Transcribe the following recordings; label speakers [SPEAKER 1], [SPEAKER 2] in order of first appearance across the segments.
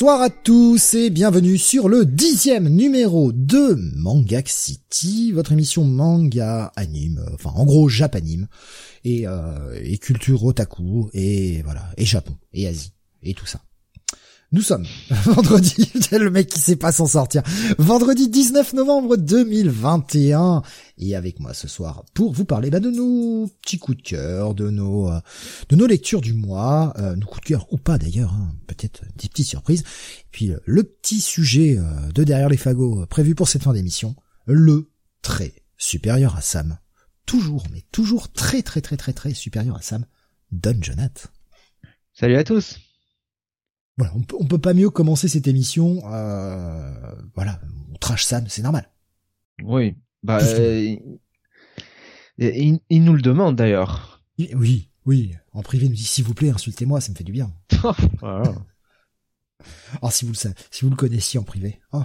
[SPEAKER 1] Bonsoir à tous et bienvenue sur le dixième numéro de Manga City, votre émission manga anime, enfin en gros japanime et, euh, et culture otaku et voilà et Japon et Asie et tout ça. Nous sommes vendredi, le mec qui sait pas s'en sortir. Vendredi 19 novembre 2021 et avec moi ce soir pour vous parler bah, de nos petits coups de cœur, de nos euh, de nos lectures du mois, euh, nos coups de cœur ou pas d'ailleurs, hein, peut-être des petites surprises. Et puis euh, le petit sujet euh, de derrière les fagots prévu pour cette fin d'émission, le très supérieur à Sam, toujours mais toujours très très très très très supérieur à Sam, Don Jonath.
[SPEAKER 2] Salut à tous.
[SPEAKER 1] Voilà, on, peut, on peut pas mieux commencer cette émission. Euh, voilà, on trash Sam, c'est normal.
[SPEAKER 2] Oui, bah euh, il, il, nous le demande d'ailleurs.
[SPEAKER 1] Oui, oui. En privé, il nous dit s'il vous plaît, insultez-moi, ça me fait du bien.
[SPEAKER 2] voilà.
[SPEAKER 1] Alors si vous le savez, si vous le connaissiez en privé. Oh,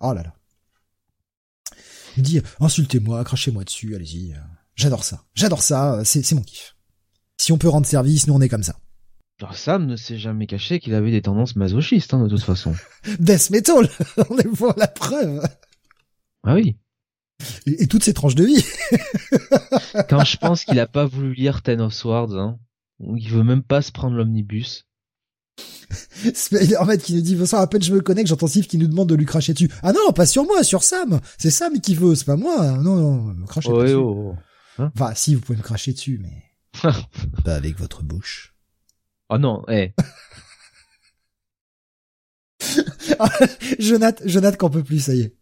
[SPEAKER 1] oh là là. Il dit insultez-moi, crachez-moi dessus, allez-y. J'adore ça, j'adore ça, c'est c'est mon kiff. Si on peut rendre service, nous on est comme ça.
[SPEAKER 2] Alors Sam ne s'est jamais caché qu'il avait des tendances masochistes, hein, de toute façon.
[SPEAKER 1] Death Metal, on est pour la preuve.
[SPEAKER 2] Ah oui.
[SPEAKER 1] Et, et toutes ces tranches de vie.
[SPEAKER 2] Quand je pense qu'il a pas voulu lire Ten of Swords, hein, ou il veut même pas se prendre l'omnibus.
[SPEAKER 1] en fait, qui nous dit, bonsoir, à peine je me connecte, j'entends Steve qui nous demande de lui cracher dessus. Ah non, pas sur moi, sur Sam. C'est Sam qui veut, c'est pas moi. Non, non, me crachez
[SPEAKER 2] Oh,
[SPEAKER 1] pas
[SPEAKER 2] eh,
[SPEAKER 1] dessus.
[SPEAKER 2] oh, oh. Hein
[SPEAKER 1] Enfin, si, vous pouvez me cracher dessus, mais pas avec votre bouche.
[SPEAKER 2] Oh non, eh.
[SPEAKER 1] Jonath, Jonath qu'en peut plus, ça y est.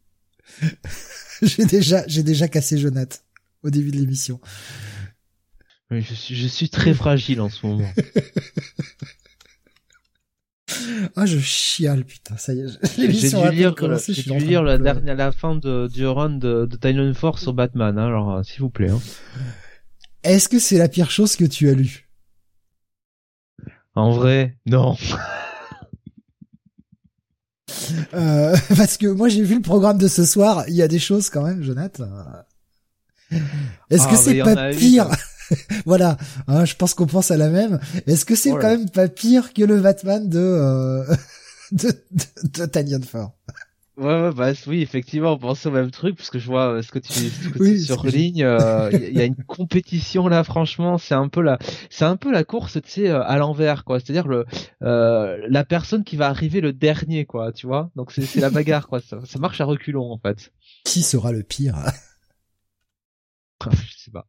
[SPEAKER 1] j'ai déjà, j'ai déjà cassé Jonath au début de l'émission.
[SPEAKER 2] Je suis, je suis très fragile en ce moment.
[SPEAKER 1] Ah, je chiale, putain, ça y est.
[SPEAKER 2] J'ai dû lire,
[SPEAKER 1] commencé,
[SPEAKER 2] j'ai dû lire la, dernière, la fin de, du run de, de Force sur Batman, hein, alors euh, s'il vous plaît. Hein.
[SPEAKER 1] Est-ce que c'est la pire chose que tu as lue
[SPEAKER 2] En vrai, non.
[SPEAKER 1] euh, Parce que moi, j'ai vu le programme de ce soir. Il y a des choses quand même, Jonath. euh. Est-ce
[SPEAKER 2] Ah,
[SPEAKER 1] que
[SPEAKER 2] mais
[SPEAKER 1] c'est pas
[SPEAKER 2] eu,
[SPEAKER 1] pire
[SPEAKER 2] quoi.
[SPEAKER 1] Voilà, hein, je pense qu'on pense à la même. Est-ce que c'est
[SPEAKER 2] Oh
[SPEAKER 1] quand même pas pire que le Batman de euh, de, de, de Tanyan Ford
[SPEAKER 2] Ouais, ouais, bah oui, effectivement, on pense au même truc, parce que je vois euh, ce que tu, ce que
[SPEAKER 1] Oui,
[SPEAKER 2] tu surlignes. Il y, a une compétition là, franchement, c'est un peu la, c'est un peu la course, tu sais, euh, à l'envers, quoi. C'est-à-dire le, euh, la personne qui va arriver le dernier, quoi, tu vois. Donc c'est la bagarre, quoi. Ça, ça marche à reculons, en fait.
[SPEAKER 1] Qui sera le pire?
[SPEAKER 2] Je sais pas.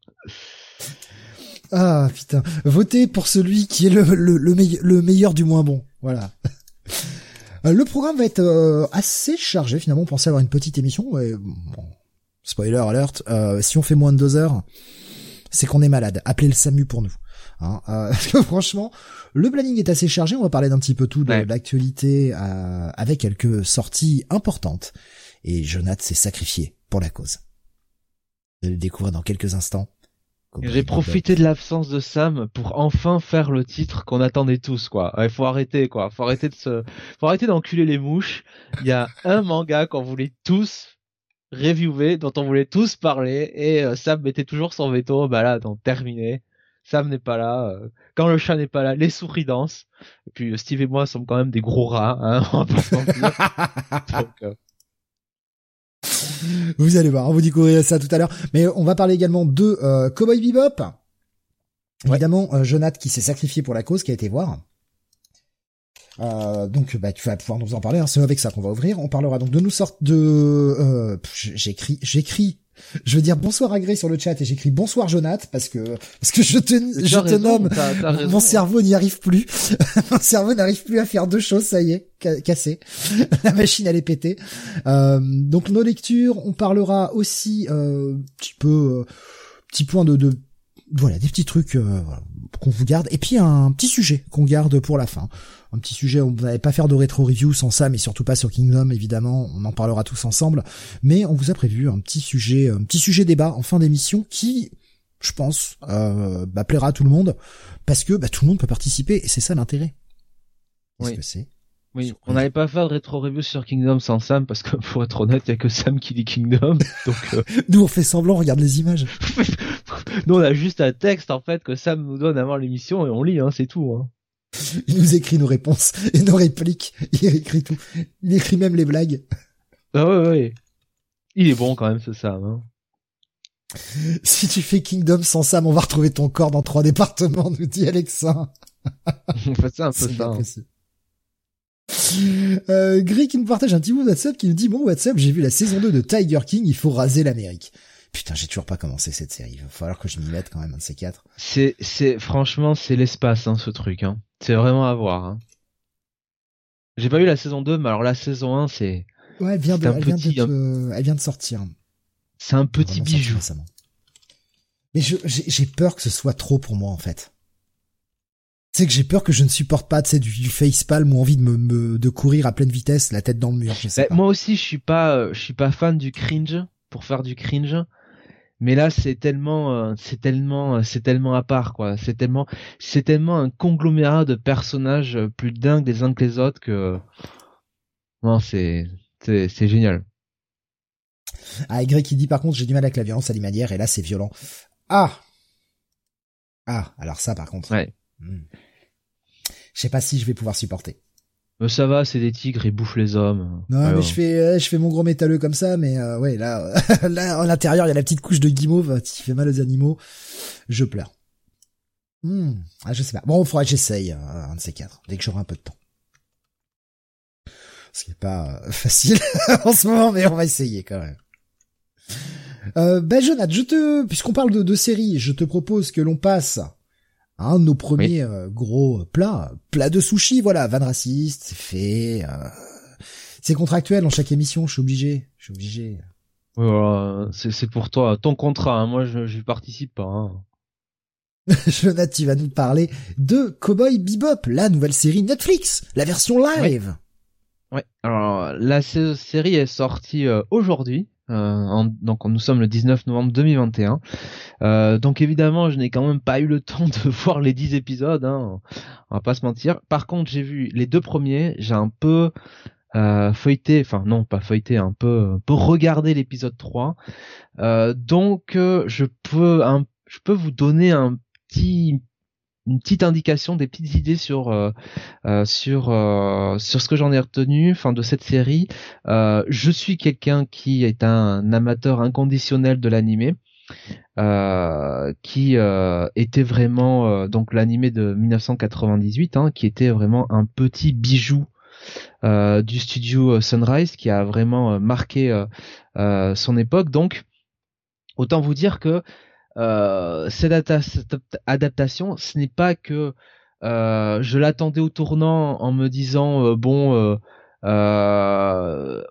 [SPEAKER 1] Ah putain, votez pour celui qui est le, le, le, le meilleur du moins bon. Voilà. Euh, Le programme va être euh, assez chargé finalement. On pensait avoir une petite émission. Ouais, bon, spoiler alert. euh, si on fait moins de deux heures, c'est qu'on est malade. Appelez le SAMU pour nous. Hein, euh, parce que franchement, le planning est assez chargé. On va parler d'un petit peu tout de
[SPEAKER 2] Ouais.
[SPEAKER 1] l'actualité euh, avec quelques sorties importantes. Et Jonathan s'est sacrifié pour la cause. Vous allez le découvrir dans quelques instants.
[SPEAKER 2] J'ai profité de l'absence de Sam pour enfin faire le titre qu'on attendait tous, quoi. Il faut arrêter, quoi. Faut arrêter de se, faut arrêter d'enculer les mouches. Il y a un manga qu'on voulait tous reviewer, dont on voulait tous parler, et euh, Sam mettait toujours son veto. Bah là, donc terminé. Sam n'est pas là. euh, quand le chat n'est pas là, les souris dansent. Et puis euh, Steve et moi sommes quand même des gros rats, hein. On va pas se mentir. Donc, euh,
[SPEAKER 1] Vous allez voir, on vous découvrirez ça tout à l'heure. Mais on va parler également de euh, Cowboy Bebop. Évidemment, euh, Jonath qui s'est sacrifié pour la cause, qui a été voir. Euh, donc, bah, tu vas pouvoir nous en parler. hein. C'est avec ça qu'on va ouvrir. On parlera donc de nous sortes de. Euh, j'écris, j'écris. Je veux dire bonsoir Agré sur le chat et j'écris bonsoir Jonath parce que parce que je te je te nomme. Mon cerveau n'y arrive plus. Mon cerveau n'arrive plus à faire deux choses. Ça y est, ca- cassé. La machine elle est pétée. Euh, donc nos lectures, on parlera aussi euh, un petit peu euh, petit point de, de voilà des petits trucs euh, qu'on vous garde et puis un petit sujet qu'on garde pour la fin. Un petit sujet, on n'allait pas faire de rétro review sans ça, mais surtout pas sur Kingdom évidemment. On en parlera tous ensemble, mais on vous a prévu un petit sujet, un petit sujet débat en fin d'émission qui, je pense, euh, bah, plaira à tout le monde parce que bah, tout le monde peut participer et c'est ça l'intérêt. Qu'est-ce
[SPEAKER 2] Oui.
[SPEAKER 1] que c'est?
[SPEAKER 2] Oui, on n'allait pas faire de rétro review sur Kingdom sans Sam parce que pour être honnête, il y a que Sam qui dit Kingdom. Donc euh,
[SPEAKER 1] Nous on fait semblant, on regarde les images.
[SPEAKER 2] nous on a juste un texte en fait que Sam nous donne avant l'émission et on lit, hein, c'est tout. Hein.
[SPEAKER 1] Il nous écrit nos réponses et nos répliques. Il écrit tout. Il écrit même les blagues.
[SPEAKER 2] Ah ouais, ouais. Il est bon quand même, ce Sam. Hein.
[SPEAKER 1] Si tu fais Kingdom sans Sam, on va retrouver ton corps dans trois départements, nous dit Alexa.
[SPEAKER 2] c'est un peu ça. Hein.
[SPEAKER 1] Euh, Gris qui nous partage un petit bout de WhatsApp qui nous dit bon WhatsApp j'ai vu la saison 2 de Tiger King il faut raser l'Amérique. Putain j'ai toujours pas commencé cette série. Il va falloir que je m'y mette quand même un de ces quatre.
[SPEAKER 2] C'est c'est franchement c'est l'espace hein, ce truc hein. c'est vraiment à voir hein. j'ai pas vu la saison 2 mais alors la saison 1 c'est
[SPEAKER 1] ouais elle vient de, elle, vient de elle vient de sortir.
[SPEAKER 2] C'est un petit bijou.
[SPEAKER 1] mais j'ai peur que ce soit trop pour moi en fait c'est que j'ai peur que je ne supporte pas, du, du facepalm ou envie de me, de courir à pleine vitesse, la tête dans le mur.
[SPEAKER 2] Bah, moi aussi, je suis pas, euh, je suis pas fan du cringe pour faire du cringe. Mais là, c'est tellement, euh, c'est tellement, euh, c'est tellement à part, quoi. C'est tellement, c'est tellement un conglomérat de personnages plus dingues les uns que les autres que, non, c'est, c'est, génial.
[SPEAKER 1] Ah, Y qui dit par contre, j'ai du mal avec la violence alimentaire et là, c'est violent. Ah! Ah, alors ça, par contre.
[SPEAKER 2] Ouais.
[SPEAKER 1] Hmm. Je sais pas si je vais pouvoir supporter.
[SPEAKER 2] Mais ça va, c'est des tigres, ils bouffent les hommes.
[SPEAKER 1] Non, mais je fais, euh, je fais mon gros métalleux comme ça, mais euh, ouais, là, là, en l'intérieur, il y a la petite couche de guimauve qui fait mal aux animaux. Je pleure. Hmm. Ah, je sais pas. Bon, il faudra que j'essaye euh, un de ces quatre, dès que j'aurai un peu de temps. Ce qui est pas facile en ce moment, mais on va essayer quand même. Euh, ben Jonathan, je te, puisqu'on parle de, de séries, je te propose que l'on passe un de nos premiers euh, gros plats, plat de sushi, voilà, van raciste, c'est fait, euh, c'est contractuel en chaque émission, je suis obligé, je suis obligé.
[SPEAKER 2] c'est pour toi, ton contrat, hein, moi je, je participe pas. Hein.
[SPEAKER 1] Jonathan, tu vas nous parler de Cowboy Bebop, la nouvelle série Netflix, la version live.
[SPEAKER 2] Ouais. Alors la série est sortie euh, aujourd'hui. Euh, donc nous sommes le 19 novembre 2021. Euh, donc évidemment, je n'ai quand même pas eu le temps de voir les 10 épisodes, hein, on va pas se mentir. Par contre, j'ai vu les deux premiers, j'ai un peu euh, feuilleté, enfin non, pas feuilleté, un peu, un peu regardé l'épisode 3. Euh, donc euh, je peux un, je peux vous donner un petit une petite indication, des petites idées sur euh, euh, sur euh, sur ce que j'en ai retenu, enfin de cette série. je suis quelqu'un qui est un amateur inconditionnel de l'animé. qui était vraiment donc l'animé de 1998, hein, qui était vraiment un petit bijou du studio Sunrise, qui a vraiment marqué son époque. Donc, autant vous dire que euh, cette, adaptation, ce n'est pas que euh, je l'attendais au tournant en me disant euh, bon,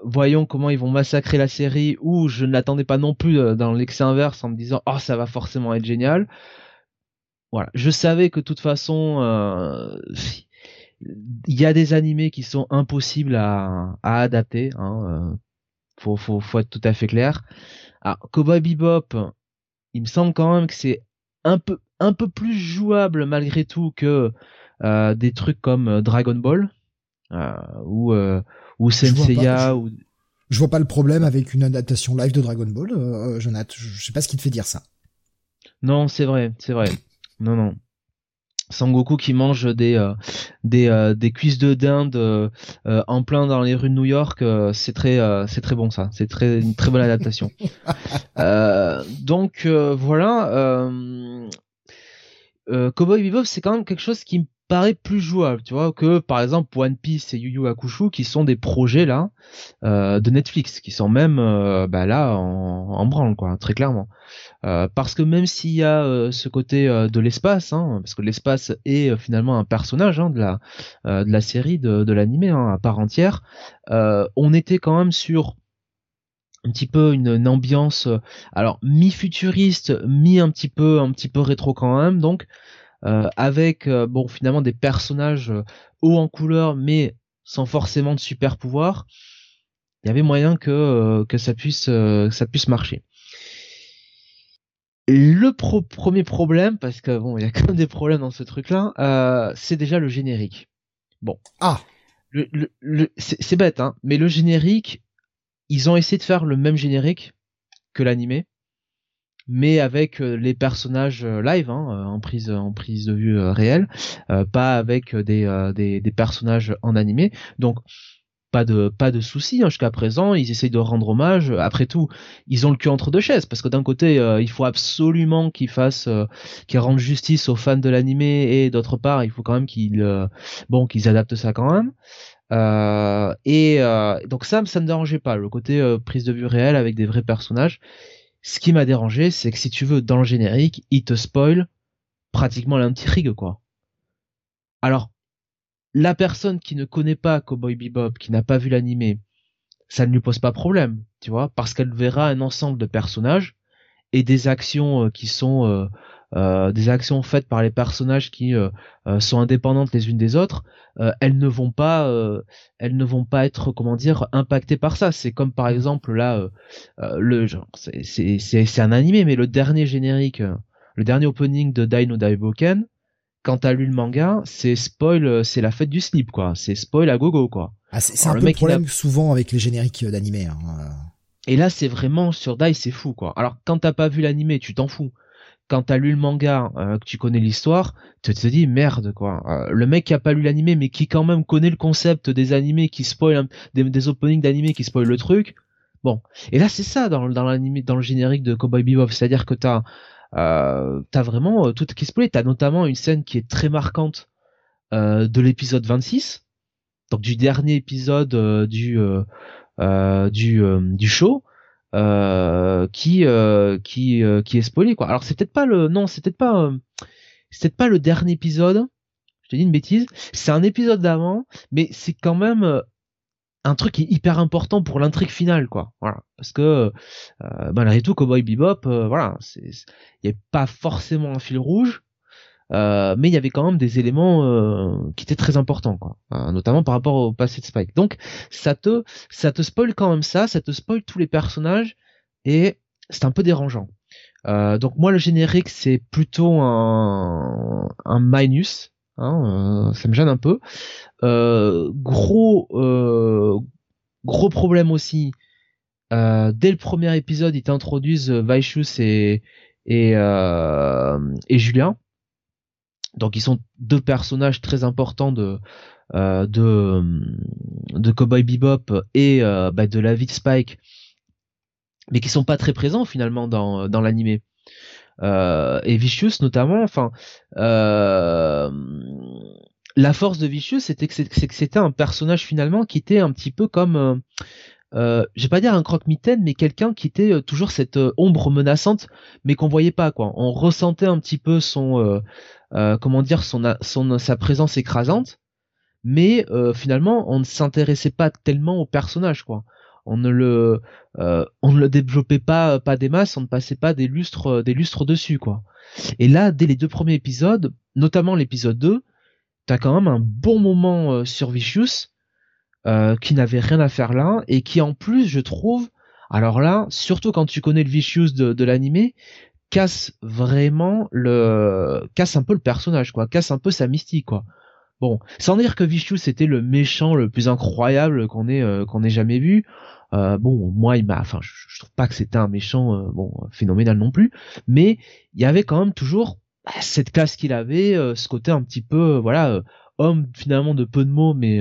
[SPEAKER 2] voyons comment ils vont massacrer la série, ou je ne l'attendais pas non plus dans l'excès inverse en me disant oh ça va forcément être génial. Voilà, je savais que de toute façon il y a des animés qui sont impossibles à, à adapter. Hein, faut, faut, faut être tout à fait clair. Alors, Cowboy Bebop, il me semble quand même que c'est un peu un peu plus jouable malgré tout que euh, des trucs comme euh, Dragon Ball euh, ou euh, ou Senseiya ou
[SPEAKER 1] je vois pas le problème avec une adaptation live de Dragon Ball Jonathan. Je sais pas ce qui te fait dire ça.
[SPEAKER 2] Non c'est vrai c'est vrai. Non non Sangoku qui mange des euh, des, euh, des cuisses de dinde euh, en plein dans les rues de New York, c'est très c'est très bon ça, c'est très une très bonne adaptation. donc voilà, Cowboy Bebop c'est quand même quelque chose qui me paraît plus jouable, tu vois, que par exemple One Piece et Yu Yu Hakusho qui sont des projets là euh, de Netflix, qui sont même euh, bah, là en, branle quoi, très clairement. Euh, parce que même s'il y a ce côté de l'espace, hein, parce que l'espace est finalement un personnage hein, de la série de, de l'animé hein, à part entière, on était quand même sur un petit peu une, une ambiance alors mi futuriste mi un petit peu un petit peu rétro quand même donc avec euh, bon finalement des personnages euh, hauts en couleur mais sans forcément de super pouvoir, il y avait moyen que que ça puisse ça puisse marcher. Le premier problème, parce que bon, il y a quand même des problèmes dans ce truc-là, euh, c'est déjà le générique. Bon.
[SPEAKER 1] Ah.
[SPEAKER 2] Le, le, c'est bête, hein, mais le générique, ils ont essayé de faire le même générique que l'animé, mais avec les personnages live hein, en prise en prise de vue réelle, pas avec des, des, des personnages en animé. Donc pas de pas de soucis hein, jusqu'à présent. Ils essayent de rendre hommage. Après tout, ils ont le cul entre deux chaises parce que d'un côté, euh, il faut absolument qu'ils fassent, euh, qu'ils rendent justice aux fans de l'animé et d'autre part, il faut quand même qu'ils euh, bon qu'ils adaptent ça quand même. et donc ça, ça me dérangeait pas le côté prise de vue réelle avec des vrais personnages. Ce qui m'a dérangé, c'est que si tu veux, dans le générique, ils te spoil pratiquement l'intrigue quoi. Alors la personne qui ne connaît pas Cowboy Bebop, qui n'a pas vu l'animé, ça ne lui pose pas problème, tu vois, parce qu'elle verra un ensemble de personnages et des actions euh, qui sont euh, des actions faites par les personnages qui sont indépendantes les unes des autres, elles ne vont pas, elles ne vont pas être, comment dire, impactées par ça. C'est comme par exemple là, le genre, c'est c'est un animé, mais le dernier générique, le dernier opening de Dino Daiboken, quand t'as lu le manga, c'est spoil, euh, c'est la fête du slip, quoi. C'est spoil à gogo, quoi.
[SPEAKER 1] Ah, c'est un peu le problème souvent avec les génériques d'animé. Hein.
[SPEAKER 2] Et là, c'est vraiment sur Dai, c'est fou, quoi. Alors, quand t'as pas vu l'animé, tu t'en fous. Quand t'as lu le manga, euh, que tu connais l'histoire, tu te dis merde, quoi. Euh, le mec qui a pas lu l'animé, mais qui quand même connaît le concept des animés qui spoil des, openings d'animés qui spoil le truc. Bon. Et là, c'est ça dans, le générique de Cowboy Bebop, c'est-à-dire que t'as euh, vraiment euh, tout qui se T'as notamment une scène qui est très marquante de l'épisode 26, donc du dernier épisode du show. Qui qui qui est spoilé quoi. Alors c'est peut-être pas le non, c'est peut-être pas c'est peut-être pas le dernier épisode. Je te dis une bêtise. C'est un épisode d'avant, mais c'est quand même un truc qui est hyper important pour l'intrigue finale quoi voilà parce que euh, malgré tout Cowboy Bebop euh, voilà il y a pas forcément un fil rouge euh, mais il y avait quand même des éléments euh, qui étaient très importants quoi notamment par rapport au passé de Spike donc ça te ça te spoil quand même ça ça te spoil tous les personnages et c'est un peu dérangeant euh, donc moi le générique c'est plutôt un un minus Hein, euh, ça me gêne un peu. Euh, gros gros problème aussi. dès le premier épisode, ils t'introduisent Vaishus et et, et Julien. Donc ils sont deux personnages très importants de de Cowboy Bebop et bah, de la vie de Spike, mais qui sont pas très présents finalement dans dans l'animé. Euh, et Vicious notamment, enfin, euh, la force de Vicious, c'était que c'était un personnage finalement qui était un petit peu comme, euh, euh je vais pas dire un croque-mitaine, mais quelqu'un qui était toujours cette ombre menaçante, mais qu'on voyait pas. On ressentait un petit peu son, comment dire, son, son sa présence écrasante, mais finalement on ne s'intéressait pas tellement au personnage quoi on ne le euh, on ne le développait pas pas des masses, on ne passait pas des lustres euh, des lustres dessus quoi. Et là dès les deux premiers épisodes, notamment l'épisode 2, t'as quand même un bon moment euh, sur Vicious qui n'avait rien à faire là et qui en plus je trouve alors là surtout quand tu connais le Vicious de, de l'animé casse vraiment le casse un peu le personnage quoi, casse un peu sa mystique quoi. Bon, sans dire que Vicious c'était le méchant le plus incroyable qu'on ait qu'on ait jamais vu. Euh, bon, moi, il m'a, enfin, je, trouve pas que c'était un méchant, euh, bon, phénoménal non plus, mais il y avait quand même toujours bah, cette classe qu'il avait, euh, ce côté un petit peu, voilà, homme finalement de peu de mots, mais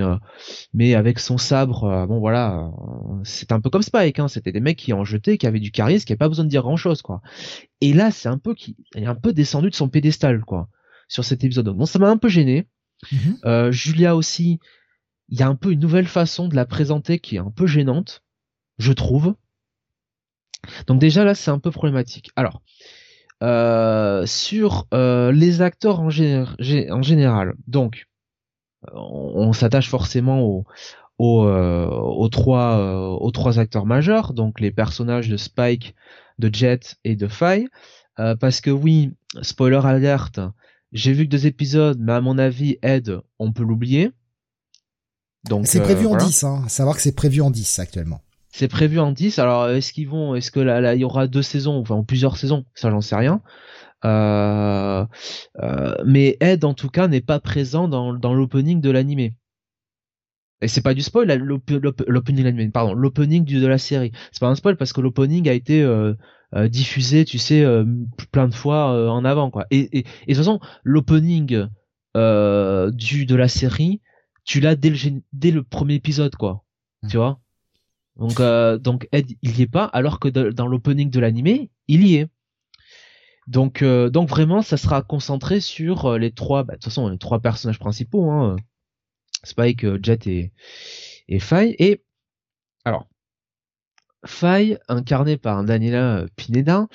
[SPEAKER 2] mais avec son sabre, bon voilà, c'est un peu comme Spike, hein, c'était des mecs qui en jetaient, qui avaient du charisme, qui n'avaient pas besoin de dire grand chose, quoi. Et là, c'est un peu qui, est un peu descendu de son pédestal, quoi, sur cet épisode. Donc, ça m'a un peu gêné. Mm-hmm. Julia aussi, il y a un peu une nouvelle façon de la présenter qui est un peu gênante je trouve. Donc déjà là, c'est un peu problématique. Alors, euh, sur euh, les acteurs en, en, général, donc on, s'attache forcément aux, aux, trois, aux trois acteurs majeurs, donc les personnages de Spike, de Jet et de Faye, euh, parce que oui, spoiler alert, j'ai vu que deux épisodes, mais à mon avis, Ed, on peut l'oublier.
[SPEAKER 1] Donc c'est prévu en 10, hein. savoir que c'est prévu en 10 actuellement.
[SPEAKER 2] C'est prévu en 10. Alors est-ce qu'ils vont, est-ce que là, là il y aura deux saisons, enfin plusieurs saisons, ça j'en sais rien. Euh, euh, mais Ed en tout cas n'est pas présent dans, dans l'opening de l'animé. Et c'est pas du spoil, l'opening de l'animé, pardon, l'opening de la série. C'est pas un spoil parce que l'opening a été euh, diffusé, tu sais, plein de fois en avant, quoi. Et, et, et de toute façon, l'opening du de la série, tu l'as dès le dès le premier épisode, quoi. Mmh. Tu vois? Donc donc Ed, il y est pas, alors que dans l'opening de l'animé, il y est. Donc, donc vraiment, ça sera concentré sur les trois, bah, de toute façon, les trois personnages principaux, hein, Spike, Jet et, et Faye. Et alors, Faye, incarnée par Daniela Pineda,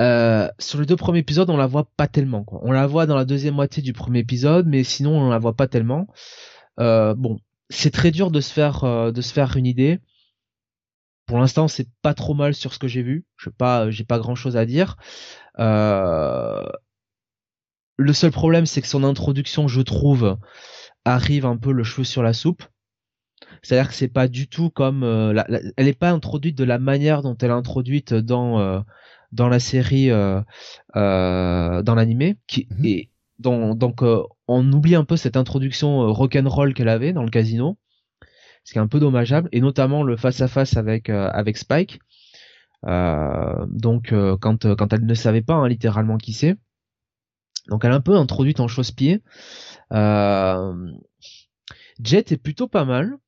[SPEAKER 2] euh, sur les deux premiers épisodes, on la voit pas tellement. Quoi. On la voit dans la deuxième moitié du premier épisode, mais sinon on la voit pas tellement. Euh, bon, c'est très dur de se faire euh, de se faire une idée. Pour l'instant, c'est pas trop mal sur ce que j'ai vu. Je pas, j'ai pas grand chose à dire. Le seul problème, c'est que son introduction, je trouve, arrive un peu le cheveu sur la soupe. C'est-à-dire que c'est pas du tout comme euh, elle n'est pas introduite de la manière dont elle est introduite dans euh, dans la série euh, dans l'animé qui mhm. et donc on oublie un peu cette introduction rock'n'roll qu'elle avait dans le casino ce qui est un peu dommageable et notamment le face à face avec avec Spike donc quand quand elle ne savait pas hein, littéralement qui c'est donc elle est un peu introduite en chausse-pied Jet est plutôt pas mal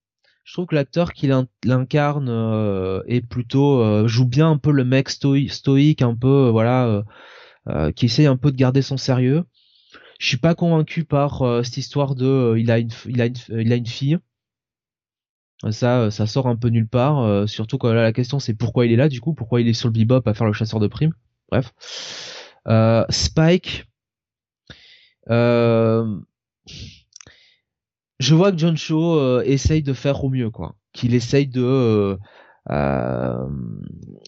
[SPEAKER 2] je trouve que l'acteur qui l'incarne euh, est plutôt euh, joue bien un peu le mec stoïque, un peu euh, voilà qui essaye un peu de garder son sérieux. Je suis pas convaincu par cette histoire de il a une il a une il a une fille. Ça ça sort un peu nulle part surtout quand là la question c'est pourquoi il est là du coup pourquoi il est sur le bebop à faire le chasseur de primes. Bref. Spike euh, je vois que John Cho euh, essaye de faire au mieux, quoi. Qu'il essaye euh, euh,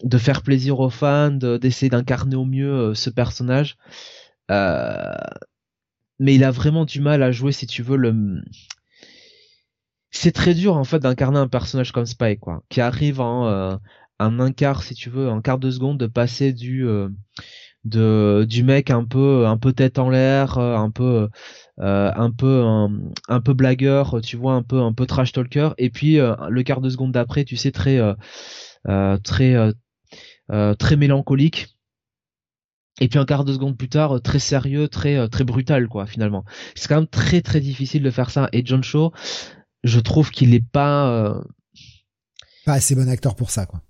[SPEAKER 2] de faire plaisir aux fans, d'essayer d'incarner au mieux ce personnage. mais il a vraiment du mal à jouer, si tu veux, le. C'est très dur en fait d'incarner un personnage comme Spike, quoi, qui arrive en un quart, si tu veux, un quart de seconde de passer du de du mec un peu un peu tête en l'air, un peu euh, un peu un, peu blagueur, tu vois, un peu un peu trash talker, et puis euh, le quart de seconde d'après, tu sais, très euh, très très mélancolique. Et puis un quart de seconde plus tard, très sérieux, très très brutal, quoi, finalement. C'est quand même très très difficile de faire ça. Et John Shaw, je trouve qu'il est pas
[SPEAKER 1] pas assez bon acteur pour ça, quoi.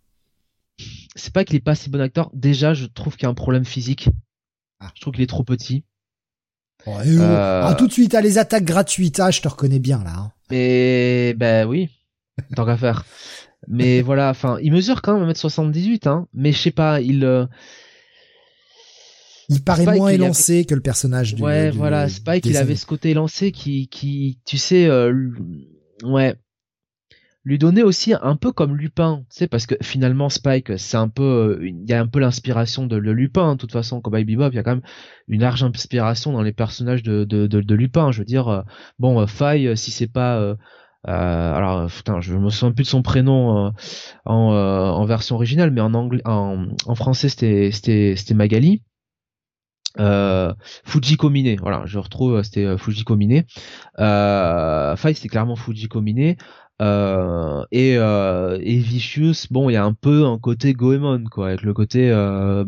[SPEAKER 2] C'est pas qu'il est pas assez bon acteur. Déjà, je trouve qu'il y a un problème physique. Ah. Je trouve qu'il est trop petit.
[SPEAKER 1] Euh, ah, tout de suite, à les attaques gratuites, ah, je te reconnais bien là. Hein.
[SPEAKER 2] Mais ben oui, tant qu'à faire. Mais voilà, enfin, il mesure quand même 1m78, hein. Mais je sais pas, il. Euh,
[SPEAKER 1] il paraît moins élancé que le personnage
[SPEAKER 2] du. Ouais, voilà, Spike, il avait ce côté élancé qui, qui, tu sais, euh, ouais, lui donner aussi un peu comme Lupin, tu parce que finalement Spike, c'est un peu, euh, il y a un peu l'inspiration de, Lupin, de toute façon, comme Baby Bob, il y a quand même une large inspiration dans les personnages de, de, de, Lupin. Je veux dire, euh, bon, euh, Faille, si c'est pas, euh, alors, putain, je me souviens plus de son prénom en, en version originale, mais en anglais, en, en français, c'était, c'était, c'était Magali. Euh, Fujiko voilà, je retrouve, c'était Fujiko Mine. Euh, Faille, c'était clairement Fujiko Mine. Euh, et, euh, et Vicious, bon, il y a un peu un côté Goemon, quoi, avec le côté euh,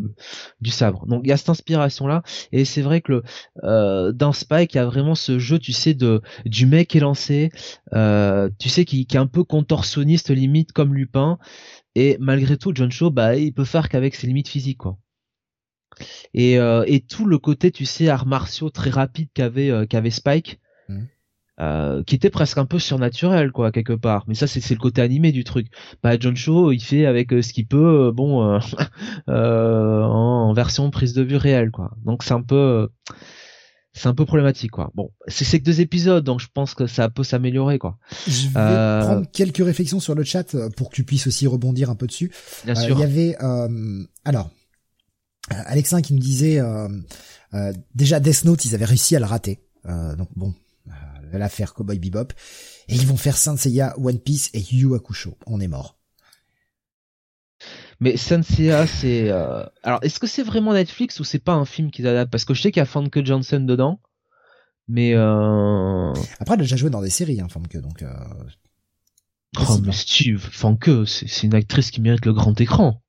[SPEAKER 2] du sabre. Donc il y a cette inspiration là, et c'est vrai que euh, dans Spike, il y a vraiment ce jeu, tu sais, de du mec élancé, euh, tu sais, qui, est un peu contorsionniste limite comme Lupin, et malgré tout, John Shaw, bah, il peut faire qu'avec ses limites physiques, quoi. Et, euh, et tout le côté, tu sais, arts martiaux très rapide qu'avait euh, qu'avait Spike. Mmh. Euh, qui était presque un peu surnaturel quoi quelque part. Mais ça c'est le côté animé du truc. Bah John Cho il fait avec euh, ce qu'il peut euh, bon en, version prise de vue réelle quoi. Donc c'est un peu c'est un peu problématique quoi. Bon c'est que deux épisodes donc je pense que ça peut s'améliorer quoi.
[SPEAKER 1] Je vais prendre quelques réflexions sur le chat pour que tu puisses aussi rebondir un peu dessus. Bien sûr. il y avait alors Alexin qui me disait déjà Death Note ils avaient réussi à le rater donc bon l'affaire Cowboy Bebop. Et ils vont faire Saint Seiya, One Piece et Yu Hakusho. On est mort.
[SPEAKER 2] Mais Seiya, c'est... Euh, alors, est-ce que c'est vraiment Netflix ou c'est pas un film qu'ils adaptent? Parce que je sais qu'il y a Famke Johnson dedans. Mais... Euh...
[SPEAKER 1] Après, elle a déjà joué dans des séries, hein, Famke, donc... Euh...
[SPEAKER 2] Oh, mais Steve, Famke, c'est une actrice qui mérite le grand écran.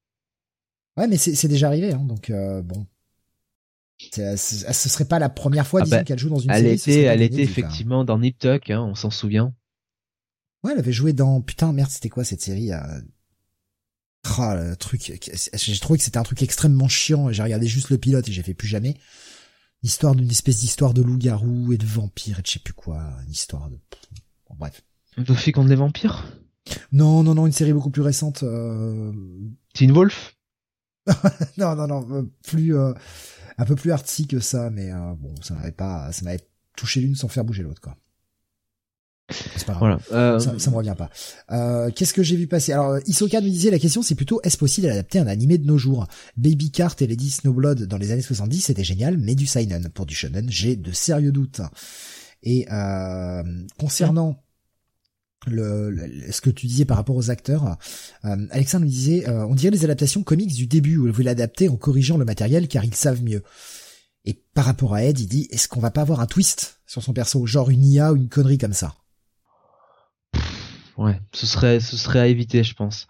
[SPEAKER 1] Ouais, mais c'est déjà arrivé, hein, donc euh, bon. Ce serait pas la première fois, ah disons, bah, qu'elle joue dans une
[SPEAKER 2] elle
[SPEAKER 1] série.
[SPEAKER 2] Était, elle était effectivement dans Nip Tuck, hein, on s'en souvient.
[SPEAKER 1] Ouais, elle avait joué dans putain merde, c'était quoi cette série euh... Oh, le truc, j'ai trouvé que c'était un truc extrêmement chiant. J'ai regardé juste le pilote et j'ai fait plus jamais. Histoire d'une espèce d'histoire de loup-garou et de vampire et de je sais plus quoi. Une histoire de. Bon, bref.
[SPEAKER 2] Buffy contre les vampires?
[SPEAKER 1] Non, non, non, une série beaucoup plus récente. Euh...
[SPEAKER 2] Teen Wolf?
[SPEAKER 1] Non, non, non, euh, plus euh, un peu plus artsy que ça, mais euh, bon, ça m'avait pas, ça m'avait touché l'une sans faire bouger l'autre, quoi. C'est pas grave. Voilà. Ça, ça me revient pas. Euh, Qu'est-ce que j'ai vu passer? Alors, Isoka nous disait la question, c'est plutôt est-ce possible d'adapter un animé de nos jours? Baby Cart et Lady Snowblood dans les années 70, c'était génial, mais du seinen pour du shonen, j'ai de sérieux doutes. Et euh, concernant ce que tu disais par rapport aux acteurs, euh, Alexandre nous disait, euh, on dirait les adaptations comics du début où ils voulaient l'adapter en corrigeant le matériel car ils savent mieux. Et par rapport à Ed, il dit, est-ce qu'on va pas avoir un twist sur son perso, genre une IA ou une connerie comme ça?
[SPEAKER 2] Ouais, ce serait ce serait à éviter, je pense.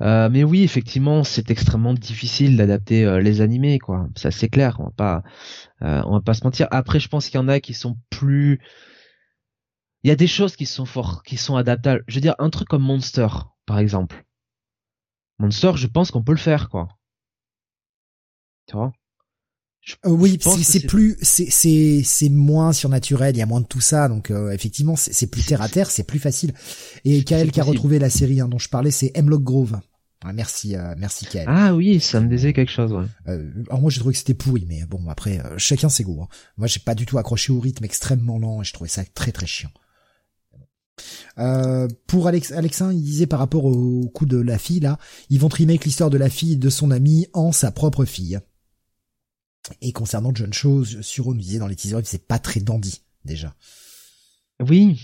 [SPEAKER 2] Euh, mais oui, effectivement, c'est extrêmement difficile d'adapter les animés, quoi. Ça c'est clair. On va pas on va pas se mentir. Après, je pense qu'il y en a qui sont plus. Il y a des choses qui sont fort, qui sont adaptables. Je veux dire, un truc comme Monster, par exemple. Monster, je pense qu'on peut le faire, quoi. Tu vois?
[SPEAKER 1] Euh, oui, c'est plus, c'est moins surnaturel, il y a moins de tout ça, donc euh, effectivement c'est plus terre à terre, c'est plus facile. Et Kael qui a retrouvé la série hein, dont je parlais, c'est Hemlock Grove. merci, euh, merci Kael.
[SPEAKER 2] Ah oui, ça me disait quelque chose. Ouais.
[SPEAKER 1] alors moi j'ai trouvé que c'était pourri, mais bon après chacun ses goûts. Hein. Moi j'ai pas du tout accroché au rythme extrêmement lent, et je trouvais ça très très chiant. Pour Alex, Alexin, il disait par rapport au coup de la fille là, ils vont trimer l'histoire de la fille de son ami en sa propre fille. Et concernant John Cho, Suro nous disait dans les teasers, c'est pas très dandy déjà.
[SPEAKER 2] Oui.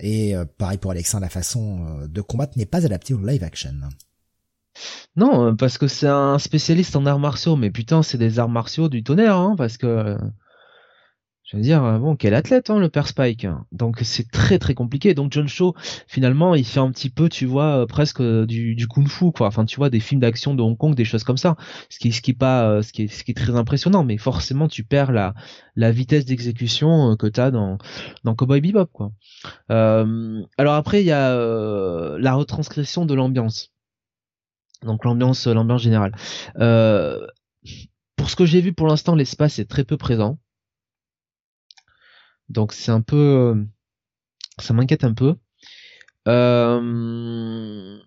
[SPEAKER 1] Et euh, pareil pour Alexin, la façon euh, de combattre n'est pas adaptée au live action.
[SPEAKER 2] Non, euh, parce que c'est un spécialiste en arts martiaux, mais putain, c'est des arts martiaux du tonnerre, hein, parce que je veux dire, euh, bon, quel athlète, hein, le père Spike. Donc c'est très très compliqué. Donc John Cho, finalement, il fait un petit peu, tu vois, euh, presque euh, du, kung-fu, quoi. Enfin, tu vois, des films d'action de Hong Kong, des choses comme ça. Ce qui, ce qui est pas, ce qui est, ce qui est très impressionnant. Mais forcément, tu perds la, vitesse d'exécution que t'as dans, dans Cowboy Bebop, quoi. Alors après, il y a la retranscription de l'ambiance. Donc l'ambiance, l'ambiance générale. Pour ce que j'ai vu pour l'instant, l'espace est très peu présent. Donc c'est un peu, euh, ça m'inquiète un peu. Euh,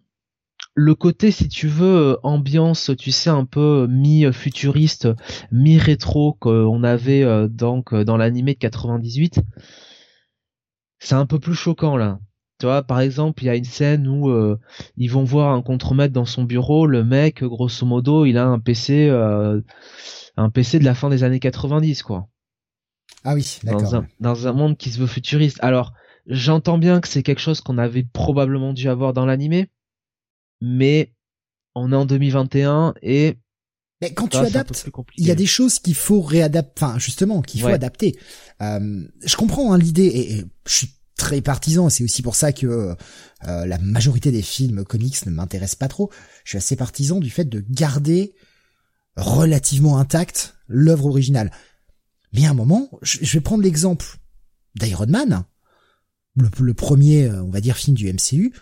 [SPEAKER 2] le côté, si tu veux, ambiance, tu sais, un peu mi-futuriste, mi-rétro qu'on avait euh, donc dans l'animé de 98, c'est un peu plus choquant là. Tu vois, par exemple, il y a une scène où ils vont voir un contremaître dans son bureau. Le mec, grosso modo, il a un PC, un PC de la fin des années 90, quoi.
[SPEAKER 1] Ah oui, d'accord.
[SPEAKER 2] Dans, un, monde qui se veut futuriste. Alors, j'entends bien que c'est quelque chose qu'on avait probablement dû avoir dans l'animé, mais on est en 2021 et
[SPEAKER 1] mais quand tu adaptes, il y a des choses qu'il faut réadapter, enfin justement, qu'il faut adapter. Euh, je comprends hein, l'idée et, je suis très partisan. C'est aussi pour ça que euh, la majorité des films comics ne m'intéressent pas trop. Je suis assez partisan du fait de garder relativement intacte l'œuvre originale. Mais à un moment, je, vais prendre l'exemple d'Iron Man, le, premier, euh, on va dire, film du MCU.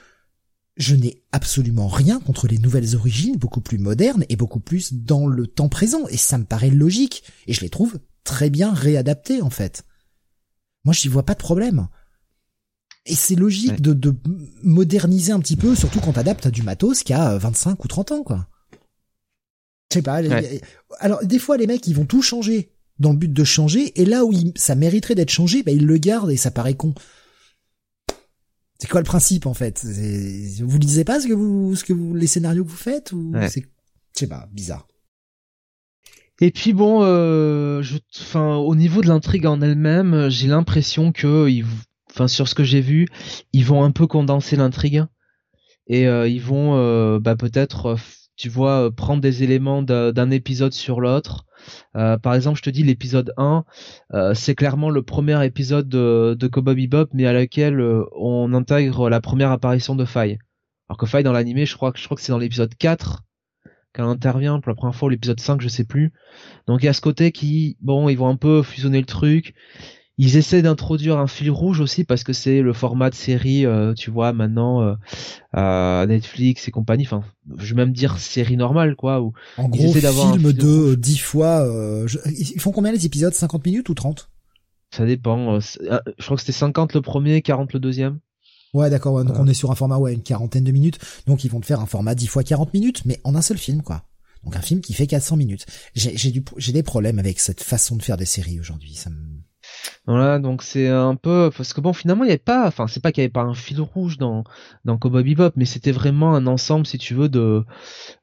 [SPEAKER 1] Je n'ai absolument rien contre les nouvelles origines, beaucoup plus modernes et beaucoup plus dans le temps présent. Et ça me paraît logique. Et je les trouve très bien réadaptés, en fait. Moi, je n'y vois pas de problème. Et c'est logique de, de, moderniser un petit peu, surtout quand t'adaptes à du matos qui a 25 euh, ou 30 ans, quoi. Je sais pas. Alors, des fois, les mecs, ils vont tout changer dans le but de changer, et là où ça mériterait d'être changé, bah, il le garde et ça paraît con. C'est quoi le principe en fait? Vous lisez pas ce que vous, ce que vous, les scénarios que vous faites ou c'est, je sais pas, bizarre?
[SPEAKER 2] Et puis bon, euh, je, enfin, au niveau de l'intrigue en elle-même, j'ai l'impression que, ils, enfin, sur ce que j'ai vu, ils vont un peu condenser l'intrigue et euh, ils vont, euh, bah, peut-être, tu vois, prendre des éléments d'un épisode sur l'autre euh, par exemple, je te dis l'épisode 1, euh, c'est clairement le premier épisode de, de Cowboy mais à laquelle euh, on intègre la première apparition de Faye. Alors que Faye dans l'animé, je crois que c'est dans l'épisode 4 qu'elle intervient pour la première fois l'épisode 5, je sais plus. Donc il y a ce côté qui, bon, ils vont un peu fusionner le truc. Ils essaient d'introduire un fil rouge aussi parce que c'est le format de série, euh, tu vois, maintenant euh, Netflix et compagnie. Enfin, je vais même dire série normale, quoi. Où
[SPEAKER 1] en gros, film de 10 fois. ils font combien les épisodes? 50 minutes ou 30
[SPEAKER 2] Ça dépend. je crois que c'était 50 le premier, 40 le deuxième.
[SPEAKER 1] Ouais, d'accord. donc on est sur un format, ouais, une quarantaine de minutes. Donc ils vont te faire un format 10 fois 40 minutes, mais en un seul film, quoi. Donc un film qui fait 400 minutes. J'ai, j'ai, j'ai des problèmes avec cette façon de faire des séries aujourd'hui. Ça me...
[SPEAKER 2] Voilà, donc c'est un peu parce que bon finalement il y avait pas, enfin c'est pas qu'il y avait pas un fil rouge dans dans Bebop, mais c'était vraiment un ensemble si tu veux de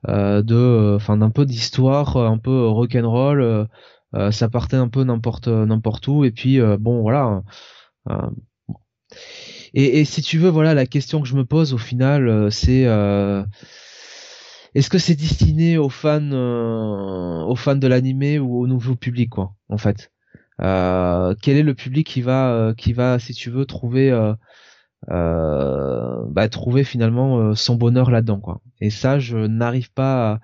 [SPEAKER 2] euh, de, enfin d'un peu d'histoire, un peu rock'n'roll. Euh, ça partait un peu n'importe n'importe où et puis euh, bon voilà. Euh, et, et, si tu veux, voilà, la question que je me pose au final, euh, c'est euh, est-ce que c'est destiné aux fans, euh, aux fans de l'animé ou au nouveau public, quoi, en fait? Quel est le public qui va, qui va, si tu veux, trouver, bah, trouver finalement son bonheur là-dedans, quoi Et ça, je n'arrive pas, à,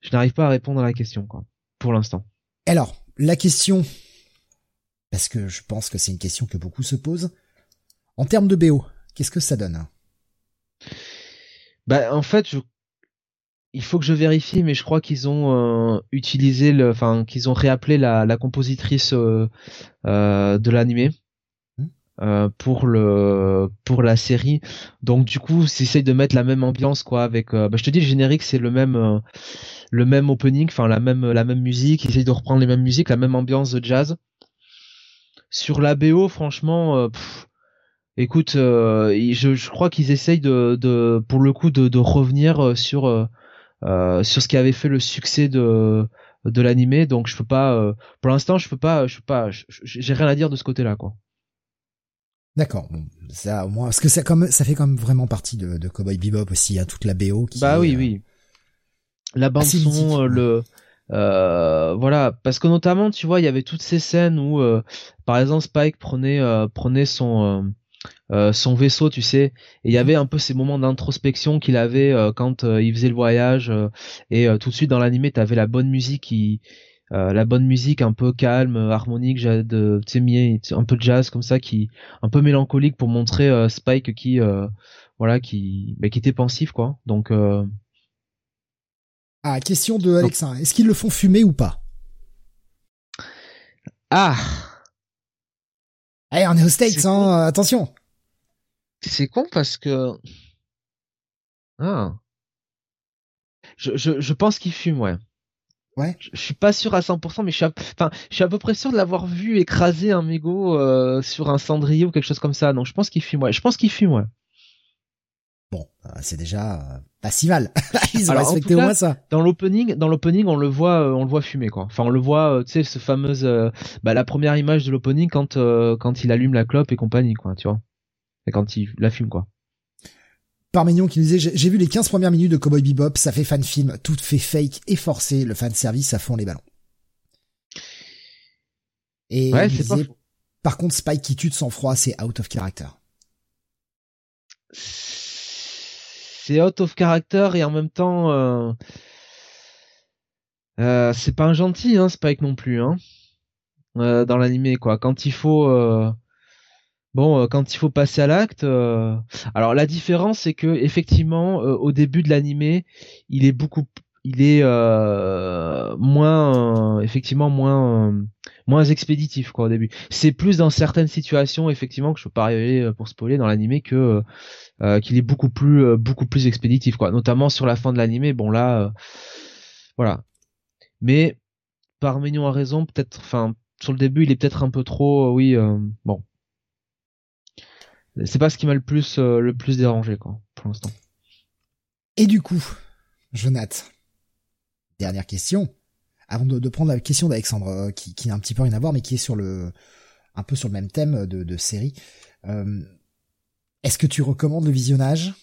[SPEAKER 2] je n'arrive pas à répondre à la question, quoi, pour l'instant.
[SPEAKER 1] Alors, la question, parce que je pense que c'est une question que beaucoup se posent en termes de BO, qu'est-ce que ça donne?
[SPEAKER 2] Bah en fait, il faut que je vérifie, mais je crois qu'ils ont euh, utilisé le, enfin qu'ils ont réappelé la, compositrice euh, euh, de l'animé. Hmm. pour le pour la série donc du coup s'essaye de mettre la même ambiance quoi avec bah, je te dis le générique c'est le même le même opening enfin la même la même musique ils essayent de reprendre les mêmes musiques la même ambiance de jazz sur la BO franchement Écoute, euh, je, je, crois qu'ils essayent de, de, pour le coup, de, de revenir sur sur ce qui avait fait le succès de de l'animé. Donc je peux pas, pour l'instant, je peux pas, je peux pas, j'ai rien à dire de ce côté-là, quoi.
[SPEAKER 1] D'accord. Bon, ça au moins, parce que ça comme ça fait comme vraiment partie de, de Cowboy Bebop aussi, hein, toute la BO. Qui
[SPEAKER 2] bah oui, oui. La bande son, le euh, voilà, parce que notamment, tu vois, il y avait toutes ces scènes où, par exemple, Spike prenait prenait son euh, son vaisseau, tu sais. Et il y avait un peu ces moments d'introspection qu'il avait euh, quand euh, il faisait le voyage. et tout de suite dans l'animé, t'avais la bonne musique qui, la bonne musique un peu calme, harmonique, de, tu sais, un peu de jazz comme ça, qui, un peu mélancolique pour montrer Spike qui, voilà, qui, bah, qui était pensif quoi. Donc.
[SPEAKER 1] Ah, question de Alexa. Est-ce qu'ils le font fumer ou pas?
[SPEAKER 2] Ah.
[SPEAKER 1] Allez, on est aux States, hein, attention.
[SPEAKER 2] C'est con parce que. Ah. Je, je, je pense qu'il fume, ouais.
[SPEAKER 1] Ouais.
[SPEAKER 2] Je, suis pas sûr à 100%, mais je suis à, enfin, je suis à peu près sûr de l'avoir vu écraser un mégot euh, sur un cendrier ou quelque chose comme ça. Donc je pense qu'il fume, ouais. Je pense qu'il fume, ouais.
[SPEAKER 1] Bon, euh, c'est déjà euh, pas si mal. Ils ont respecté au moins ça.
[SPEAKER 2] Dans l'opening, dans l'opening, on le voit, on le voit fumer quoi. Enfin, on le voit, tu sais, ce fameuse, bah, la première image de l'opening quand quand il allume la clope et compagnie quoi, tu vois quand il la fume, quoi.
[SPEAKER 1] Parmignon qui nous disait j'ai vu les 15 premières minutes de Cowboy Bebop, ça fait fan film, tout fait fake et forcé, le fan service à fond les ballons. Et ouais, disait, par contre Spike qui tue de sang-froid, c'est out of character.
[SPEAKER 2] C'est out of character et en même temps euh... Euh, c'est pas un gentil hein, Spike non plus hein. Euh, dans l'animé quoi. Quand il faut Bon, quand il faut passer à l'acte, alors la différence c'est que effectivement au début de l'animé, il est beaucoup, il est moins, effectivement moins, moins expéditif quoi au début. C'est plus dans certaines situations effectivement que je peux pas arriver pour spoiler dans l'animé que qu'il est beaucoup plus, beaucoup plus expéditif quoi. Notamment sur la fin de l'animé, bon là, voilà. Mais Parménion a raison, peut-être, enfin sur le début il est peut-être un peu trop, oui, bon c'est pas ce qui m'a le plus euh, le plus dérangé quoi pour l'instant.
[SPEAKER 1] Et du coup, Jonath, dernière question. Avant de, prendre la question d'Alexandre, euh, qui, qui n'a un petit peu rien à voir, mais qui est sur le un peu sur le même thème de, de série. Euh, Est-ce que tu recommandes le visionnage?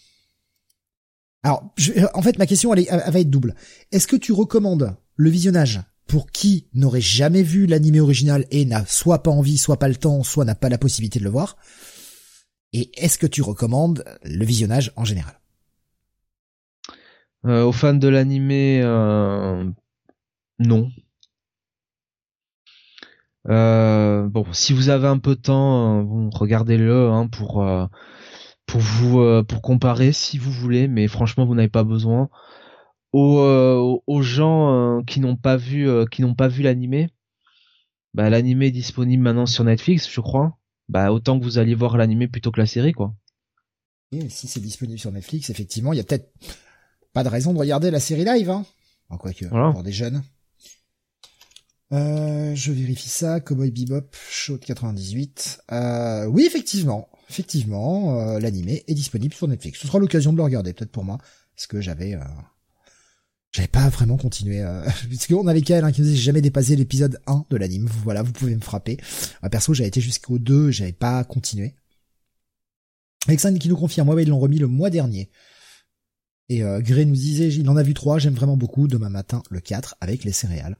[SPEAKER 1] Alors, je, en fait, ma question elle, elle va être double. Est-ce que tu recommandes le visionnage pour qui n'aurait jamais vu l'animé original et n'a soit pas envie, soit pas le temps, soit n'a pas la possibilité de le voir? Et est-ce que tu recommandes le visionnage en général?
[SPEAKER 2] Aux fans de l'animé, non. bon, si vous avez un peu de temps, bon, regardez-le hein, pour pour vous pour comparer si vous voulez, mais franchement vous n'avez pas besoin. Aux, aux gens qui n'ont pas vu qui n'ont pas vu l'animé, bah l'animé est disponible maintenant sur Netflix, je crois. Bah autant que vous alliez voir l'animé plutôt que la série, quoi.
[SPEAKER 1] Et si c'est disponible sur Netflix, effectivement, il y a peut-être pas de raison de regarder la série live, hein. En quoi que, pour des jeunes. Euh, je vérifie ça, Cowboy Bebop, Show 98. Euh, oui, effectivement, effectivement, euh, l'animé est disponible sur Netflix. Ce sera l'occasion de le regarder, peut-être pour moi, parce que j'avais, euh, j'avais pas vraiment continué. Euh, parce qu'on avait Kael hein, qui nous disait jamais dépassé l'épisode 1 de l'anime. Voilà, vous pouvez me frapper. Perso, j'avais été jusqu'au 2, j'avais pas continué. Alexandre qui nous confirme, ouais, ils l'ont remis le mois dernier. Et Gray nous disait, il en a vu 3, j'aime vraiment beaucoup, demain matin le 4 avec les céréales.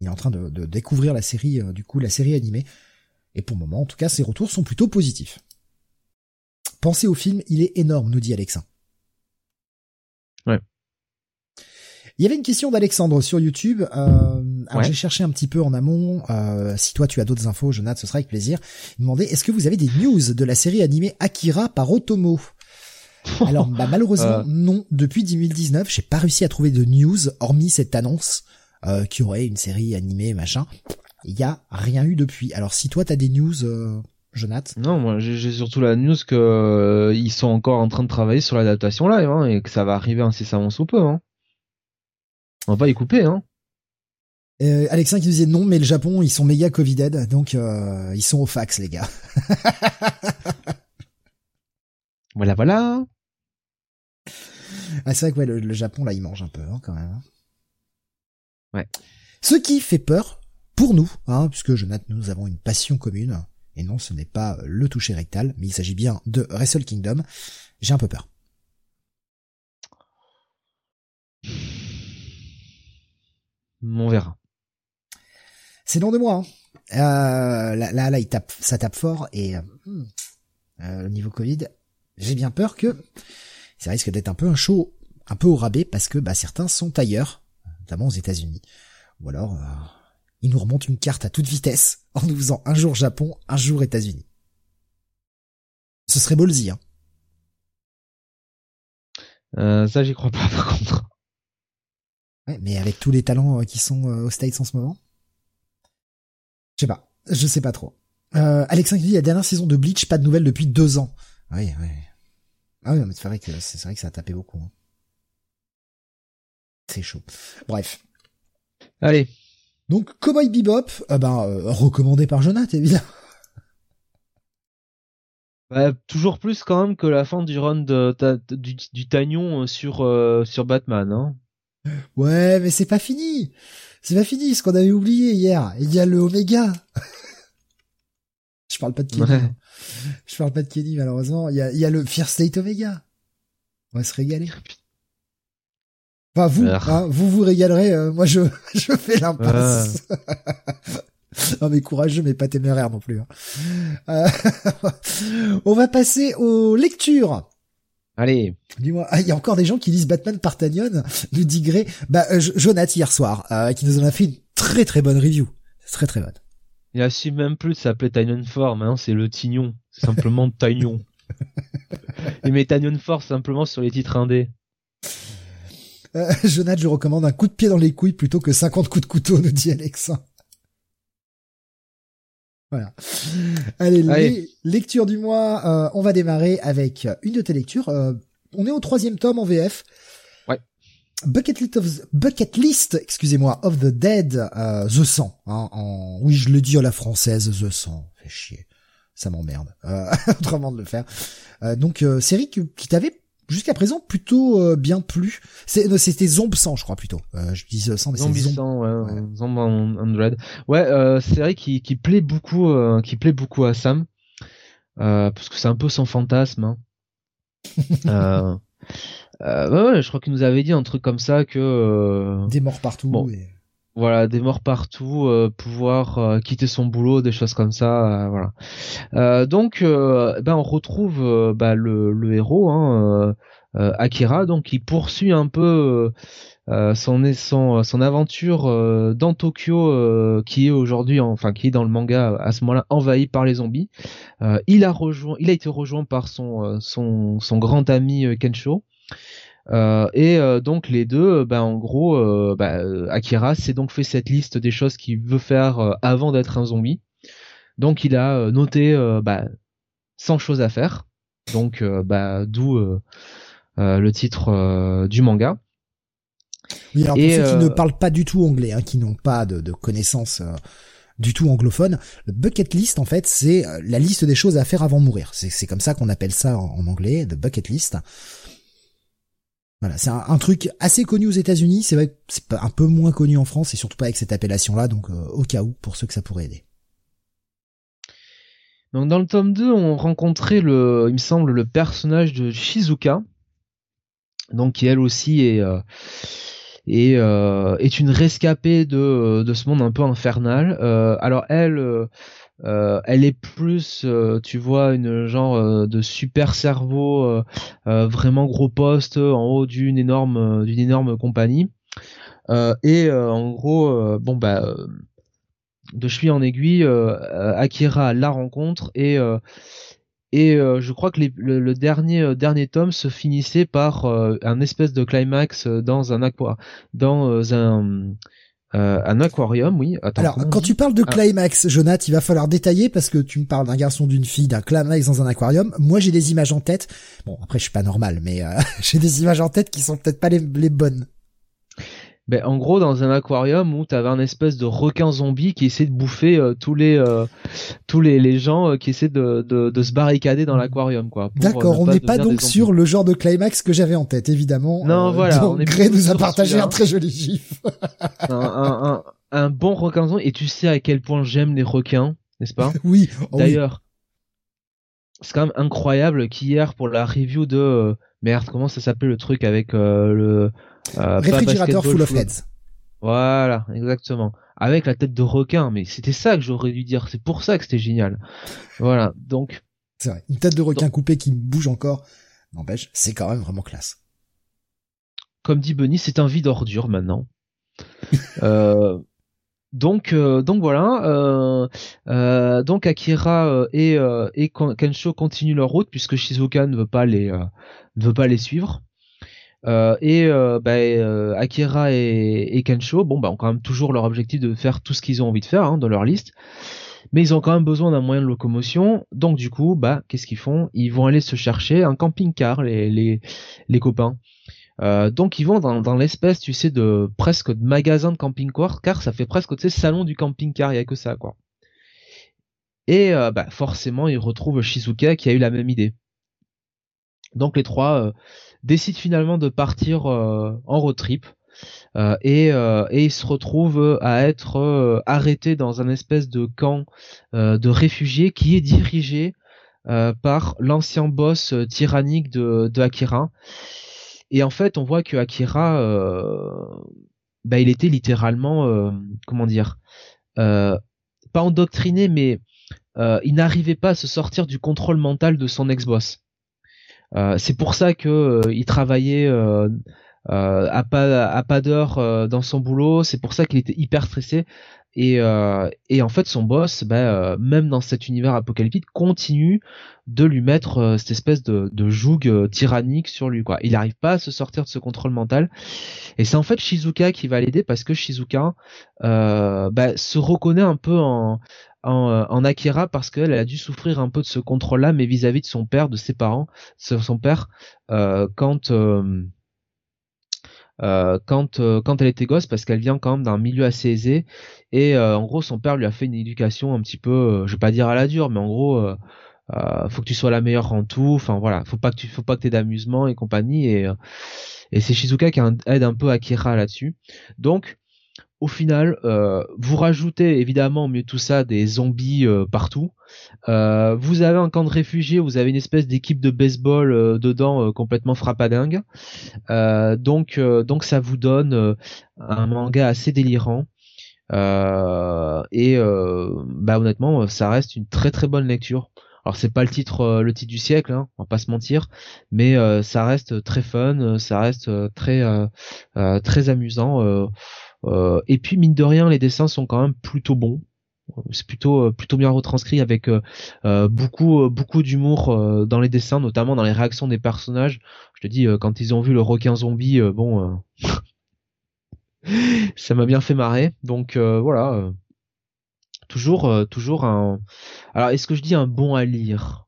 [SPEAKER 1] Il est en train de, de découvrir la série, euh, du coup, la série animée. Et pour le moment, en tout cas, ses retours sont plutôt positifs. Pensez au film, il est énorme, nous dit Alexandre.
[SPEAKER 2] Ouais.
[SPEAKER 1] Il y avait une question d'Alexandre sur YouTube. Euh, alors j'ai cherché un petit peu en amont. Euh, si toi tu as d'autres infos, Jonathan, ce sera avec plaisir. Il demandait est-ce que vous avez des news de la série animée Akira par Otomo? Alors bah, malheureusement euh. non. Depuis 2019, j'ai pas réussi à trouver de news hormis cette annonce euh, qui aurait une série animée machin. Il y a rien eu depuis. Alors si toi t'as des news. Euh... Jonathan
[SPEAKER 2] Non, moi j'ai surtout la news que euh, ils sont encore en train de travailler sur l'adaptation live hein, et que ça va arriver incessamment sous peu. Hein. On va pas y couper, hein.
[SPEAKER 1] Euh, Alexin qui nous disait non, mais le Japon, ils sont méga covided, donc euh, ils sont au fax, les gars.
[SPEAKER 2] voilà, voilà.
[SPEAKER 1] Ah, c'est vrai que ouais, le, Japon, là, il mange un peu, hein, quand même.
[SPEAKER 2] Ouais.
[SPEAKER 1] Ce qui fait peur, pour nous, hein, puisque Jonathan, nous avons une passion commune, et non, ce n'est pas le toucher rectal, mais il s'agit bien de Wrestle Kingdom, j'ai un peu peur.
[SPEAKER 2] On verra.
[SPEAKER 1] C'est long de moi. Hein. Euh, là, là, il tape, ça tape fort et euh, hmm, euh, niveau Covid, j'ai bien peur que ça risque d'être un peu un show, un peu au rabais parce que bah, certains sont ailleurs, notamment aux États-Unis. Ou alors, euh, ils nous remontent une carte à toute vitesse en nous faisant un jour Japon, un jour États-Unis. Ce serait ballsy, hein.
[SPEAKER 2] Euh, ça, j'y crois pas, par contre.
[SPEAKER 1] Ouais, mais avec tous les talents euh, qui sont euh, aux States en ce moment? Je sais pas. Je sais pas trop. Euh, Alexandre dit la dernière saison de Bleach, pas de nouvelles depuis deux ans. Oui, oui. Ah oui, mais c'est vrai que c'est vrai que ça a tapé beaucoup. Hein. C'est chaud. Bref.
[SPEAKER 2] Allez.
[SPEAKER 1] Donc Cowboy Bebop, euh, ben euh, recommandé par Jonathan évidemment.
[SPEAKER 2] Bah, toujours plus quand même que la fin du run de, du, du Tagnon sur sur Batman. Hein.
[SPEAKER 1] Ouais, mais c'est pas fini. C'est pas fini, ce qu'on avait oublié hier. Il y a le Omega. Je parle pas de Kenny. Hein. Je parle pas de Kenny, malheureusement. Il y a, il y a le Fear State Omega. On va se régaler. Enfin, vous, hein, vous vous régalerez. Euh, moi, je, je fais l'impasse. non, mais courageux, mais pas téméraire non plus. Hein. Euh, on va passer aux lectures.
[SPEAKER 2] Allez.
[SPEAKER 1] Dis-moi, ah, il y a encore des gens qui lisent Batman par Tanyon, nous dit. Bah, euh, Jonathan hier soir, euh, qui nous en a fait une très très bonne review. Très très bonne.
[SPEAKER 2] Il assume même plus de s'appeler Tanyon 4, maintenant c'est le Tignon. Simplement Tanyon. Il met Tanyon 4 simplement sur les titres indés.
[SPEAKER 1] Euh, Jonathan, je recommande un coup de pied dans les couilles plutôt que 50 coups de couteau, nous dit Alexa. Voilà. Allez, lecture du mois. Euh, on va démarrer avec une de tes lectures. Euh, on est au troisième tome en VF.
[SPEAKER 2] Ouais.
[SPEAKER 1] Bucket List, of, Bucket List, excusez-moi, of the Dead, euh, The Sang. Hein, en, oui, je le dis à la française, The Sang. Fait chier. Ça m'emmerde. autrement de le faire. donc, série qui t'avait jusqu'à présent plutôt euh, bien plu. C'était Zomb 100, je crois plutôt. Euh, je dis 100, mais
[SPEAKER 2] c'est Zomb. ouais, Zomb 100. Ouais, euh, c'est vrai qui, qui plaît beaucoup, euh, qui plaît beaucoup à Sam, parce que c'est un peu son fantasme. Hein. ouais, ouais, je crois qu'il nous avait dit un truc comme ça que
[SPEAKER 1] des morts partout.
[SPEAKER 2] Bon. Voilà, des morts partout, pouvoir quitter son boulot, des choses comme ça, voilà. donc, ben on retrouve bah, le, héros, hein, Akira, donc qui poursuit un peu euh, son, son, son aventure euh, dans Tokyo euh, qui est aujourd'hui enfin qui est dans le manga à ce moment-là envahi par les zombies. Il a rejoint il a été rejoint par son son, son grand ami Kensho et donc les deux ben en gros bah, Akira s'est donc fait cette liste des choses qu'il veut faire avant d'être un zombie donc il a noté bah, 100 choses à faire donc bah d'où le titre du manga
[SPEAKER 1] oui, alors pour ceux qui ne euh, parlent pas du tout anglais, hein, qui n'ont pas de, de connaissances euh, du tout anglophones, le bucket list en fait c'est euh, la liste des choses à faire avant de mourir. C'est comme ça qu'on appelle ça en, anglais, the bucket list. Voilà, c'est un, truc assez connu aux États-Unis. C'est vrai c'est un peu moins connu en France et surtout pas avec cette appellation-là. Donc au cas où, pour ceux que ça pourrait aider.
[SPEAKER 2] Donc dans le tome 2, on rencontrait le, il me semble, le personnage de Shizuka, donc qui elle aussi est et euh, est une rescapée de, de ce monde un peu infernal. Euh, alors elle, euh, elle est plus, tu vois, une genre de super cerveau, vraiment gros poste en haut d'une énorme, d'une énorme compagnie. et en gros, bon bah de cheville en aiguille, Akira la rencontre et et euh, je crois que le, dernier euh, dernier tome se finissait par euh, un espèce de climax dans un aqua, dans un un aquarium, oui.
[SPEAKER 1] Alors, quand tu parles de ah. climax, Jonathan, il va falloir détailler parce que tu me parles d'un garçon, d'une fille, d'un climax dans un aquarium. Moi, j'ai des images en tête. Bon, après, je suis pas normal, mais j'ai des images en tête qui sont peut-être pas les, les bonnes
[SPEAKER 2] ben, en gros dans un aquarium où t'avais un espèce de requin zombie qui essaie de bouffer euh, tous les euh, tous les, les gens euh, qui essaient de, de, de, se barricader dans l'aquarium quoi.
[SPEAKER 1] D'accord, on n'est pas donc sur le genre de climax que j'avais en tête évidemment.
[SPEAKER 2] Non voilà, on est
[SPEAKER 1] Grey nous a partagé un très joli gif.
[SPEAKER 2] un, un, un, bon requin zombie et tu sais à quel point j'aime les requins, n'est-ce pas?
[SPEAKER 1] Oui.
[SPEAKER 2] Oh D'ailleurs, c'est quand même incroyable qu'hier pour la review de merde comment ça s'appelle le truc avec le
[SPEAKER 1] euh, Réfrigérateur full of heads.
[SPEAKER 2] Voilà, exactement. Avec la tête de requin, mais c'était ça que j'aurais dû dire. C'est pour ça que c'était génial. Voilà, donc.
[SPEAKER 1] C'est vrai. Une tête de requin coupée qui bouge encore. N'empêche, c'est quand même vraiment classe.
[SPEAKER 2] Comme dit Benny, c'est un vide ordure maintenant. euh, donc, euh, donc voilà. Euh, euh, donc Akira et, et Kensho continuent leur route puisque Shizuka ne veut pas les ne veut pas les suivre. Euh, et euh, bah, euh, Akira et, Kensho, bon, bah, ont quand même toujours leur objectif de faire tout ce qu'ils ont envie de faire hein, dans leur liste, mais ils ont quand même besoin d'un moyen de locomotion. Donc du coup, bah, qu'est-ce qu'ils font? Ils vont aller se chercher un camping-car, les, copains. Donc ils vont dans, l'espèce, tu sais, de presque de magasin de camping-car, car ça fait presque, tu sais, salon du camping-car, il y a que ça, quoi. Et forcément, ils retrouvent Shizuka qui a eu la même idée. Donc les trois décide finalement de partir euh, en road trip. Euh, et, euh, et il se retrouve à être arrêté dans un espèce de camp de réfugiés qui est dirigé par l'ancien boss tyrannique de, de, Akira. Et en fait, on voit que Akira, bah, il était littéralement, comment dire, pas endoctriné, mais il n'arrivait pas à se sortir du contrôle mental de son ex-boss. Euh, c'est pour ça que euh, il travaillait euh, à pas à pas d'heure dans son boulot. C'est pour ça qu'il était hyper stressé. Et, et en fait, son boss, bah, même dans cet univers apocalyptique, continue de lui mettre cette espèce de, de joug tyrannique sur lui. Quoi. Il n'arrive pas à se sortir de ce contrôle mental. Et c'est en fait Shizuka qui va l'aider parce que Shizuka bah, se reconnaît un peu en, euh, en, Akira parce qu'elle a dû souffrir un peu de ce contrôle-là, mais vis-à-vis de son père, de ses parents, son père, euh, quand euh, quand elle était gosse, parce qu'elle vient quand même d'un milieu assez aisé, et en gros son père lui a fait une éducation un petit peu, je vais pas dire à la dure, mais en gros faut que tu sois la meilleure en tout, enfin voilà, faut pas que tu faut pas que t'aies d'amusement et compagnie, et et c'est Shizuka qui aide un peu Akira là-dessus. Donc au final, euh, vous rajoutez évidemment au mieux tout ça des zombies euh, partout. Euh, vous avez un camp de réfugiés, vous avez une espèce d'équipe de baseball dedans complètement frappadingue. donc, donc ça vous donne un manga assez délirant. et bah honnêtement, ça reste une très très bonne lecture. Alors c'est pas le titre le titre du siècle, hein, on va pas se mentir, mais ça reste très fun, ça reste très très amusant. Et puis mine de rien, les dessins sont quand même plutôt bons. C'est plutôt euh, plutôt bien retranscrit avec euh, euh, beaucoup beaucoup d'humour dans les dessins notamment dans les réactions des personnages. Je te dis quand ils ont vu le requin zombie bon ça m'a bien fait marrer. Donc voilà toujours toujours un alors est-ce que je dis un bon à lire?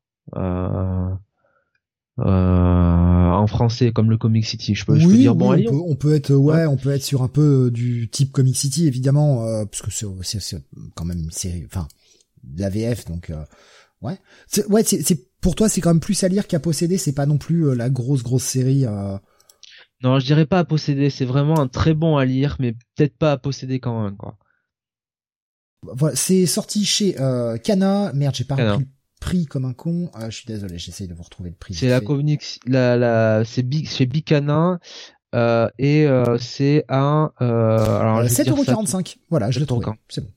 [SPEAKER 2] Euh, en français comme le Comic City. Je peux, je peux dire bon
[SPEAKER 1] on, peut, on peut être ouais, on peut être sur un peu euh, du type Comic City évidemment euh, parce que c'est c'est quand même une série enfin de la VF donc euh, ouais. Ouais, c'est pour toi c'est quand même plus à lire qu'à posséder, c'est pas non plus la grosse grosse série
[SPEAKER 2] Non, je dirais pas à posséder, c'est vraiment un très bon à lire mais peut-être pas à posséder quand même quoi.
[SPEAKER 1] Voilà, c'est sorti chez euh, Kana. Merde, j'ai pas repris prix comme un con. Ah, je suis désolé, j'essaye de vous retrouver le prix.
[SPEAKER 2] C'est la communique, la, la, c'est chez Bicana. Euh, et euh, c'est un euh, alors
[SPEAKER 1] 7,45€. Voilà, je le trouve. C'est bon.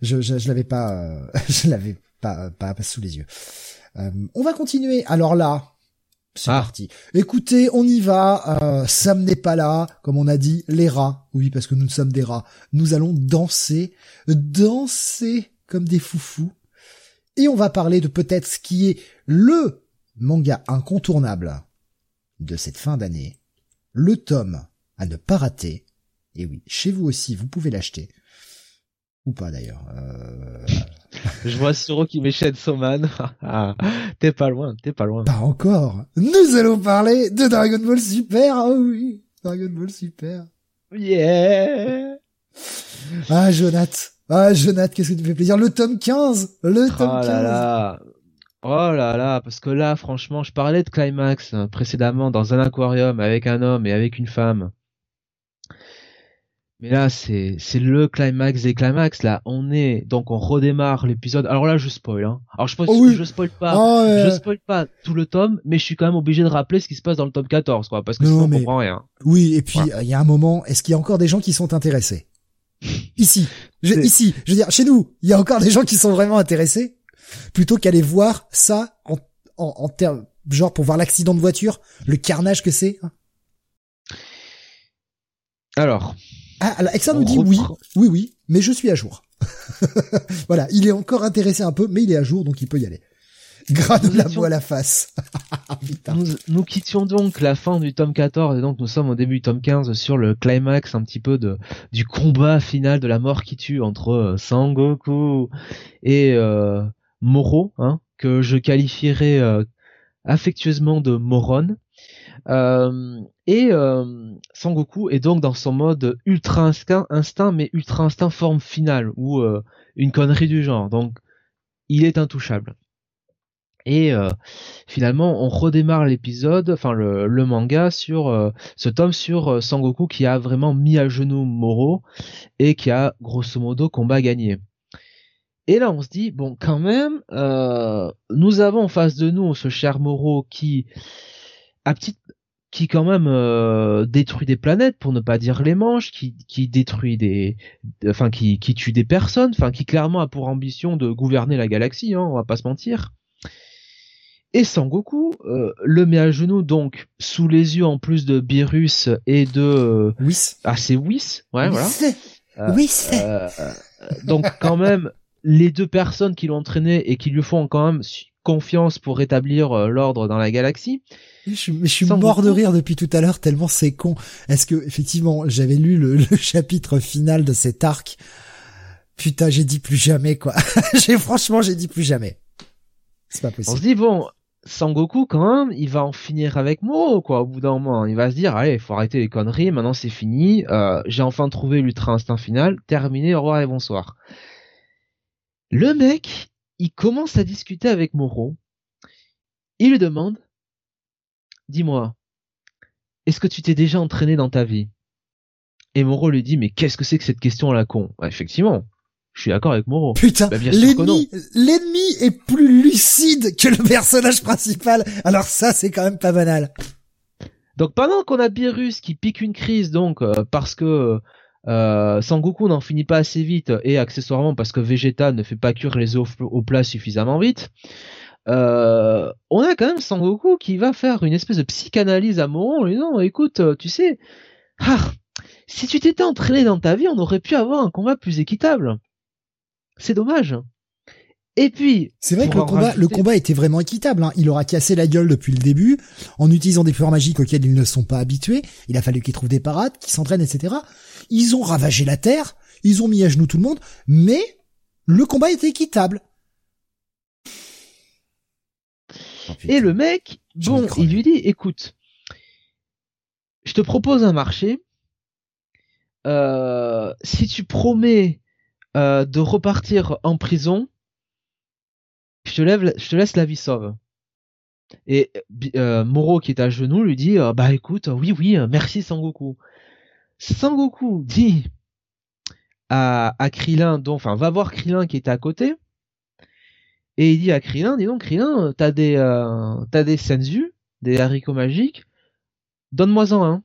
[SPEAKER 1] je je, je l'avais pas euh, je l'avais pas, pas, pas sous les yeux. Euh, on va continuer. Alors là, c'est ah. parti. Écoutez, on y va. Euh, Sam n'est pas là, comme on a dit. Les rats, oui, parce que nous sommes des rats. Nous allons danser, danser comme des foufous et on va parler de peut-être ce qui est le manga incontournable de cette fin d'année, le tome à ne pas rater. Et oui, chez vous aussi, vous pouvez l'acheter. Ou pas d'ailleurs. Euh...
[SPEAKER 2] Je vois Suro qui m'échaîne Soman. Ah, t'es pas loin, t'es pas loin.
[SPEAKER 1] Pas encore. Nous allons parler de Dragon Ball Super. Oh oui, Dragon Ball Super.
[SPEAKER 2] Yeah.
[SPEAKER 1] Ah, Jonath. Ah, Jonathan, qu'est-ce que tu fais plaisir? Le tome 15 Le tome oh 15
[SPEAKER 2] là là. Oh là là, parce que là, franchement, je parlais de Climax hein, précédemment dans un aquarium avec un homme et avec une femme. Mais là, c'est c'est le climax des climax. Là, on est donc on redémarre l'épisode. Alors là, je spoil. Hein. Alors je pense oh je spoil pas. Oh, je spoil pas tout le tome, mais je suis quand même obligé de rappeler ce qui se passe dans le tome 14, quoi, parce que sinon on comprend rien.
[SPEAKER 1] Oui, et puis il y a un moment. Est-ce qu'il y a encore des gens qui sont intéressés? Ici, ici, je veux dire, chez nous, il y a encore des gens qui sont vraiment intéressés, plutôt qu'aller voir ça en, en, en termes, genre pour voir l'accident de voiture, le carnage que c'est. Hein.
[SPEAKER 2] Alors.
[SPEAKER 1] Ah, Alexa nous dit oui, oui, oui, mais je suis à jour. voilà, il est encore intéressé un peu, mais il est à jour, donc il peut y aller. Grade la boue à la face.
[SPEAKER 2] nous, quittions donc la fin du tome 14 et donc nous sommes au début du tome 15 sur le climax un petit peu de du combat final de la mort qui tue entre euh, Sangoku et euh, Moro, hein, que je qualifierais euh, affectueusement de Moron. Euh, et Sangoku est donc dans son mode ultra instinct, instinct mais ultra instinct forme finale ou une connerie du genre. Donc il est intouchable. Et euh, finalement, on redémarre l'épisode, enfin le, manga sur euh, ce tome sur euh, Sangoku qui a vraiment mis à genoux Moro et qui a grosso modo combat gagné. Et là, on se dit bon, quand même, nous avons en face de nous ce cher Moro qui a petite qui quand même détruit des planètes pour ne pas dire les manches, qui, détruit des, enfin qui, qui tue des personnes, enfin qui clairement a pour ambition de gouverner la galaxie, hein, on va pas se mentir. Et Sangoku euh, le met à genoux donc sous les yeux en plus de Beerus et de euh,
[SPEAKER 1] Whis.
[SPEAKER 2] Ah c'est Whis, ouais voilà.
[SPEAKER 1] Euh, Whis.
[SPEAKER 2] Euh, donc quand même les deux personnes qui l'ont entraîné et qui lui font quand même confiance pour rétablir l'ordre dans la galaxie.
[SPEAKER 1] Je, je suis mort de rire depuis tout à l'heure tellement c'est con. Est-ce que effectivement j'avais lu le, le, chapitre final de cet arc? Putain, j'ai dit plus jamais quoi. j'ai franchement j'ai dit plus jamais. C'est pas possible.
[SPEAKER 2] On se dit bon, Sangoku quand même, il va en finir avec moi quoi au bout d'un moment. Il va se dire allez, faut arrêter les conneries, maintenant c'est fini, euh, j'ai enfin trouvé l'ultra instinct final, terminé, au revoir et bonsoir. Le mec, il commence à discuter avec Moro. Il lui demande Dis-moi, est-ce que tu t'es déjà entraîné dans ta vie? Et Moro lui dit Mais qu'est-ce que c'est que cette question à la con? Bah, Effectivement, je suis d'accord avec Moro.
[SPEAKER 1] Putain, bah, l'ennemi, l'ennemi est plus lucide que le personnage principal. Alors ça, c'est quand même pas banal.
[SPEAKER 2] Donc pendant qu'on a Beerus qui pique une crise, donc euh, parce que Euh, Sangoku n'en finit pas assez vite et accessoirement parce que Vegeta ne fait pas cuire les œufs au plat suffisamment vite. Euh, on a quand même Sangoku qui va faire une espèce de psychanalyse à Moro en lui disant écoute, euh, tu sais, ah, si tu t'étais entraîné dans ta vie, on aurait pu avoir un combat plus équitable. C'est dommage. Et puis,
[SPEAKER 1] c'est vrai que le combat, le combat était vraiment équitable. Hein. Il aura cassé la gueule depuis le début en utilisant des pouvoirs magiques auxquels ils ne sont pas habitués. Il a fallu qu'ils trouvent des parades, qu'ils s'entraînent, etc. Ils ont ravagé la terre, ils ont mis à genoux tout le monde, mais le combat était équitable.
[SPEAKER 2] Oh, Et le mec, bon, il lui dit, écoute, je te propose un marché. Euh, si tu promets euh, de repartir en prison, je te, lève, je te laisse la vie sauve. Et euh, Moro qui est à genoux lui dit euh, bah écoute oui oui merci Sangoku. Sangoku dit à, à Krillin donc enfin va voir Krillin qui était à côté et il dit à Krillin dis donc Krillin t'as des euh, t'as des senzu des haricots magiques donne-moi-en un.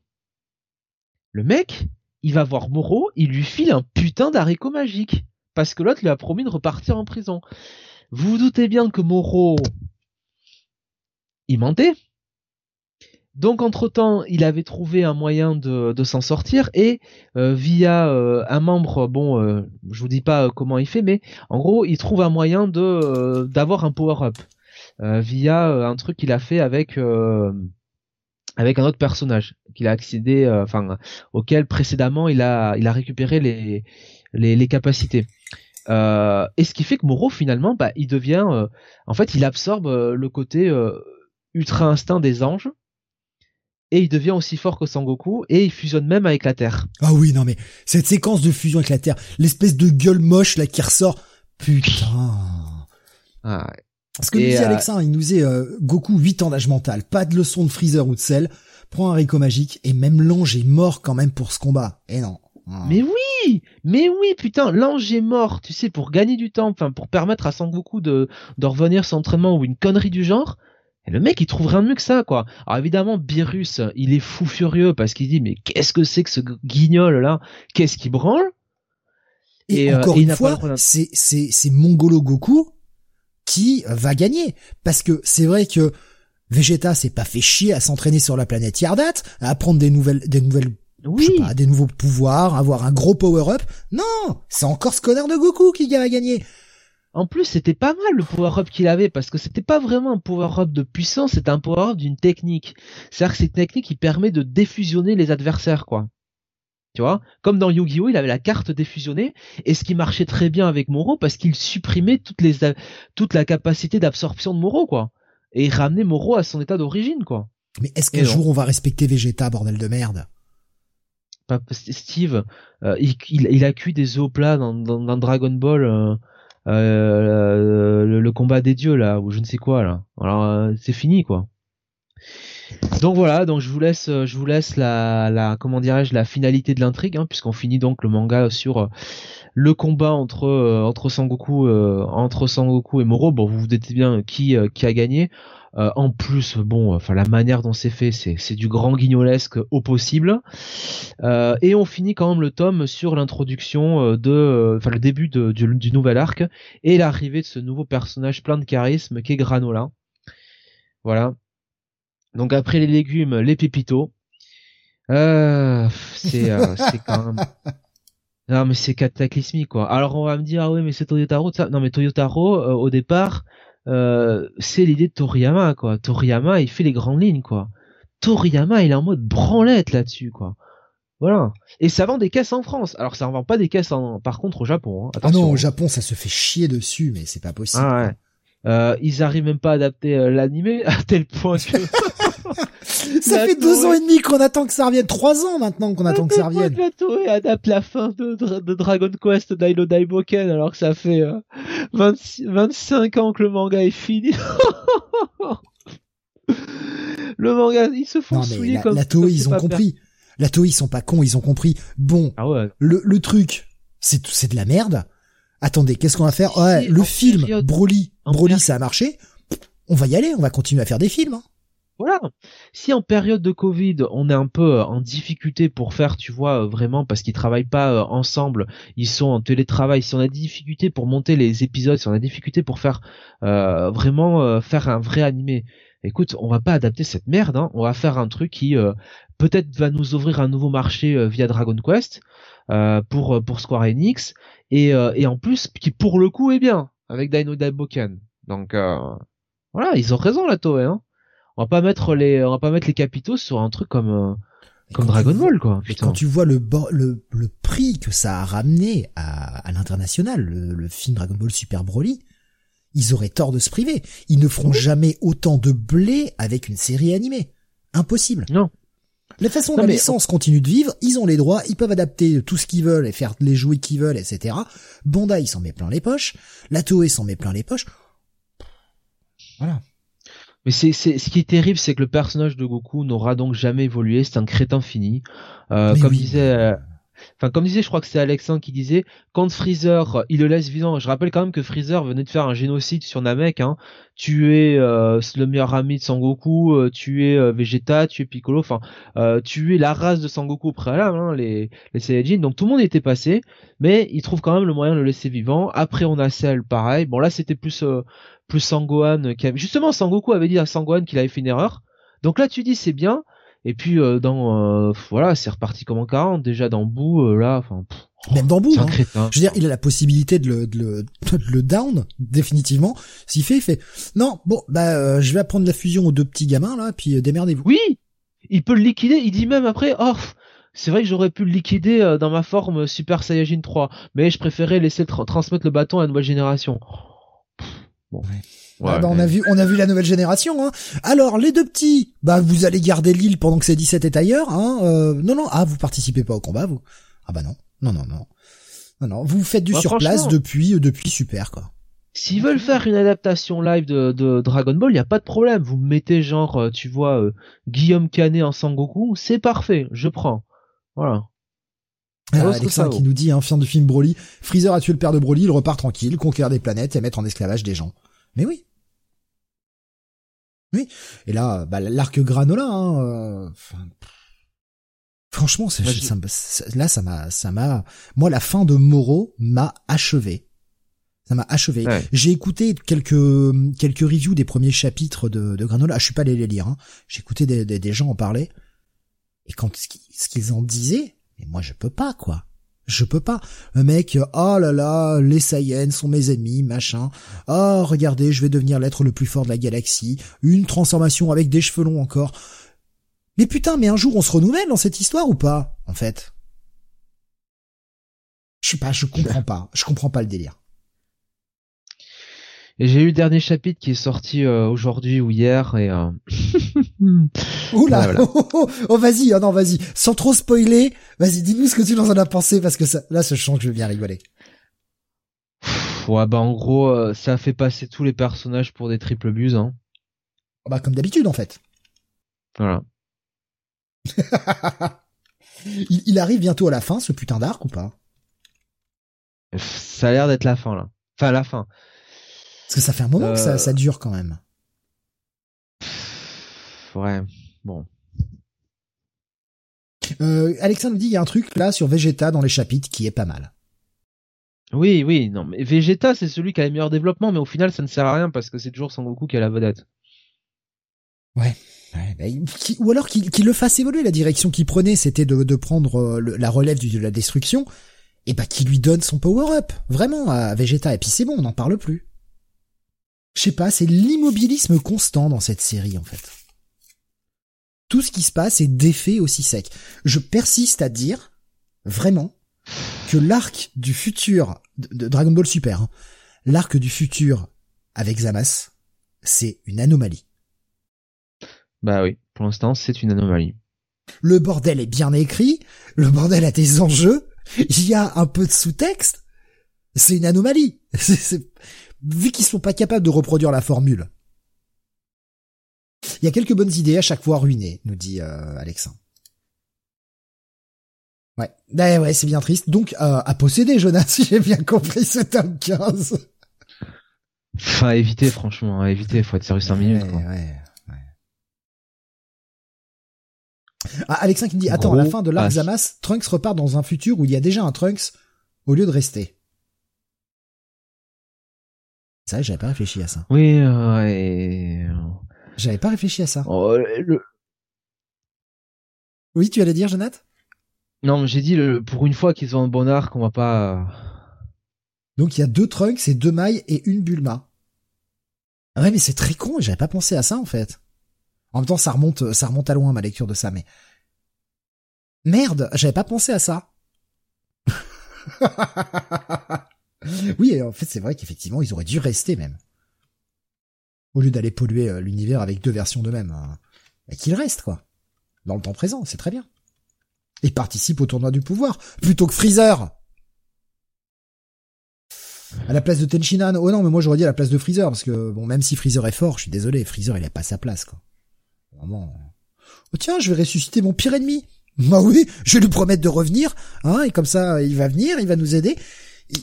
[SPEAKER 2] Le mec il va voir Moro il lui file un putain d'haricot magique parce que l'autre lui a promis de repartir en prison. Vous vous doutez bien que Moro, il mentait. Donc entre-temps, il avait trouvé un moyen de, s'en sortir et euh, via euh, un membre, bon, euh, je vous dis pas comment il fait, mais en gros, il trouve un moyen de d'avoir un power-up via un truc qu'il a fait avec avec un autre personnage qu'il a accédé, enfin auquel précédemment il a il a récupéré les les, les capacités. Euh, et ce qui fait que Moro finalement, bah, il devient, euh, en fait, il absorbe euh, le côté ultra instinct des anges et il devient aussi fort que Sangoku et il fusionne même avec la Terre.
[SPEAKER 1] Ah oui, non mais cette séquence de fusion avec la Terre, l'espèce de gueule moche là qui ressort, putain. Ah, Ce que nous dit Alexa, il nous dit Goku 8 ans d'âge mental, pas de leçon de Freezer ou de Cell, prend un Rico magique et même l'ange est mort quand même pour ce combat. Et non.
[SPEAKER 2] Ah. Mais oui, mais oui, putain, l'ange est mort, tu sais, pour gagner du temps, enfin, pour permettre à Sangoku de, de revenir son entraînement ou une connerie du genre. Et le mec, il trouve rien de mieux que ça, quoi. Alors évidemment, Beerus, il est fou furieux parce qu'il dit, mais qu'est-ce que c'est que ce guignol là? Qu'est-ce qui branle?
[SPEAKER 1] Et, euh, encore une fois, c'est c'est c'est Mongolo Goku qui va gagner parce que c'est vrai que Vegeta s'est pas fait chier à s'entraîner sur la planète Yardat, à apprendre des nouvelles des nouvelles oui. pas, des nouveaux pouvoirs, avoir un gros power-up. Non, c'est encore ce connard de Goku qui va gagner.
[SPEAKER 2] En plus, c'était pas mal le power-up qu'il avait parce que c'était pas vraiment un power-up de puissance, c'était un power-up d'une technique. C'est-à-dire que cette technique qui permet de défusionner les adversaires, quoi. Tu vois, comme dans Yu-Gi-Oh, il avait la carte défusionnée et ce qui marchait très bien avec Moro parce qu'il supprimait toutes les toute la capacité d'absorption de Moro, quoi, et il ramenait Moro à son état d'origine, quoi.
[SPEAKER 1] Mais est-ce qu'un jour on va respecter Vegeta, bordel de merde?
[SPEAKER 2] Steve, euh, il, il, a cuit des œufs plats dans, dans, Dragon Ball, euh, euh, le, combat des dieux là, ou je ne sais quoi là. Alors c'est fini quoi. Donc voilà, donc je vous laisse, je vous laisse la, comment dirais-je, la finalité de l'intrigue, hein, puisqu'on finit donc le manga sur le combat entre entre Sangoku, entre Sangoku et Moro. Bon, vous vous dites bien qui qui a gagné. Euh, en plus, bon, enfin la manière dont c'est fait, c'est du grand guignolesque au possible. Euh, et on finit quand même le tome sur l'introduction euh, de, enfin le début du, nouvel arc et l'arrivée de ce nouveau personnage plein de charisme qui est Granola. Voilà. Donc après les légumes, les pépitos. c'est c'est quand même. Non mais c'est cataclysmique quoi. Alors on va me dire ah oui mais c'est Toyotaro ça. Non mais Toyotaro au départ euh, c'est l'idée de Toriyama, quoi. Toriyama, il fait les grandes lignes, quoi. Toriyama, il est en mode branlette là-dessus, quoi. Voilà. Et ça vend des caisses en France. Alors ça ne vend pas des caisses en... par contre au Japon. Hein.
[SPEAKER 1] Ah non, au Japon, ça se fait chier dessus, mais c'est pas possible. Ah ouais.
[SPEAKER 2] Euh, ils arrivent même pas à adapter euh, l'animé à tel point que
[SPEAKER 1] ça fait deux ans et demi qu'on attend que ça revienne, trois ans maintenant qu'on attend que ça revienne.
[SPEAKER 2] La Toei adapte la fin de, de Dragon Quest Dailo Daiboken alors que ça fait 25 euh, ans que le manga est fini. le manga, ils se font souiller la, comme
[SPEAKER 1] la Toei, ils ont compris. La Toei, ils sont pas cons, ils ont compris. Bon, ah ouais. le, le truc, c'est c'est de la merde. Attendez, qu'est-ce qu'on va faire? Ouais, le film Broly, Broly, ça a marché. On va y aller, on va continuer à faire des films. Hein.
[SPEAKER 2] Voilà. Si en période de Covid, on est un peu en difficulté pour faire, tu vois, vraiment parce qu'ils travaillent pas ensemble, ils sont en télétravail. Si on a des difficultés pour monter les épisodes, si on a des difficultés pour faire vraiment faire un vrai animé, écoute, on va pas adapter cette merde. Hein. On va faire un truc qui peut-être va nous ouvrir un nouveau marché via Dragon Quest pour pour Square Enix et et en plus qui pour le coup est bien avec Dino Daiboken. Donc voilà, ils ont raison la Toei. Hein on va pas mettre les on va pas mettre les capitaux sur un truc comme euh, comme Dragon Ball quoi.
[SPEAKER 1] Quand tu vois le, le le prix que ça a ramené à, à l'international, le, film Dragon Ball Super Broly, ils auraient tort de se priver. Ils ne feront jamais autant de blé avec une série animée. Impossible.
[SPEAKER 2] Non.
[SPEAKER 1] La façon dont la licence continue de vivre, ils ont les droits, ils peuvent adapter tout ce qu'ils veulent et faire les jouets qu'ils veulent, etc. Bandai s'en met plein les poches, la Toei s'en met plein les poches. Voilà.
[SPEAKER 2] Mais c'est, c'est, ce qui est terrible, c'est que le personnage de Goku n'aura donc jamais évolué. C'est un crétin fini. Euh, comme disait, euh, enfin comme disait, je crois que c'est Alexandre qui disait, quand Freezer, il le laisse vivant. Je rappelle quand même que Freezer venait de faire un génocide sur Namek, hein, tuer euh, le meilleur ami de Sangoku, euh, tuer euh, Vegeta, tuer Piccolo, enfin euh, tuer la race de Sangoku au préalable, hein, les les Saiyajin. Donc tout le monde était passé, mais il trouve quand même le moyen de le laisser vivant. Après on a Cell, pareil. Bon là c'était plus plus Sangohan qui avait justement Sangoku avait dit à Sangohan qu'il avait fait une erreur. Donc là tu dis c'est bien. Et puis euh, dans euh, voilà, c'est reparti comme en 40 déjà dans Boo euh, là, enfin
[SPEAKER 1] même dans Boo. Hein. Je veux dire, il a la possibilité de le, de le, de le down définitivement. S'il fait, il fait non, bon bah je vais apprendre la fusion aux deux petits gamins là, puis démerdez-vous.
[SPEAKER 2] Oui, il peut le liquider. Il dit même après, oh c'est vrai que j'aurais pu le liquider dans ma forme Super Saiyajin 3, mais je préférais laisser transmettre le bâton à la nouvelle génération.
[SPEAKER 1] Bon. Ah bah, on a vu, on a vu la nouvelle génération. Hein. Alors les deux petits, bah vous allez garder l'île pendant que c'est 17 est ailleurs. Hein. Euh, non non, ah vous participez pas au combat vous Ah bah non, non non non, non non. Vous faites du bah, surplace depuis euh, depuis super quoi.
[SPEAKER 2] S'ils veulent faire une adaptation live de, de Dragon Ball, il y a pas de problème. Vous mettez genre, euh, tu vois, Guillaume Canet en Sangoku, c'est parfait, je prends. Voilà.
[SPEAKER 1] Ah, Alexandre qui nous dit, hein, fin de film Broly, Freezer a tué le père de Broly, il repart tranquille, conquérir des planètes et mettre en esclavage des gens. Mais oui. Oui. Et là, bah, l'arc granola, hein, euh, franchement, ça, là, ça m'a, ça m'a, moi, la fin de Moro m'a achevé. Ça m'a achevé. J'ai écouté quelques quelques reviews des premiers chapitres de, de Granola. Ah, je suis pas allé les lire. Hein. J'ai écouté des, des, gens en parler. Et quand ce qu'ils en disaient, mais moi je peux pas quoi. Je peux pas. Un mec, oh là là, les Saiyans sont mes ennemis, machin. Oh, regardez, je vais devenir l'être le plus fort de la galaxie. Une transformation avec des cheveux longs encore. Mais putain, mais un jour on se renouvelle dans cette histoire ou pas, en fait? Je sais pas, je comprends pas. Je comprends pas le délire.
[SPEAKER 2] Et j'ai eu le dernier chapitre qui est sorti euh, aujourd'hui ou hier et euh...
[SPEAKER 1] Oula, oh, oh, oh, vas-y, oh non vas-y, sans trop spoiler, vas-y, dis-nous ce que tu en as pensé parce que ça, là, ce chant que je bien rigoler.
[SPEAKER 2] Ouais, bah en gros, euh, ça a fait passer tous les personnages pour des triple buses, hein.
[SPEAKER 1] Oh, bah comme d'habitude en fait.
[SPEAKER 2] Voilà.
[SPEAKER 1] il, il, arrive bientôt à la fin, ce putain d'arc ou pas?
[SPEAKER 2] Ça a l'air d'être la fin là. Enfin la fin.
[SPEAKER 1] Parce que ça fait un moment que ça, euh. ça dure quand même.
[SPEAKER 2] Ouais, bon.
[SPEAKER 1] Euh, Alexandre dit il y a un truc là sur Vegeta dans les chapitres qui est pas mal.
[SPEAKER 2] Oui, oui, non, mais Vegeta c'est celui qui a le meilleur développement, mais au final ça ne sert à rien parce que c'est toujours Sangoku qui a la vedette.
[SPEAKER 1] Ouais. Bah, ou alors qu'il le fasse évoluer. La direction qu'il prenait, c'était de, prendre euh, la relève de la destruction, et bah qu'il lui donne son power-up, vraiment, à Vegeta. Et puis c'est bon, on n'en parle plus. Je sais pas, c'est l'immobilisme constant dans cette série en fait. Tout ce qui se passe est défait aussi sec. Je persiste à dire, vraiment, que l'arc du futur de Dragon Ball Super, hein, l'arc du futur avec Zamas, c'est une anomalie.
[SPEAKER 2] Bah oui, pour l'instant, c'est une anomalie.
[SPEAKER 1] Le bordel est bien écrit, le bordel a des enjeux, il y a un peu de sous-texte, c'est une anomalie. vu qu'ils sont pas capables de reproduire la formule. Il y a quelques bonnes idées à chaque fois ruinées, nous dit euh, Alexandre. Ouais, ben ouais, c'est bien triste. Donc, euh, à posséder, Jonas, si j'ai bien compris ce tome 15.
[SPEAKER 2] Enfin, éviter, franchement, éviter, faut être sérieux 5 minutes. Ouais, ouais,
[SPEAKER 1] Ah, Alexin qui me dit, attends, à la fin de l'arc Zamas, Trunks repart dans un futur où il y a déjà un Trunks au lieu de rester. Ça, j'avais pas réfléchi à ça.
[SPEAKER 2] Oui, euh,
[SPEAKER 1] J'avais pas réfléchi à ça.
[SPEAKER 2] Oh,
[SPEAKER 1] oui, tu allais dire, Jonathan?
[SPEAKER 2] Non, j'ai dit, le... pour une fois qu'ils ont un bon arc, on va pas...
[SPEAKER 1] Donc il y a deux Trunks et deux mailles et une Bulma. Ah ouais, mais c'est très con, j'avais pas pensé à ça en fait. En même temps, ça remonte, ça remonte à loin ma lecture de ça, mais merde, j'avais pas pensé à ça. oui, en fait, c'est vrai qu'effectivement, ils auraient dû rester même. Au lieu d'aller polluer euh, l'univers avec deux versions d'eux-mêmes. Hein. Qu'ils restent, quoi. Dans le temps présent, c'est très bien. Et participent au tournoi du pouvoir, plutôt que Freezer à la place de Tenchinan, oh non, mais moi j'aurais dit à la place de Freezer, parce que bon, même si Freezer est fort, je suis désolé, Freezer il a pas sa place, quoi. Vraiment. Oh tiens, je vais ressusciter mon pire ennemi. Bah oui, je vais lui promettre de revenir, hein, et comme ça, il va venir, il va nous aider.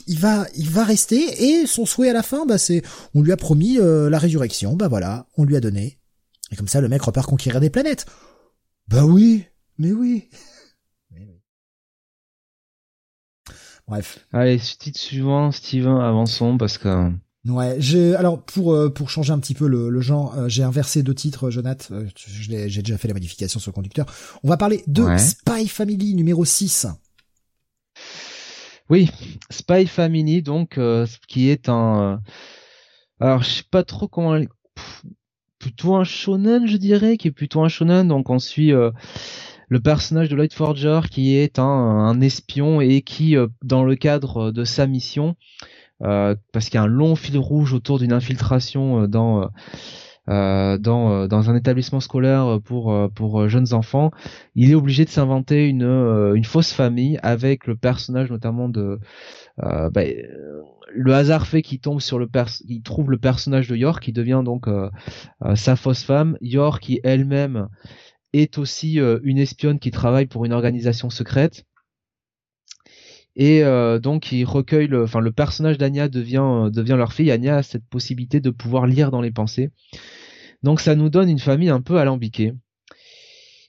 [SPEAKER 1] Il va, il va rester, et son souhait à la fin, bah c'est, on lui a promis euh, la résurrection, bah voilà, on lui a donné. Et comme ça, le mec repart conquérir des planètes. Bah oui, mais oui. Bref.
[SPEAKER 2] Allez, titre suivant, Steven, avançons parce que.
[SPEAKER 1] Ouais, j'ai alors pour euh, pour changer un petit peu le, le genre, euh, j'ai inversé deux titres, Jonath. Euh, j'ai déjà fait la modification sur le conducteur. On va parler de Spy Family numéro 6.
[SPEAKER 2] Oui, Spy Family donc qui est un alors je sais pas trop comment plutôt un shonen, je dirais, qui est plutôt un shonen. Donc on suit le personnage de Lloyd Forger qui est un, espion et qui, euh, dans le cadre de sa mission, euh, parce qu'il y a un long fil rouge autour d'une infiltration euh, dans dans, dans un établissement scolaire pour pour jeunes enfants, il est obligé de s'inventer une une fausse famille avec le personnage notamment de bah, le hasard fait qu'il tombe sur le pers il trouve le personnage de York qui devient donc sa fausse femme York qui elle-même est aussi euh, une espionne qui travaille pour une organisation secrète. Et euh, donc il recueille, le, enfin le personnage d'Anya devient euh, devient leur fille. Anya a cette possibilité de pouvoir lire dans les pensées. Donc ça nous donne une famille un peu alambiquée.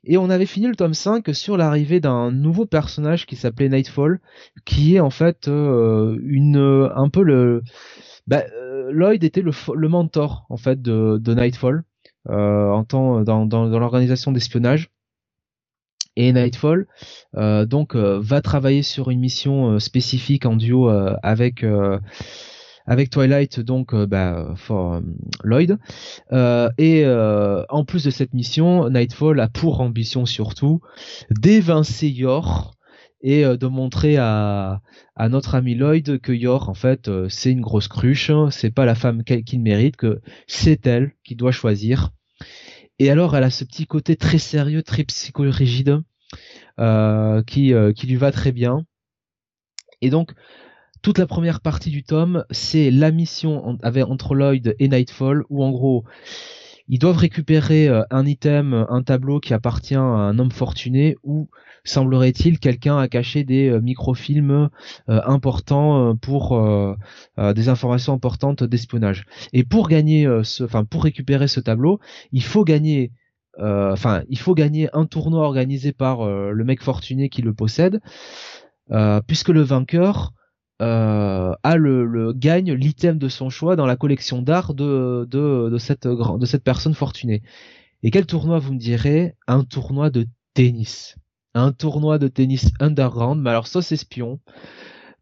[SPEAKER 2] Et on avait fini le tome 5 sur l'arrivée d'un nouveau personnage qui s'appelait Nightfall, qui est en fait une un peu le bah, Lloyd était le, le mentor en fait de, de Nightfall. Euh, en temps dans, dans, dans l'organisation d'espionnage et Nightfall. Euh, donc euh, va travailler sur une mission spécifique en duo avec avec Twilight donc bah, for Lloyd. Et en plus de cette mission Nightfall a pour ambition surtout d'évincer Yor et de montrer à, à notre ami Lloyd que Yor en fait c'est une grosse cruche, c'est pas la femme qu'il mérite, que c'est elle qui doit choisir et alors, elle a ce petit côté très sérieux, très psychorigide, euh, qui, euh, qui lui va très bien. Et donc, toute la première partie du tome, c'est la mission avec, entre Lloyd et Nightfall, où en gros, ils doivent récupérer euh, un item, un tableau qui appartient à un homme fortuné, ou semblerait-il quelqu'un a caché des euh, microfilms euh, importants pour des informations importantes d'espionnage. Et pour gagner ce, enfin pour récupérer ce tableau, il faut gagner enfin, il faut gagner un tournoi organisé par le mec fortuné qui le possède, puisque le vainqueur euh, a le, gagne l'item de son choix dans la collection d'art de, de, de, cette, de cette personne fortunée. Et quel tournoi vous me direz? Un tournoi de tennis. Un tournoi de tennis underground, mais alors sauce espion.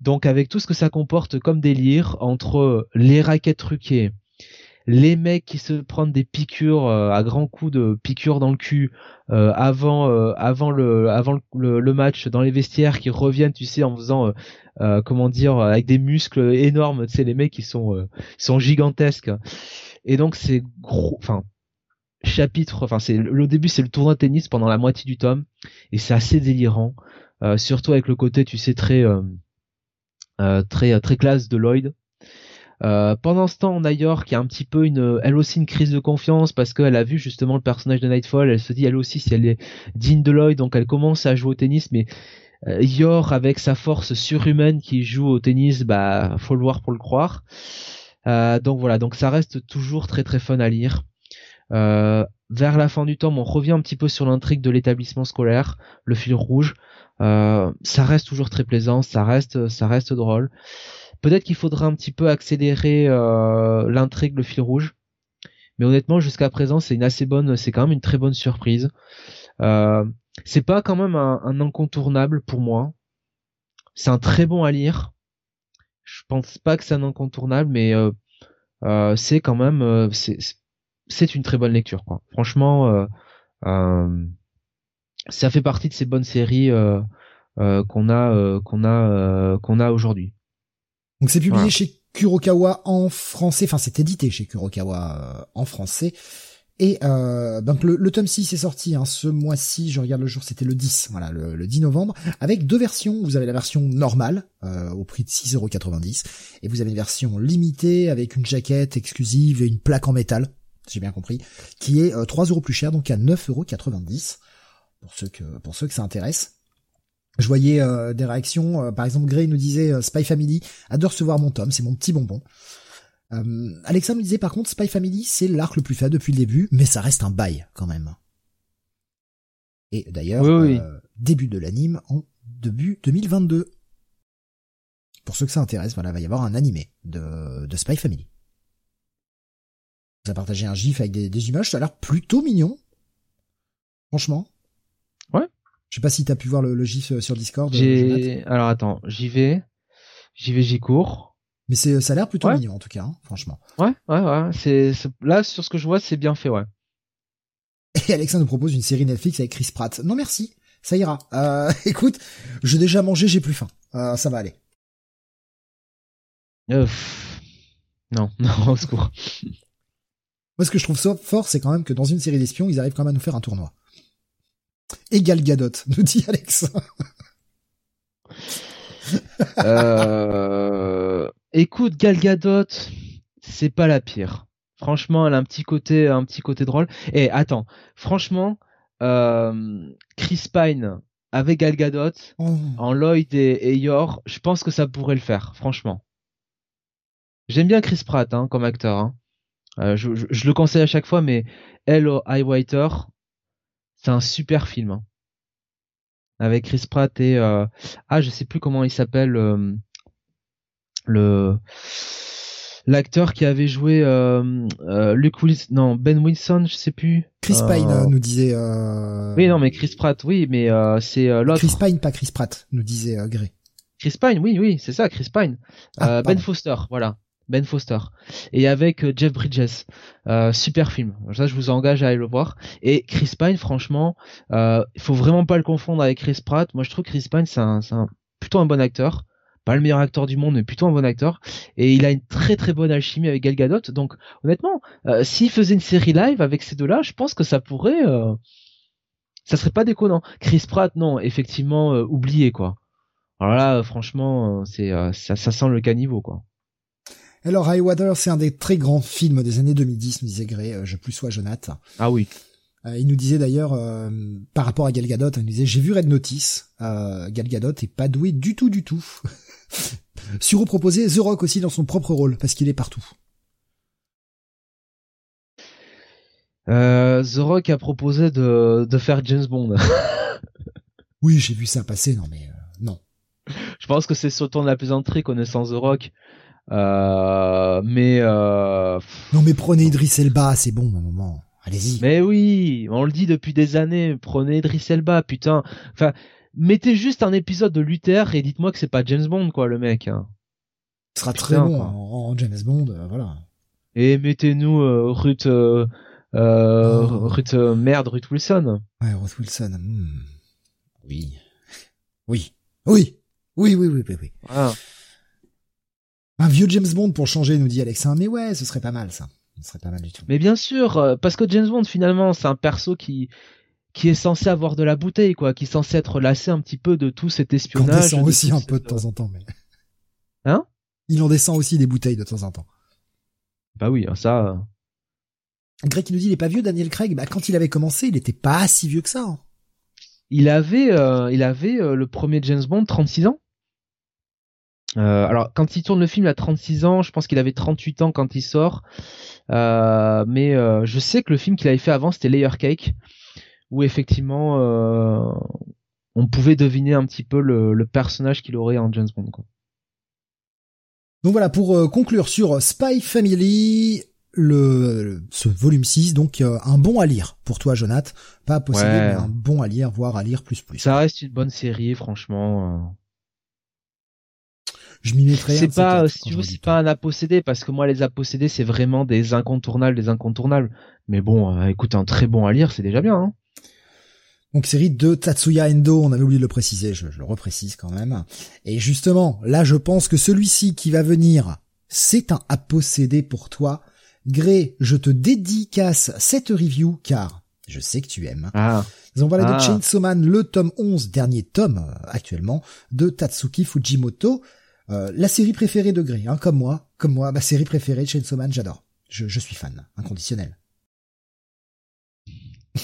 [SPEAKER 2] Donc avec tout ce que ça comporte comme délire entre les raquettes truquées, les mecs qui se prennent des piqûres euh, à grands coups de piqûres dans le cul euh, avant euh, avant le avant le, match dans les vestiaires qui reviennent tu sais en faisant comment dire avec des muscles énormes tu sais les mecs qui sont sont gigantesques. Et donc c'est gros enfin chapitre enfin c'est le début c'est le tournoi de tennis pendant la moitié du tome et c'est assez délirant surtout avec le côté tu sais très très très classe de Lloyd euh, pendant ce temps, on a York qui a un petit peu une, elle aussi une crise de confiance parce qu'elle a vu justement le personnage de Nightfall. Elle se dit elle aussi si elle est digne de Lloyd, donc elle commence à jouer au tennis. Mais euh, Yor avec sa force surhumaine qui joue au tennis, bah faut le voir pour le croire. Euh, donc voilà, donc ça reste toujours très très fun à lire. Euh, vers la fin du tome, on revient un petit peu sur l'intrigue de l'établissement scolaire, le fil rouge. Ça reste toujours très plaisant, ça reste, ça reste drôle. Peut-être qu'il faudra un petit peu accélérer euh, l'intrigue, le fil rouge. Mais honnêtement, jusqu'à présent, c'est une assez bonne, c'est quand même une très bonne surprise. Euh, c'est pas quand même un, incontournable pour moi. C'est un très bon à lire. Je pense pas que c'est un incontournable, mais euh, c'est quand même, c'est une très bonne lecture. Franchement, ça fait partie de ces bonnes séries qu'on a aujourd'hui.
[SPEAKER 1] Donc c'est publié chez Kurokawa en français, enfin c'est édité chez Kurokawa en français. Et euh, donc le, le tome 6 est sorti hein, ce mois-ci, je regarde le jour, c'était le 10, voilà, le, le, 10 novembre, avec deux versions. Vous avez la version normale, euh, au prix de 6,90€, et vous avez une version limitée avec une jaquette exclusive et une plaque en métal, si j'ai bien compris, qui est euh, 3 euros plus cher, donc à 9,90€ pour ceux que pour ceux que ça intéresse. Je voyais euh, des réactions, euh, par exemple Gray nous disait euh, Spy Family adore recevoir mon tome, c'est mon petit bonbon. Euh, Alexa me disait par contre Spy Family c'est l'arc le plus faible depuis le début, mais ça reste un bail quand même. Et d'ailleurs,
[SPEAKER 2] oui, oui.
[SPEAKER 1] début de l'anime en début 2022. Pour ceux que ça intéresse, voilà, va y avoir un animé de, de Spy Family. Vous a partagé un gif avec des, des images, ça a l'air plutôt mignon. Franchement. Je sais pas si t'as pu voir le, le gif sur Discord.
[SPEAKER 2] J'ai... Alors attends, j'y vais. J'y vais, j'y cours.
[SPEAKER 1] Mais c'est, ça a l'air plutôt
[SPEAKER 2] ouais.
[SPEAKER 1] mignon en tout cas, hein, franchement.
[SPEAKER 2] Ouais, ouais, ouais. C'est, là sur ce que je vois, c'est bien fait, ouais.
[SPEAKER 1] Et Alexa nous propose une série Netflix avec Chris Pratt. Non merci, ça ira. Euh, écoute, j'ai déjà mangé, j'ai plus faim. Euh, ça va aller.
[SPEAKER 2] Euh, non, non, au secours.
[SPEAKER 1] Moi, ce que je trouve ça fort, c'est quand même que dans une série d'espions, ils arrivent quand même à nous faire un tournoi. Égal Gadot, nous dit Alexa.
[SPEAKER 2] euh... Écoute, Gal Gadot, c'est pas la pire. Franchement, elle a un petit côté, un petit côté drôle. Et attends, franchement, euh, Chris Pine avec Gal Gadot
[SPEAKER 1] oh.
[SPEAKER 2] en Lloyd et, et, Yor, je pense que ça pourrait le faire, franchement. J'aime bien Chris Pratt hein, comme acteur. Hein. Euh, je, je, je, le conseille à chaque fois, mais Hello Highwriter, c'est un super film. Hein. Avec Chris Pratt et euh... ah, je sais plus comment il s'appelle euh, le l'acteur qui avait joué euh, Luke Wilson, non Ben Wilson, je sais plus.
[SPEAKER 1] Chris Pine
[SPEAKER 2] Euh,
[SPEAKER 1] nous disait.
[SPEAKER 2] Oui, non, mais Chris Pratt, oui, mais c'est l'autre.
[SPEAKER 1] Chris Pine, pas Chris Pratt, nous disait Gray.
[SPEAKER 2] Chris Pine, oui, oui, c'est ça, Chris Pine.
[SPEAKER 1] Ah,
[SPEAKER 2] ben Foster, voilà. Ben Foster. Et avec euh, Jeff Bridges. Euh, super film. Ça, je vous engage à aller le voir. Et Chris Pine, franchement, euh, il faut vraiment pas le confondre avec Chris Pratt. Moi, je trouve Chris Pine, c'est un, plutôt un bon acteur. Pas le meilleur acteur du monde, mais plutôt un bon acteur. Et il a une très très bonne alchimie avec Gal Gadot. Donc, honnêtement, euh, s'il faisait une série live avec ces deux-là, je pense que ça pourrait... Euh, ça serait pas déconnant. Chris Pratt, non, effectivement, euh, oublié, quoi. Alors là, franchement, c'est ça, ça sent le caniveau, quoi.
[SPEAKER 1] Alors, High Water, c'est un des très grands films des années 2010, nous disait Gray, euh, je plus sois Jonathan.
[SPEAKER 2] Ah oui.
[SPEAKER 1] Euh, il nous disait d'ailleurs, euh, par rapport à Gal Gadot, il nous disait, j'ai vu Red Notice, euh, Gal Gadot est pas doué du tout, du tout. Suro proposé The Rock aussi dans son propre rôle, parce qu'il est partout.
[SPEAKER 2] Euh, The Rock a proposé de, de faire James Bond.
[SPEAKER 1] oui, j'ai vu ça passer, non mais non.
[SPEAKER 2] Je pense que c'est sur le ton de la plaisanterie connaissant The Rock. Euh, mais euh...
[SPEAKER 1] non mais prenez Idris Elba, c'est bon un moment. Allez-y.
[SPEAKER 2] Mais oui, on le dit depuis des années. Prenez Idris Elba, putain. Enfin, mettez juste un épisode de Luther et dites-moi que c'est pas James Bond, quoi, le mec. Hein.
[SPEAKER 1] Ce sera putain, très bon en, en, James Bond, euh, voilà.
[SPEAKER 2] Et mettez-nous euh, Ruth, euh, oh. Ruth merde, Ruth Wilson.
[SPEAKER 1] Ouais, Ruth Wilson. Hmm. Oui, oui, oui, oui, oui, oui, oui. oui.
[SPEAKER 2] Voilà.
[SPEAKER 1] Un vieux James Bond pour changer, nous dit Alexa. Mais ouais, ce serait pas mal, ça. Ce serait pas mal du tout.
[SPEAKER 2] Mais bien sûr, euh, parce que James Bond, finalement, c'est un perso qui qui est censé avoir de la bouteille, quoi, qui est censé être lassé un petit peu de tout cet espionnage.
[SPEAKER 1] Il descend aussi un peu de temps en temps, mais.
[SPEAKER 2] Hein?
[SPEAKER 1] Il en descend aussi des bouteilles de temps en temps.
[SPEAKER 2] Bah oui, ça. euh.
[SPEAKER 1] Greg qui nous dit il est pas vieux, Daniel Craig. Bah quand il avait commencé, il était pas si vieux que ça. Hein.
[SPEAKER 2] Il avait, euh, il avait euh, le premier James Bond 36 ans. Euh, alors quand il tourne le film, il a 36 ans. Je pense qu'il avait 38 ans quand il sort. Euh, mais euh, je sais que le film qu'il avait fait avant, c'était Layer Cake, où effectivement on pouvait deviner un petit peu le, personnage qu'il aurait en James Bond. Quoi.
[SPEAKER 1] Donc voilà, pour conclure sur Spy Family, le, ce volume 6, donc un bon à lire pour toi, Jonathan. Pas posséder, mais un bon à lire, voire à lire plus plus.
[SPEAKER 2] Ça reste une bonne série, franchement
[SPEAKER 1] je m'y mettrais.
[SPEAKER 2] C'est pas, si tu veux, c'est pas un à posséder parce que moi les à posséder c'est vraiment des incontournables, des incontournables. Mais bon, euh, écoute, un très bon à lire, c'est déjà bien. Hein.
[SPEAKER 1] Donc série de Tatsuya Endo, on avait oublié de le préciser, je, le reprécise quand même. Et justement, là je pense que celui-ci qui va venir, c'est un à posséder pour toi. Gré, je te dédicace cette review car je sais que tu aimes.
[SPEAKER 2] Ah.
[SPEAKER 1] Nous allons parler de
[SPEAKER 2] Ah.
[SPEAKER 1] Chainsaw Man, le tome 11, dernier tome euh, actuellement, de Tatsuki Fujimoto. Euh, la série préférée de Grey, hein, comme moi, comme moi, ma série préférée, Chainsaw Man, j'adore. Je, suis fan, inconditionnel.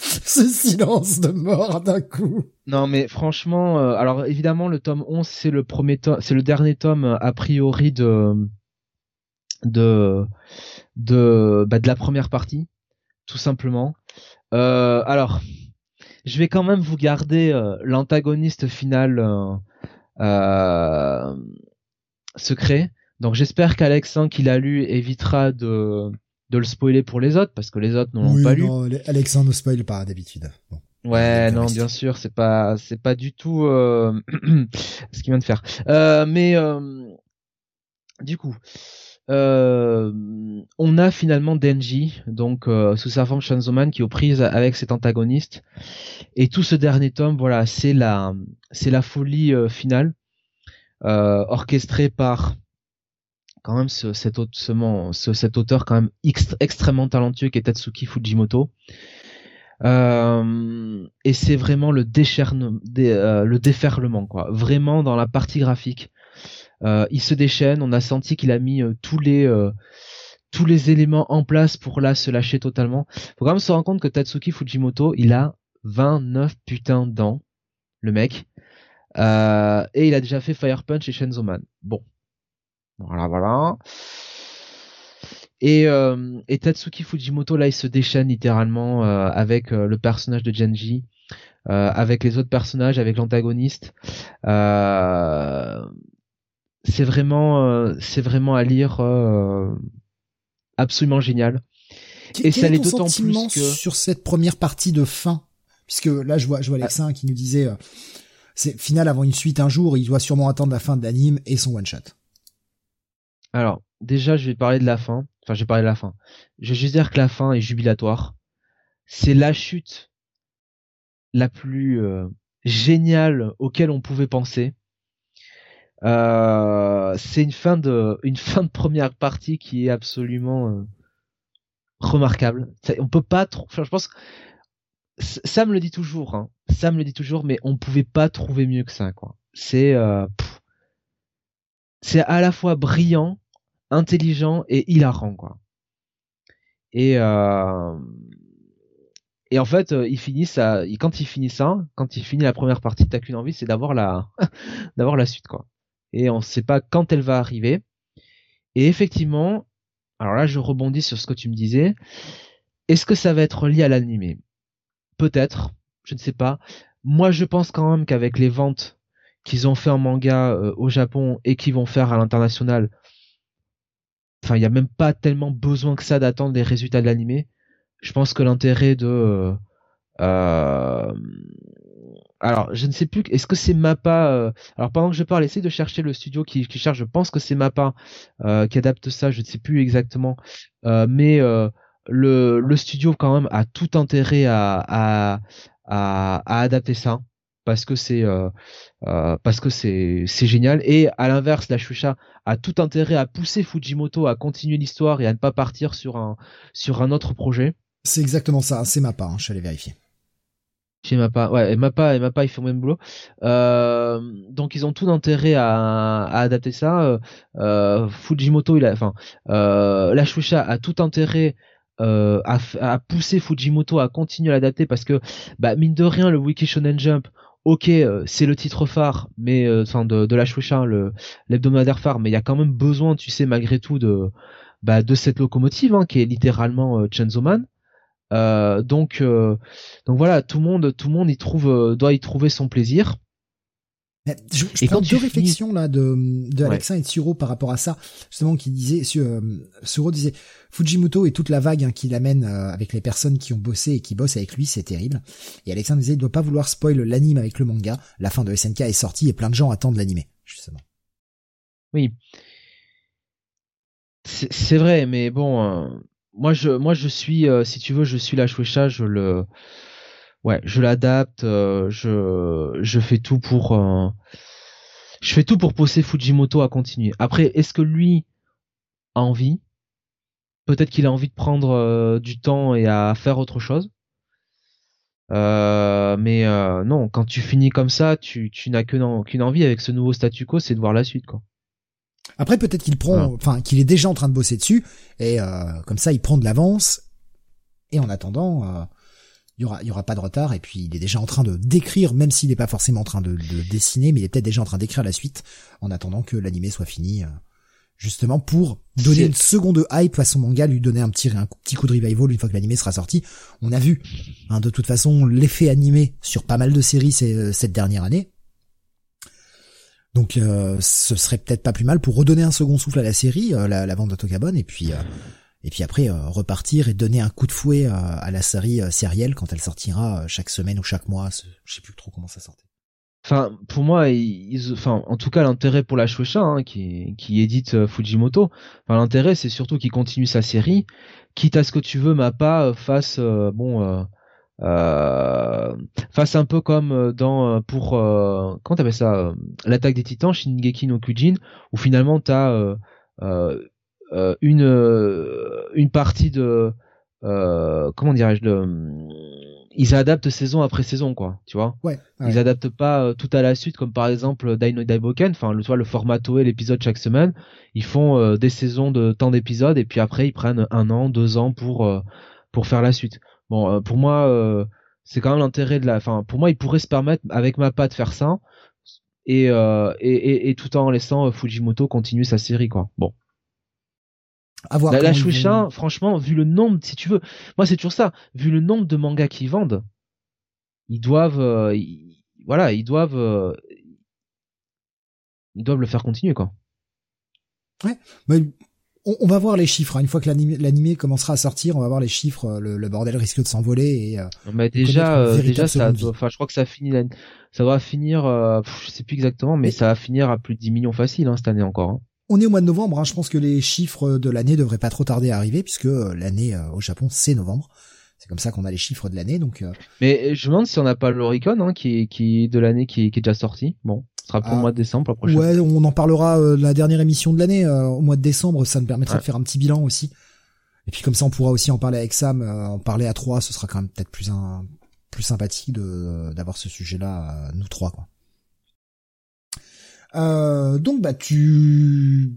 [SPEAKER 1] Ce silence de mort d'un coup.
[SPEAKER 2] Non mais franchement, euh, alors évidemment le tome 11 c'est le premier tome, c'est le dernier tome euh, a priori bah, de la première partie, tout simplement. Alors, je vais quand même vous garder l'antagoniste final secret. Donc j'espère qu'Alexandre qui l'a lu évitera de de le spoiler pour les autres parce que les autres n'ont
[SPEAKER 1] Oui,
[SPEAKER 2] pas lu.
[SPEAKER 1] non, les- Alexandre ne spoil pas d'habitude. Bon.
[SPEAKER 2] Ouais, non, bien sûr, c'est pas, c'est pas du tout euh, ce qu'il vient de faire. Euh, mais euh, du coup, euh, on a finalement Denji, donc euh, sous sa forme Shanzoman, qui est aux prises avec cet antagoniste. Et tout ce dernier tome, voilà, c'est la, folie euh, finale, orchestrée par quand même ce, cet, cet auteur extrêmement talentueux qui est Tatsuki Fujimoto. Et c'est vraiment le le déferlement quoi. Vraiment dans la partie graphique, il se déchaîne. On a senti qu'il a mis euh, tous les euh, tous les éléments en place pour là se lâcher totalement. Faut quand même se rendre compte que Tatsuki Fujimoto, il a 29 putains de dents, le mec, Euh, et il a déjà fait Fire Punch et Shenzo Man. Bon, voilà, voilà. Et, euh, Tatsuki Fujimoto là il se déchaîne littéralement euh, avec euh, le personnage de Genji, euh, avec les autres personnages, avec l'antagoniste. Euh, c'est vraiment euh, c'est vraiment à lire euh, absolument génial. Et ça
[SPEAKER 1] est
[SPEAKER 2] l'est d'autant plus que-
[SPEAKER 1] sur cette première partie de fin? Puisque là, je vois, je vois Alexin qui nous disait, euh, c'est final avant une suite un jour, il doit sûrement attendre la fin de l'anime et son one shot.
[SPEAKER 2] Alors déjà je vais parler de la fin. Enfin je vais parler de la fin. Je vais juste dire que la fin est jubilatoire. C'est la chute la plus euh, géniale auquel on pouvait penser. Euh, c'est une fin de une fin de première partie qui est absolument euh, remarquable. Ça- On peut pas trop. Enfin, je pense. Sam le dit toujours. Hein. Sam le dit toujours, mais on pouvait pas trouver mieux que ça. quoi. C'est euh, c'est à la fois brillant, intelligent et hilarant quoi. Et euh, et en fait, euh, il finit ça. il- Quand il finit ça, quand il finit la première partie, t'as qu'une envie, c'est d'avoir la d'avoir la suite quoi. Et on sait pas quand elle va arriver. Et effectivement, alors là, je rebondis sur ce que tu me disais. Est-ce que ça va être lié à l'animé? Peut-être, je ne sais pas. Moi, je pense quand même qu'avec les ventes qu'ils ont fait en manga euh, au Japon et qu'ils vont faire à l'international, enfin, il y a même pas tellement besoin que ça d'attendre les résultats de l'animé. Je pense que l'intérêt de euh, euh, alors, je ne sais plus. Est-ce que c'est Mappa euh, Alors, pendant que je parle, essaye de chercher le studio qui, cherche. Je pense que c'est Mappa euh, qui adapte ça. Je ne sais plus exactement. Euh, mais le, le studio quand même a tout intérêt à, à, à, adapter ça parce que c'est c'est génial. Et à l'inverse, la Shusha a tout intérêt à pousser Fujimoto à continuer l'histoire et à ne pas partir sur un sur un autre projet.
[SPEAKER 1] C'est exactement ça, c'est ma part, hein, je suis allé vérifier.
[SPEAKER 2] Chez Mappa, ouais, et Mappa et Mappa ils font le même boulot. Euh, donc ils ont tout d'intérêt à, adapter ça. Euh, euh, Fujimoto, il a, enfin, euh, la Shueisha a tout intérêt euh, à, pousser Fujimoto à continuer à l'adapter parce que, bah, mine de rien, le Wiki Shonen Jump, ok, c'est le titre phare, mais enfin de, la Shueisha, le l'hebdomadaire phare, mais il y a quand même besoin, tu sais, malgré tout, de bah, de cette locomotive hein, qui est littéralement euh, Man. Euh, donc donc voilà, tout le monde tout le monde y trouve doit y trouver son plaisir.
[SPEAKER 1] Je, je et prends deux réflexions là de, de Alexa et de Suro par rapport à ça, justement qui disait, euh, Suro disait Fujimoto et toute la vague hein, qu'il amène euh, avec les personnes qui ont bossé et qui bossent avec lui, c'est terrible. Et Alexa disait il doit pas vouloir spoil l'anime avec le manga. La fin de SNK est sortie et plein de gens attendent l'anime justement.
[SPEAKER 2] Oui, c'est vrai, mais bon, euh, moi je moi je suis, euh, si tu veux, je suis la Shueisha, je le ouais, je l'adapte, euh, je je fais tout pour euh, je fais tout pour pousser Fujimoto à continuer. Après, est-ce que lui a envie? Peut-être qu'il a envie de prendre du temps et à faire autre chose. mais non, quand tu finis comme ça, tu, tu n'as qu'une envie avec ce nouveau statu quo, c'est de voir la suite, quoi.
[SPEAKER 1] Après, peut-être qu'il prend, enfin, qu'il est déjà en train de bosser dessus, et comme ça, il prend de l'avance. Et en attendant, il y aura, il y aura pas de retard. Et puis il est déjà en train de d'écrire, même s'il n'est pas forcément en train de, dessiner, mais il est peut-être déjà en train d'écrire la suite en attendant que l'animé soit fini, euh, justement pour donner une seconde hype à son manga, lui donner un petit un petit coup de revival une fois que l'animé sera sorti. On a vu, hein, de toute façon, l'effet animé sur pas mal de séries euh, cette dernière année. Donc euh, ce serait peut-être pas plus mal pour redonner un second souffle à la série, la, la, vente d'Autocabone, et puis et puis après euh, repartir et donner un coup de fouet euh, à, la série euh, sérielle quand elle sortira chaque semaine ou chaque mois. Je sais plus trop comment ça sortait.
[SPEAKER 2] Enfin, pour moi, ils, enfin, en tout cas, l'intérêt pour la Shueisha, hein, qui, qui édite Fujimoto, enfin, l'intérêt, c'est surtout qu'il continue sa série, quitte à ce que tu veux, pas fasse, bon, euh, face un peu comme dans pour euh, comment t'appelles ça l'attaque des Titans Shingeki no Kyojin où finalement t'as euh, euh, une euh, une partie de euh, comment dirais-je de ils adaptent saison après saison quoi tu vois.
[SPEAKER 1] Ouais,
[SPEAKER 2] ils adaptent pas tout à la suite comme par exemple Dino Daiboken enfin le, le format Toei l'épisode chaque semaine. Ils font des saisons de temps d'épisodes et puis après ils prennent un an deux ans pour pour faire la suite bon pour moi c'est quand même l'intérêt de la enfin pour moi ils pourraient se permettre avec ma patte faire ça. Et, et, et, et tout en laissant Fujimoto continuer sa série quoi. Bon. La, la Shueisha, franchement, vu le nombre, si tu veux, moi c'est toujours ça, vu le nombre de mangas qu'ils vendent, ils doivent, euh, voilà, ils doivent, euh, ils doivent le faire continuer quoi.
[SPEAKER 1] Ouais, mais on, va voir les chiffres. Hein. Une fois que l'animé commencera à sortir, on va voir les chiffres. Euh, le, bordel risque de s'envoler et.
[SPEAKER 2] mais déjà, déjà, ça, enfin, je crois que ça finit, ça doit finir, je sais plus exactement, mais, ça va finir à plus de 10 millions facile hein, cette année encore. Hein
[SPEAKER 1] on est au mois de novembre, hein, je pense que les chiffres de l'année devraient pas trop tarder à arriver, puisque euh, l'année euh, au Japon, c'est novembre. C'est comme ça qu'on a les chiffres de l'année, donc. Euh,
[SPEAKER 2] Mais je me demande si on n'a pas l'Oricon, hein, qui, qui de l'année qui, est déjà sorti. Bon, sera pour le ah. mois de décembre la prochaine.
[SPEAKER 1] Ouais, on en parlera la dernière émission de l'année au mois de décembre. Ça nous permettra de faire un petit bilan aussi. Et puis comme ça, on pourra aussi en parler avec Sam, en parler à trois. Ce sera quand même peut-être plus un plus sympathique de d'avoir ce sujet-là, nous trois, quoi. Euh, donc bah tu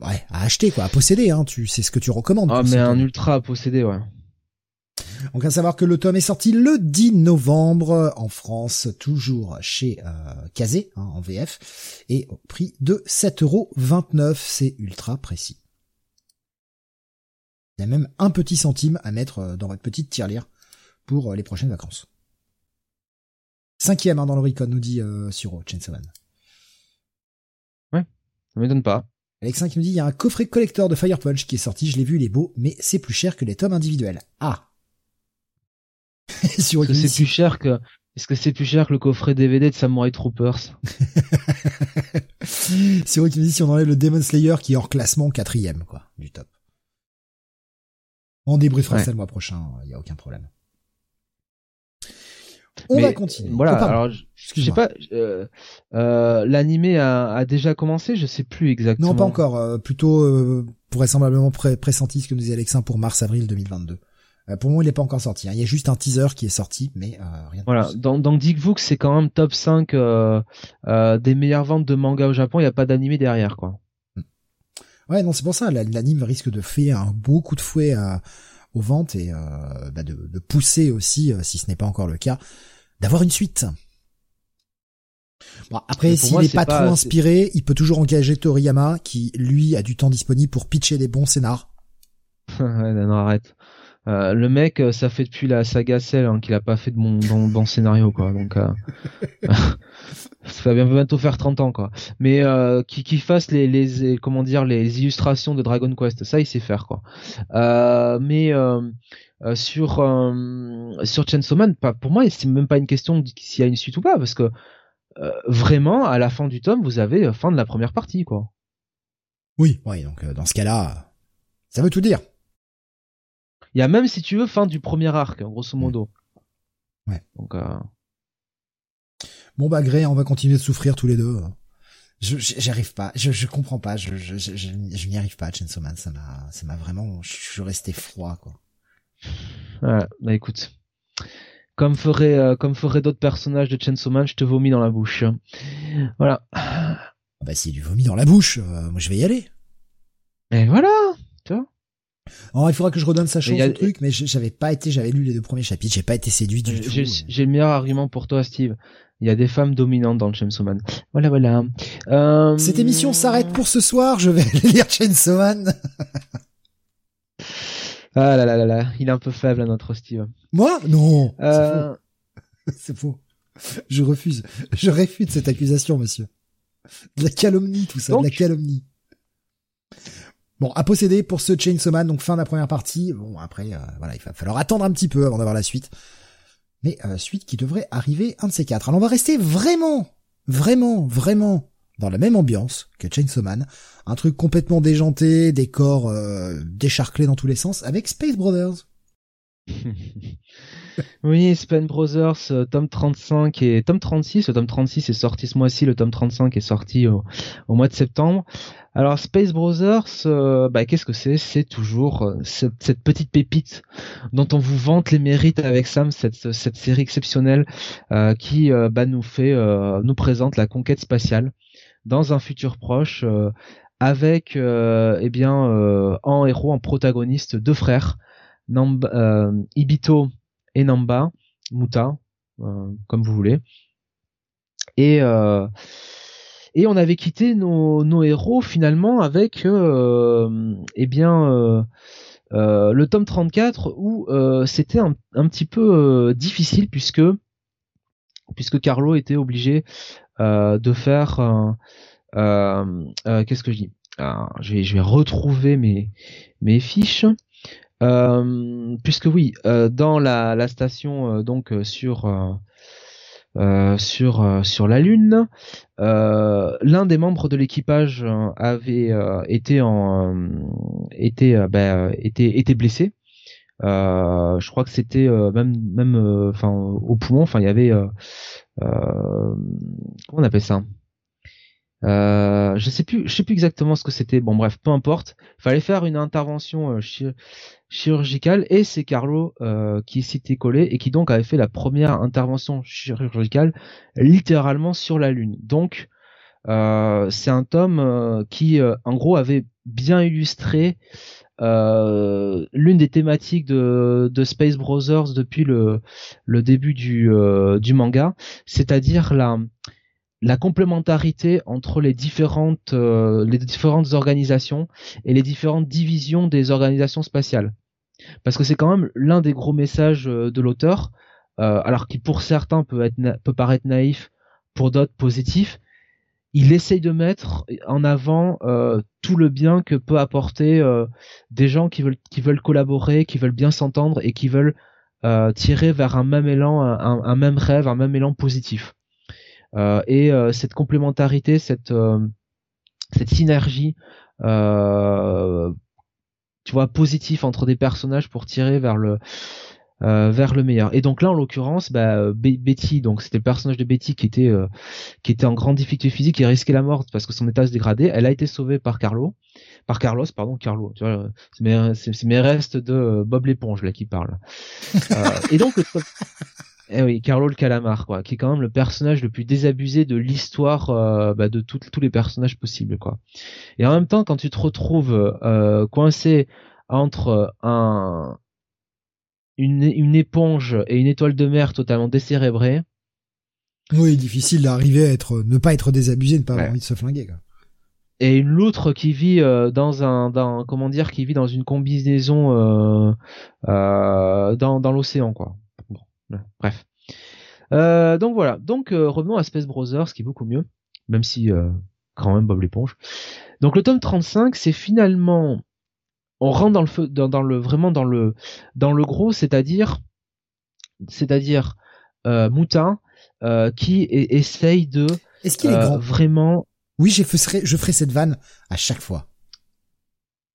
[SPEAKER 1] ouais à acheter quoi, à posséder hein, tu c'est ce que tu recommandes.
[SPEAKER 2] Ah mais un ultra à posséder ouais.
[SPEAKER 1] On à savoir que le tome est sorti le 10 novembre en France, toujours chez euh, Kazé hein, en VF, et au prix de 7,29€. C'est ultra précis. Il y a même un petit centime à mettre euh, dans votre petite tirelire pour euh, les prochaines vacances. Cinquième hein, dans l'Oricon, nous dit euh, Suro Chainsaw
[SPEAKER 2] ça m'étonne pas.
[SPEAKER 1] Alexin qui nous dit, il y a un coffret collector de Fire Punch qui est sorti, je l'ai vu, il est beau, mais c'est plus cher que les tomes individuels. Ah.
[SPEAKER 2] Est-ce que c'est plus cher que, est-ce que c'est plus cher que le coffret DVD de Samurai Troopers?
[SPEAKER 1] Siro qui nous dit si on enlève le Demon Slayer qui est hors classement quatrième, quoi, du top. On débriefera ça le mois prochain, il y a aucun problème. On va continuer.
[SPEAKER 2] Voilà. alors, je, sais pas. Euh, euh, L'animé a, a, déjà commencé. Je sais plus exactement.
[SPEAKER 1] Non, pas encore. Euh, plutôt vraisemblablement pressenti ce que nous disait Alexin pour mars-avril 2022. Euh, pour moi, il n'est pas encore sorti. Hein. Il y a juste un teaser qui est sorti, mais rien. De
[SPEAKER 2] voilà.
[SPEAKER 1] Plus.
[SPEAKER 2] Donc, donc dites-vous que c'est quand même top 5 des meilleures ventes de manga au Japon. Il n'y a pas d'animé derrière, quoi. Hmm.
[SPEAKER 1] Ouais, non, c'est pour ça. L'anime risque de faire un beau coup de fouet à aux ventes et bah de, de, pousser aussi, si ce n'est pas encore le cas, d'avoir une suite. Bon, après, s'il n'est pas, trop inspiré, il peut toujours engager Toriyama, qui lui a du temps disponible pour pitcher des bons scénars.
[SPEAKER 2] ouais, non, arrête. Euh, le mec, euh, ça fait depuis la saga Cell hein, qu'il a pas fait de bon, scénario, quoi. Donc, euh, ça va bientôt faire 30 ans, quoi. Mais euh, qui, fasse les, les, comment dire, les illustrations de Dragon Quest, ça, il sait faire, quoi. mais sur sur Chainsaw Man, pas, pour moi, c'est même pas une question s'il y a une suite ou pas, parce que vraiment, à la fin du tome, vous avez fin de la première partie, quoi.
[SPEAKER 1] Oui, oui. Donc, dans ce cas-là, ça veut tout dire.
[SPEAKER 2] Il y a même, si tu veux, fin du premier arc, grosso modo.
[SPEAKER 1] Ouais.
[SPEAKER 2] Donc, euh...
[SPEAKER 1] Bon bah Gré, on va continuer de souffrir tous les deux. Je j'arrive pas, je je comprends pas, je je je, je, n'y arrive pas. Chainsaw Man, ça m'a ça m'a vraiment, je suis resté froid quoi.
[SPEAKER 2] Ouais, bah écoute, comme ferait euh, comme ferait d'autres personnages de Chainsaw Man, je te vomis dans la bouche. Voilà.
[SPEAKER 1] Ah bah s'il du vomi dans la bouche, euh, moi je vais y aller.
[SPEAKER 2] Et voilà, tu vois.
[SPEAKER 1] Il faudra que je redonne sa chance au truc, mais j'avais pas été, j'avais lu les deux premiers chapitres, j'ai pas été séduit du tout.
[SPEAKER 2] J'ai le meilleur argument pour toi, Steve. Il y a des femmes dominantes dans le Chainsaw Man. Voilà, voilà. Euh...
[SPEAKER 1] Cette émission s'arrête pour ce soir. Je vais aller lire Chainsaw Man.
[SPEAKER 2] ah là là là là, il est un peu faible, notre Steve.
[SPEAKER 1] Moi? Non. Euh... C'est faux. Je refuse. Je réfute cette accusation, monsieur. De la calomnie, tout ça, de la calomnie. Bon, à posséder pour ce Chainsaw Man, donc fin de la première partie. Bon, après, euh, voilà, il va falloir attendre un petit peu avant d'avoir la suite. Mais euh, suite qui devrait arriver un de ces quatre. Alors on va rester vraiment, vraiment, vraiment dans la même ambiance que Chainsaw Man. Un truc complètement déjanté, des corps euh, décharclés dans tous les sens, avec Space Brothers.
[SPEAKER 2] oui, Space Brothers, euh, tome 35 et tome 36. Le tome 36 est sorti ce mois-ci, le tome 35 est sorti au mois de septembre. Alors Space Brothers, euh, bah, qu'est-ce que c'est? C'est toujours euh, cette, petite pépite dont on vous vante les mérites avec Sam, cette, série exceptionnelle qui bah, nous fait, nous présente la conquête spatiale dans un futur proche avec eh bien en héros, en protagoniste deux frères, Ibito et Namba, Muta, comme vous voulez. Et et on avait quitté nos, héros finalement avec euh, eh bien euh, euh, le tome 34 où euh, c'était un, petit peu euh, difficile puisque puisque Carlo était obligé de faire qu'est-ce que je dis? Je vais je vais retrouver mes fiches puisque oui dans la, station donc sur euh, sur euh, sur la lune. Euh, l'un des membres de l'équipage avait été en était bah, était blessé. je crois que c'était même même enfin au poumon. Enfin il y avait comment on appelle ça? Euh, je sais plus, je sais plus exactement ce que c'était. Bon, bref, peu importe. Fallait faire une intervention euh, chirurgicale et c'est Carlo euh, qui s'était collé et qui donc avait fait la première intervention chirurgicale littéralement sur la lune. Donc, c'est un tome qui, en gros, avait bien illustré l'une des thématiques de, de, Space Brothers depuis le, le début du, du manga, c'est-à-dire la la complémentarité entre les différentes euh, les différentes organisations et les différentes divisions des organisations spatiales. Parce que c'est quand même l'un des gros messages euh, de l'auteur euh, alors qui pour certains peut être peut paraître naïf pour d'autres positif. Il essaye de mettre en avant tout le bien que peut apporter des gens qui veulent qui veulent collaborer qui veulent bien s'entendre et qui veulent tirer vers un même élan un même rêve un même élan positif et euh, cette complémentarité, cette euh, cette synergie tu vois positif entre des personnages pour tirer vers le vers le meilleur. Et donc là, en l'occurrence, bah, Betty, donc c'était le personnage de Betty qui était qui était en grande difficulté physique, qui risquait la mort parce que son état se dégradait. Elle a été sauvée par Carlo, par Carlos, pardon, Carlo. Tu vois, c'est mes, mes, restes de Bob l'éponge là qui parle. et donc eh oui, Carlo le calamar, quoi, qui est quand même le personnage le plus désabusé de l'histoire euh, bah, de tous les personnages possibles, quoi. Et en même temps, quand tu te retrouves euh, coincé entre un une, une, éponge et une étoile de mer totalement décérébrée,
[SPEAKER 1] Oui, difficile d'arriver à être, ne pas être désabusé, ne pas avoir envie de se flinguer. Quoi.
[SPEAKER 2] Et une loutre qui vit dans un, dans, comment dire, qui vit dans une combinaison dans, dans l'océan, quoi. Bref. donc voilà. Donc revenons à Space Brothers, qui est beaucoup mieux, même si quand même Bob l'éponge. Donc le tome 35, c'est finalement on rentre dans le feu, dans, le vraiment dans le dans le gros, c'est-à-dire c'est-à-dire euh, Moutin euh, qui essaye de
[SPEAKER 1] Est-ce qu'il est euh, grand?
[SPEAKER 2] vraiment
[SPEAKER 1] Oui, je ferai, je ferai cette vanne à chaque fois.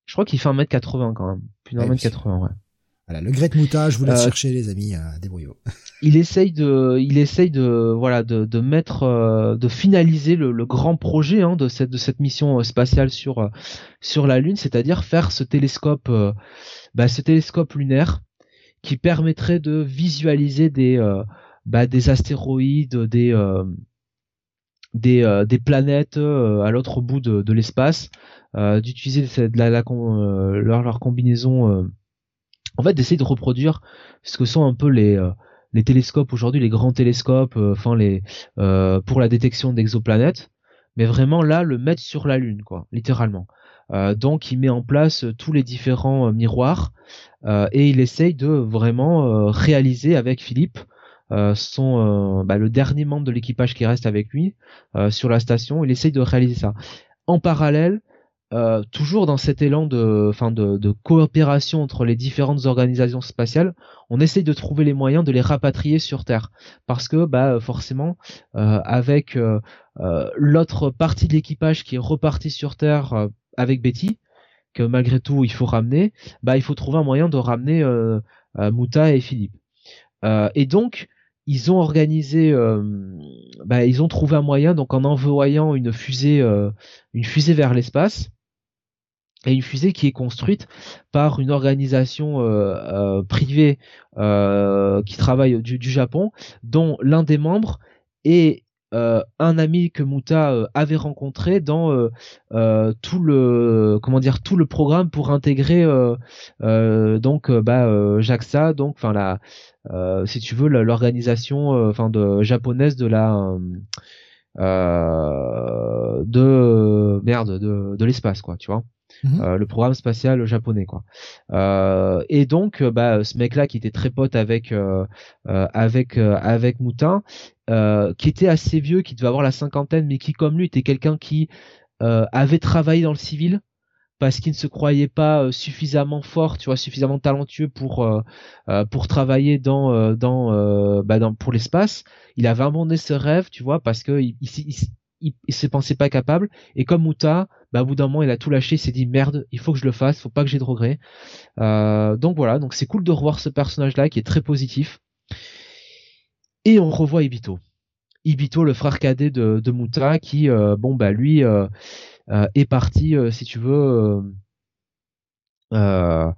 [SPEAKER 2] Je crois qu'il fait 1m80 quand même. Plus d'un mètre 80, ouais.
[SPEAKER 1] Voilà, le Great Mouta, je vous laisse chercher les amis, euh, débrouillez
[SPEAKER 2] il essaye de, il essaye de, voilà, de, de mettre, de finaliser le, le, grand projet hein, de cette de cette mission spatiale sur sur la Lune, c'est-à-dire faire ce télescope, bah, ce télescope lunaire qui permettrait de visualiser des euh, bah, des astéroïdes, des euh, des, euh, des planètes à l'autre bout de, de l'espace, d'utiliser la, la, leur, leur combinaison, en fait d'essayer de reproduire ce que sont un peu les les télescopes aujourd'hui, les grands télescopes, enfin les pour la détection d'exoplanètes, mais vraiment là le mettre sur la lune quoi, littéralement. Euh, donc il met en place tous les différents miroirs euh, et il essaye de vraiment euh, réaliser avec Philippe son bah, le dernier membre de l'équipage qui reste avec lui sur la station. Il essaye de réaliser ça. En parallèle, euh, toujours dans cet élan de, enfin de, de, coopération entre les différentes organisations spatiales, on essaye de trouver les moyens de les rapatrier sur Terre, parce que bah forcément euh, avec euh, l'autre partie de l'équipage qui est reparti sur Terre avec Betty, que malgré tout il faut ramener, bah il faut trouver un moyen de ramener euh, euh Muta et Philippe. Euh, et donc ils ont organisé, euh, bah, ils ont trouvé un moyen donc en envoyant une fusée, une fusée vers l'espace et une fusée qui est construite par une organisation privée qui travaille du, Japon, dont l'un des membres est euh, un ami que Muta euh, avait rencontré dans euh, tout le comment dire tout le programme pour intégrer donc bah JAXA donc enfin la si tu veux l'organisation enfin japonaise de la de merde de, de l'espace quoi tu vois Mhm. Euh, le programme spatial japonais quoi. Euh, et donc euh, bah ce mec là qui était très pote avec avec avec Moutin, qui était assez vieux, qui devait avoir la cinquantaine, mais qui comme lui était quelqu'un qui avait travaillé dans le civil parce qu'il ne se croyait pas suffisamment fort, tu vois, suffisamment talentueux pour pour travailler dans dans bah dans pour l'espace. Il avait abandonné ce rêve, tu vois, parce que il, il, se pensait pas capable. Et comme Muta, bah, au bout d'un moment, il a tout lâché, il s'est dit merde, il faut que je le fasse, faut pas que j'ai de regrets. Euh, donc voilà, donc c'est cool de revoir ce personnage-là qui est très positif. Et on revoit Ibito. Ibito, le frère cadet de, de Muta, qui, euh, bon bah lui, euh, euh est parti, euh, si tu veux. Bah,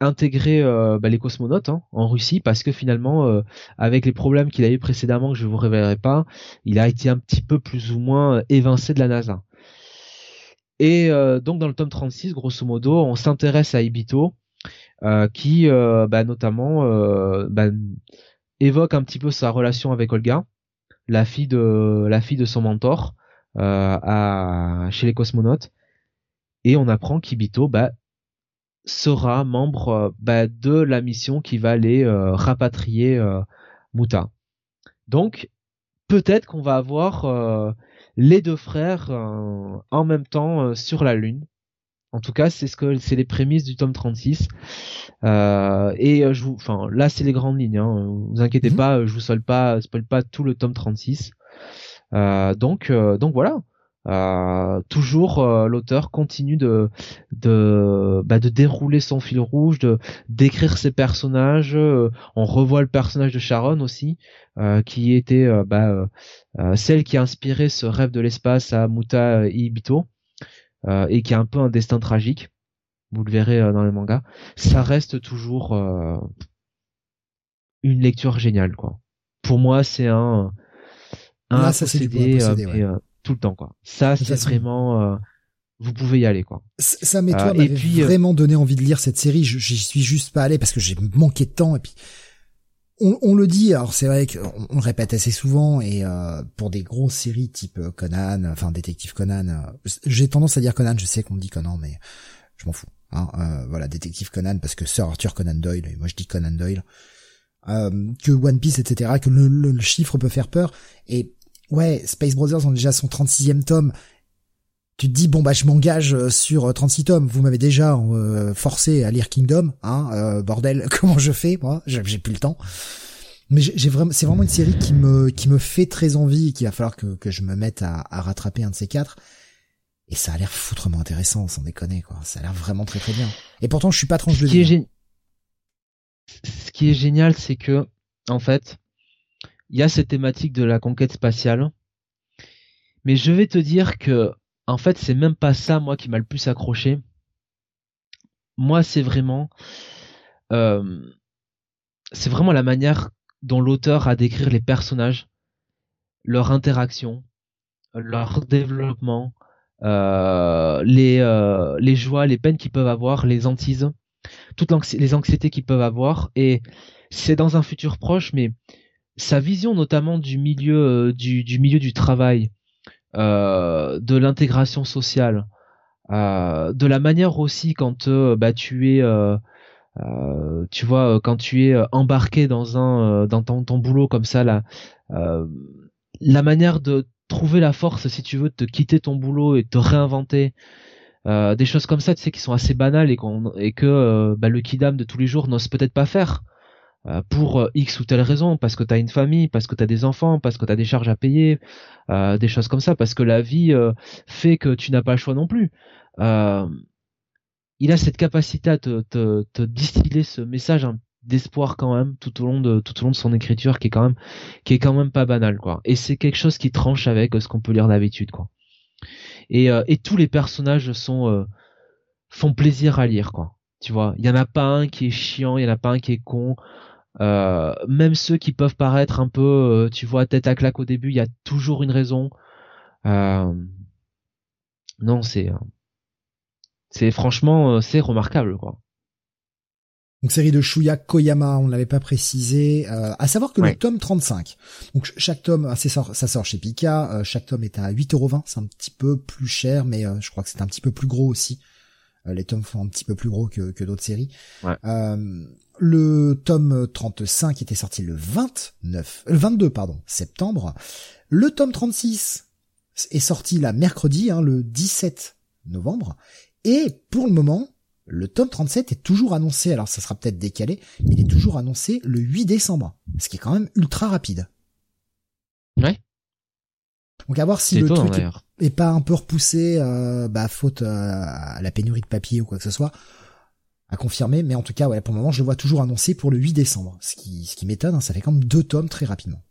[SPEAKER 2] intégrer bah, les cosmonautes hein, en Russie parce que finalement avec les problèmes qu'il a eu précédemment que je vous révélerai pas il a été un petit peu plus ou moins évincé de la NASA et donc dans le tome 36 grosso modo on s'intéresse à Ibito qui bah, notamment bah, évoque un petit peu sa relation avec Olga la fille de la fille de son mentor à, chez les cosmonautes et on apprend qu'Ibito bah, sera membre euh, bah, de la mission qui va aller euh, rapatrier euh, Muta. Donc peut-être qu'on va avoir les deux frères en même temps sur la Lune. En tout cas, c'est ce que c'est les prémices du tome 36. Euh, et je vous, enfin, là, c'est les grandes lignes. Hein. Vous inquiétez mhm. pas, je vous spoil pas, spoil pas tout le tome 36. Euh, donc, donc voilà. Euh, toujours euh, l'auteur continue de de bah, de dérouler son fil rouge, de d'écrire ses personnages. Euh, on revoit le personnage de Sharon aussi, qui était bah, celle qui a inspiré ce rêve de l'espace à Muta Ibito et qui a un peu un destin tragique. Vous le verrez dans les mangas. Ça reste toujours une lecture géniale, quoi. Pour moi, c'est un un
[SPEAKER 1] ça, possédé,
[SPEAKER 2] tout le temps quoi. Ça c'est vraiment euh, vous pouvez y aller quoi.
[SPEAKER 1] Ça mais toi euh, puis, euh, vraiment donné envie de lire cette série, j'y suis juste pas allé parce que j'ai manqué de temps et puis on, le dit, alors c'est vrai qu'on le répète assez souvent, et euh, pour des grosses séries type euh, Conan, enfin Détective Conan, euh, j'ai tendance à dire Conan, je sais qu'on dit Conan, mais je m'en fous. Hein, voilà, Détective Conan, parce que Sir Arthur Conan Doyle, et moi je dis Conan Doyle, que One Piece, etc., que le, le, chiffre peut faire peur, et ouais, Space Brothers ont déjà son 36e tome, tu te dis bon bah je m'engage sur 36 tomes, vous m'avez déjà forcé à lire Kingdom, hein, bordel, comment je fais moi, j'ai plus le temps. Mais j'ai vraiment, c'est vraiment une série qui me qui me fait très envie et qu'il va falloir que que je me mette à, à rattraper un de ces quatre. Et ça a l'air foutrement intéressant, sans déconner quoi. Ça a l'air vraiment très très bien. Et pourtant je suis pas tranche de
[SPEAKER 2] vie. Hein. Ce qui est génial, c'est que en fait, il y a cette thématique de la conquête spatiale. Mais je vais te dire que en fait, c'est même pas ça moi qui m'a le plus accroché. Moi, c'est vraiment euh, c'est vraiment la manière dont l'auteur a décrire les personnages, leur interaction, leur développement, euh, les, euh, les joies, les peines qu'ils peuvent avoir, les antises, toutes les anxiétés qu'ils peuvent avoir. Et c'est dans un futur proche, mais sa vision notamment du milieu euh, du, du milieu du travail, de l'intégration sociale, de la manière aussi quand bah, tu es euh, tu vois, euh, quand tu es euh, embarqué dans un dans ton, ton, boulot comme ça, là, la manière de trouver la force, si tu veux, de te quitter ton boulot et de te réinventer, des choses comme ça, tu sais, qui sont assez banales et, qu'on et que bah, le kidam de tous les jours n'ose peut-être pas faire pour X ou telle raison, parce que tu as une famille, parce que tu as des enfants, parce que tu as des charges à payer, des choses comme ça, parce que la vie fait que tu n'as pas le choix non plus. Euh, il a cette capacité à te, distiller ce message hein, d'espoir quand même tout au long de tout au long de son écriture qui est quand même qui est quand même pas banal quoi. Et c'est quelque chose qui tranche avec ce qu'on peut lire d'habitude quoi. Et, euh, et tous les personnages sont euh, font plaisir à lire quoi. Tu vois il y en a pas un qui est chiant il y en a pas un qui est con euh, même ceux qui peuvent paraître un peu tu vois tête à claque au début il y a toujours une raison non c'est c'est franchement, euh, c'est remarquable, quoi.
[SPEAKER 1] Donc série de Shuya Koyama, on l'avait pas précisé. Euh, à savoir que le tome 35. Donc chaque tome, ça sort, ça sort chez Pika. Euh, chaque tome est à 8,20€. C'est un petit peu plus cher, mais je crois que c'est un petit peu plus gros aussi. les tomes font un petit peu plus gros que, que d'autres séries. Le tome 35 était sorti le 29, le 22 pardon, septembre. Le tome 36 est sorti la mercredi, hein, le 17 novembre. Et pour le moment, le tome 37 est toujours annoncé, alors ça sera peut-être décalé, mais il est toujours annoncé le 8 décembre, ce qui est quand même ultra rapide.
[SPEAKER 2] Ouais.
[SPEAKER 1] Donc à voir si le truc est, pas un peu repoussé, euh, bah faute euh, à la pénurie de papier ou quoi que ce soit, à confirmer. Mais en tout cas, ouais, pour le moment, je le vois toujours annoncé pour le 8 décembre, ce qui, ce qui m'étonne. Hein, ça fait quand même deux tomes très rapidement.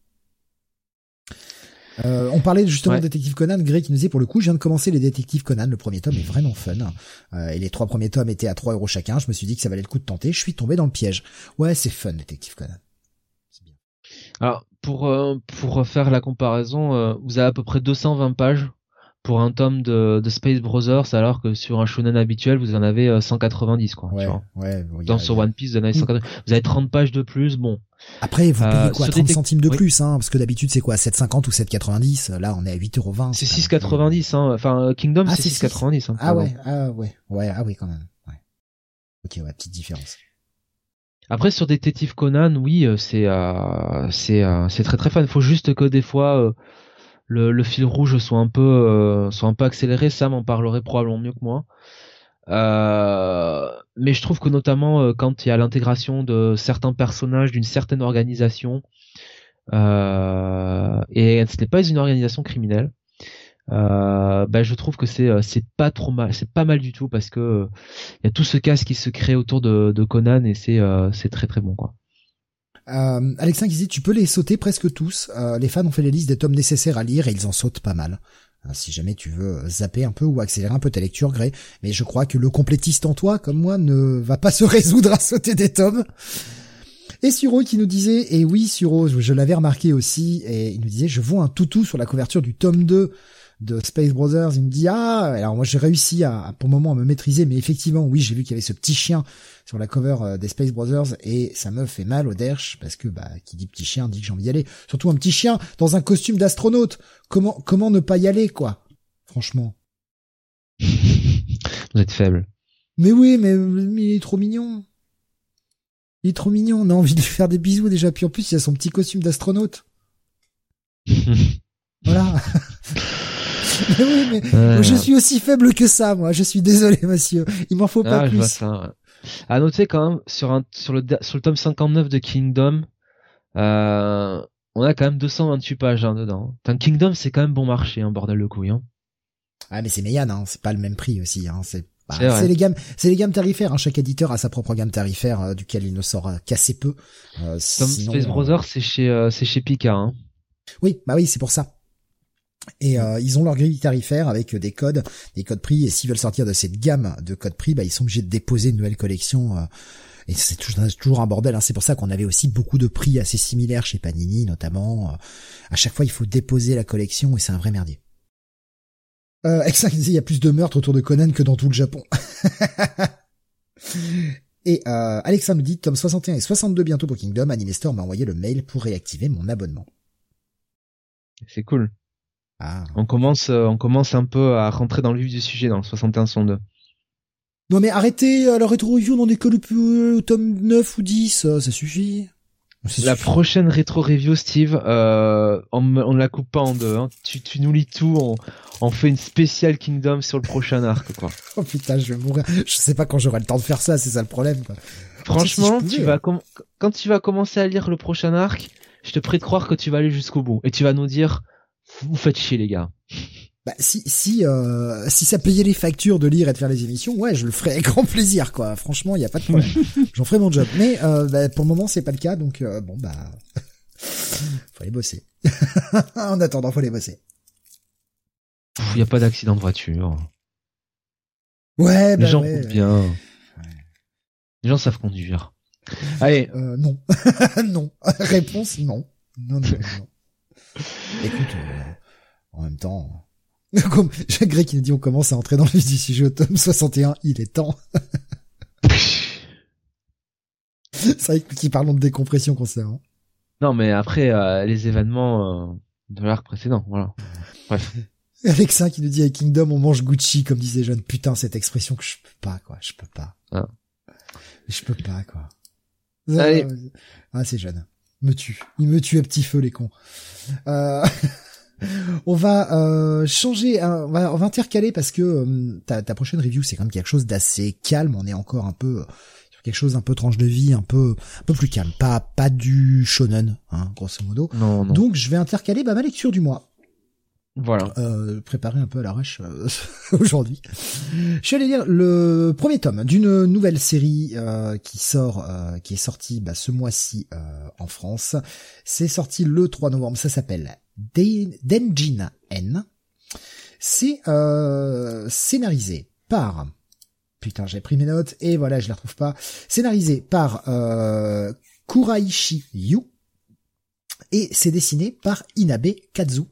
[SPEAKER 1] Euh, on parlait justement de Détective Conan, Greg qui nous disait pour le coup, je viens de commencer les Détectives Conan, le premier tome est vraiment fun. Euh, et les trois premiers tomes étaient à 3 euros chacun, je me suis dit que ça valait le coup de tenter, je suis tombé dans le piège. Ouais, c'est fun Détective Conan.
[SPEAKER 2] Bien. Alors, pour, euh, pour faire la comparaison, vous avez à peu près 220 pages pour un tome de, de, Space Brothers, alors que sur un shonen habituel, vous en avez 190, euh, quoi.
[SPEAKER 1] Ouais, ouais.
[SPEAKER 2] Dans sur One Piece, vous en avez 190. Vous avez 30 pages de plus, bon.
[SPEAKER 1] Après, vous payez euh, quoi, 30 centimes de plus, hein, parce que d'habitude, c'est quoi, 7,50 ou 7,90? Là, on est à 8,20€.
[SPEAKER 2] C'est 6,90, hein. Enfin, Kingdom, ah, c'est 6,90, hein.
[SPEAKER 1] Ah ouais, ah ouais, ouais, ah oui, quand même, ouais. Ok, ouais, petite différence.
[SPEAKER 2] Après sur Détective Conan, oui, euh, c'est c'est c'est très très fun. Faut juste que des fois le, fil rouge soit un peu euh, soit un peu accéléré, Sam en parlerait probablement mieux que moi. Euh, mais je trouve que notamment euh, quand il y a l'intégration de certains personnages d'une certaine organisation, et ce n'est pas une organisation criminelle, bah, je trouve que c'est c'est pas trop mal, c'est pas mal du tout parce que il y a tout ce casse qui se crée autour de, de Conan et c'est c'est très très bon quoi.
[SPEAKER 1] Euh, Alexin qui dit tu peux les sauter presque tous. Euh, les fans ont fait les listes des tomes nécessaires à lire et ils en sautent pas mal. Euh, si jamais tu veux zapper un peu ou accélérer un peu ta lecture, Grey. Mais je crois que le complétiste en toi, comme moi, ne va pas se résoudre à sauter des tomes. Et Suro qui nous disait, et oui Suro, je, l'avais remarqué aussi, et il nous disait, je vois un toutou sur la couverture du tome 2 de Space Brothers. Il me dit, ah, alors moi j'ai réussi à, pour le moment à me maîtriser, mais effectivement, oui, j'ai vu qu'il y avait ce petit chien sur la cover euh, des Space Brothers, et ça me fait mal au derche, parce que, bah, qui dit petit chien dit que j'ai envie d'y aller. Surtout un petit chien dans un costume d'astronaute. Comment, comment ne pas y aller, quoi? Franchement.
[SPEAKER 2] Vous êtes faible.
[SPEAKER 1] Mais oui, mais, mais il est trop mignon. Il est trop mignon, on a envie de lui faire des bisous déjà. Puis en plus, il a son petit costume d'astronaute. voilà. mais oui, mais je suis aussi faible que ça, moi. Je suis désolé, monsieur. Il m'en faut pas ah, plus. ça,
[SPEAKER 2] À noter quand même sur un sur le sur le tome 59 de Kingdom, euh, on a quand même 228 pages hein, dedans. Kingdom, c'est quand même bon marché, hein, bordel de couille. Hein.
[SPEAKER 1] Ah mais c'est Meian, hein, c'est pas le même prix aussi. Hein, c'est bah, c'est les gammes, c'est les gammes tarifaires. Hein. Chaque éditeur a sa propre gamme tarifaire, euh, duquel il ne sort euh, qu'assez peu.
[SPEAKER 2] Euh, Space Brothers, c'est chez c'est chez Pika. Hein.
[SPEAKER 1] Oui, bah oui, c'est pour ça. Et ils ont leur grille tarifaire avec des codes, des codes prix. Et s'ils veulent sortir de cette gamme de codes prix, bah ils sont obligés de déposer une nouvelle collection. et c'est toujours, un bordel. Hein. C'est pour ça qu'on avait aussi beaucoup de prix assez similaires chez Panini, notamment. à chaque fois, il faut déposer la collection et c'est un vrai merdier. Euh, il y a plus de meurtres autour de Conan que dans tout le Japon. et euh, Alexa me dit, tome 61 et 62 bientôt pour Kingdom, Animestor m'a envoyé le mail pour réactiver mon abonnement.
[SPEAKER 2] C'est cool. Ah. On commence, euh, on commence un peu à rentrer dans le vif du sujet dans le 61 62.
[SPEAKER 1] Non mais arrêtez, euh, la rétro review on est que le, tome 9 ou 10, euh, ça suffit.
[SPEAKER 2] La prochaine rétro review, Steve, euh, on, ne la coupe pas en deux. Hein. Tu, tu nous lis tout, on, on fait une spéciale Kingdom sur le prochain arc, quoi.
[SPEAKER 1] oh putain, je vais mourir. Je sais pas quand j'aurai le temps de faire ça, c'est ça le problème. Quoi.
[SPEAKER 2] Franchement, tu vas quand tu vas commencer à lire le prochain arc, je te prie de croire que tu vas aller jusqu'au bout et tu vas nous dire, vous faites chier les gars.
[SPEAKER 1] Bah si si euh, si ça payait les factures de lire et de faire les émissions, ouais, je le ferais avec grand plaisir quoi. Franchement, il y a pas de problème. J'en ferai mon job. Mais euh, bah, pour le moment, c'est pas le cas, donc euh, bon bah faut aller bosser. en attendant, faut aller bosser.
[SPEAKER 2] Il y a pas d'accident de voiture.
[SPEAKER 1] Ouais,
[SPEAKER 2] bah
[SPEAKER 1] les gens
[SPEAKER 2] ouais, bien. Les gens savent conduire. Allez.
[SPEAKER 1] Euh, non. non. Réponse non. Non, non, non. Écoute, en même temps, comme Jacques Grey qui nous dit on commence à entrer dans le vif du sujet au tome 61, il est temps. C'est vrai qu'ils parlons de décompression concernant.
[SPEAKER 2] Non, mais après, euh, les événements euh, de l'arc précédent, voilà. Bref.
[SPEAKER 1] Alexa qui nous dit à Kingdom on mange Gucci, comme disait Jeune. Putain, cette expression que je peux pas, quoi. Je peux pas. Ah. Je peux pas, quoi.
[SPEAKER 2] Allez.
[SPEAKER 1] Ah, c'est jeune. Me tue. Il me tue à petit feu, les cons. Euh... on va euh, changer, on va, on va intercaler parce que euh, ta, ta, prochaine review c'est quand même quelque chose d'assez calme. On est encore un peu sur quelque chose un peu tranche de vie, un peu un peu plus calme, pas pas du shonen, hein, grosso modo.
[SPEAKER 2] Non, non.
[SPEAKER 1] Donc je vais intercaler bah, ma lecture du mois.
[SPEAKER 2] Voilà.
[SPEAKER 1] Euh, préparé un peu à l'arrache euh, aujourd'hui. Je suis allé lire le premier tome d'une nouvelle série euh, qui sort, euh, qui est sortie bah, ce mois-ci en France. C'est sorti le 3 novembre. Ça s'appelle Denjin N. C'est scénarisé par putain j'ai pris mes notes et voilà je la retrouve pas. Scénarisé par Kuraishi Yu et c'est dessiné par Inabe Kazu.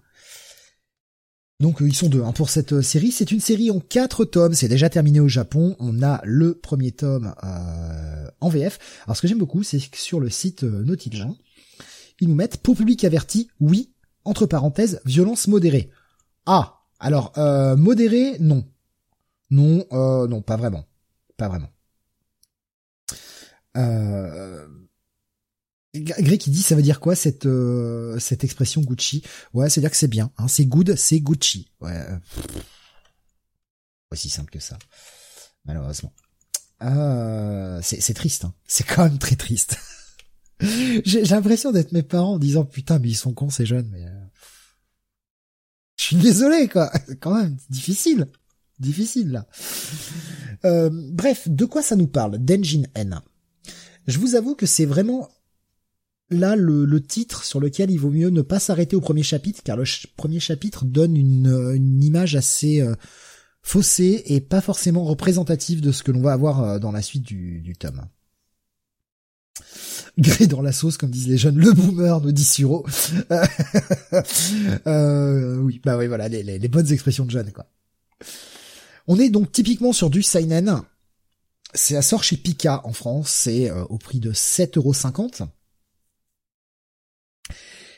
[SPEAKER 1] Donc euh, ils sont deux hein, pour cette euh, série. C'est une série en quatre tomes. C'est déjà terminé au Japon. On a le premier tome euh, en VF. Alors ce que j'aime beaucoup, c'est que sur le site euh, ils nous mettent pour public averti, oui, entre parenthèses, violence modérée. Ah, alors euh, modérée, non, non, non, pas vraiment, pas vraiment. Euh, Greg qui dit ça veut dire quoi cette euh, cette expression Gucci? Ouais, c'est dire que c'est bien. Hein, c'est good, c'est Gucci. Ouais. Euh, aussi simple que ça, malheureusement. Euh, c'est triste. Hein. C'est quand même très triste. J'ai l'impression d'être mes parents en disant putain mais ils sont cons ces jeunes. Mais euh, je suis désolé quoi. Quand même difficile, difficile là. Euh, bref, de quoi ça nous parle? Denjin N. Je vous avoue que c'est vraiment là le, titre sur lequel il vaut mieux ne pas s'arrêter au premier chapitre car le premier chapitre donne une, image assez euh, faussée et pas forcément représentative de ce que l'on va avoir euh, dans la suite du, tome. gré dans la sauce, comme disent les jeunes. Le boomer, nous dit Suro. euh, oui, bah oui, voilà, les, bonnes expressions de jeunes, quoi. On est donc typiquement sur du seinen. C'est à sort chez Pika en France, c'est euh, au prix de 7,50€.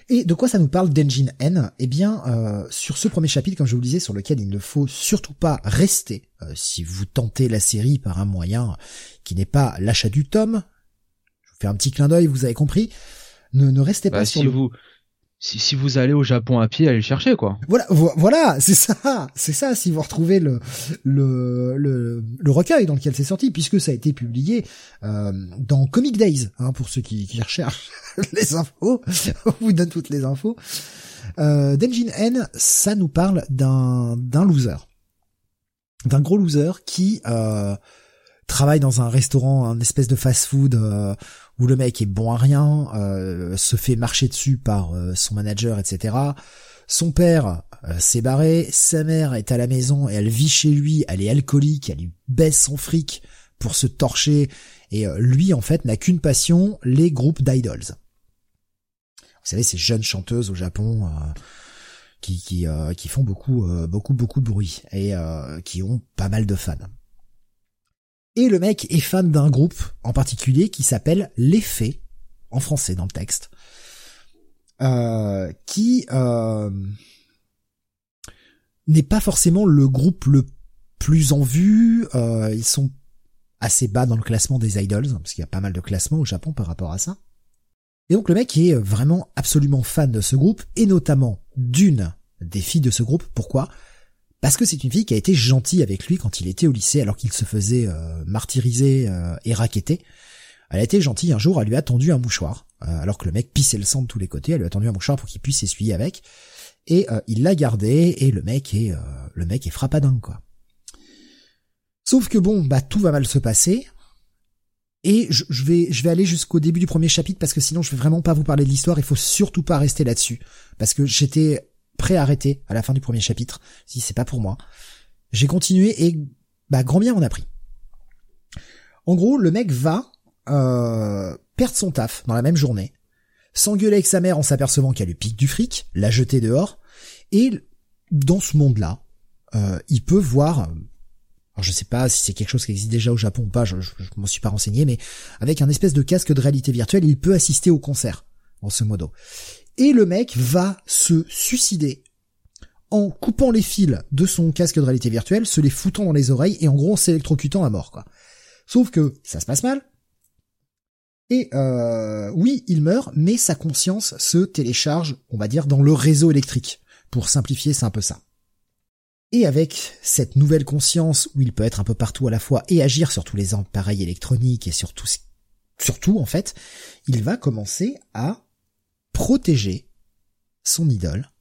[SPEAKER 1] Et de quoi ça nous parle d'Engine N? Eh bien, euh, sur ce premier chapitre, comme je vous le disais, sur lequel il ne faut surtout pas rester euh, si vous tentez la série par un moyen qui n'est pas l'achat du tome. Je vous fais un petit clin d'œil, vous avez compris. Ne, ne restez pas bah, sur
[SPEAKER 2] si, si vous allez au Japon à pied, allez le chercher quoi.
[SPEAKER 1] Voilà, voilà, c'est ça, c'est ça. Si vous retrouvez le le le, recueil dans lequel c'est sorti, puisque ça a été publié euh, dans Comic Days, hein, pour ceux qui, qui recherchent les infos, on vous donne toutes les infos. Euh, Denjin N, ça nous parle d'un d'un loser, d'un gros loser qui euh, travaille dans un restaurant, un espèce de fast-food euh, où le mec est bon à rien, euh, se fait marcher dessus par euh, son manager, etc. Son père s'est barré, sa mère est à la maison et elle vit chez lui, elle est alcoolique, elle lui baisse son fric pour se torcher et lui en fait n'a qu'une passion, les groupes d'idols. Vous savez ces jeunes chanteuses au Japon qui qui, qui font beaucoup beaucoup beaucoup de bruit et qui ont pas mal de fans. Et le mec est fan d'un groupe en particulier qui s'appelle Les Fées, en français dans le texte, euh, qui euh, n'est pas forcément le groupe le plus en vue. Euh, ils sont assez bas dans le classement des idols, parce qu'il y a pas mal de classements au Japon par rapport à ça. Et donc le mec est vraiment absolument fan de ce groupe, et notamment d'une des filles de ce groupe. Pourquoi? Parce que c'est une fille qui a été gentille avec lui quand il était au lycée alors qu'il se faisait euh, martyriser euh, et raqueter. Elle a été gentille un jour, elle lui a tendu un mouchoir, euh, alors que le mec pissait le sang de tous les côtés, elle lui a tendu un mouchoir pour qu'il puisse s'essuyer avec, et il l'a gardé, et le mec est le mec est frappadingue quoi. Sauf que bon, bah tout va mal se passer, et je, je vais je vais aller jusqu'au début du premier chapitre parce que sinon je vais vraiment pas vous parler de l'histoire, il faut surtout pas rester là-dessus, parce que j'étais prêt à la fin du premier chapitre, si c'est pas pour moi. J'ai continué et bah grand bien on a pris. En gros, le mec va euh, perdre son taf dans la même journée, s'engueuler avec sa mère en s'apercevant qu'elle lui pique du fric, la jeter dehors, et dans ce monde-là, euh, il peut voir, alors je sais pas si c'est quelque chose qui existe déjà au Japon ou pas, je, je, m'en suis pas renseigné, mais avec un espèce de casque de réalité virtuelle, il peut assister au concert, en ce modo et le mec va se suicider en coupant les fils de son casque de réalité virtuelle, se les foutant dans les oreilles et en gros s'électrocutant à mort quoi. Sauf que ça se passe mal. Et euh, oui, il meurt, mais sa conscience se télécharge, on va dire, dans le réseau électrique. Pour simplifier, c'est un peu ça. Et avec cette nouvelle conscience où il peut être un peu partout à la fois et agir sur tous les appareils électroniques et sur tout, surtout en fait, il va commencer à protéger son idole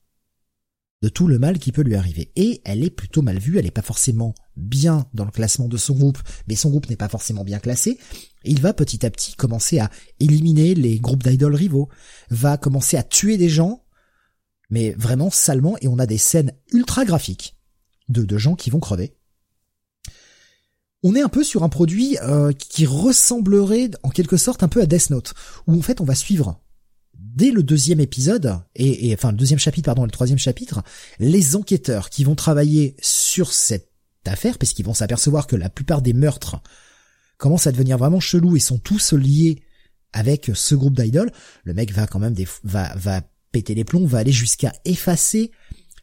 [SPEAKER 1] de tout le mal qui peut lui arriver. Et elle est plutôt mal vue, elle n'est pas forcément bien dans le classement de son groupe, mais son groupe n'est pas forcément bien classé. il va petit à petit commencer à éliminer les groupes d'idoles rivaux, va commencer à tuer des gens, mais vraiment salement, et on a des scènes ultra graphiques de, de gens qui vont crever. On est un peu sur un produit euh, qui ressemblerait en quelque sorte un peu à Death Note, où en fait on va suivre dès le deuxième épisode, et, enfin le deuxième chapitre, pardon, le troisième chapitre, les enquêteurs qui vont travailler sur cette affaire, parce qu'ils vont s'apercevoir que la plupart des meurtres commencent à devenir vraiment chelous et sont tous liés avec ce groupe d'idoles, le mec va quand même des, va, va péter les plombs, va aller jusqu'à effacer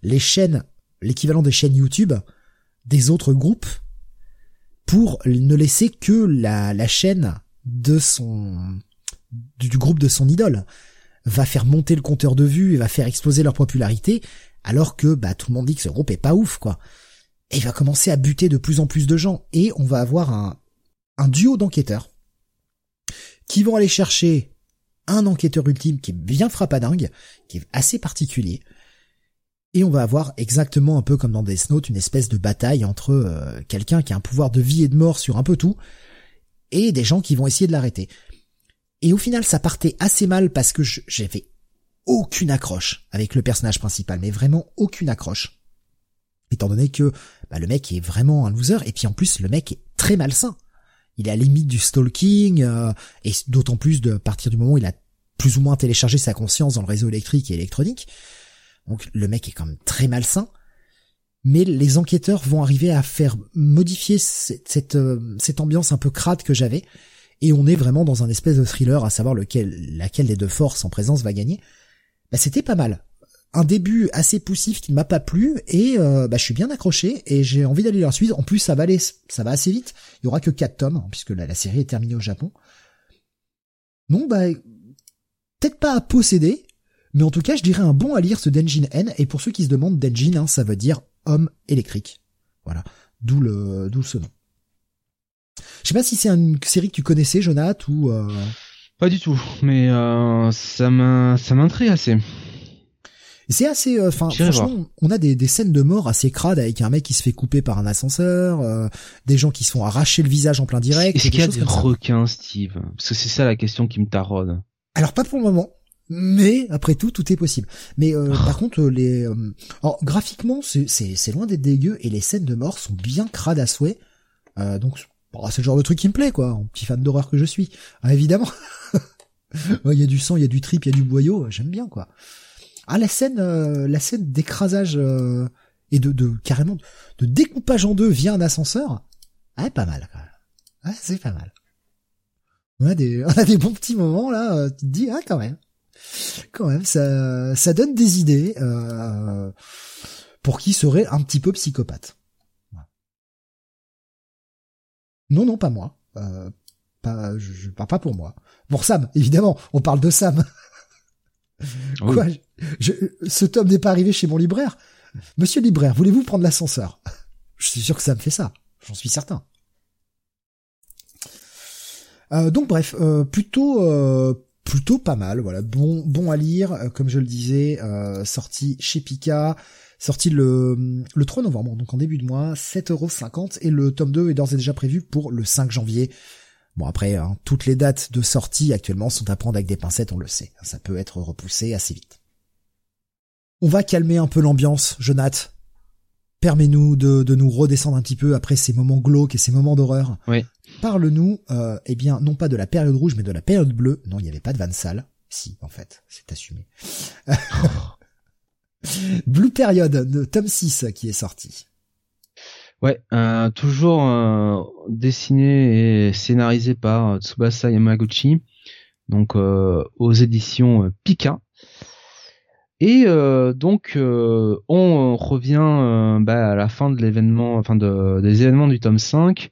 [SPEAKER 1] les chaînes, l'équivalent des chaînes YouTube des autres groupes pour ne laisser que la, chaîne de son, du groupe de son idole va faire monter le compteur de vues et va faire exploser leur popularité, alors que bah tout le monde dit que ce groupe est pas ouf quoi. Et il va commencer à buter de plus en plus de gens et on va avoir un, un duo d'enquêteurs qui vont aller chercher un enquêteur ultime qui est bien frappadingue, qui est assez particulier. Et on va avoir exactement un peu comme dans Death Note une espèce de bataille entre euh, quelqu'un qui a un pouvoir de vie et de mort sur un peu tout et des gens qui vont essayer de l'arrêter. Et au final, ça partait assez mal parce que j'avais aucune accroche avec le personnage principal, mais vraiment aucune accroche. Étant donné que bah, le mec est vraiment un loser, et puis en plus le mec est très malsain. il est à la limite du stalking, et d'autant plus de partir du moment où il a plus ou moins téléchargé sa conscience dans le réseau électrique et électronique. Donc le mec est quand même très malsain. Mais les enquêteurs vont arriver à faire modifier cette, cette, cette ambiance un peu crade que j'avais. Et on est vraiment dans un espèce de thriller à savoir lequel, laquelle des deux forces en présence va gagner. Bah, c'était pas mal un début assez poussif qui ne m'a pas plu et euh, bah, je suis bien accroché et j'ai envie d'aller leur suivre. En plus, ça va aller, ça va assez vite. Il y aura que 4 tomes puisque la, série est terminée au Japon. Non, bah peut-être pas à posséder, mais en tout cas, je dirais un bon à lire ce Denjin N. Et pour ceux qui se demandent, Denjin, hein, ça veut dire homme électrique. Voilà, d'où le d'où ce nom. Je sais pas si c'est une série que tu connaissais, Jonathan, ou. Euh...
[SPEAKER 2] Pas du tout, mais euh, ça m'intrigue assez.
[SPEAKER 1] C'est assez, euh, enfin, franchement, on a des, des, scènes de mort assez crades avec un mec qui se fait couper par un ascenseur, euh, des gens qui se font arracher le visage en plein direct.
[SPEAKER 2] Est-ce qu'il y a des requins, Steve? Parce que c'est ça la question qui me taraude.
[SPEAKER 1] Alors pas pour le moment, mais après tout, tout est possible. Mais euh, par contre, les, graphiquement, c'est c'est loin d'être dégueu et les scènes de mort sont bien crades à souhait. donc c'est le genre de truc qui me plaît, quoi. Un petit fan d'horreur que je suis, ah, évidemment. Il y a du sang, il y a du trip, il y a du boyau, j'aime bien, quoi. Ah la scène, euh, la scène d'écrasage euh, et de, de carrément de découpage en deux via un ascenseur. Ah pas mal même. Ah c'est pas mal. On a des, on a des bons petits moments là. Euh, tu te dis ah quand même, quand même ça, ça donne des idées pour qui serait un petit peu psychopathe. Non non pas moi. pas, je, je parle pas pour moi. Pour Sam évidemment. On parle de Sam. Quoi je, Ce tome n'est pas arrivé chez mon libraire. Monsieur le libraire, voulez-vous prendre l'ascenseur? Je suis sûr que ça me fait ça. J'en suis certain. Euh, donc bref, euh, plutôt euh, plutôt pas mal. Voilà, bon bon à lire, comme je le disais, sorti chez Pika, sorti le le 3 novembre, donc en début de mois, 7,50€ et le tome 2 est d'ores et déjà prévu pour le 5 janvier. Bon après, hein, toutes les dates de sortie actuellement sont à prendre avec des pincettes, on le sait. Ça peut être repoussé assez vite. On va calmer un peu l'ambiance, Jonath. Permets-nous de, de, nous redescendre un petit peu après ces moments glauques et ces moments d'horreur.
[SPEAKER 2] Oui.
[SPEAKER 1] Parle-nous, euh, eh bien, non pas de la période rouge, mais de la période bleue. Non, il n'y avait pas de Van Sal. Si, en fait, c'est assumé. Blue Period de Tom 6 qui est sorti.
[SPEAKER 2] Ouais, euh, toujours euh, dessiné et scénarisé par Tsubasa Yamaguchi, donc euh, aux éditions Pika. Et donc on revient bah, à la fin de l'événement, enfin de, des événements du tome 5.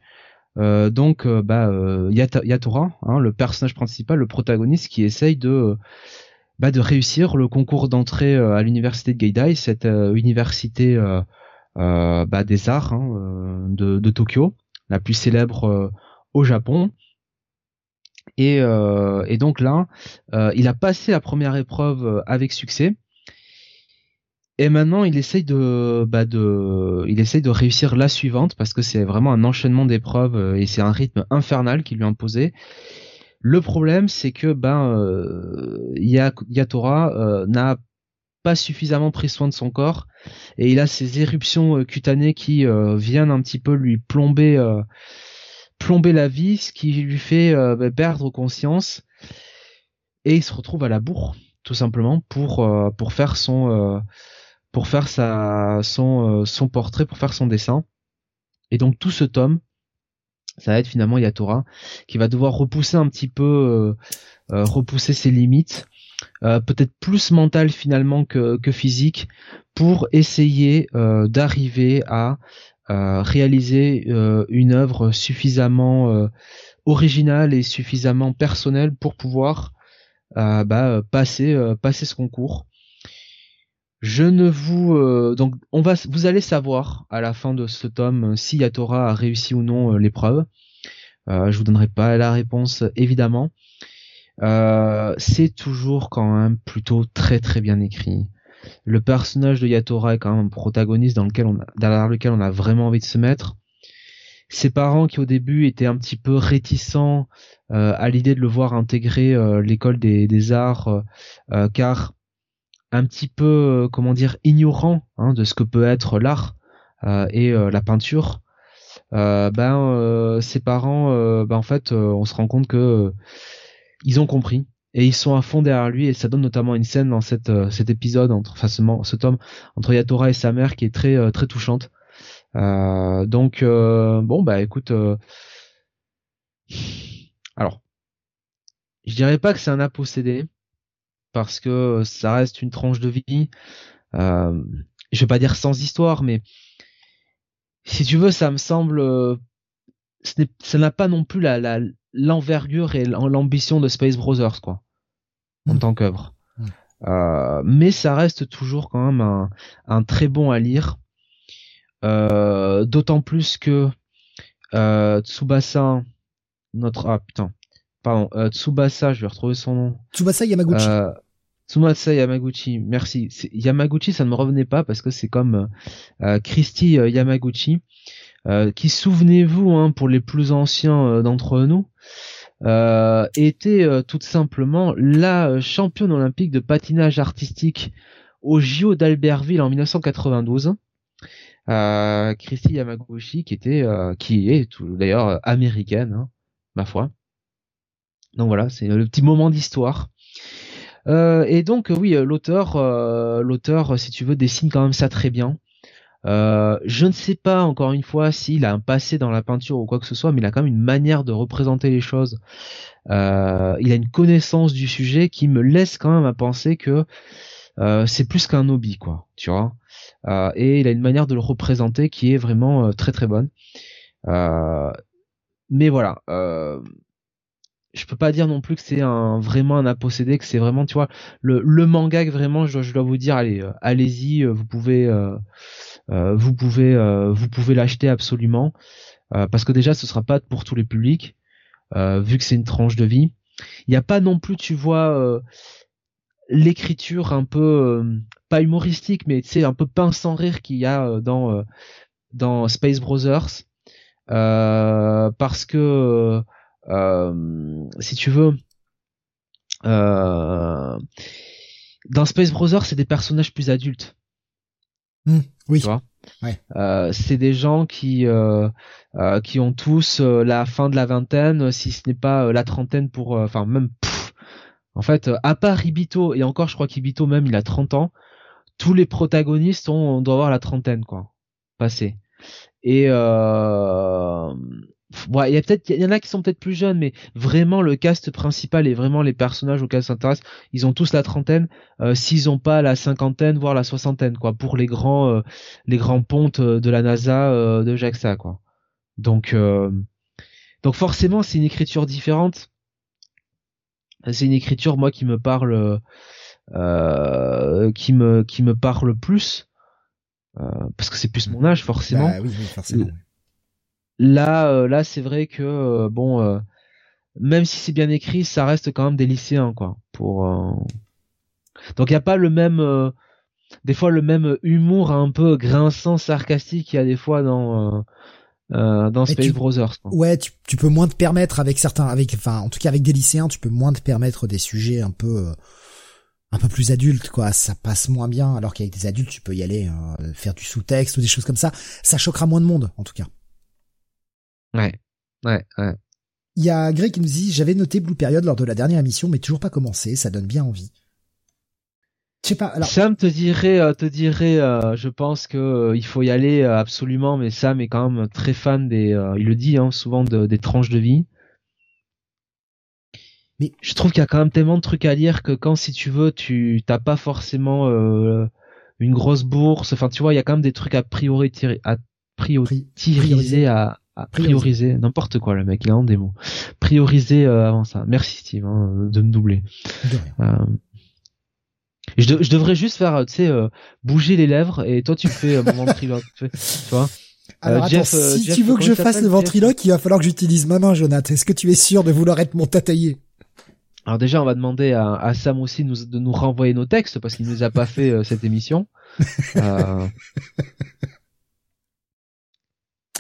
[SPEAKER 2] donc bah Yatora, hein, le personnage principal, le protagoniste, qui essaye de bah, de réussir le concours d'entrée à l'université de Gaidai, cette université euh, bah, des arts hein, euh, de, Tokyo, la plus célèbre euh, au Japon. Et, donc là, il a passé la première épreuve avec succès. Et maintenant, il essaye de, bah de, il essaye de réussir la suivante parce que c'est vraiment un enchaînement d'épreuves et c'est un rythme infernal qui lui a imposé. Le problème, c'est que ben, euh, Yatora euh, n'a pas suffisamment pris soin de son corps et il a ces éruptions euh, cutanées qui viennent un petit peu lui plomber la vie ce qui lui fait bah, perdre conscience et il se retrouve à la bourre tout simplement pour faire son portrait pour faire son dessin. Et donc tout ce tome ça va être finalement Yatora qui va devoir repousser un petit peu repousser ses limites euh, peut-être plus mental finalement que, que physique, pour essayer euh, d'arriver à euh, réaliser une œuvre suffisamment originale et suffisamment personnelle pour pouvoir bah, passer passer ce concours. Je ne vous donc on va vous allez savoir à la fin de ce tome si Yatora a réussi ou non l'épreuve. je vous donnerai pas la réponse évidemment, euh, c'est toujours quand même plutôt très très bien écrit. Le personnage de Yatora est quand même un protagoniste dans lequel on a, lequel on a vraiment envie de se mettre. Ses parents qui au début étaient un petit peu réticents euh, à l'idée de le voir intégrer euh, l'école des, arts, car un petit peu, comment dire, ignorant hein, de ce que peut être l'art et la peinture. ben ses parents, ben en fait, on se rend compte que ils ont compris et ils sont à fond derrière lui et ça donne notamment une scène dans cette cet épisode entre enfin ce, tome entre Yatora et sa mère qui est très très touchante. donc bon bah écoute, alors je dirais pas que c'est un apossédé parce que ça reste une tranche de vie. Euh, je vais pas dire sans histoire, mais si tu veux, ça me semble, euh, ça n'a pas non plus la l'envergure et l'ambition de Space Brothers quoi, en hmm. tant qu'œuvre. Hmm. Euh, mais ça reste toujours quand même un, un très bon à lire. Euh, D'autant plus que euh, Tsubasa, notre ah putain, pardon, euh, Tsubasa, je vais retrouver son nom.
[SPEAKER 1] Tsubasa Yamaguchi.
[SPEAKER 2] Euh, Tsubasa Yamaguchi, merci. Yamaguchi, ça ne me revenait pas parce que c'est comme euh, Christy euh, Yamaguchi, qui souvenez-vous, hein, pour les plus anciens d'entre nous, était tout simplement la championne olympique de patinage artistique au JO d'Albertville en 1992. Christy Yamaguchi, qui était, qui est d'ailleurs américaine, hein, ma foi. Donc voilà, c'est le petit moment d'histoire. Euh, et donc oui, l'auteur, euh, l'auteur, si tu veux, dessine quand même ça très bien. Euh, je ne sais pas encore une fois s'il a un passé dans la peinture ou quoi que ce soit, mais il a quand même une manière de représenter les choses. il a une connaissance du sujet qui me laisse quand même à penser que c'est plus qu'un hobby, quoi. Tu vois. et il a une manière de le représenter qui est vraiment très très bonne. mais voilà je peux pas dire non plus que c'est un vraiment un posséder que c'est vraiment tu vois le, le manga que vraiment je, je dois vous dire allez euh, allez-y euh, vous pouvez euh, vous pouvez vous pouvez l'acheter absolument. Parce que déjà ce sera pas pour tous les publics vu que c'est une tranche de vie. Il n'y a pas non plus tu vois l'écriture un peu pas humoristique mais sais un peu pince sans rire qu'il y a dans dans Space Brothers. Parce que euh, si tu veux, euh, dans Space Brothers, c'est des personnages plus adultes.
[SPEAKER 1] Hmm, oui.
[SPEAKER 2] Tu vois euh, c'est des gens qui qui ont tous la fin de la vingtaine, si ce n'est pas la trentaine pour, enfin même, en fait, à part Ibito et encore, je crois qu'Ibito même il a 30 ans, tous les protagonistes ont on doit avoir la trentaine quoi, passé. Et euh, Ouais, il y a peut-être, il y en a qui sont peut-être plus jeunes, mais vraiment le cast principal et vraiment les personnages auxquels s'intéressent, ils ont tous la trentaine, euh, s'ils ont pas la cinquantaine, voire la soixantaine, quoi, pour les grands, euh, les grands pontes euh, de la NASA, de JAXA, quoi. Donc, donc forcément, c'est une écriture différente. C'est une écriture, moi, qui me parle, qui me, qui me parle plus, parce que c'est plus mon âge, forcément.
[SPEAKER 1] Bah, oui, forcément.
[SPEAKER 2] Là, euh, là, c'est vrai que euh, bon, euh, même si c'est bien écrit, ça reste quand même des lycéens, quoi. Pour donc il y a pas le même, des fois le même humour un peu grinçant, sarcastique qu'il y a des fois dans dans Space Brothers. Quoi.
[SPEAKER 1] Ouais, tu, tu, peux moins te permettre avec certains, avec, enfin, en tout cas avec des lycéens, tu peux moins te permettre des sujets un peu, un peu plus adultes, quoi. Ça passe moins bien, alors qu'avec des adultes, tu peux y aller faire du sous-texte ou des choses comme ça. Ça choquera moins de monde, en tout cas.
[SPEAKER 2] Ouais, ouais, ouais.
[SPEAKER 1] Il y a Greg qui nous dit j'avais noté Blue Period lors de la dernière émission, mais toujours pas commencé. Ça donne bien envie. Je sais pas. Alors...
[SPEAKER 2] Sam te dirait, euh, te dirait, euh, je pense que euh, il faut y aller absolument, mais Sam est quand même très fan des, il le dit hein, souvent des tranches de vie. Mais je trouve qu'il y a quand même tellement de trucs à lire que quand si tu veux, tu t'as pas forcément une grosse bourse. Enfin, tu vois, il y a quand même des trucs à prioriser, à prioriser, à, prioriser n'importe quoi le mec il a un des mots. Prioriser euh, avant ça. Merci Steve hein, de me doubler. Euh, je, je, devrais juste faire tu sais euh, bouger les lèvres et toi tu fais mon ventriloque tu, vois.
[SPEAKER 1] Alors attends, si tu veux que je fasse le ventriloque, il va falloir que j'utilise ma main, Jonathan. Est-ce que tu es sûr de vouloir être mon tataillé?
[SPEAKER 2] Alors déjà, on va demander à, à Sam aussi nous, de nous renvoyer nos textes parce qu'il nous a pas fait cette émission.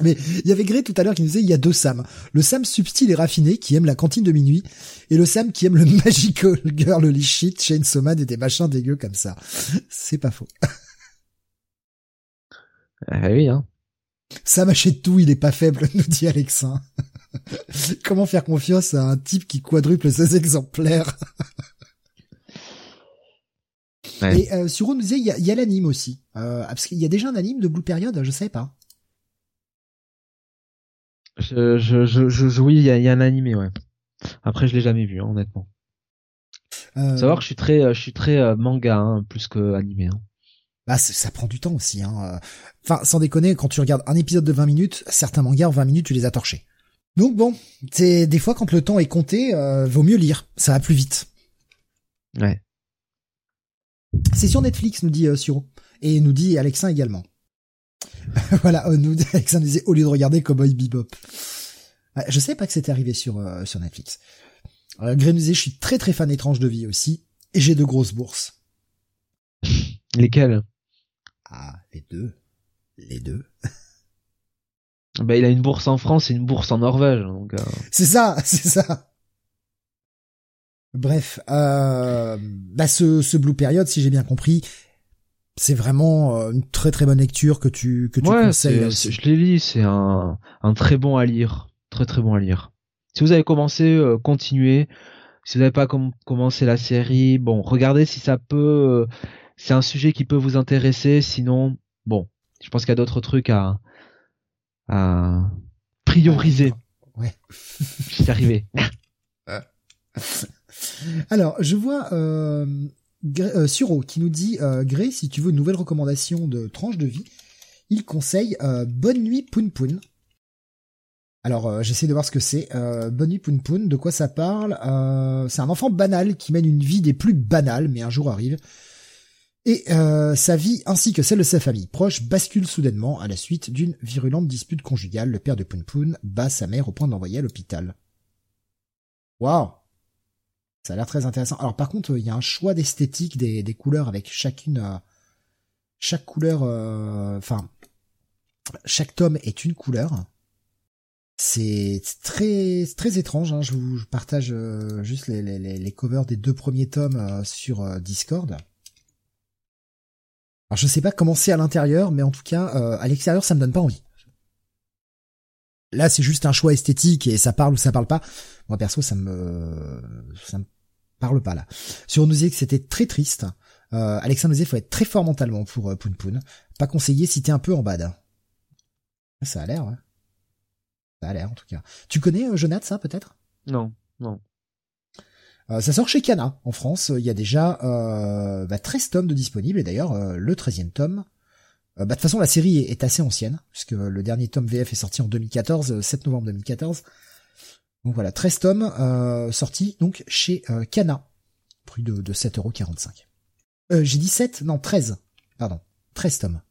[SPEAKER 1] Mais il y avait Gré tout à l'heure qui nous disait il y a deux Sam. Le Sam subtil et raffiné qui aime la cantine de minuit et le Sam qui aime le magical girl shit, Chainsaw Man et des machins dégueux comme ça. C'est pas faux.
[SPEAKER 2] Ah oui hein.
[SPEAKER 1] Sam achète tout, il est pas faible, nous dit Alexin. Comment faire confiance à un type qui quadruple ses exemplaires? Et euh, Suro nous disait, il y a, l'anime aussi. Euh, parce qu'il y a déjà un anime de Blue Period, je sais pas.
[SPEAKER 2] Je, je, je, oui, il y a, un animé, ouais. Après, je l'ai jamais vu, hein, honnêtement. Euh... Savoir que je suis très, euh, je suis très euh, manga, hein, plus que animé. Hein.
[SPEAKER 1] Bah, ça prend du temps aussi. Hein. Enfin, sans déconner, quand tu regardes un épisode de 20 minutes, certains mangas en 20 minutes, tu les as torchés. Donc bon, c'est des fois quand le temps est compté, euh, vaut mieux lire, ça va plus vite.
[SPEAKER 2] Ouais.
[SPEAKER 1] C'est sur Netflix, nous dit euh, Suro. Et nous dit Alexin également. voilà, euh, nous dit disait au lieu de regarder Cowboy Bebop. je sais pas que c'était arrivé sur euh, sur Netflix. Euh, disait je suis très très fan étrange de vie aussi et j'ai de grosses bourses.
[SPEAKER 2] Lesquelles?
[SPEAKER 1] Ah, les deux. Les deux.
[SPEAKER 2] bah il a une bourse en France et une bourse en Norvège donc
[SPEAKER 1] C'est ça, c'est ça. Bref, euh, bah ce, ce Blue Period, si j'ai bien compris, c'est vraiment euh, une très très bonne lecture que tu que tu
[SPEAKER 2] ouais, conseilles. Je l'ai lu, c'est un, un très bon à lire, très très bon à lire. Si vous avez commencé, euh, continuez. Si vous n'avez pas commencé la série, bon, regardez si ça peut. Euh, c'est un sujet qui peut vous intéresser. Sinon, bon, je pense qu'il y a d'autres trucs à à prioriser.
[SPEAKER 1] Ouais.
[SPEAKER 2] J'y suis arrivé.
[SPEAKER 1] Alors, je vois euh, euh, Suro qui nous dit euh, Gré, si tu veux une nouvelle recommandation de tranche de vie, il conseille euh, Bonne nuit Poun Poun. Alors, euh, j'essaie de voir ce que c'est. Bonne nuit Poun Poun, de quoi ça parle C'est un enfant banal qui mène une vie des plus banales, mais un jour arrive. Et sa vie ainsi que celle de sa famille proche bascule soudainement à la suite d'une virulente dispute conjugale. Le père de Poun Poun bat sa mère au point d'envoyer à l'hôpital. Waouh ça a l'air très intéressant. Alors par contre, il y a un choix d'esthétique des, couleurs avec chacune, euh, chaque couleur, euh, enfin, chaque tome est une couleur. C'est très très étrange. Hein. Je vous partage euh, juste les, covers des deux premiers tomes sur Discord. Alors je sais pas comment c'est à l'intérieur, mais en tout cas à l'extérieur ça me donne pas envie. Là c'est juste un choix esthétique et ça parle ou ça parle pas. Moi perso, ça me, ça me parle pas là. Sur nous disait que c'était très triste. Euh, Alexandre nous disait faut être très fort mentalement pour euh, Poun Poun. Pas conseillé si t'es un peu en bad. Ça a l'air, ouais. Ça a l'air en tout cas. Tu connais euh, Jonathan, ça peut-être?
[SPEAKER 2] Non, non.
[SPEAKER 1] Euh, ça sort chez Cana en France. Il y a déjà euh, bah, 13 tomes de disponibles et d'ailleurs euh, le 13e tome. Bah, de toute façon la série est, assez ancienne puisque le dernier tome VF est sorti en 2014, 7 novembre 2014. Donc voilà, 13 tomes euh, sortis donc chez euh, Kana, prix de, de 7,45€. Euh, j'ai dit 7 Non, 13. Pardon. 13 tomes.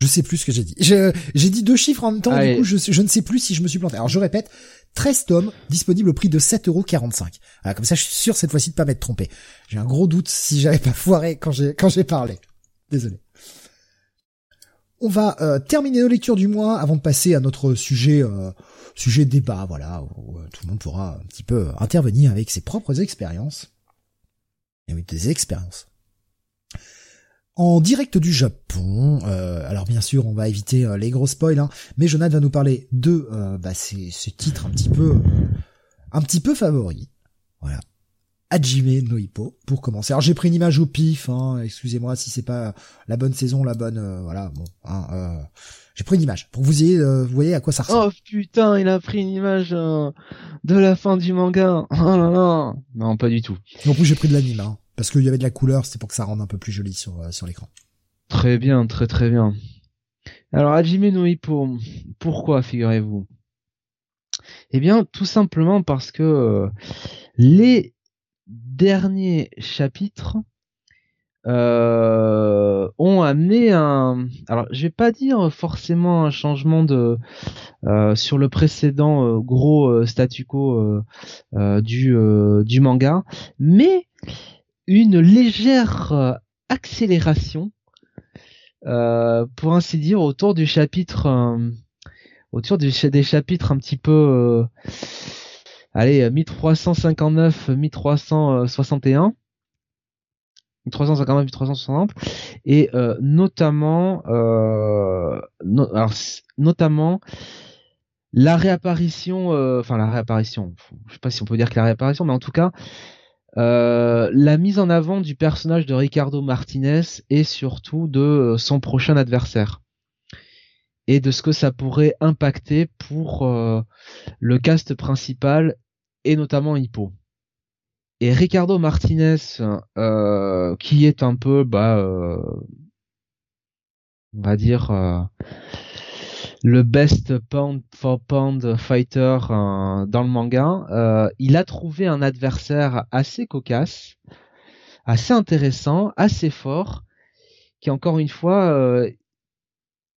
[SPEAKER 1] Je sais plus ce que j'ai dit. J'ai dit deux chiffres en même temps, du coup je, je, ne sais plus si je me suis planté. Alors je répète, 13 tomes disponibles au prix de 7,45€. Voilà, comme ça je suis sûr cette fois-ci de pas m'être trompé. J'ai un gros doute si j'avais pas foiré quand j'ai quand j'ai parlé. Désolé. On va euh, terminer nos lectures du mois avant de passer à notre sujet euh, sujet débat, voilà, où euh, tout le monde pourra un petit peu intervenir avec ses propres expériences. Et oui, des expériences. En direct du Japon, euh, alors bien sûr on va éviter les gros spoils, hein, mais Jonathan va nous parler de bah, ces, titres un petit peu un petit peu favoris. Voilà. Hajime no Hippo pour commencer. Alors j'ai pris une image au pif, hein, excusez-moi si c'est pas la bonne saison, la bonne voilà, bon, hein, j'ai pris une image pour que vous ayez, euh, vous voyez à quoi ça ressemble.
[SPEAKER 2] Oh putain, il a pris une image euh, de la fin du manga. Oh là là. Non, pas du tout.
[SPEAKER 1] Non plus, j'ai pris de l'anime, hein, parce qu'il y avait de la couleur, c'était pour que ça rende un peu plus joli sur euh, sur l'écran.
[SPEAKER 2] Très bien, très très bien. Alors Hajime no Hippo, pourquoi figurez-vous? Eh bien, tout simplement parce que les derniers chapitres euh, ont amené un. Alors, je vais pas dire forcément un changement de euh, sur le précédent euh, gros euh, statu quo du du manga, mais une légère accélération, pour ainsi dire, autour du chapitre, autour des chapitres un petit peu, allez, 1359, 1361 350 360 et euh, notamment euh, alors, notamment la réapparition euh, enfin la réapparition je sais pas si on peut dire que la réapparition mais en tout cas euh, la mise en avant du personnage de Ricardo Martinez et surtout de euh, son prochain adversaire et de ce que ça pourrait impacter pour le cast principal et notamment Hippo. Et Ricardo Martinez, euh, qui est un peu, bah, euh, on va dire, euh, le best pound for pound fighter dans le manga, il a trouvé un adversaire assez cocasse, assez intéressant, assez fort, qui encore une fois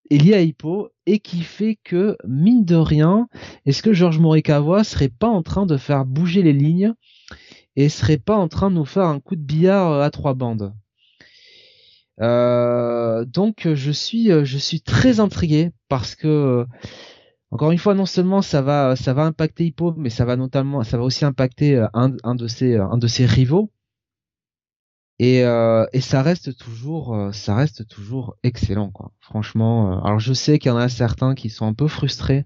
[SPEAKER 2] est lié à Hippo et qui fait que mine de rien, est-ce que Georges Morikawa serait pas en train de faire bouger les lignes et serait pas en train de nous faire un coup de billard euh, à trois bandes? Euh, donc je suis euh, je suis très intrigué parce que encore une fois non seulement ça va ça va impacter Hippo mais ça va notamment ça va aussi impacter un de ses rivaux et, et ça reste toujours ça reste toujours excellent quoi franchement alors je sais qu'il y en a certains qui sont un peu frustrés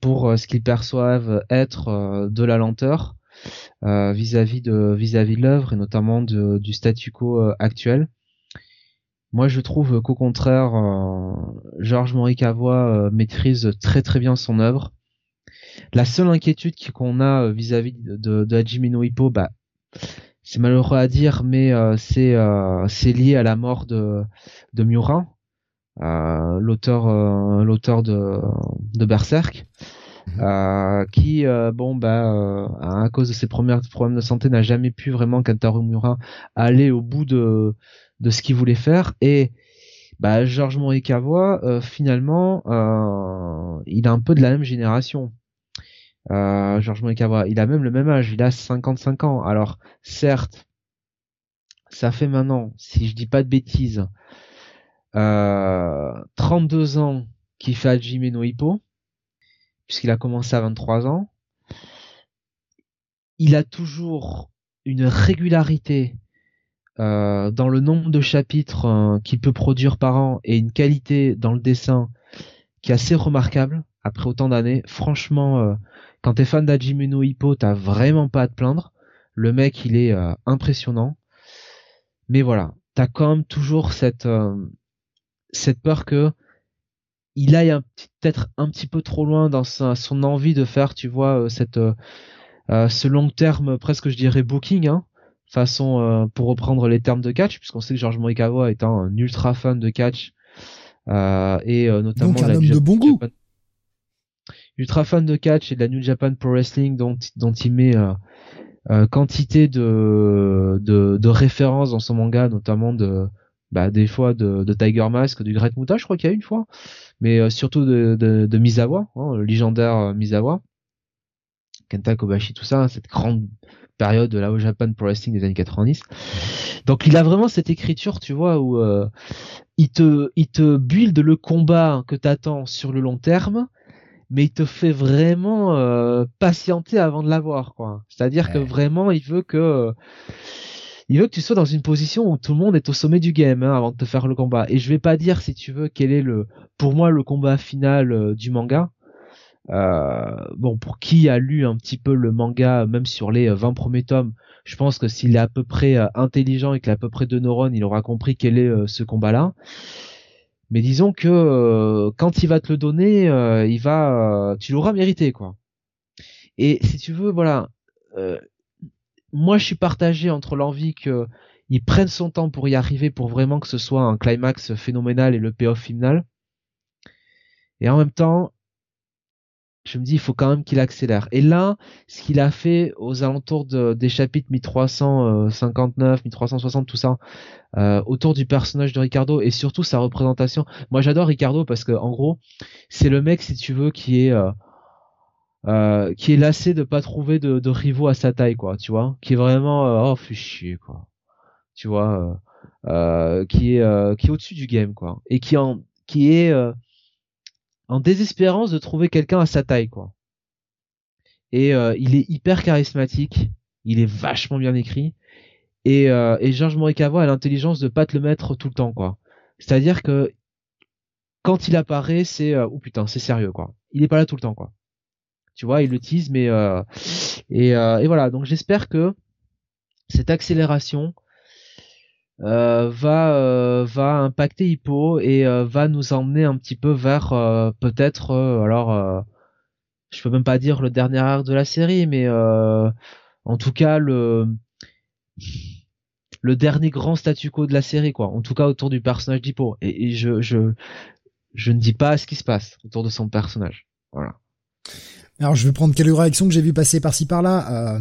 [SPEAKER 2] pour ce qu'ils perçoivent être de la lenteur euh, vis-à-vis de vis-à-vis l'œuvre et notamment du statu quo euh, actuel. Moi, je trouve qu'au contraire, euh, Georges Morikawa maîtrise très très bien son œuvre. La seule inquiétude qu'on a vis-à-vis de, de, Hippo, bah, c'est malheureux à dire, mais c'est c'est lié à la mort de de Miura, l'auteur l'auteur de de Berserk. Mhm. Euh, qui euh, bon bah euh, à cause de ses premiers problèmes de santé n'a jamais pu vraiment Kantaro Mura aller au bout de de ce qu'il voulait faire et bah Georges Morikawa finalement il a un peu de la même génération euh, Georges Morikawa il a même le même âge il a 55 ans alors certes ça fait maintenant si je dis pas de bêtises 32 ans qu'il fait Hajime no Hippo puisqu'il a commencé à 23 ans. Il a toujours une régularité euh, dans le nombre de chapitres euh, qu'il peut produire par an et une qualité dans le dessin qui est assez remarquable après autant d'années. Franchement, euh, quand t'es fan d'Ajimuno Hippo, t'as vraiment pas à te plaindre. Le mec, il est euh, impressionnant. Mais voilà, t'as quand même toujours cette cette peur que il aille peut-être un petit peu trop loin dans son envie de faire, tu vois, euh, cette euh, euh, ce long terme, presque je dirais booking, hein, façon pour reprendre les termes de catch, puisqu'on sait que George Morikawa est un ultra fan de catch et notamment
[SPEAKER 1] Donc un homme de bon goût.
[SPEAKER 2] Ultra fan de catch et de la New Japan Pro Wrestling dont dont il met quantité de, de références dans son manga, notamment de bah, des fois de, Tiger Mask, du Great Muta, je crois qu'il y a une fois mais euh, surtout de, de, de Misawa, hein, le légendaire euh, Misawa, Kenta Kobashi, tout ça, cette grande période de la au Japan Pro Wrestling des années 90. Donc il a vraiment cette écriture, tu vois, où euh, il te il te build le combat que t'attends sur le long terme, mais il te fait vraiment euh, patienter avant de l'avoir, quoi. C'est-à-dire que vraiment il veut que il veut que tu sois dans une position où tout le monde est au sommet du game hein, avant de te faire le combat. Et je vais pas dire si tu veux quel est le, pour moi le combat final euh, du manga. Euh, bon, pour qui a lu un petit peu le manga, même sur les 20 euh, premiers tomes, je pense que s'il est à peu près intelligent et qu'il a à peu près de neurones, il aura compris quel est ce combat-là. Mais disons que quand il va te le donner, il va, tu l'auras mérité quoi. Et si tu veux, voilà, moi je suis partagé entre l'envie que il prenne son temps pour y arriver pour vraiment que ce soit un climax phénoménal et le payoff final. Et en même temps, je me dis il faut quand même qu'il accélère. Et là, ce qu'il a fait aux alentours des chapitres 1359, 1360, tout ça, euh, autour du personnage de Ricardo et surtout sa représentation. Moi, j'adore Ricardo parce que en gros, c'est le mec, si tu veux, qui est euh, euh, qui est lassé de pas trouver de, de, rivaux à sa taille, quoi, tu vois, qui est vraiment, euh, oh, fais chier, quoi, tu vois, euh, euh qui est, qui est au-dessus du game, quoi, et qui en, qui est en désespérance de trouver quelqu'un à sa taille, quoi. Et il est hyper charismatique, il est vachement bien écrit, Et, euh, et Georges Morikawa a l'intelligence de pas te le mettre tout le temps, quoi. C'est-à-dire que quand il apparaît, c'est oh putain, c'est sérieux, quoi. Il est pas là tout le temps, quoi. Tu vois, il le tease, mais et, et voilà. Donc j'espère que cette accélération euh, va euh, va impacter Hippo et euh, va nous emmener un petit peu vers peut-être alors je peux même pas dire le dernier arc de la série mais en tout cas le le dernier grand statu quo de la série quoi. En tout cas autour du personnage d'Hippo. Et, je je je ne dis pas ce qui se passe autour de son personnage. Voilà.
[SPEAKER 1] Alors je vais prendre quelques réactions que j'ai vu passer par-ci par-là.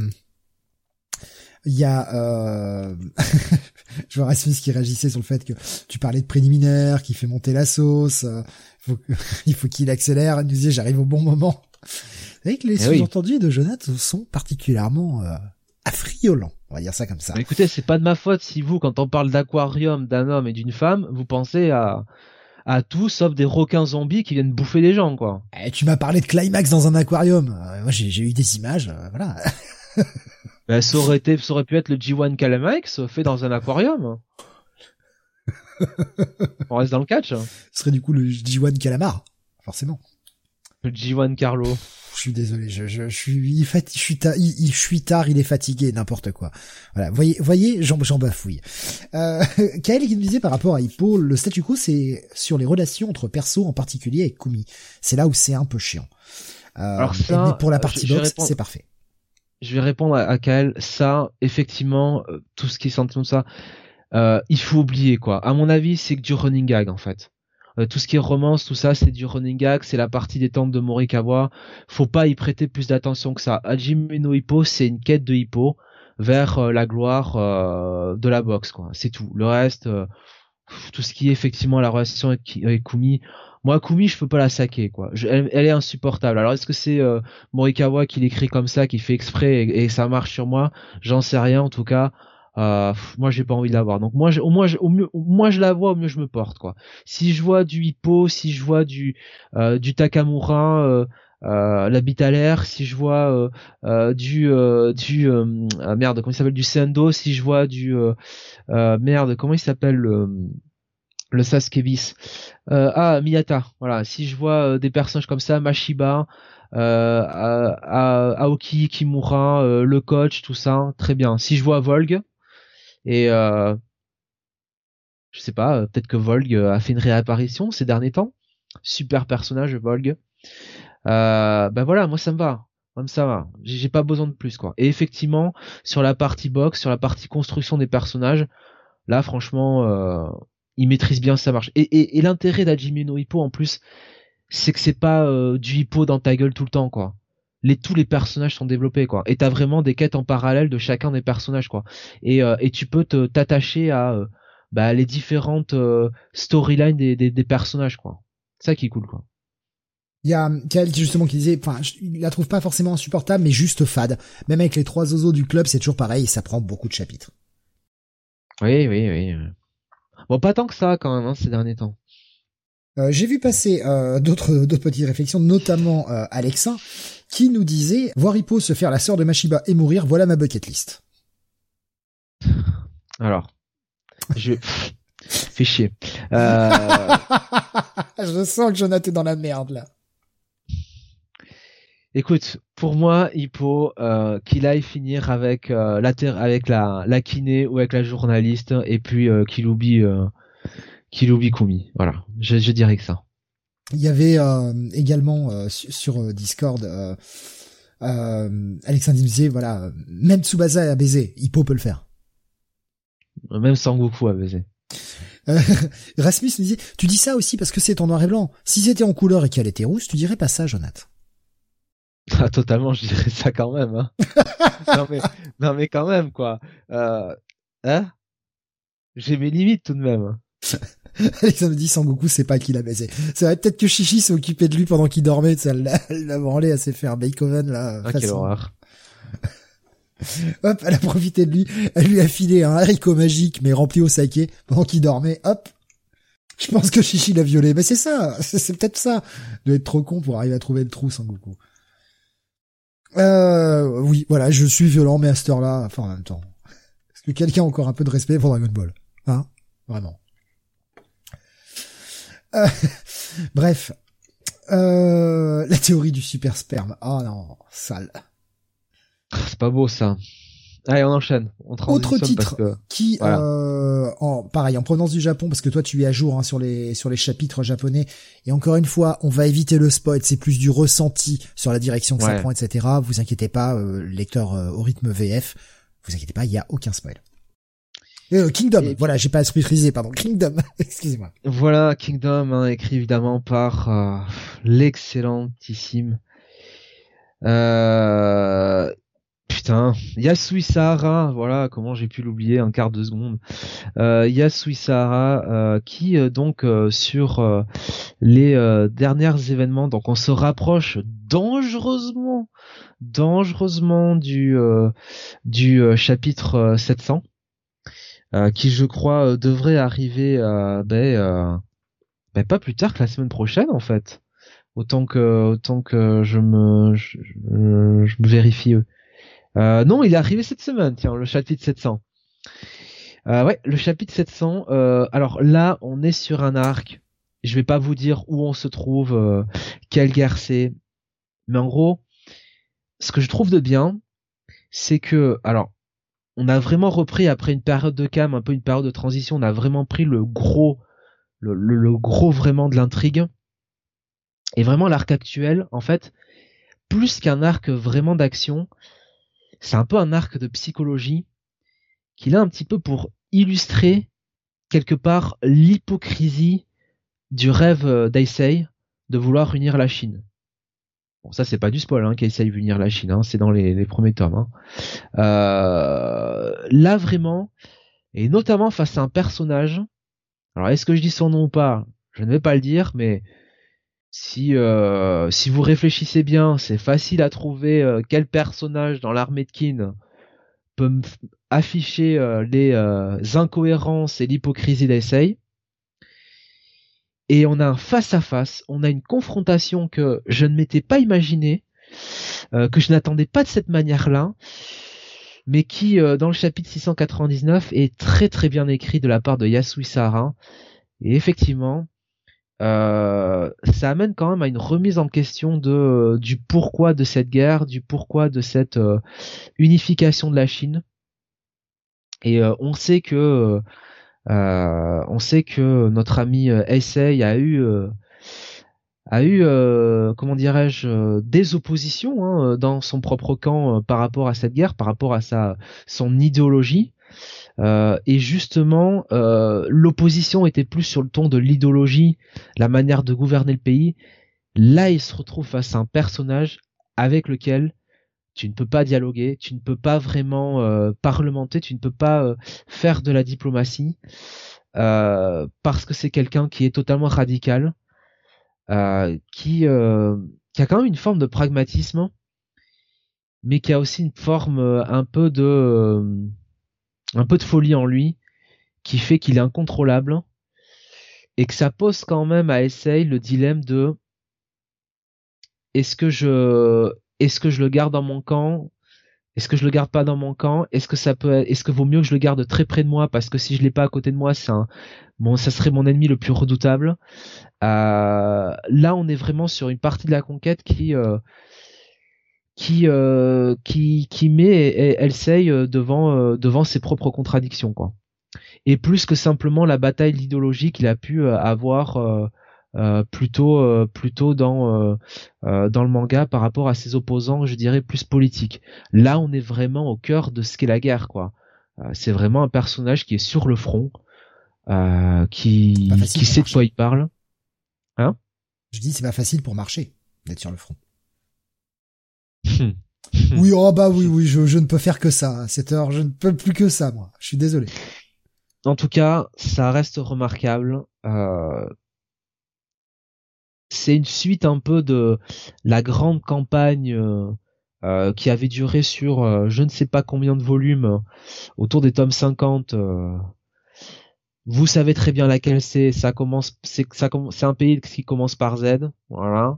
[SPEAKER 1] Il y a, euh... je vois Rasmus qui réagissait sur le fait que tu parlais de préliminaire, qui fait monter la sauce. Euh, il faut qu'il accélère. Il nous disait, j'arrive au bon moment. Vous savez que les eh sous-entendus de Jonathan sont particulièrement euh, affriolants. On va dire ça comme ça.
[SPEAKER 2] écoutez, c'est pas de ma faute si vous, quand on parle d'aquarium, d'un homme et d'une femme, vous pensez à à tout sauf des requins zombies qui viennent bouffer les gens, quoi.
[SPEAKER 1] Eh, tu m'as parlé de climax dans un aquarium. Euh, moi, j'ai eu des images, euh, voilà.
[SPEAKER 2] Ben, ça aurait été, ça aurait pu être le G1 Calamax fait dans un aquarium. On reste dans le catch.
[SPEAKER 1] Ce serait du coup le G1 Calamar, forcément.
[SPEAKER 2] Le G1 Carlo.
[SPEAKER 1] Je suis désolé, je, je, je suis je suis tard, il, je suis tard, il est fatigué, n'importe quoi. Voilà, voyez, voyez, j'en, j'en bafouille. Euh, Kael qui nous disait par rapport à Hippo, le statu quo c'est sur les relations entre perso en particulier avec Kumi. C'est là où c'est un peu chiant. Euh, Alors ça, mais pour la partie box, c'est parfait
[SPEAKER 2] je vais répondre à, Kael. Ça, effectivement, euh, tout ce qui est sentiment ça, euh, il faut oublier quoi. À mon avis, c'est du running gag en fait. Euh, tout ce qui est romance, tout ça, c'est du running gag, c'est la partie des temples de Morikawa. Faut pas y prêter plus d'attention que ça. Hajime no Hippo, c'est une quête de Hippo vers la gloire de la boxe quoi. C'est tout. Le reste, tout ce qui est effectivement la relation avec, avec Kumi, moi, Kumi, je peux pas la saquer, quoi. elle, est insupportable. Alors, est-ce que c'est euh, Morikawa qui l'écrit comme ça, qui fait exprès et, ça marche sur moi? J'en sais rien. En tout cas, euh, moi, j'ai pas envie de la voir. Donc, moi, au moins, au mieux, moi, je la vois, au mieux je me porte, quoi. Si je vois du Hippo, si je vois du euh, du Takamura. Euh, euh, la l'air, si je vois euh, du du ah, merde comment il s'appelle? Du Sendo, si je vois du merde comment il s'appelle le Sasuke Euh, ah, Miyata. Voilà. Si je vois euh, des personnages comme ça, Mashiba, euh, Aoki Kimura, euh, le coach, tout ça, très bien. Si je vois Volg, et je sais pas, peut-être que Volg a fait une réapparition ces derniers temps. Super personnage, Volg. ben voilà, moi ça me va. Comme ça va. J'ai pas besoin de plus, quoi. Et effectivement, sur la partie box, sur la partie construction des personnages, là, franchement, il maîtrise bien sa marche. Et, et, et l'intérêt d'Hajime no Hippo en plus, c'est que c'est pas euh, du hippo dans ta gueule tout le temps quoi. Les, tous les personnages sont développés quoi. Et t'as vraiment des quêtes en parallèle de chacun des personnages quoi. Et, euh, et tu peux te t'attacher à euh, bah, les différentes storylines des, des, des, personnages quoi. C'est ça qui est cool quoi.
[SPEAKER 1] Il y a Kael justement qui disait, enfin, il la trouve pas forcément insupportable, mais juste fade. Même avec les trois oiseaux du club, c'est toujours pareil, ça prend beaucoup de chapitres.
[SPEAKER 2] Oui, oui, oui. Bon, pas tant que ça quand même hein, ces derniers temps.
[SPEAKER 1] Euh, j'ai vu passer euh, d'autres d'autres petites réflexions, notamment euh, Alexa, qui nous disait voir Hippo se faire la sœur de Mashiba et mourir, voilà ma bucket list.
[SPEAKER 2] Alors, je fais chier.
[SPEAKER 1] je sens que Jonathan est dans la merde là.
[SPEAKER 2] Écoute, pour moi, Hippo, euh, qu'il aille finir avec euh, la avec la, la kiné ou avec la journaliste, et puis euh, qu'il oublie euh, qu'il oublie Kumi. Voilà, je, je, dirais que ça.
[SPEAKER 1] Il y avait euh, également sur Discord, Alexandre disait voilà, même Tsubasa a baisé, Hippo peut le faire.
[SPEAKER 2] Même Sangoku a baisé.
[SPEAKER 1] Rasmus me disait, tu dis ça aussi parce que c'est en noir et blanc. Si c'était en couleur et qu'elle était rouge, tu dirais pas ça, Jonathan.
[SPEAKER 2] Ah, totalement, je dirais ça quand même. Hein. non, mais, non, mais quand même, quoi. Euh, hein? J'ai mes limites tout de même.
[SPEAKER 1] Alexandre me dit Sangoku, c'est pas qui l'a baisé. C'est vrai, peut-être que Chichi s'est occupé de lui pendant qu'il dormait, elle l'a branlé, elle s'est fait un Beethoven, là.
[SPEAKER 2] Ah, quelle horreur.
[SPEAKER 1] Hop, elle a profité de lui, elle lui a filé un haricot magique, mais rempli au saké, pendant qu'il dormait, hop. Je pense que Chichi l'a violé. Mais c'est ça, c'est peut-être ça. De être trop con pour arriver à trouver le trou, Sangoku. Euh, oui, voilà, je suis violent, mais à cette heure-là, enfin en même temps, que quelqu'un a encore un peu de respect pour Dragon Ball Hein Vraiment. Euh, bref. Euh, la théorie du super sperme. Oh non, sale.
[SPEAKER 2] C'est pas beau ça. Allez, on enchaîne. On
[SPEAKER 1] Autre titre qui, euh, en, pareil, en provenance du Japon, parce que toi tu es à jour hein, sur les sur les chapitres japonais. Et encore une fois, on va éviter le spoil. C'est plus du ressenti sur la direction que ça prend, etc. Vous inquiétez pas, euh, lecteur euh, au rythme VF, vous inquiétez pas, il y a aucun spoil. Euh, Kingdom, voilà, j'ai pas esprit pardon. Kingdom, excusez-moi.
[SPEAKER 2] Voilà, Kingdom, hein, écrit évidemment par euh, l'excellentissime euh, Putain, Yasui Sahara, voilà comment j'ai pu l'oublier un quart de seconde. Euh, Yasui Sahara euh, qui euh, donc euh, sur les derniers événements, donc on se rapproche dangereusement, dangereusement du du chapitre 700, qui je crois devrait arriver ben, ben, pas plus tard que la semaine prochaine en fait. Autant que autant que je me je, je me vérifie euh, non, il est arrivé cette semaine, tiens, le chapitre 700. Euh, ouais, le chapitre 700. Euh, alors là, on est sur un arc. Je vais pas vous dire où on se trouve, euh, quelle guerre c'est, mais en gros, ce que je trouve de bien, c'est que, alors, on a vraiment repris après une période de calme, un peu une période de transition, on a vraiment pris le gros, le, le gros vraiment de l'intrigue. Et vraiment l'arc actuel, en fait, plus qu'un arc vraiment d'action, c'est un peu un arc de psychologie qu'il a un petit peu pour illustrer quelque part l'hypocrisie du rêve euh, d'Aisei de vouloir unir la Chine. Bon, ça c'est pas du spoil hein, qu'Aisei veut unir la Chine, hein, c'est dans les, premiers tomes. Hein. Euh, là vraiment, et notamment face à un personnage. Alors est-ce que je dis son nom ou pas? Je ne vais pas le dire, mais si euh, si vous réfléchissez bien, c'est facile à trouver euh, quel personnage dans l'armée de Kin peut afficher euh, les incohérences et l'hypocrisie d'Essay. Et on a un face à face, on a une confrontation que je ne m'étais pas imaginé, que je n'attendais pas de cette manière-là, mais qui dans le chapitre 699 est très très bien écrit de la part de Yasui Sahara. Et effectivement, euh, ça amène quand même à une remise en question de du pourquoi de cette guerre, du pourquoi de cette euh, unification de la Chine. Et euh, on sait que on sait que notre ami Essay a eu a eu comment dirais-je des oppositions hein, dans son propre camp par rapport à cette guerre, par rapport à sa son idéologie. Euh, et justement, euh, l'opposition était plus sur le ton de l'idéologie, la manière de gouverner le pays. Là, il se retrouve face à un personnage avec lequel tu ne peux pas dialoguer, tu ne peux pas vraiment euh, parlementer, tu ne peux pas faire de la diplomatie, parce que c'est quelqu'un qui est totalement radical, qui, qui a quand même une forme de pragmatisme, mais qui a aussi une forme un peu de un peu de folie en lui qui fait qu'il est incontrôlable et que ça pose quand même à Essay le dilemme de est-ce que je est-ce que je le garde dans mon camp? Est-ce que je le garde pas dans mon camp? Est-ce que ça peut est-ce que vaut mieux que je le garde très près de moi parce que si je l'ai pas à côté de moi, c'est ça serait mon ennemi le plus redoutable? Euh, là, on est vraiment sur une partie de la conquête qui euh, qui euh, qui qui met Elsei euh, devant euh, devant ses propres contradictions quoi. Et plus que simplement la bataille d'idéologie qu'il a pu avoir plutôt plutôt dans dans le manga par rapport à ses opposants, je dirais plus politiques. Là, on est vraiment au cœur de ce qu'est la guerre quoi. c'est vraiment un personnage qui est sur le front, qui qui sait de quoi il parle. Hein?
[SPEAKER 1] Je dis c'est pas facile pour marcher d'être sur le front. Oui, oh bah oui, oui, je, ne peux faire que ça. À cette heure, je ne peux plus que ça, moi. Je suis désolé.
[SPEAKER 2] En tout cas, ça reste remarquable. Euh... C'est une suite un peu de la grande campagne euh, euh qui avait duré sur je ne sais pas combien de volumes, autour des tomes 50. Euh. Vous savez très bien laquelle c'est. Ça commence, c'est c'est un pays qui commence par Z. Voilà.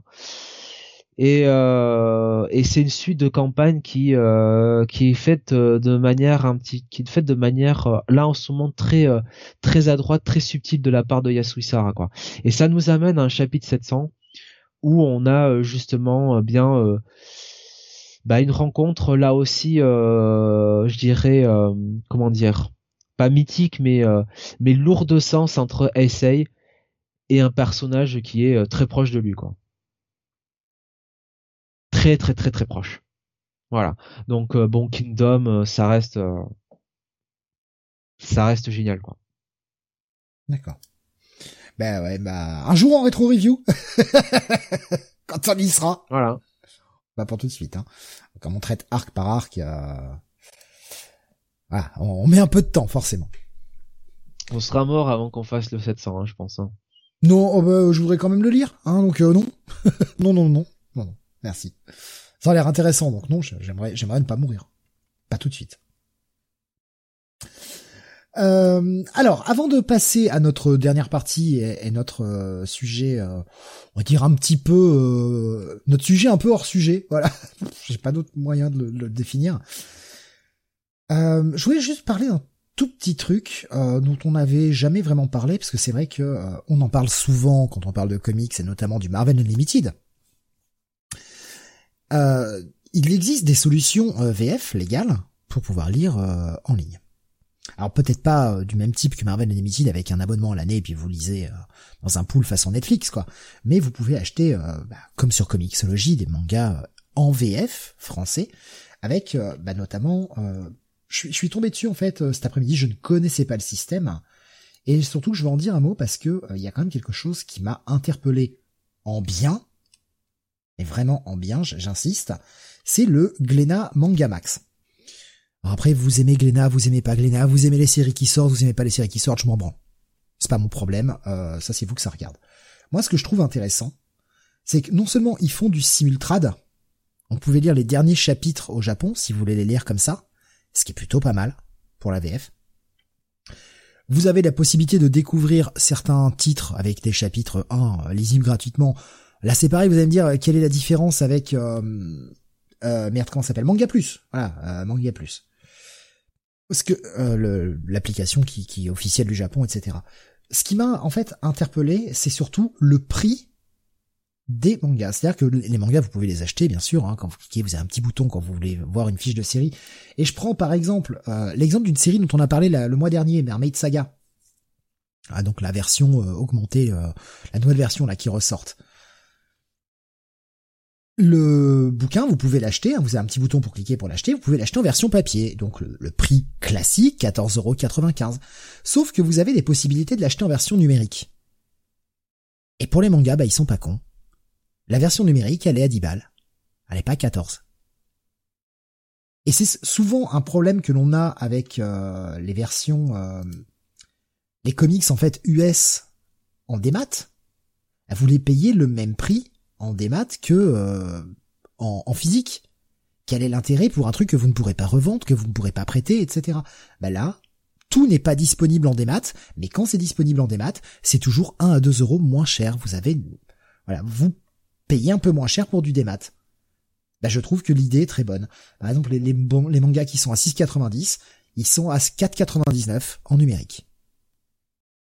[SPEAKER 2] Et, euh, et c'est une suite de campagnes qui euh, qui est faite euh, de manière un petit qui est faite de manière euh, là en ce moment très euh, très à très subtile de la part de Yasuisara quoi. Et ça nous amène à un chapitre 700 où on a justement bien bah, une rencontre là aussi je dirais comment dire pas mythique mais mais lourd de sens entre Heisei et un personnage qui est très proche de lui quoi très très très très proche. Voilà. Donc euh, bon Kingdom, euh, ça reste euh, ça reste génial quoi.
[SPEAKER 1] D'accord. Ben ouais, bah un jour en rétro review quand on y sera.
[SPEAKER 2] Voilà.
[SPEAKER 1] Bah pour tout de suite hein. Comme on traite arc par arc, voilà, on, met un peu de temps forcément.
[SPEAKER 2] On sera mort avant qu'on fasse le 700, hein, je pense. Hein.
[SPEAKER 1] Non, oh bah, je voudrais quand même le lire, hein, donc non, non, non, non. Merci. Ça a l'air intéressant, donc non, j'aimerais, ne pas mourir. Pas tout de suite. Euh, alors, avant de passer à notre dernière partie et, notre euh, sujet, euh, on va dire un petit peu notre sujet un peu hors sujet. Voilà, j'ai pas d'autre moyen de le, définir. je voulais juste parler d'un tout petit truc dont on n'avait jamais vraiment parlé, parce que c'est vrai que on en parle souvent quand on parle de comics et notamment du Marvel Unlimited. Euh, il existe des solutions euh, VF légales pour pouvoir lire euh, en ligne. Alors peut-être pas du même type que Marvel Unlimited avec un abonnement à l'année et puis vous lisez dans un pool façon Netflix quoi. Mais vous pouvez acheter bah, comme sur Comixology des mangas en VF français avec bah, notamment je, suis tombé dessus en fait cet après-midi, je ne connaissais pas le système et surtout je vais en dire un mot parce que il y a quand même quelque chose qui m'a interpellé en bien et vraiment en bien, j'insiste, c'est le Glénat Manga Max. Après, vous aimez Glénat, vous aimez pas Glénat, vous aimez les séries qui sortent, vous aimez pas les séries qui sortent, je m'en branle. C'est pas mon problème, euh, ça c'est vous que ça regarde. Moi, ce que je trouve intéressant, c'est que non seulement ils font du simultrad, on pouvait lire les derniers chapitres au Japon, si vous voulez les lire comme ça, ce qui est plutôt pas mal pour la VF. Vous avez la possibilité de découvrir certains titres avec des chapitres 1 lisibles gratuitement Là, c'est pareil, vous allez me dire euh, quelle est la différence avec euh, euh, merde comment s'appelle? Manga Plus. Voilà, euh, Manga Plus. Parce que l'application qui, est officielle du Japon, etc. Ce qui m'a en fait interpellé, c'est surtout le prix des mangas. C'est-à-dire que les mangas, vous pouvez les acheter, bien sûr. Hein, quand vous cliquez, vous avez un petit bouton quand vous voulez voir une fiche de série. Et je prends par exemple l'exemple d'une série dont on a parlé le mois dernier, Mermaid Saga. Ah, donc la version augmentée, la nouvelle version là qui ressorte. Le bouquin, vous pouvez l'acheter, hein, vous avez un petit bouton pour cliquer pour l'acheter, vous pouvez l'acheter en version papier, donc le, prix classique, 14,95€. Sauf que vous avez des possibilités de l'acheter en version numérique. Et pour les mangas, bah ils sont pas cons. La version numérique, elle est à 10 balles. Elle est pas à 14. Et c'est souvent un problème que l'on a avec euh, les versions, euh, les comics en fait US en démat. Vous les payez le même prix en démat que euh, en, physique. Quel est l'intérêt pour un truc que vous ne pourrez pas revendre, que vous ne pourrez pas prêter, etc. Bah là, tout n'est pas disponible en démat, mais quand c'est disponible en démat, c'est toujours 1 à 2 euros moins cher. Vous avez, voilà, vous payez un peu moins cher pour du démat. Bah, je trouve que l'idée est très bonne. Par exemple, les, les, les mangas qui sont à 6,90, ils sont à 4,99 en numérique.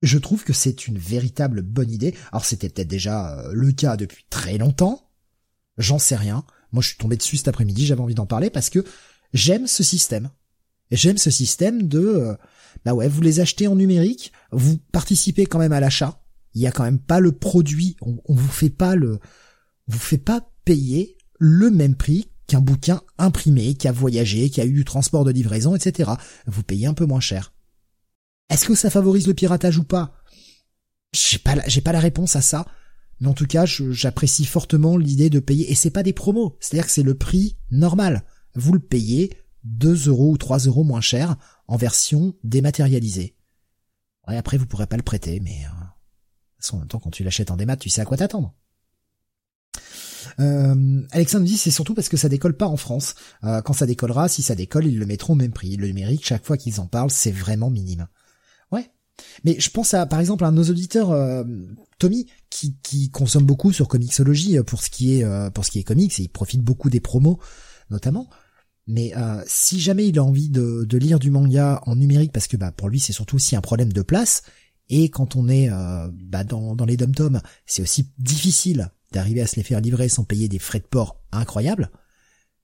[SPEAKER 1] Je trouve que c'est une véritable bonne idée. Alors c'était peut-être déjà euh, le cas depuis très longtemps. J'en sais rien. Moi je suis tombé dessus cet après-midi, j'avais envie d'en parler parce que j'aime ce système. J'aime ce système de euh, bah ouais, vous les achetez en numérique, vous participez quand même à l'achat. Il y a quand même pas le produit, on, on vous fait pas le vous fait pas payer le même prix qu'un bouquin imprimé, qui a voyagé, qui a eu du transport de livraison, etc. Vous payez un peu moins cher. Est-ce que ça favorise le piratage ou pas? J'ai pas, j'ai pas la réponse à ça. Mais en tout cas, j'apprécie fortement l'idée de payer. Et c'est pas des promos. C'est-à-dire que c'est le prix normal. Vous le payez 2 euros ou 3 euros moins cher en version dématérialisée. Ouais, après, vous pourrez pas le prêter, mais, euh, en même temps, quand tu l'achètes en démat, tu sais à quoi t'attendre. Euh, Alexandre dit c'est surtout parce que ça décolle pas en France. Euh, quand ça décollera, si ça décolle, ils le mettront au même prix. Le numérique, chaque fois qu'ils en parlent, c'est vraiment minime. Mais je pense à, par exemple, à nos auditeurs, euh, Tommy, qui, qui consomme beaucoup sur Comixology euh, pour ce qui est euh, pour ce qui est comics et il profite beaucoup des promos, notamment. Mais si jamais il a envie de, de, lire du manga en numérique, parce que bah pour lui c'est surtout aussi un problème de place, et quand on est bah, dans, dans les dom c'est aussi difficile d'arriver à se les faire livrer sans payer des frais de port incroyables.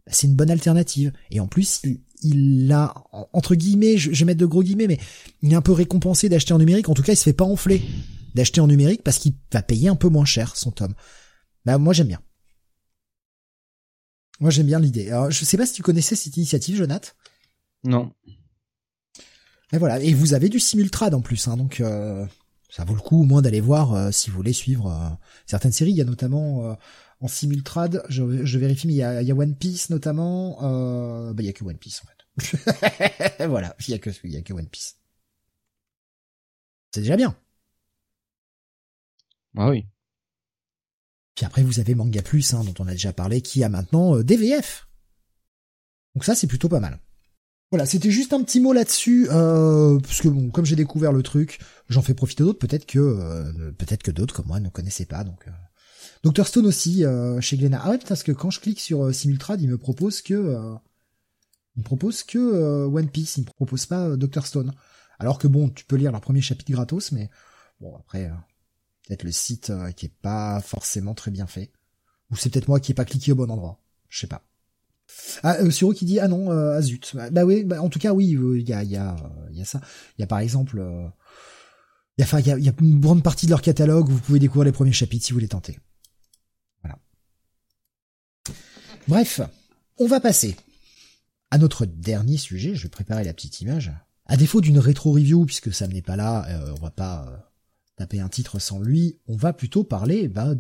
[SPEAKER 1] Bah, c'est une bonne alternative. Et en plus, a, entre guillemets, je, vais mettre de gros guillemets, mais il est un peu récompensé d'acheter en numérique. En tout cas, il se fait pas enfler d'acheter en numérique parce qu'il va payer un peu moins cher son tome. Bah, moi, j'aime bien. Moi, j'aime bien l'idée. Alors, je sais pas si tu connaissais cette initiative, Jonath.
[SPEAKER 2] Non.
[SPEAKER 1] Et voilà. Et vous avez du simultrad en plus, hein, donc euh, ça vaut le coup au moins d'aller voir euh, si vous voulez suivre euh, certaines séries. Il y a notamment en simultrad, je, je vérifie, mais il y a, il y a One Piece notamment. Euh, bah, il y a que One Piece en fait. voilà, il y a que il y a que One Piece. C'est déjà bien.
[SPEAKER 2] Ah oui.
[SPEAKER 1] Puis après vous avez Manga Plus, hein, dont on a déjà parlé, qui a maintenant euh, DVF. Donc ça c'est plutôt pas mal. Voilà, c'était juste un petit mot là-dessus, euh, parce que bon, comme j'ai découvert le truc, j'en fais profiter d'autres. Peut-être que euh, peut-être que d'autres comme moi ne connaissaient pas, donc. Euh, Dr Stone aussi euh, chez Glénat. Ah ouais, parce que quand je clique sur euh, Simultrad, il me propose que euh, il me propose que One Piece, il me propose pas Dr Stone. Alors que bon, tu peux lire leur premier chapitre gratos, mais bon après peut-être le site qui est pas forcément très bien fait, ou c'est peut-être moi qui ai pas cliqué au bon endroit. Je sais pas. Ah, euh, Suro qui dit ah non, euh, ah zut. Bah, bah oui, bah, en tout cas oui, il y a il y a il y a ça. Il y a par exemple il y a enfin il y a, une grande partie de leur catalogue vous pouvez découvrir les premiers chapitres si vous les tentez. Bref, on va passer à notre dernier sujet. Je vais préparer la petite image. À défaut d'une rétro-review, puisque Sam n'est pas là, euh, on va pas euh, taper un titre sans lui, on va plutôt parler, bah,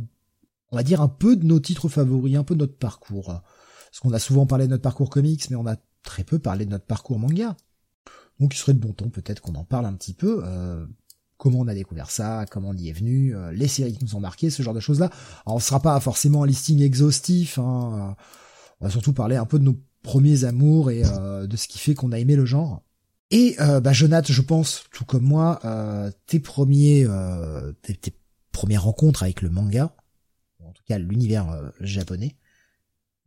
[SPEAKER 1] on va dire un peu de nos titres favoris, un peu de notre parcours. Parce qu'on a souvent parlé de notre parcours comics, mais on a très peu parlé de notre parcours manga. Donc il serait de bon ton peut-être qu'on en parle un petit peu. Euh, comment on a découvert ça, comment on y est venu, euh, les séries qui nous ont marqué, ce genre de choses-là. On sera pas forcément un listing exhaustif, hein, euh, on va surtout parler un peu de nos premiers amours et euh, de ce qui fait qu'on a aimé le genre. Et bah, Jonathan, je pense, tout comme moi, tes premiers, tes, premières rencontres avec le manga, en tout cas l'univers japonais,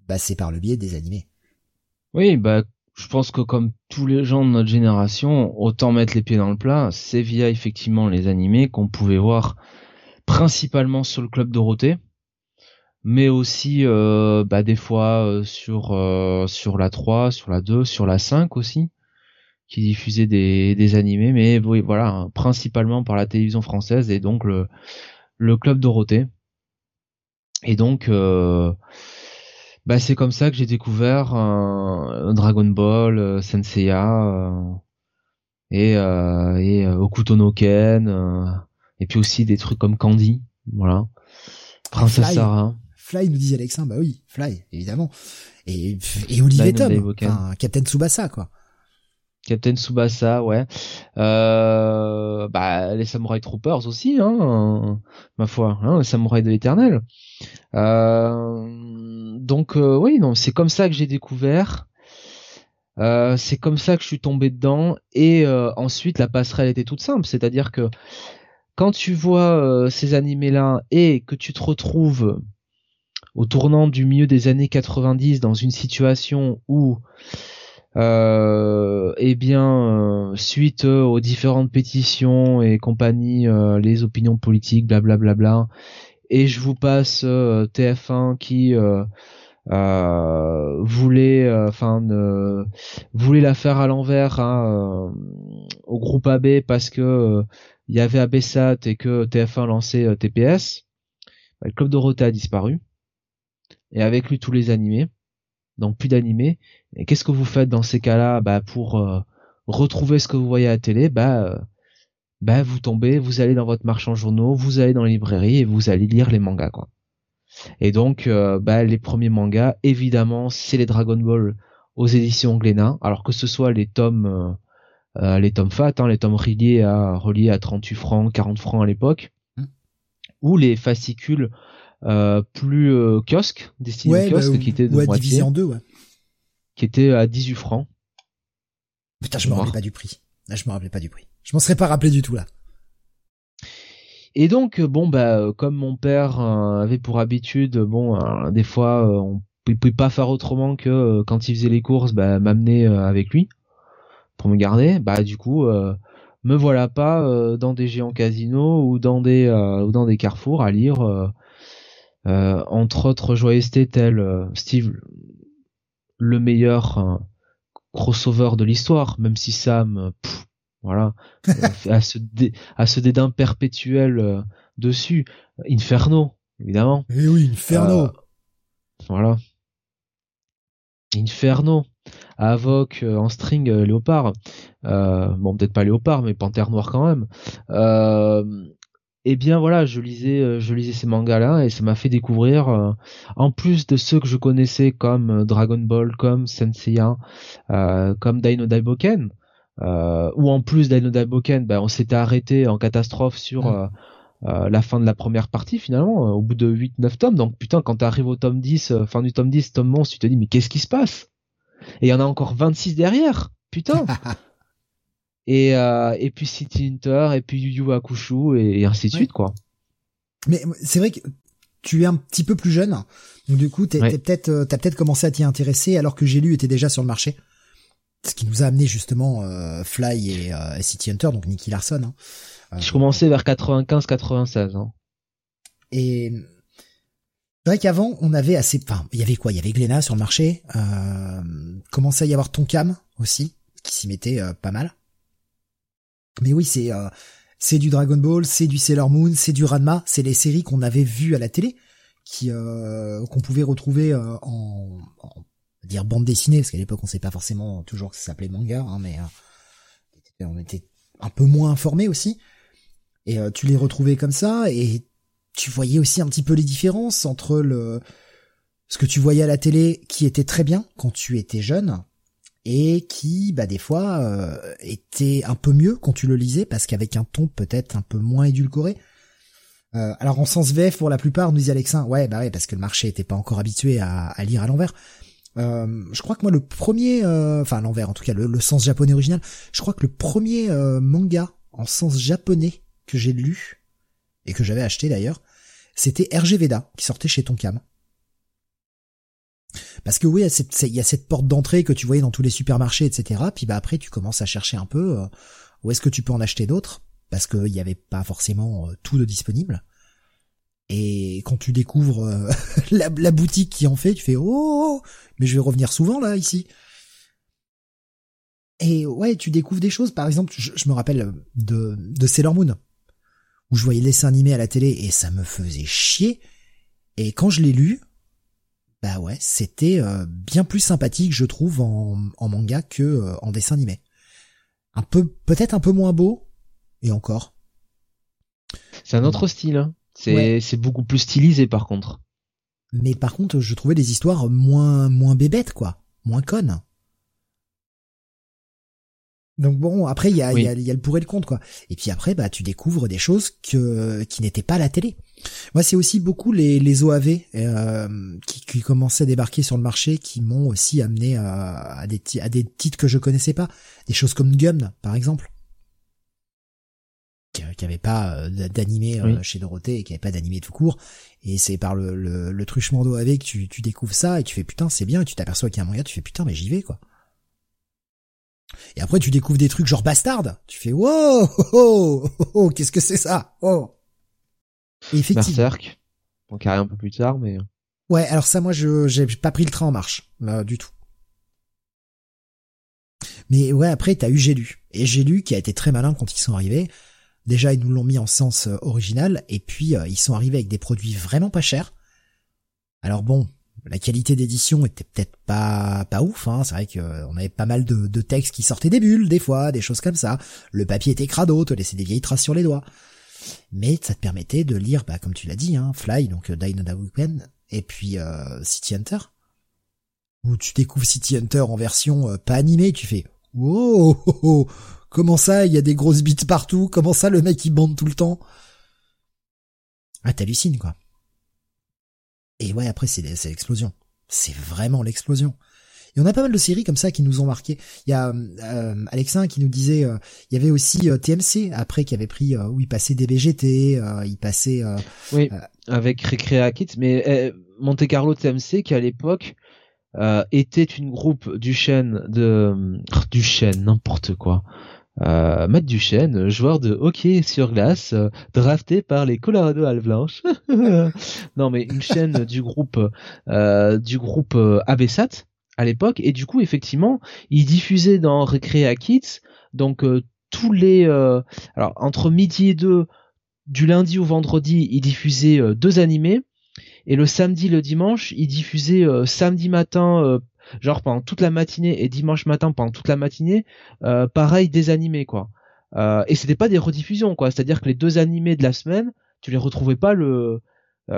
[SPEAKER 1] bah c'est par le biais des animés.
[SPEAKER 2] Oui, bah je pense que comme tous les gens de notre génération, autant mettre les pieds dans le plat, c'est via effectivement les animés qu'on pouvait voir principalement sur le club Dorothée, mais aussi euh, bah, des fois euh, sur euh, sur la 3, sur la 2, sur la 5 aussi, qui diffusait des, des animés, mais voilà, hein, principalement par la télévision française et donc le, le club Dorothée. Et donc bah c'est comme ça que j'ai découvert euh, Dragon Ball, euh, Senseiya euh, et euh, et Okuto no Ken et puis aussi des trucs comme Candy, voilà. Princesse Fly. Sarah.
[SPEAKER 1] Fly nous disait Alexin, bah oui, Fly évidemment. Et et Olivier Tom, Captain Tsubasa quoi.
[SPEAKER 2] Captain Tsubasa, ouais. Euh, bah les Samurai Troopers aussi, hein, ma foi, hein, les Samurai de l'Éternel. Euh, donc euh, oui, non, c'est comme ça que j'ai découvert. Euh, c'est comme ça que je suis tombé dedans. Et ensuite, la passerelle était toute simple, c'est-à-dire que quand tu vois ces animés-là et que tu te retrouves au tournant du milieu des années 90 dans une situation où eh bien, suite aux différentes pétitions et compagnie, les opinions politiques, blablabla, bla, bla, bla, et je vous passe euh, TF1 qui euh, euh, voulait enfin voulait la faire à l'envers hein, au groupe AB parce que il y avait ABSAT et que TF1 lançait TPS bah, le club Dorothée a disparu. Et avec lui tous les animés. Donc plus d'animés. Et qu'est-ce que vous faites dans ces cas-là? Bah pour retrouver ce que vous voyez à la télé bah bah vous tombez, vous allez dans votre marchand journaux, vous allez dans les librairies et vous allez lire les mangas quoi. Et donc euh, bah, les premiers mangas, évidemment, c'est les Dragon Ball aux éditions Glénat, alors que ce soit les tomes euh, euh, les tomes fat, hein, les tomes reliés à reliés à 38 francs, 40 francs à l'époque, mmh. ou les fascicules plus kiosques, destinés aux kiosques, bah, qui étaient de
[SPEAKER 1] ouais, divisé en deux, ouais.
[SPEAKER 2] qui étaient à 18 francs.
[SPEAKER 1] Putain, je me rappelle pas du prix. Là, je me rappelais pas du prix. Je m'en serais pas rappelé du tout là.
[SPEAKER 2] Et donc, bon, bah, comme mon père avait pour habitude, bon, des fois, on il pouvait pas faire autrement que euh, quand il faisait les courses, bah, m'amener euh, avec lui pour me garder. Bah du coup, euh, me voilà pas dans des géants casinos ou dans des ou dans des carrefours à lire entre autres joyeusetés telles Steve le meilleur crossover de l'histoire, même si Sam, voilà, a ce à ce dédain perpétuel dessus. Inferno, évidemment.
[SPEAKER 1] Eh oui, Inferno.
[SPEAKER 2] voilà. Inferno, Avoc euh, en string euh, léopard, euh, bon peut-être pas léopard mais panthère noire quand même. et eh bien voilà, je lisais, je lisais ces mangas-là et ça m'a fait découvrir, en plus de ceux que je connaissais comme Dragon Ball, comme Senseiya, comme Dino Daiboken, ou en plus Dino Daiboken, ben, on s'était arrêté en catastrophe sur mm. la fin de la première partie finalement, au bout de 8-9 tomes. Donc putain, quand t'arrives au tome 10, fin du tome 10, tome monstre, tu te dis mais qu'est-ce qui se passe? Et il y en a encore 26 derrière. Putain. et euh, et puis City Hunter et puis Yu Yu Hakusho et, ainsi de suite quoi.
[SPEAKER 1] Mais c'est vrai que tu es un petit peu plus jeune, donc du coup t'es, peut-être euh, t'as peut-être commencé à t'y intéresser alors que j'ai lu était déjà sur le marché. Ce qui nous a amené justement euh, Fly et, City Hunter, donc Nicky Larson.
[SPEAKER 2] Hein. Je commençais vers 95-96. Hein.
[SPEAKER 1] Et c'est vrai qu'avant, on avait assez, enfin, il y avait quoi? Il y avait Glénat sur le marché, euh, commençait à y avoir Tonkam aussi, qui s'y mettait euh, pas mal. Mais oui, c'est euh, c'est du Dragon Ball, c'est du Sailor Moon, c'est du Ranma, c'est les séries qu'on avait vues à la télé, qui euh, qu'on pouvait retrouver euh, en, en dire bande dessinée, parce qu'à l'époque on sait pas forcément toujours que ça s'appelait manga, hein, mais on était un peu moins informés aussi. Et tu les retrouvais comme ça, et tu voyais aussi un petit peu les différences entre le ce que tu voyais à la télé qui était très bien quand tu étais jeune et qui bah des fois euh, était un peu mieux quand tu le lisais parce qu'avec un ton peut-être un peu moins édulcoré. Euh, alors en sens VF pour la plupart nous disait Alexin ouais bah ouais parce que le marché était pas encore habitué à lire à l'envers. Euh, je crois que moi le premier, euh, enfin l'envers en tout cas le, sens japonais original, je crois que le premier euh, manga en sens japonais que j'ai lu, et que j'avais acheté d'ailleurs, c'était RG Veda qui sortait chez Tonkam. Parce que oui, il y a cette porte d'entrée que tu voyais dans tous les supermarchés, etc. Puis bah après, tu commences à chercher un peu euh, où est-ce que tu peux en acheter d'autres, parce qu'il n'y avait pas forcément tout de disponible. Et quand tu découvres euh, la, boutique qui en fait, tu fais oh, oh, oh, mais je vais revenir souvent là ici. Et ouais, tu découvres des choses. Par exemple, je, me rappelle de, de Sailor Moon où je voyais les dessins animés à la télé et ça me faisait chier. Et quand je l'ai lu, bah ouais, c'était euh, bien plus sympathique, je trouve, en, manga que euh, en dessin animé. Un peu, peut-être un peu moins beau, et encore.
[SPEAKER 2] C'est un autre style. Hein. C'est c'est beaucoup plus stylisé par contre.
[SPEAKER 1] Mais par contre, je trouvais les histoires moins moins bébêtes quoi, moins connes. Donc bon, après il y a, y, a, y a, le pour et le contre quoi. Et puis après bah tu découvres des choses que qui n'étaient pas à la télé. Moi c'est aussi beaucoup les les OAV euh, qui, qui commençaient à débarquer sur le marché qui m'ont aussi amené à, à, des à des titres que je connaissais pas, des choses comme Gum par exemple. Qui, qui avait pas euh, d'animé euh, chez Dorothée et qui avait pas d'animé tout court et c'est par le, le, le truchement d'OAV que tu, tu découvres ça et tu fais putain c'est bien et tu t'aperçois qu'il y a un manga tu fais putain mais j'y vais quoi. Et après, tu découvres des trucs genre bastard. Tu fais wow, oh, oh, oh, qu'est-ce que c'est ça? Oh.
[SPEAKER 2] Et effectivement. Berserk. On carré un peu plus tard, mais.
[SPEAKER 1] Ouais, alors ça, moi, je j'ai pas pris le train en marche, là, du tout. Mais ouais, après, t'as eu J'ai lu. Et J'ai lu qui a été très malin quand ils sont arrivés. Déjà, ils nous l'ont mis en sens euh, original, et puis euh, ils sont arrivés avec des produits vraiment pas chers. Alors bon, la qualité d'édition était peut-être pas pas ouf. Hein. C'est vrai qu'on euh, avait pas mal de, de, textes qui sortaient des bulles, des fois, des choses comme ça. Le papier était crado, te laissait des vieilles traces sur les doigts. Mais ça te permettait de lire, bah, comme tu l'as dit, hein, Fly, donc Dino Weekend, et puis euh, City Hunter. Où tu découvres City Hunter en version pas animée, tu fais wow, oh, oh, comment ça, il y a des grosses bits partout, comment ça le mec il bande tout le temps? Ah t'hallucines quoi. Et ouais, après c'est l'explosion. C'est vraiment l'explosion. Et on a pas mal de séries comme ça qui nous ont marqué. Il y a euh, Alexin qui nous disait, euh, il y avait aussi euh, TMC après qui avait pris où il passait des BGT, il passait.
[SPEAKER 2] oui, avec Recrea Kids, mais Monte Carlo TMC qui à l'époque était une groupe du chaîne de du chaîne n'importe quoi. Euh, Matt Duchesne, joueur de hockey sur glace, drafté par les Colorado Avalanche. non, mais une chaîne du groupe euh, du groupe Abesat, à l'époque. Et du coup effectivement il diffusait dans Recrea Kids. Donc euh, tous les euh, alors entre midi et deux du lundi au vendredi il diffusait euh, deux animés. Et le samedi le dimanche il diffusait samedi matin genre pendant toute la matinée et dimanche matin pendant toute la matinée pareil des animés quoi. Et c'était pas des rediffusions quoi. C'est à dire que les deux animés de la semaine tu les retrouvais pas le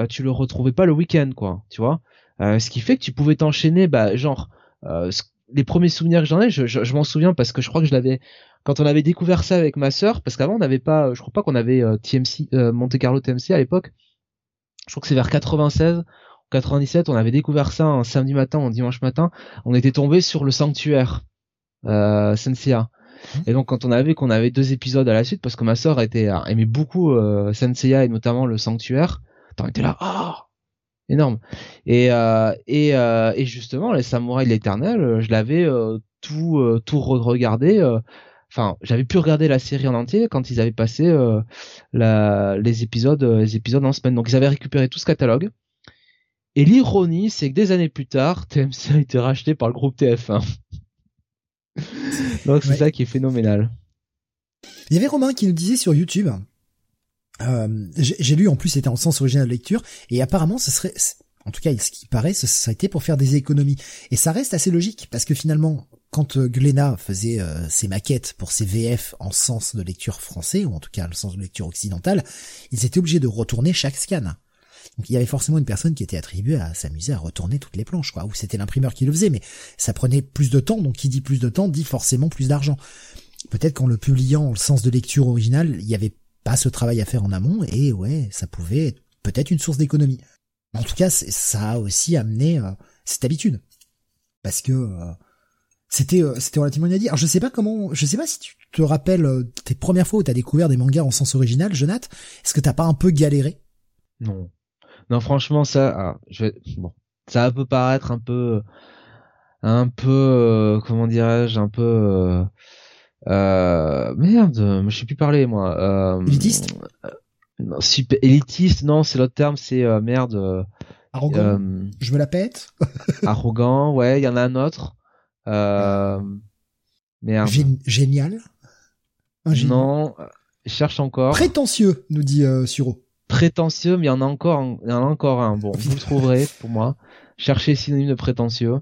[SPEAKER 2] tu le retrouvais pas le week-end quoi tu vois. Euh, ce qui fait que tu pouvais t'enchaîner, bah, genre, euh, les premiers souvenirs que j'en ai, je, je, m'en souviens parce que je crois que je l'avais quand on avait découvert ça avec ma sœur, parce qu'avant on n'avait pas, je crois pas qu'on avait euh, TMC, Monte Carlo TMC à l'époque. Je crois que c'est vers 96, 97, on avait découvert ça un samedi matin, un dimanche matin. On était tombé sur le sanctuaire euh. Mmh. Et donc quand on avait qu'on avait deux épisodes à la suite, parce que ma sœur était aimait beaucoup euh, Senseiya et notamment le sanctuaire, on était là, ah énorme. Et euh, et, euh, et justement, les samouraïs de l'éternel, euh, je l'avais tout tout regardé. Enfin, j'avais pu regarder la série en entier quand ils avaient passé la, les épisodes les épisodes en semaine. Donc ils avaient récupéré tout ce catalogue. Et l'ironie, c'est que des années plus tard, TMC a été racheté par le groupe TF1. Donc c'est ça qui est phénoménal.
[SPEAKER 1] Il y avait Romain qui nous disait sur YouTube euh, j'ai lu en plus c'était en sens original de lecture et apparemment ce serait en tout cas ce qui paraît ce serait été pour faire des économies et ça reste assez logique parce que finalement quand euh, Glénat faisait euh, ses maquettes pour ses VF en sens de lecture français ou en tout cas le sens de lecture occidentale ils étaient obligés de retourner chaque scan donc il y avait forcément une personne qui était attribuée à s'amuser à retourner toutes les planches quoi ou c'était l'imprimeur qui le faisait mais ça prenait plus de temps donc qui dit plus de temps dit forcément plus d'argent peut-être qu'en le publiant le sens de lecture original il y avait pas ce travail à faire en amont et ouais, ça pouvait être peut-être une source d'économie. En tout cas, ça a aussi amené euh, cette habitude parce que euh, c'était euh, c'était relativement inédit. Alors je sais pas comment, je sais pas si tu te rappelles tes premières fois où t'as découvert des mangas en sens original, Jonathan. Est-ce que t'as pas un peu galéré?
[SPEAKER 2] Non, non franchement ça, ah, je vais, bon, ça peut paraître un peu, un peu, comment dirais-je, un peu euh, merde, je sais plus parler moi.
[SPEAKER 1] Euh, élitiste
[SPEAKER 2] non, super, élitiste, non, c'est l'autre terme, c'est euh, merde. Euh,
[SPEAKER 1] arrogant. Euh, je me la pète.
[SPEAKER 2] arrogant, ouais, il y en a un autre. Euh, merde.
[SPEAKER 1] génial.
[SPEAKER 2] non, cherche encore.
[SPEAKER 1] Prétentieux, nous dit Suro.
[SPEAKER 2] Prétentieux, mais il y en a encore, il y en a encore un. Bon, vous le trouverez pour moi. Cherchez synonyme de prétentieux.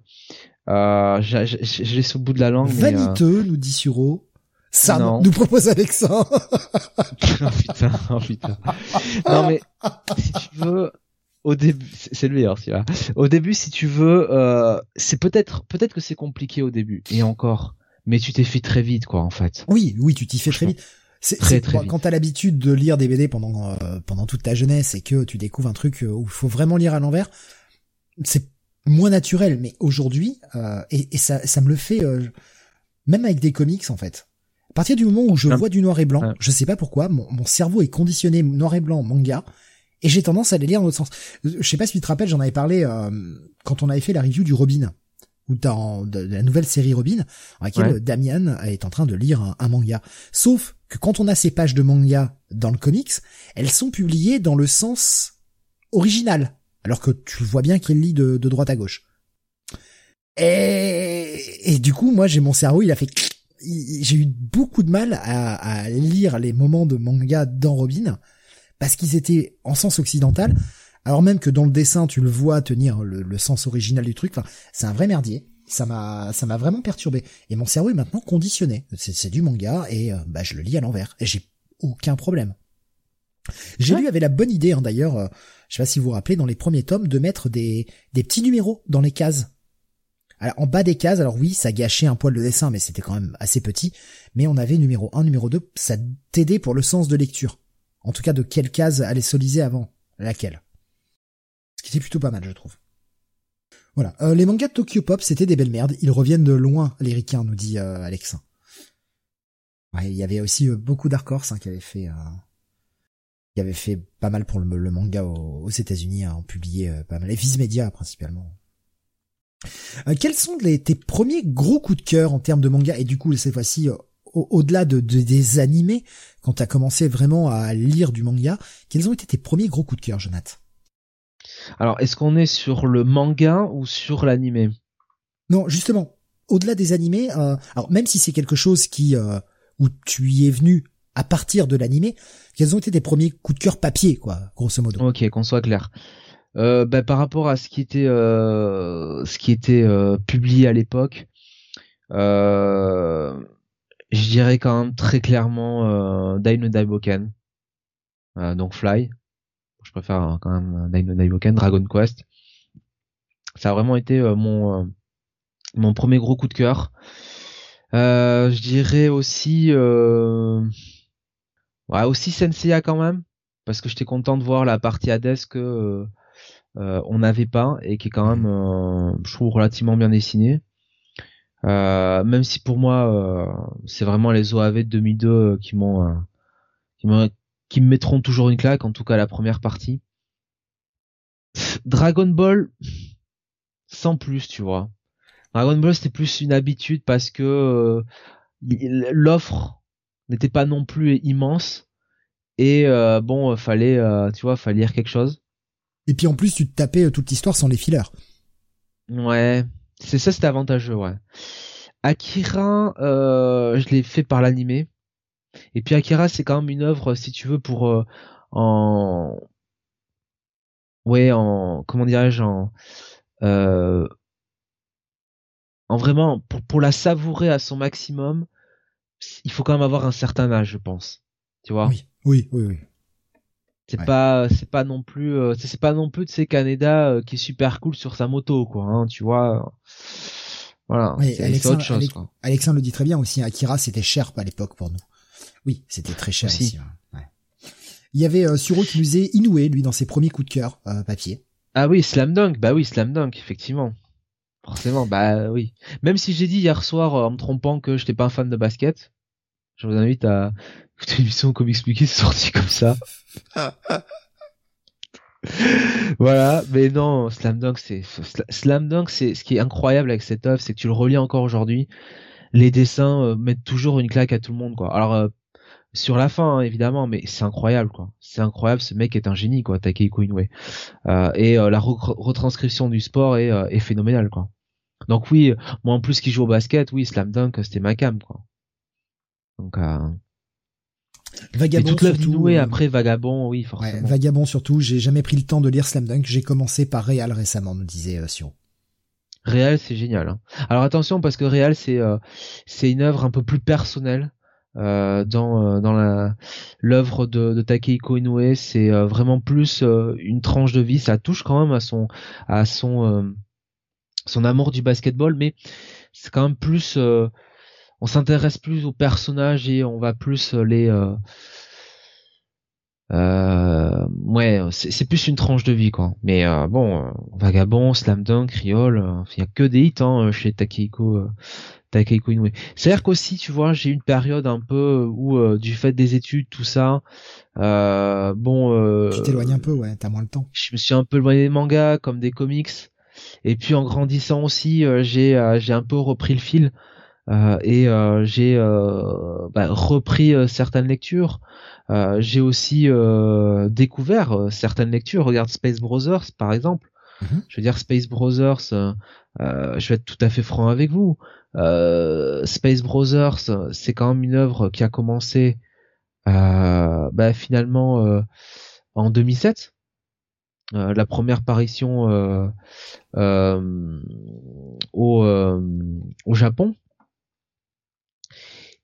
[SPEAKER 2] Euh, J'ai sous le bout de la langue.
[SPEAKER 1] Vaniteux, nous dit Suro. Ça nous propose Alexandre.
[SPEAKER 2] oh putain, oh putain. Non mais si tu veux, au début, c'est le meilleur celui-là. Au début, si tu veux, euh, c'est peut-être, peut-être que c'est compliqué au début et encore, mais tu t'es fait très vite quoi en fait.
[SPEAKER 1] Oui, oui, tu t'y fais très vite. C'est très, très vite. quand t'as l'habitude de lire des BD pendant euh, pendant toute ta jeunesse et que tu découvres un truc où il faut vraiment lire à l'envers, c'est moins naturel. Mais aujourd'hui, euh, et, et ça, ça me le fait même avec des comics en fait. À partir du moment où je vois du noir et blanc, je sais pas pourquoi, mon, mon, cerveau est conditionné noir et blanc manga, et j'ai tendance à les lire dans l'autre sens. Je sais pas si tu te rappelles, j'en avais parlé euh, quand on avait fait la review du Robin, ou dans de, la nouvelle série Robin, dans laquelle Damian est en train de lire un, manga. Sauf que quand on a ces pages de manga dans le comics, elles sont publiées dans le sens original, alors que tu vois bien qu'il lit de, de droite à gauche. Et, et du coup, moi, j'ai mon cerveau, il a fait j'ai eu beaucoup de mal à, à, lire les moments de manga dans Robin parce qu'ils étaient en sens occidental, alors même que dans le dessin tu le vois tenir le, sens original du truc. Enfin, c'est un vrai merdier. Ça m'a, ça m'a vraiment perturbé. Et mon cerveau est maintenant conditionné. C'est du manga et euh, bah je le lis à l'envers et j'ai aucun problème. J'ai lu avait la bonne idée hein, d'ailleurs, euh, je sais pas si vous vous rappelez dans les premiers tomes de mettre des des petits numéros dans les cases alors, en bas des cases, alors oui, ça gâchait un poil le dessin, mais c'était quand même assez petit. Mais on avait numéro 1, numéro 2, ça t'aidait pour le sens de lecture. En tout cas, de quelle case aller soliser avant laquelle. Ce qui était plutôt pas mal, je trouve. Voilà. Euh, les mangas de Tokyo Pop, c'était des belles merdes. Ils reviennent de loin, les nous dit euh, Alex. Il y avait aussi euh, beaucoup Dark Horse hein, qui avait fait, qui avait fait pas mal pour le, manga aux, États-Unis, hein, en publié pas mal. Et Viz Media principalement. quels sont les, tes premiers gros coups de cœur en termes de manga? Et du coup cette fois-ci au-delà de, des animés, quand tu as commencé vraiment à lire du manga, quels ont été tes premiers gros coups de cœur, Jonathan?
[SPEAKER 2] Alors, est-ce qu'on est sur le manga ou sur l'animé?
[SPEAKER 1] Non, justement, au-delà des animés, euh, alors même si c'est quelque chose qui euh, où tu y es venu à partir de l'animé, quels ont été tes premiers coups de cœur papier, quoi, grosso modo?
[SPEAKER 2] Ok, qu'on soit clair. Euh, bah, par rapport à ce qui était ce qui était publié à l'époque, je dirais quand même très clairement euh, Daiboken. Donc Fly. Je préfère hein, quand même Daino Daiboken, Dragon Quest. Ça a vraiment été euh, mon euh, mon premier gros coup de cœur. Euh, je dirais aussi euh, ouais, aussi Senseiya quand même parce que j'étais content de voir la partie Hades que on n'avait pas et qui est quand même je trouve relativement bien dessinée. Euh, même si pour moi euh, c'est vraiment les OAV de 2002 euh, qui m'ont qui, qui me mettront toujours une claque en tout cas la première partie. Dragon Ball sans plus tu vois. Dragon Ball c'était plus une habitude parce que l'offre n'était pas non plus immense. Et bon fallait tu vois fallait lire quelque chose.
[SPEAKER 1] Et puis en plus tu te tapais toute l'histoire sans les fillers.
[SPEAKER 2] Ouais. C'est ça, c'était avantageux, ouais. Akira, euh, je l'ai fait par l'animé. Et puis Akira, c'est quand même une œuvre, si tu veux, pour euh, en, ouais, en, comment dirais-je, en, euh, en vraiment, pour, pour la savourer à son maximum, il faut quand même avoir un certain âge, je pense. Tu vois?
[SPEAKER 1] Oui, oui, oui, oui.
[SPEAKER 2] C'est pas, c'est pas non plus, euh, c'est pas non plus de ces euh, qui est super cool sur sa moto, quoi. Hein, tu vois? Voilà. c'est autre chose.
[SPEAKER 1] Alexandre le dit très bien aussi. Akira, c'était cher à l'époque pour nous. Oui, c'était très cher aussi. Il y avait euh, Suro qui nous disait Inoue, lui, dans ses premiers coups de cœur euh, papier.
[SPEAKER 2] Ah oui, Slam Dunk. Bah oui, Slam Dunk, effectivement. Forcément, bah oui. Même si j'ai dit hier soir en me trompant que j'étais pas un fan de basket, je vous invite à écouter l'émission comme expliqué, c'est sorti comme ça. voilà, mais non, Slam Dunk, c'est Slam Dunk, c'est ce qui est incroyable avec cette œuvre, c'est que tu le relis encore aujourd'hui. Les dessins euh, mettent toujours une claque à tout le monde, quoi. Alors euh, sur la fin, hein, évidemment, mais c'est incroyable, quoi. C'est incroyable, ce mec est un génie, quoi, Takehiko Inoue. Euh, et la retranscription du sport est, est phénoménale, quoi. Donc oui, moi en plus qui joue au basket, oui, Slam Dunk, c'était ma cam, quoi. Donc
[SPEAKER 1] Vagabond
[SPEAKER 2] surtout. Euh, après Vagabond, oui, forcément.
[SPEAKER 1] Vagabond surtout. J'ai jamais pris le temps de lire Slam Dunk. J'ai commencé par Real récemment, nous disait euh, Sion.
[SPEAKER 2] Real, c'est génial. Hein. Alors attention parce que Real, c'est euh, c'est une œuvre un peu plus personnelle. Euh, dans dans la l'œuvre de, de Takehiko Inoue c'est vraiment plus une tranche de vie. Ça touche quand même à son à son son amour du basketball mais c'est quand même plus on s'intéresse plus aux personnages et on va plus les euh, euh, ouais c'est plus une tranche de vie quoi. Mais euh, bon vagabond slam dunk riol il y a que des hits hein, chez Takehiko Takehiko Inoue. C'est à dire qu'aussi tu vois j'ai une période un peu où du fait des études tout ça bon
[SPEAKER 1] tu t'éloignes un peu ouais t'as moins le temps.
[SPEAKER 2] je me suis un peu éloigné des mangas comme des comics. Et puis en grandissant aussi j'ai j'ai un peu repris le fil. euh, et euh, j'ai euh, bah, repris certaines lectures. j'ai aussi découvert certaines lectures. Regarde Space Brothers par exemple. Mhm. Je veux dire Space Brothers. je vais être tout à fait franc avec vous. Space Brothers, c'est quand même une œuvre qui a commencé bah, finalement en 2007. la première apparition au, au Japon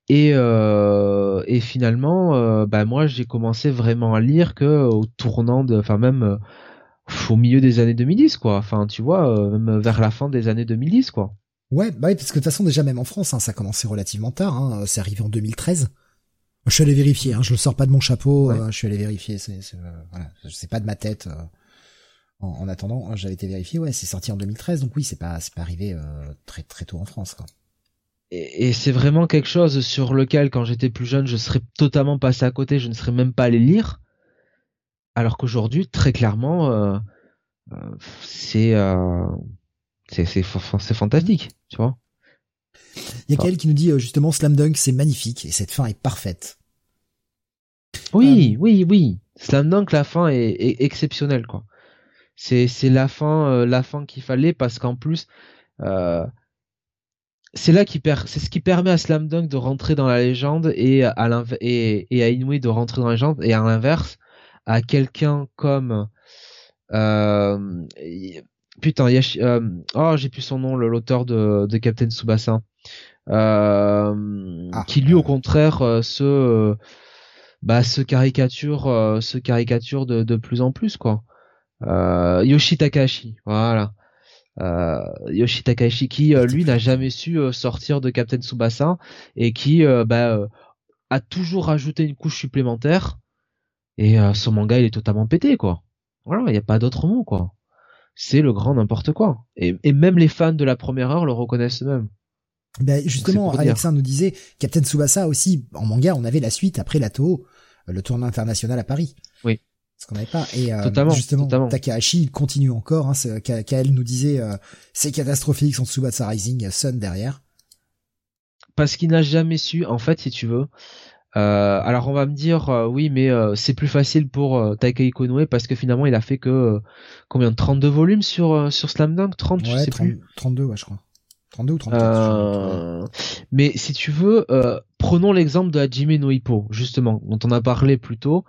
[SPEAKER 2] et, euh, et finalement, euh, bah moi j'ai commencé vraiment à lire que au tournant de, enfin même euh, au milieu des années 2010 quoi. Enfin tu vois, même vers la fin des années 2010 quoi.
[SPEAKER 1] Ouais, bah oui, parce que de toute façon déjà même en France, hein, ça a commencé relativement tard. Hein, c'est arrivé en 13 Je suis allé vérifier, hein, je le sors pas de mon chapeau. je suis allé vérifier, c'est, c'est voilà, sais pas de ma tête. En, attendant, j'avais été vérifié, ouais, c'est sorti en 2013, donc oui, c'est pas, c'est pas arrivé très très tôt en France, quoi.
[SPEAKER 2] Et, c'est vraiment quelque chose sur lequel, quand j'étais plus jeune, je serais totalement passé à côté, je ne serais même pas allé lire. Alors qu'aujourd'hui, très clairement, euh, euh, c'est, c'est, c'est, c'est fantastique, tu vois.
[SPEAKER 1] Il y a quelqu'un qui nous dit justement Slam Dunk, c'est magnifique et cette fin est parfaite.
[SPEAKER 2] Oui, oui, oui. Slam Dunk, la fin est, est exceptionnelle, quoi c'est c'est la fin euh, la fin qu'il fallait parce qu'en plus euh, c'est là qui per c'est ce qui permet à Slam Dunk de rentrer dans la légende et à et, et à Inoue de rentrer dans la légende et à l'inverse à quelqu'un comme euh, putain Yashi, euh, oh j'ai plus son nom l'auteur de, de Captain Tsubasa. Euh, ah, qui lui au contraire se bah se caricature se caricature de, de plus en plus quoi. Yoshi Takahashi, voilà. Euh, Yoshi Takahashi qui euh, lui n'a jamais su euh, sortir de Captain Tsubasa et qui bah, a toujours rajouté une couche supplémentaire et son manga il est totalement pété quoi. Voilà, il n'y a pas d'autre mot quoi. C'est le grand n'importe quoi. Et, et, même les fans de la première heure le reconnaissent eux-mêmes.
[SPEAKER 1] Ben justement, Alexa nous disait Captain Tsubasa aussi en manga, on avait la suite après la Toho, le tournoi international à Paris. Ce qu'on n'avait pas. Et euh, justement, Takahashi il continue encore. Hein, Kael nous disait euh, c'est catastrophique son Tsubasa Rising, Sun derrière.
[SPEAKER 2] Parce qu'il n'a jamais su, en fait, si tu veux. Euh, alors on va me dire oui, mais c'est plus facile pour Takehiko Konoe parce que finalement il a fait que combien de 32 volumes sur sur Slam Dunk, 30, je sais plus.
[SPEAKER 1] 32 ouais, je crois. 32 ou
[SPEAKER 2] 34 euh... Mais si tu veux, euh, prenons l'exemple de Hajime no Hippo, justement, dont on a parlé plus tôt.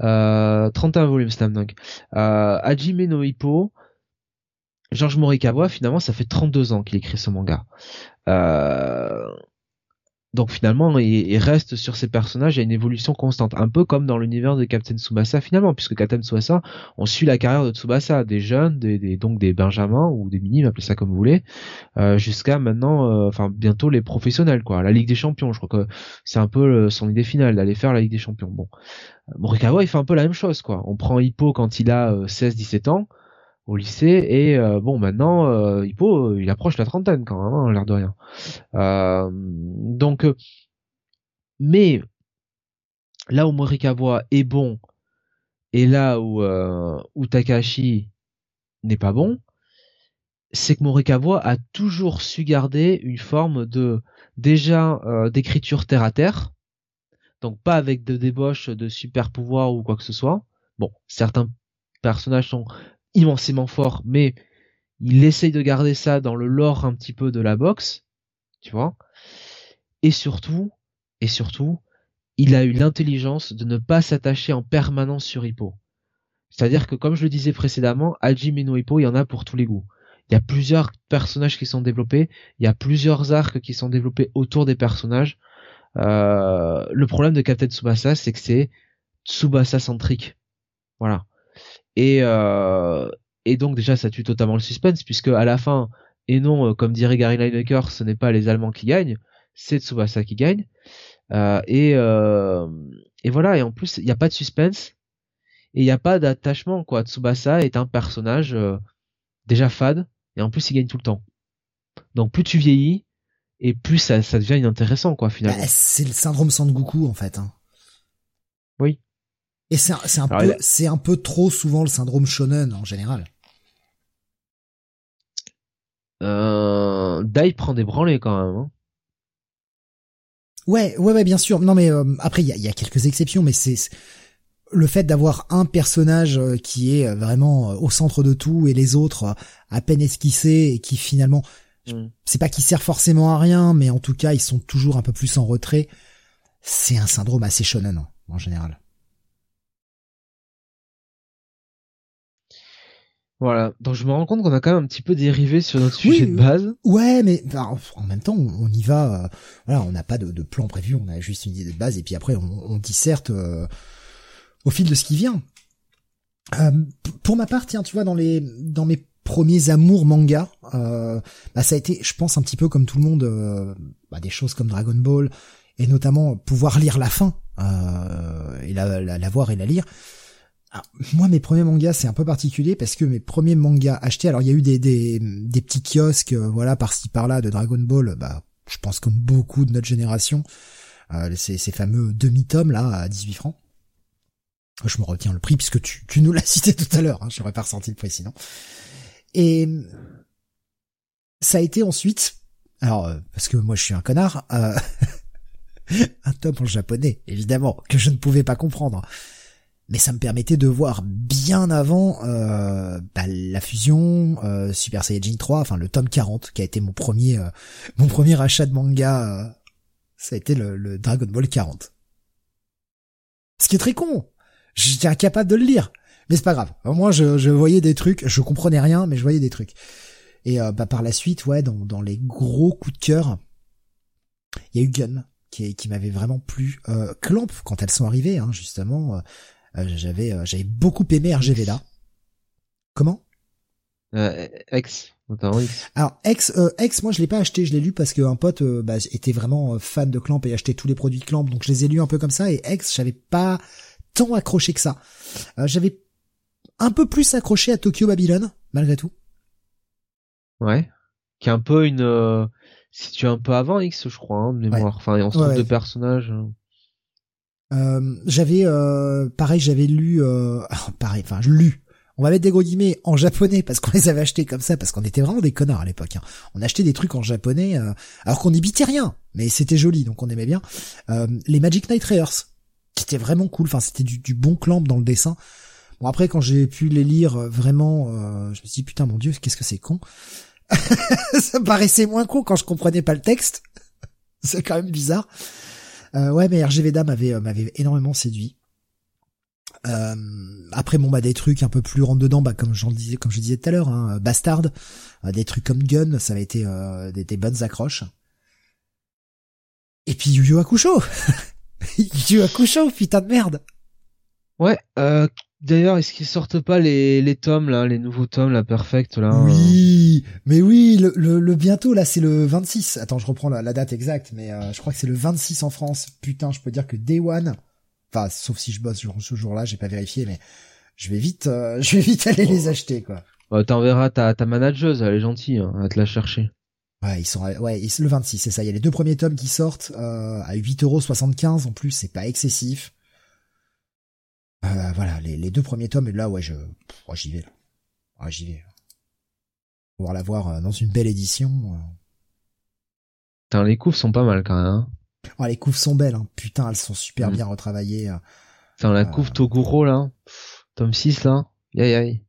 [SPEAKER 2] Euh, 31 volumes Slam. Euh, Hajime no Hippo, Georges Morikawa, finalement, ça fait 32 ans qu'il écrit ce manga. Euh, donc finalement, il, reste sur ces personnages à une évolution constante, un peu comme dans l'univers de Captain Tsubasa finalement, puisque Captain Tsubasa, on suit la carrière de Tsubasa, des jeunes, des, donc des benjamins ou des minimes, appelez ça comme vous voulez, euh, jusqu'à maintenant, euh, enfin bientôt les professionnels quoi, la Ligue des Champions. Je crois que c'est un peu euh, son idée finale d'aller faire la Ligue des Champions. Bon, Morikawa il fait un peu la même chose quoi. On prend Hippo quand il a 16-17 ans au lycée et euh, bon maintenant euh, Hippo il approche la trentaine quand même hein, l'air de rien. Euh, donc mais là où Morikawa est bon et là où où Takahashi n'est pas bon c'est que Morikawa a toujours su garder une forme de déjà d'écriture terre à terre. Donc pas avec de débauche de super pouvoir ou quoi que ce soit. Bon certains personnages sont immensément fort, mais il essaye de garder ça dans le lore un petit peu de la boxe, tu vois. Et surtout, et surtout, il a eu l'intelligence de ne pas s'attacher en permanence sur Hippo. C'est-à-dire que, comme je le disais précédemment, Hajime no Hippo, il y en a pour tous les goûts. Il y a plusieurs personnages qui sont développés, il y a plusieurs arcs qui sont développés autour des personnages. Euh, le problème de Captain Tsubasa, c'est que c'est Tsubasa centrique. Voilà. Et, euh, et donc déjà ça tue totalement le suspense puisque à la fin, et non euh, comme dirait Gary Lineker, ce n'est pas les Allemands qui gagnent, c'est Tsubasa qui gagne. Euh, et, et voilà, et en plus il n'y a pas de suspense et il n'y a pas d'attachement quoi. Tsubasa est un personnage déjà fade et en plus il gagne tout le temps. Donc plus tu vieillis et plus ça, ça devient inintéressant quoi finalement. Bah,
[SPEAKER 1] c'est le syndrome Sangoku en fait. Hein.
[SPEAKER 2] Oui.
[SPEAKER 1] Et c'est un, peu, c'est un peu trop souvent le syndrome shonen en général.
[SPEAKER 2] Euh, Dai prend des branlées quand même. Hein.
[SPEAKER 1] Ouais, ouais, ouais, bien sûr. Non, mais euh, après, il y a, quelques exceptions, mais c'est le fait d'avoir un personnage euh, qui est vraiment euh, au centre de tout et les autres à peine esquissés et qui finalement, mm. c'est pas qu'ils servent forcément à rien, mais en tout cas, ils sont toujours un peu plus en retrait. C'est un syndrome assez shonen en général.
[SPEAKER 2] Voilà, donc je me rends compte qu'on a quand même un petit peu dérivé sur notre sujet de base.
[SPEAKER 1] Ouais, mais en même temps, on y va. Euh, voilà, on n'a pas de, plan prévu, on a juste une idée de base et puis après on, on disserte euh, au fil de ce qui vient. Euh, pour ma part, tiens, tu vois, dans les dans mes premiers amours manga, bah, ça a été, je pense, un petit peu comme tout le monde, bah, des choses comme Dragon Ball et notamment pouvoir lire la fin et la, la, la voir et la lire ah, moi, mes premiers mangas, c'est un peu particulier parce que mes premiers mangas achetés, alors il y a eu des, petits kiosques, euh, voilà, par-ci par-là de Dragon Ball, bah, je pense comme beaucoup de notre génération, euh, ces, ces fameux demi-tomes là à 18 francs. Je me retiens le prix puisque tu, nous l'as cité tout à l'heure, hein, j'aurais pas ressenti le prix sinon. Et ça a été ensuite, alors euh, parce que moi je suis un connard, euh, un tome en japonais, évidemment, que je ne pouvais pas comprendre mais ça me permettait de voir bien avant euh, bah, la fusion euh, Super Saiyajin 3, enfin le tome 40 qui a été mon premier euh, mon premier achat de manga, euh, ça a été le, Dragon Ball 40. Ce qui est très con, j'étais incapable de le lire, mais c'est pas grave. Au moins je, voyais des trucs, je comprenais rien, mais je voyais des trucs. Et bah par la suite, ouais, dans, dans les gros coups de cœur, il y a eu Gun qui, qui m'avait vraiment plu. Clamp quand elles sont arrivées, hein, justement euh, j'avais euh, j'avais beaucoup aimé RG Veda. Comment?
[SPEAKER 2] Euh, X.
[SPEAKER 1] Alors X, euh, X, moi je l'ai pas acheté, je l'ai lu parce qu'un pote bah, était vraiment fan de Clamp et achetait tous les produits de Clamp, donc je les ai lus un peu comme ça. Et X, j'avais pas tant accroché que ça. j'avais un peu plus accroché à Tokyo Babylon, malgré tout.
[SPEAKER 2] Ouais. Qui est un peu une euh, situé un peu avant X, je crois, hein, de mémoire. Enfin, en se de personnages. Hein.
[SPEAKER 1] Euh, j'avais euh, pareil, j'avais lu euh, pareil, enfin je lu. On va mettre des gros guillemets en japonais parce qu'on les avait achetés comme ça parce qu'on était vraiment des connards à l'époque. Hein. On achetait des trucs en japonais alors qu'on n'ébitait rien, mais c'était joli donc on aimait bien. les Magic Knight Rares qui étaient vraiment cool. Enfin c'était du, du, bon clamp dans le dessin. Bon après quand j'ai pu les lire vraiment, je me suis dit putain mon dieu qu'est-ce que c'est con. ça me paraissait moins con quand je comprenais pas le texte. c'est quand même bizarre. Euh, ouais, mais RG Veda m'avait euh, m'avait énormément séduit. Euh, après bon bah des trucs un peu plus rentre dedans bah comme j'en disais comme je disais tout à l'heure hein, Bastard des trucs comme Gun ça avait été des, des, bonnes accroches. Et puis Yu Yu Hakusho. Yu Yu Hakusho putain de merde.
[SPEAKER 2] Ouais euh, D'ailleurs, est-ce qu'ils sortent pas les, les tomes là, les nouveaux tomes la Perfect là
[SPEAKER 1] Oui, mais oui, le, le, bientôt là, c'est le 26. Attends, je reprends la, date exacte, mais euh, je crois que c'est le 26 en France. Putain, je peux dire que Day One, enfin, sauf si je bosse ce jour-là, j'ai pas vérifié, mais je vais vite, euh, je vais vite aller les acheter quoi.
[SPEAKER 2] Bah, T'enverras ta, ta manageuse, elle est gentille, hein, à te la chercher.
[SPEAKER 1] Ouais, ils sont, ouais, le 26, c'est ça. Il y a les deux premiers tomes qui sortent euh, à 8,75€ en plus, c'est pas excessif. Euh, voilà, les, les, deux premiers tomes, et là, ouais, je, oh, j'y vais. Là. j'y vais. Pouvoir l'avoir euh, dans une belle édition. Euh.
[SPEAKER 2] Putain, les couves sont pas mal quand même. Hein.
[SPEAKER 1] Oh, les couves sont belles, hein. putain, elles sont super mm. bien retravaillées.
[SPEAKER 2] Putain, la couve Toguro là, tome 6 là, aïe aïe.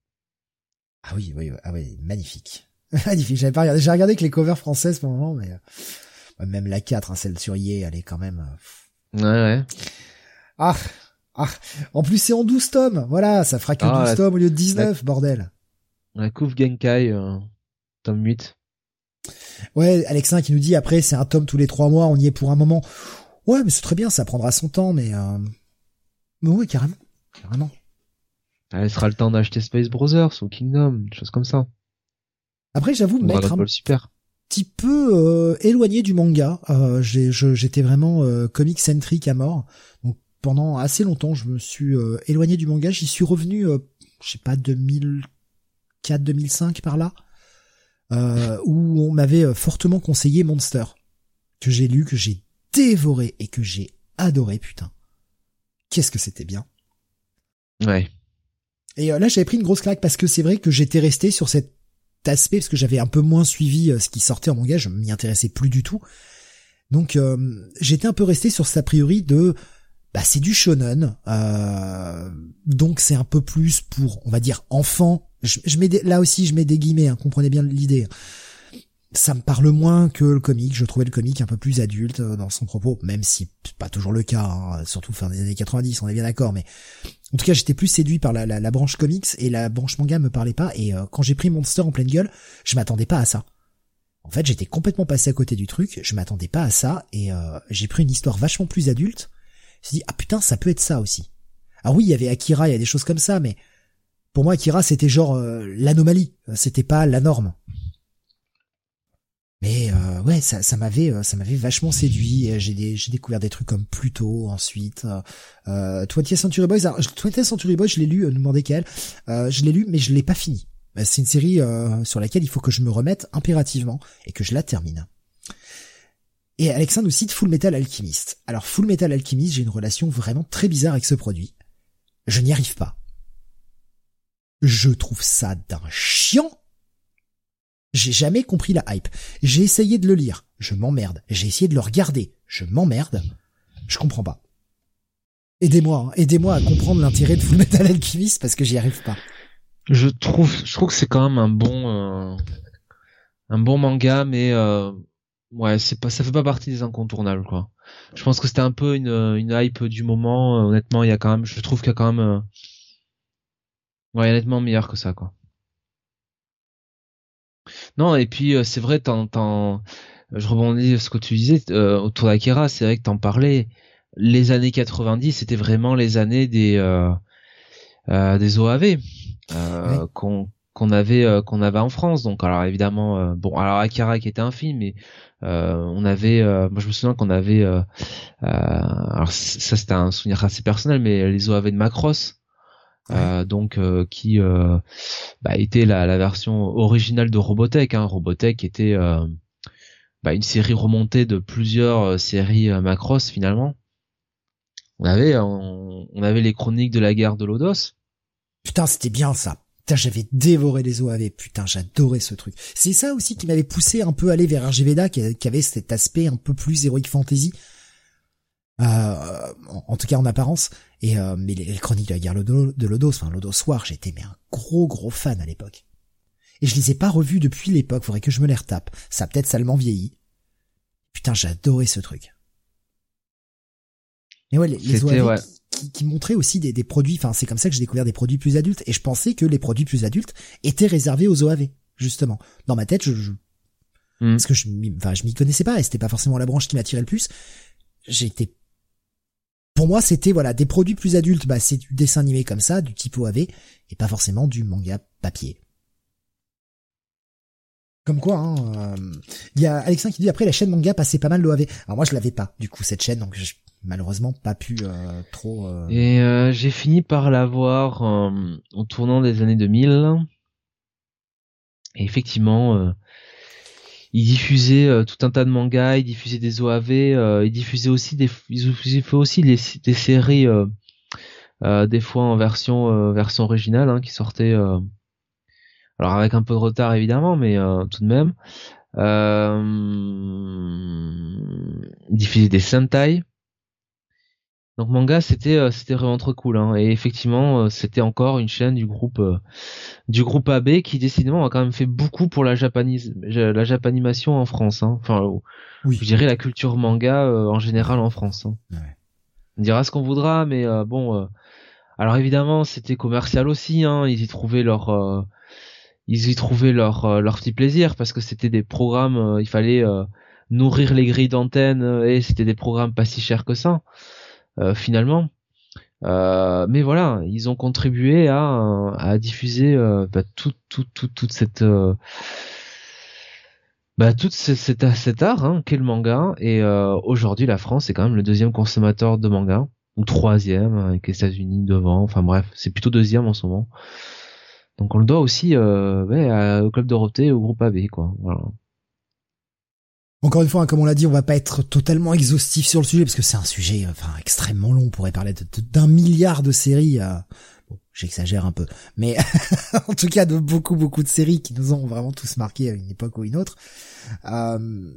[SPEAKER 1] Ah oui, oui, ah oui, magnifique. magnifique, j'avais pas regardé, j'ai regardé que les covers françaises pour le moment, mais même la 4, hein, celle sur Yé, elle est quand même...
[SPEAKER 2] Ouais, ouais.
[SPEAKER 1] Ah, ah, en plus c'est en 12 tomes, voilà, ça fera que 12 ah, tomes au lieu de 19, bordel.
[SPEAKER 2] La couve Genkai, euh, tome 8.
[SPEAKER 1] Ouais, Alexin qui nous dit après c'est un tome tous les trois mois, on y est pour un moment. Ouais, mais c'est très bien, ça prendra son temps, mais euh... mais ouais, carrément, carrément.
[SPEAKER 2] Elle sera le temps d'acheter Space Brothers ou Kingdom, des choses comme ça.
[SPEAKER 1] Après, j'avoue, mettre un
[SPEAKER 2] super.
[SPEAKER 1] petit peu euh, éloigné du manga. Euh, j'étais vraiment euh, comic centric à mort. Donc pendant assez longtemps, je me suis euh, éloigné du manga. J'y suis revenu, euh, je sais pas, 2004, 2005 par là, euh, où on m'avait fortement conseillé Monster, que j'ai lu, que j'ai dévoré et que j'ai adoré, putain. Qu'est-ce que c'était bien.
[SPEAKER 2] Ouais.
[SPEAKER 1] Et là, j'avais pris une grosse claque parce que c'est vrai que j'étais resté sur cet aspect parce que j'avais un peu moins suivi ce qui sortait en manga, je m'y intéressais plus du tout. Donc j'étais un peu resté sur cet a priori de bah c'est du shonen, euh, donc c'est un peu plus pour, on va dire, enfants. Je, mets là aussi, je mets des guillemets, hein, comprenez bien l'idée. Ça me parle moins que le comic. Je trouvais le comic un peu plus adulte euh, dans son propos, même si pas toujours le cas, hein, surtout fin des années 90, on est bien d'accord. Mais en tout cas, j'étais plus séduit par la, la, branche comics et la branche manga me parlait pas. Et euh, quand j'ai pris Monster en pleine gueule, je m'attendais pas à ça. En fait, j'étais complètement passé à côté du truc. Je m'attendais pas à ça et j'ai pris une histoire vachement plus adulte je me dit ah putain ça peut être ça aussi. Ah oui il y avait Akira il y a des choses comme ça mais pour moi Akira c'était genre euh, l'anomalie c'était pas la norme. Mais euh, ouais, ça, ça m'avait, euh, ça m'avait vachement séduit. J'ai, j'ai découvert des trucs comme Pluto ensuite. Euh, 20th Century Boys, alors 20th Century Boys, je l'ai lu, euh, demandez quel. Euh, je l'ai lu, mais je l'ai pas fini. C'est une série sur laquelle il faut que je me remette impérativement et que je la termine. Et Alexandre nous cite Full Metal Alchemist. Alors Full Metal Alchemist, j'ai une relation vraiment très bizarre avec ce produit. Je n'y arrive pas. Je trouve ça d'un chiant j'ai jamais compris la hype. J'ai essayé de le lire, je m'emmerde. J'ai essayé de le regarder, je m'emmerde. Je comprends pas. Aidez-moi, hein. aidez-moi à comprendre l'intérêt de Full Metal Alchemist parce que j'y arrive pas.
[SPEAKER 2] Je trouve, je trouve que c'est quand même un bon, euh, un bon manga, mais euh, ouais, c'est pas, ça fait pas partie des incontournables quoi. Je pense que c'était un peu une, une hype du moment. Honnêtement, il y a quand même, je trouve qu'il y a quand même, euh, ouais, honnêtement meilleur que ça quoi. Non, et puis euh, c'est vrai, t'en, t'en, je rebondis sur ce que tu disais euh, autour d'Akira, c'est vrai que t'en parlais. Les années 90, c'était vraiment les années des euh, euh des OAV qu'on qu'on avait qu'on avait en France. Donc alors évidemment, bon, alors Akira qui était un film, mais on avait, moi je me souviens qu'on avait, alors ça c'était un souvenir assez personnel, mais les OAV de Macross. Euh, donc euh, qui euh, bah, était la, la, version originale de Robotech. Hein. Robotech était bah, une série remontée de plusieurs séries Macross finalement. On avait on, avait les chroniques de la guerre de Lodos.
[SPEAKER 1] Putain, c'était bien ça. Putain, j'avais dévoré les OAV. Putain, j'adorais ce truc. C'est ça aussi qui m'avait poussé un peu à aller vers RGVDA, qui, qui avait cet aspect un peu plus Heroic Fantasy. Euh, en, tout cas en apparence. Et euh, mais les, chroniques de la guerre de Lodos, enfin Lodos War, j'étais mais un gros gros fan à l'époque. Et je les ai pas revus depuis l'époque, faudrait que je me les retape. Ça a peut-être salement vieilli. Putain, j'adorais ce truc. Mais ouais, les, les qui, qui, montraient aussi des, des produits, enfin c'est comme ça que j'ai découvert des produits plus adultes, et je pensais que les produits plus adultes étaient réservés aux OAV, justement. Dans ma tête, je, je hmm. parce que je, enfin, je m'y connaissais pas, et c'était pas forcément la branche qui m'attirait le plus. J'étais pour moi, c'était voilà des produits plus adultes. Bah, c'est du dessin animé comme ça, du type OAV, et pas forcément du manga papier. Comme quoi, hein, euh, il y a Alexin qui dit après la chaîne manga passait pas mal l'OAV. Alors moi je l'avais pas du coup cette chaîne, donc j'ai malheureusement pas pu euh, trop. Euh,
[SPEAKER 2] et j'ai fini par l'avoir en tournant des années 2000. Et effectivement, il diffusait euh, tout un tas de mangas, il diffusait des OAV, euh, il diffusait aussi des, il fait aussi des, séries euh, euh, des fois en version version originale hein, qui sortaient alors avec un peu de retard évidemment, mais tout de même. il diffusait des Sentai, donc manga, c'était euh, c'était vraiment trop cool. Hein. Et effectivement, euh, c'était encore une chaîne du groupe euh, du groupe AB qui décidément a quand même fait beaucoup pour la japanise la japanimation en France. Hein. Enfin, oui. je dirais la culture manga en général en France. Hein. On dira ce qu'on voudra, mais bon. alors évidemment, c'était commercial aussi. Hein. Ils y trouvaient leur ils y trouvaient leur leur petit plaisir parce que c'était des programmes. il fallait nourrir les grilles d'antenne et c'était des programmes pas si chers que ça. Euh, finalement. Euh, mais voilà, ils ont contribué à, diffuser euh, bah, tout, tout, tout, toute cette bah, cet, art hein, qu'est le manga. Et aujourd'hui, la France est quand même le deuxième consommateur de manga, ou troisième avec les États-Unis devant. Enfin bref, c'est plutôt deuxième en ce moment. Donc on le doit aussi euh, au club Dorothée au groupe AB, quoi. Voilà.
[SPEAKER 1] Encore une fois, hein, comme on l'a dit, on va pas être totalement exhaustif sur le sujet parce que c'est un sujet enfin extrêmement long. On pourrait parler d'un milliard de séries. Euh, bon, j'exagère un peu, mais en tout cas de beaucoup beaucoup de séries qui nous ont vraiment tous marqué à une époque ou une autre. Euh,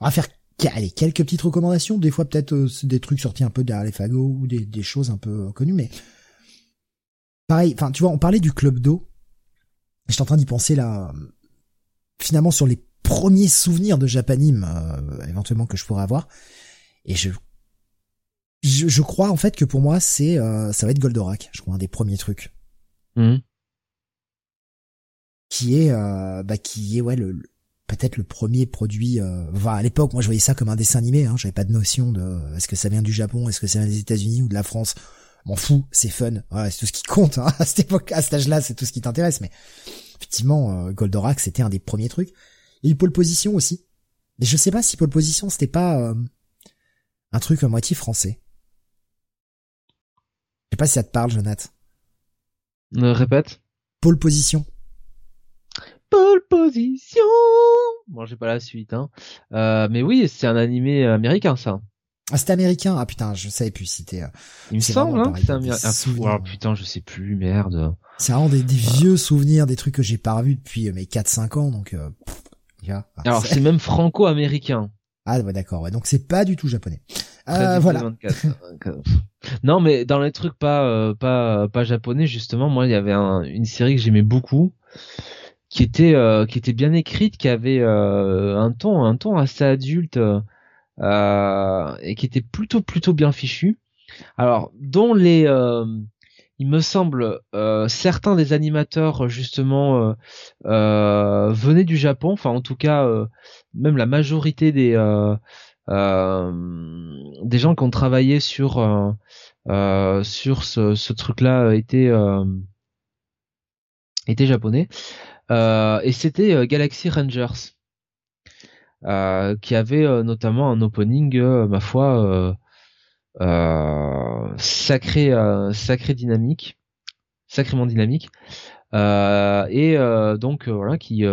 [SPEAKER 1] on va faire allez, quelques petites recommandations. Des fois peut-être euh, des trucs sortis un peu derrière les fagots ou des, des choses un peu connues, mais pareil. Enfin, tu vois, on parlait du club d'eau. J'étais en train d'y penser là. Finalement, sur les premier souvenir de Japanime euh, éventuellement que je pourrais avoir. Et je, je, crois en fait que pour moi c'est euh, ça va être Goldorak, je crois un des premiers trucs.
[SPEAKER 2] Mmh.
[SPEAKER 1] Qui est euh, bah qui est ouais le, peut-être le premier produit enfin à l'époque moi je voyais ça comme un dessin animé hein, j'avais pas de notion de est-ce que ça vient du Japon, est-ce que ça vient des États-Unis ou de la France. M'en fous, c'est fun. Voilà, c'est tout ce qui compte hein. à cette époque à cet âge-là, c'est tout ce qui t'intéresse mais effectivement Goldorak c'était un des premiers trucs. Et pole position aussi. Mais je sais pas si pole position c'était pas un truc à moitié français. Je sais pas si ça te parle, Jonathan.
[SPEAKER 2] répète.
[SPEAKER 1] Pole position.
[SPEAKER 2] Pole position. Bon, j'ai pas la suite, hein. Euh, mais oui, c'est un animé américain, ça.
[SPEAKER 1] Ah, c'était américain. Ah putain, je savais plus c'était. Euh,
[SPEAKER 2] Il me semble, hein, c'est américain. Ah, putain, je sais plus, merde.
[SPEAKER 1] C'est vraiment des, vieux souvenirs, des trucs que j'ai pas revus depuis euh, mes 4-5 ans, donc. Euh,
[SPEAKER 2] Alors c'est même franco-américain.
[SPEAKER 1] Ah ouais d'accord, ouais, donc c'est pas du tout japonais. Euh, voilà.
[SPEAKER 2] non mais dans les trucs pas euh, pas pas japonais justement, moi il y avait une série que j'aimais beaucoup qui était euh, qui était bien écrite, qui avait un ton un ton assez adulte et qui était plutôt plutôt bien fichu. Alors dont les il me semble certains des animateurs justement venaient du Japon, enfin en tout cas même la majorité des euh, des gens qui ont travaillé sur euh, euh, sur ce, ce truc-là étaient étaient japonais et c'était Galaxy Rangers. Euh, qui avait notamment un opening, ma foi, euh, sacré, sacré dynamique, sacrément dynamique, et donc voilà qui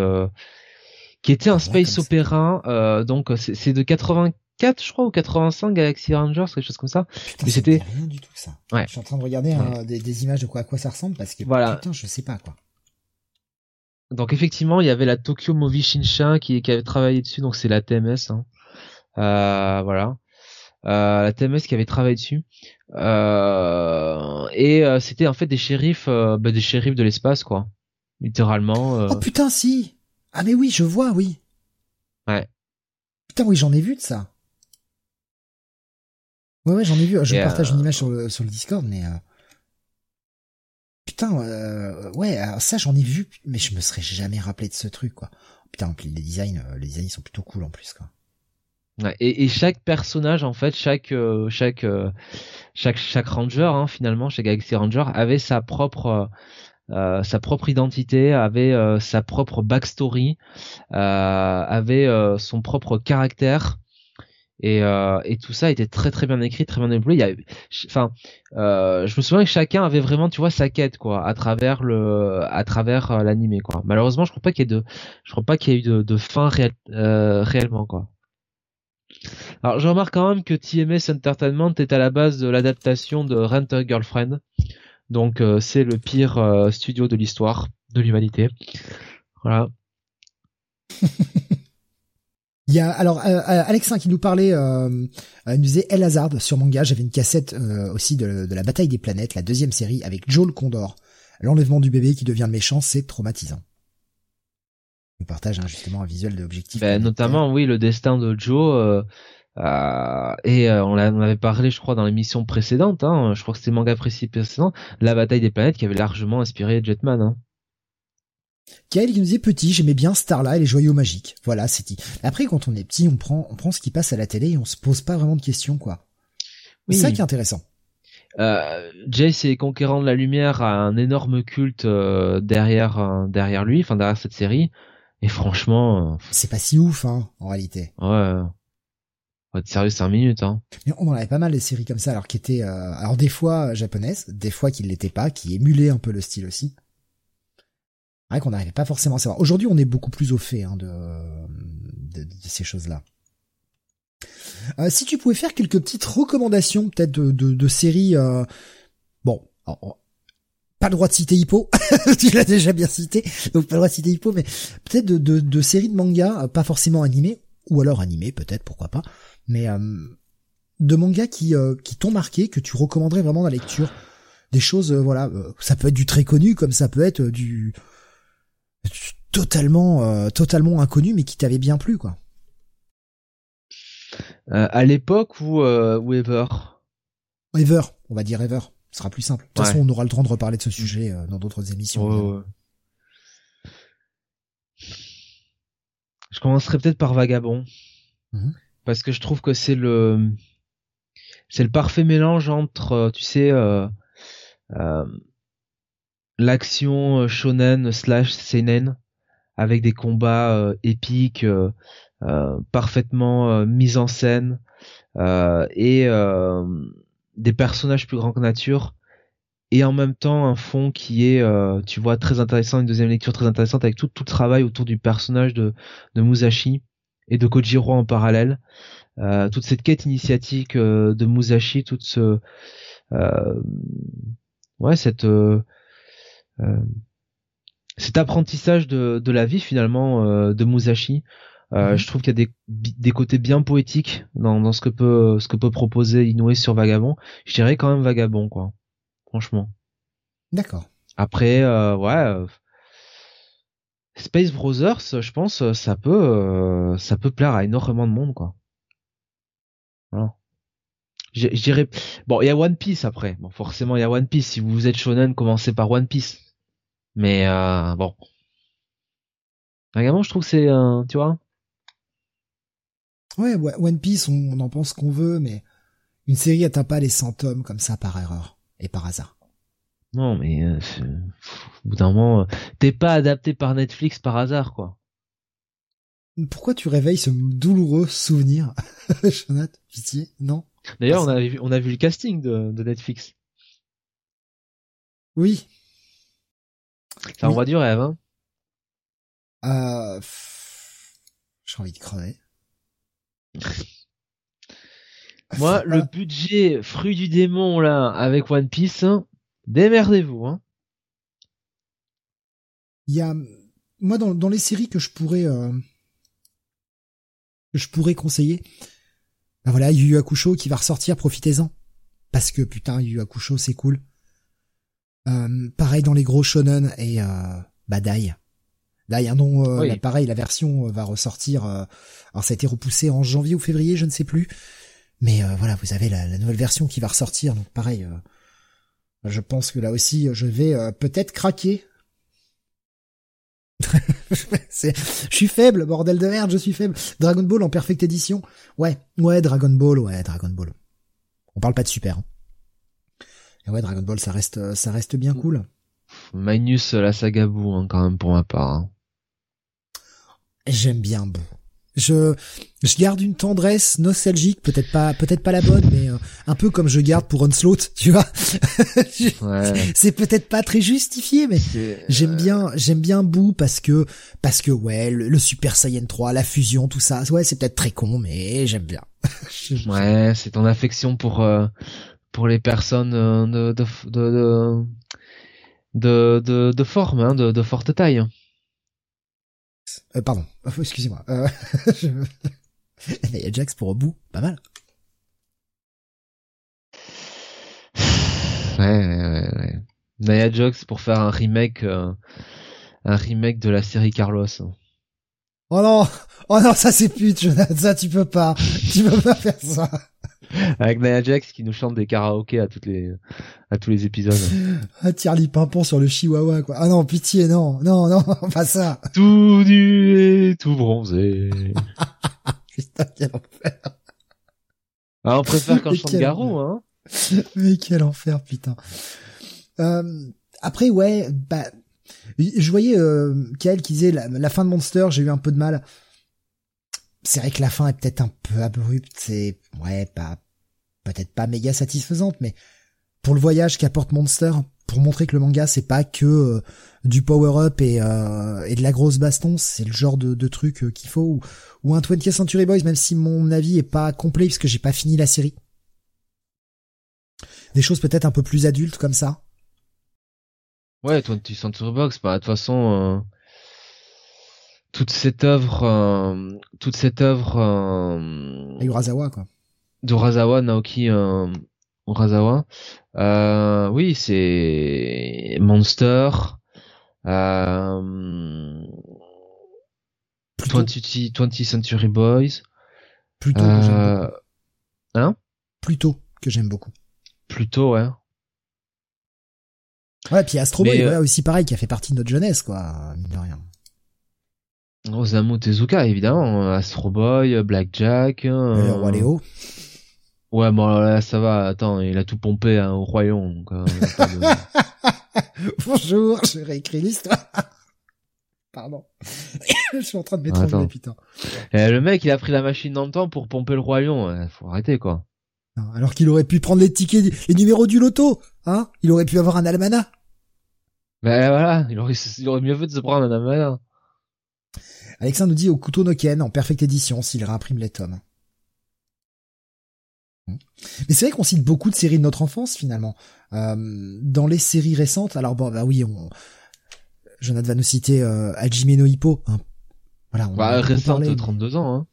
[SPEAKER 2] qui était un space opéra. donc c'est de 80 4 je crois ou 85 Galaxy Rangers quelque chose comme ça
[SPEAKER 1] mais c'était rien du tout ça ouais. je suis en train de regarder hein, des, images de quoi à quoi ça ressemble parce que voilà. putain je sais pas quoi
[SPEAKER 2] donc effectivement il y avait la Tokyo Movie Shinsha qui, qui avait travaillé dessus. Donc c'est la TMS hein. euh, voilà. Euh, la TMS qui avait travaillé dessus. Euh, et euh, c'était en fait des shérifs euh, bah, des shérifs de l'espace quoi. Littéralement
[SPEAKER 1] oh putain si. Ah mais oui je vois oui.
[SPEAKER 2] Ouais.
[SPEAKER 1] Putain, oui, j'en ai vu de ça. Ouais, ouais, j'en ai vu. Je partage une euh, image sur le, sur le Discord, mais euh... putain, euh... ouais, ça j'en ai vu, mais je me serais jamais rappelé de ce truc, quoi. Putain, les designs, euh, les designs sont plutôt cool en plus, quoi.
[SPEAKER 2] Et, chaque personnage, en fait, chaque euh, chaque chaque ranger, hein, finalement, chaque Galaxy Ranger avait sa propre sa propre identité, avait sa propre backstory, avait son propre caractère et, euh, et tout ça était très très bien écrit très bien déployé enfin euh, je me souviens que chacun avait vraiment tu vois sa quête quoi à travers le à travers euh, l'animé quoi. Malheureusement je crois pas qu'il y ait de je crois pas qu'il y ait eu de, de fin réel, euh, réellement quoi. Alors je remarque quand même que TMS Entertainment est à la base de l'adaptation de Rent a Girlfriend. Donc euh, c'est le pire studio de l'histoire de l'humanité. Voilà
[SPEAKER 1] Il y a alors euh, euh Alexin qui nous parlait, euh, euh, nous disait El Hazard sur manga. J'avais une cassette euh, aussi de, de, la bataille des planètes, la deuxième série avec Joel Condor. L'enlèvement du bébé qui devient méchant, c'est traumatisant. On partage hein, justement un visuel de l'objectif.
[SPEAKER 2] Ben, notamment, oui, le destin de Joe. Euh, et on, on, avait parlé, je crois, dans l'émission précédente. Hein, je crois que c'était manga précis précédent, la bataille des planètes qui avait largement inspiré Jetman. Hein.
[SPEAKER 1] Kael qui nous disait petit, j'aimais bien Starla et les joyaux magiques. Voilà, c'est dit. Après, quand on est petit, on prend, on prend ce qui passe à la télé et on se pose pas vraiment de questions, quoi. C'est ça qui est intéressant.
[SPEAKER 2] Euh, Jace et Conquérant de la Lumière a un énorme culte euh, derrière euh, derrière lui, enfin derrière cette série. Et franchement, euh,
[SPEAKER 1] c'est pas si ouf, hein, en réalité.
[SPEAKER 2] Ouais. On être sérieux 5 minutes, hein.
[SPEAKER 1] Mais on en avait pas mal des séries comme ça, alors qui étaient, alors des fois japonaises, des fois qui l'étaient pas, qui émulaient un peu le style aussi vrai qu'on n'arrivait pas forcément à savoir. Aujourd'hui, on est beaucoup plus au fait hein, de, ces choses-là. Euh, si tu pouvais faire quelques petites recommandations, peut-être de, de, séries, euh... bon, pas le droit de citer Hippo, tu l'as déjà bien cité, donc pas le droit de citer Hippo, mais peut-être de, de, de, séries de manga, euh, pas forcément animées, ou alors animées peut-être, pourquoi pas, mais euh, de mangas qui, qui t'ont marqué, que tu recommanderais vraiment la lecture. Des choses, voilà, ça peut être du très connu, comme ça peut être du totalement euh, totalement inconnu mais qui t'avait bien plu quoi.
[SPEAKER 2] Euh, à l'époque ou euh, ou ever
[SPEAKER 1] Ever, on va dire ever, ce sera plus simple. De toute façon, on aura le temps de reparler de ce sujet dans d'autres émissions.
[SPEAKER 2] je commencerai peut-être par Vagabond. Mhm. Parce que je trouve que c'est le c'est le parfait mélange entre tu sais l'action shonen slash seinen avec des combats épiques, parfaitement mis en scène et des personnages plus grands que nature et en même temps un fond qui est, euh, tu vois, très intéressant, une deuxième lecture très intéressante avec tout, tout le travail autour du personnage de, de Musashi et de Kojiro en parallèle. Euh, toute cette quête initiatique euh, de Musashi, toute ce, euh, ouais, cette, euh, cet apprentissage de, de la vie finalement de Musashi. Mhm. Je trouve qu'il y a des, des côtés bien poétiques dans, dans ce que peut ce que peut proposer Inoue sur Vagabond. Je dirais quand même Vagabond quoi franchement.
[SPEAKER 1] D'accord.
[SPEAKER 2] Après, euh, ouais, euh, Space Brothers, je pense, euh, ça peut, ça peut plaire à énormément de monde, quoi. Voilà. Je dirais, bon, il y a One Piece après. Bon, forcément, il y a One Piece. Si vous êtes shonen, commencez par One Piece. Mais bon, également, je trouve que c'est, tu vois.
[SPEAKER 1] Ouais, One Piece, on, en pense qu'on veut, mais une série atteint pas les 100 tomes comme ça par erreur et par hasard.
[SPEAKER 2] Non, mais euh, au bout d'un moment, euh, t'es pas adapté par Netflix par hasard, quoi.
[SPEAKER 1] Pourquoi tu réveilles ce douloureux souvenir, Jonathan? Pitié, non?
[SPEAKER 2] D'ailleurs, on a vu, on a vu le casting de, de Netflix.
[SPEAKER 1] Oui.
[SPEAKER 2] Ça envoie du rêve, hein.
[SPEAKER 1] Euh... J'ai envie de crever.
[SPEAKER 2] Moi, le budget fruit du démon là avec One Piece, hein, démerdez-vous. Hein.
[SPEAKER 1] Il y a moi dans, dans les séries que je pourrais euh, que je pourrais conseiller. Ben voilà, Yu Yu Hakusho qui va ressortir, profitez-en parce que putain Yu Yu Hakusho c'est cool. Euh, pareil dans les gros shonen et euh, bah Dai. Dai, dont euh, pareil la version va ressortir. alors ça a été repoussé en janvier ou février, je ne sais plus. Mais euh, voilà, vous avez la, nouvelle version qui va ressortir, donc pareil. Euh, je pense que là aussi, je vais euh, peut-être craquer. je suis faible, bordel de merde, je suis faible. Dragon Ball en perfecte édition. Ouais, ouais, Dragon Ball, ouais, Dragon Ball. On parle pas de super. Hein. Et ouais, Dragon Ball, ça reste, ça reste bien cool.
[SPEAKER 2] Magnus la saga Boo, hein, quand même pour ma part. Hein.
[SPEAKER 1] J'aime bien Boo je je garde une tendresse nostalgique, peut-être pas peut-être pas la bonne, mais euh, un peu comme je garde pour Onslaught, tu vois. C'est peut-être pas très justifié, mais j'aime bien j'aime bien Boo parce que parce que ouais le, Super Saiyan 3, la fusion, tout ça, ouais c'est peut-être très con, mais j'aime bien.
[SPEAKER 2] ouais, c'est ton affection pour euh, pour les personnes euh, de de de de, de, de forme, hein, de, de forte taille.
[SPEAKER 1] Euh, pardon, excusez-moi. Euh, je... Jax pour au bout, pas mal.
[SPEAKER 2] Ouais, ouais, ouais. Nia Jax pour faire un remake, euh, un remake de la série Carlos.
[SPEAKER 1] Oh non, oh non, ça c'est pute, Jonathan, ça tu peux pas, tu peux pas faire ça.
[SPEAKER 2] Avec Nia Jax qui nous chante des karaokés à toutes les, à tous les épisodes.
[SPEAKER 1] Ah, Tierly Pimpon sur le chihuahua, quoi. Ah non, pitié, non, non, non, pas ça.
[SPEAKER 2] Tout nu et tout bronzé.
[SPEAKER 1] Putain, quel enfer.
[SPEAKER 2] Ah, on préfère quand je chante Garou, hein.
[SPEAKER 1] Mais quel enfer, putain. Euh, après, ouais, bah, je voyais euh, Kael qui disait la, la fin de Monster, j'ai eu un peu de mal c'est vrai que la fin est peut-être un peu abrupte, c'est ouais, pas peut-être pas méga satisfaisante, mais pour le voyage qu'apporte Monster, pour montrer que le manga c'est pas que euh, du power-up et, euh, et de la grosse baston, c'est le genre de, truc euh, qu'il faut, ou, un 20th Century Boys, même si mon avis est pas complet puisque j'ai pas fini la série. Des choses peut-être un peu plus adultes comme ça.
[SPEAKER 2] Ouais, 20th Century Boys, bah, de toute façon, toute cette œuvre, euh, toute cette œuvre euh,
[SPEAKER 1] Urasawa quoi.
[SPEAKER 2] De Urasawa, Naoki euh, Urasawa. Euh, oui, c'est Monster. Euh, 20, Century Boys.
[SPEAKER 1] Plutôt que j'aime
[SPEAKER 2] beaucoup. Hein?
[SPEAKER 1] Plutôt que j'aime beaucoup.
[SPEAKER 2] Plutôt, ouais.
[SPEAKER 1] Ouais, puis Astro Boy, aussi pareil, qui a fait partie de notre jeunesse, quoi, mine de rien.
[SPEAKER 2] Osamu Tezuka, évidemment. Astro Boy, Blackjack.
[SPEAKER 1] Euh, Roi Léo.
[SPEAKER 2] Ouais, bon, là, ça va. Attends, il a tout pompé hein, au royaume. Donc, euh,
[SPEAKER 1] Bonjour, j'ai réécrit l'histoire. Pardon. je suis en train de m'étrangler, putain.
[SPEAKER 2] Eh, le mec, il a pris la machine dans le temps pour pomper le lion. Faut arrêter, quoi.
[SPEAKER 1] alors qu'il aurait pu prendre les tickets, les numéros du loto, hein Il aurait pu avoir un almanach.
[SPEAKER 2] Ben voilà, il aurait, il aurait mieux fait de se prendre un almanach.
[SPEAKER 1] Alexandre nous dit au couteau Noken en perfecte édition s'il réimprime les tomes. Mais c'est vrai qu'on cite beaucoup de séries de notre enfance finalement. Euh, dans les séries récentes, alors bon bah oui, on... Jonathan va nous citer euh, Hajime no Hippo. Hein.
[SPEAKER 2] Voilà, on bah, récente, 32 ans. Hein.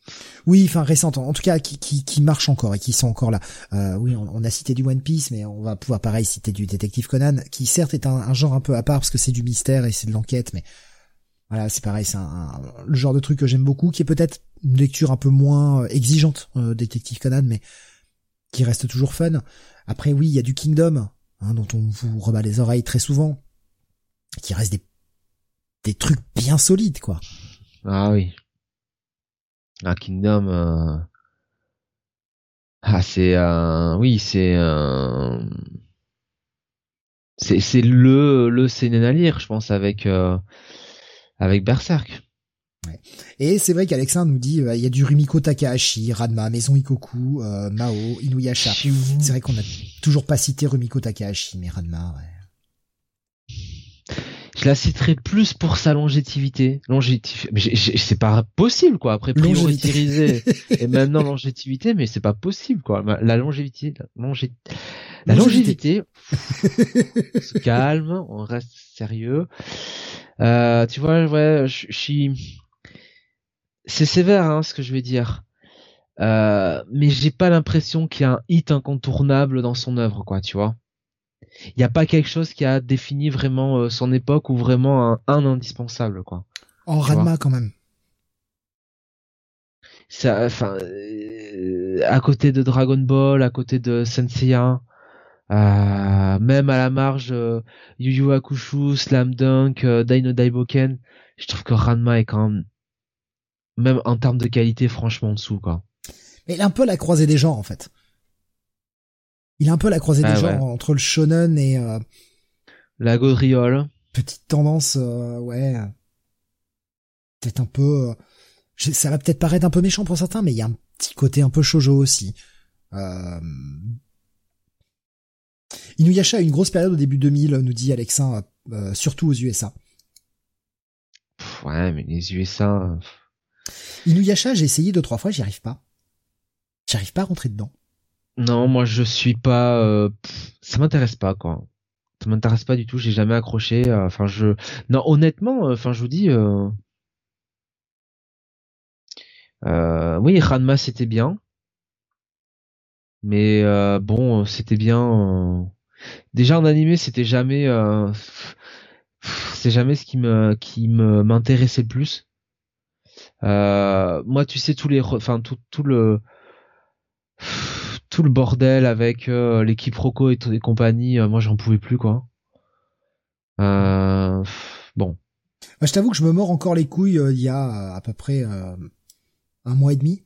[SPEAKER 1] Oui, enfin récente, en tout cas qui, qui, qui marche encore et qui sont encore là. Euh, oui, on, a cité du One Piece, mais on va pouvoir pareil citer du Détective Conan, qui certes est un, un genre un peu à part parce que c'est du mystère et c'est de l'enquête, mais voilà, c'est pareil, c'est un, le genre de truc que j'aime beaucoup, qui est peut-être une lecture un peu moins euh, exigeante, euh, Détective Conan, mais qui reste toujours fun. Après, oui, il y a du Kingdom, hein, dont on vous rebat les oreilles très souvent, qui reste des, des trucs bien solides, quoi.
[SPEAKER 2] Ah oui. Ah, Kingdom, euh... ah c'est, oui, c'est, c'est, c'est le, le lire, je pense, avec, euh... avec Berserk.
[SPEAKER 1] Et c'est vrai qu'Alexandre nous dit euh, il y a du Rumiko Takahashi, Radma, Maison Ikoku, euh, Mao, Inuyasha. C'est vrai qu'on n'a toujours pas cité Rumiko Takahashi, mais Radma, ouais.
[SPEAKER 2] Je la citerai plus pour sa longévité. Longévité, mais c'est pas possible quoi. Après prioritiser et maintenant longévité, mais c'est pas possible quoi. La longévité, la, la longévité, se calme, on reste sérieux. Euh, tu vois, ouais, je suis c'est sévère hein, ce que je vais dire. Euh, mais j'ai pas l'impression qu'il y a un hit incontournable dans son œuvre, quoi, tu vois. Il n'y a pas quelque chose qui a défini vraiment euh, son époque ou vraiment un, un indispensable, quoi.
[SPEAKER 1] En Ranma quand même.
[SPEAKER 2] Ça, enfin, euh, à côté de Dragon Ball, à côté de Senseiya, euh, même à la marge Yu Yu Hakusho, Slam Dunk, Dino Daiboken, je trouve que Ranma est quand même même en termes de qualité, franchement en dessous, quoi.
[SPEAKER 1] Mais il est un peu la croisée des genres, en fait. Il est un peu la croisée des ah genres entre le shonen et euh,
[SPEAKER 2] la gaudriole.
[SPEAKER 1] Petite tendance, euh, ouais. Peut-être un peu. Euh, ça va peut-être paraître un peu méchant pour certains, mais il y a un petit côté un peu shojo aussi. Euh... Inuyasha a une grosse période au début 2000, nous dit Alexin, surtout aux USA.
[SPEAKER 2] ouais, mais les USA.
[SPEAKER 1] Inuyasha, j'ai essayé deux trois fois, j'y arrive pas. J'arrive pas à rentrer dedans.
[SPEAKER 2] Non, moi je suis pas. Euh, ça m'intéresse pas quoi. Ça m'intéresse pas du tout. J'ai jamais accroché. Euh, enfin je. Non, honnêtement, euh, enfin je vous dis. Euh... oui, Ranma c'était bien. Mais bon, c'était bien. Déjà en animé, c'était jamais. C'est jamais ce qui me qui me m'intéressait le plus. Euh, moi, tu sais tous les, enfin tout, tout le tout le bordel avec euh, l'équipe Rocco et, et compagnie, euh, moi j'en pouvais plus quoi. Euh, bon.
[SPEAKER 1] je t'avoue que je me mords encore les couilles il y a à peu près un mois et demi,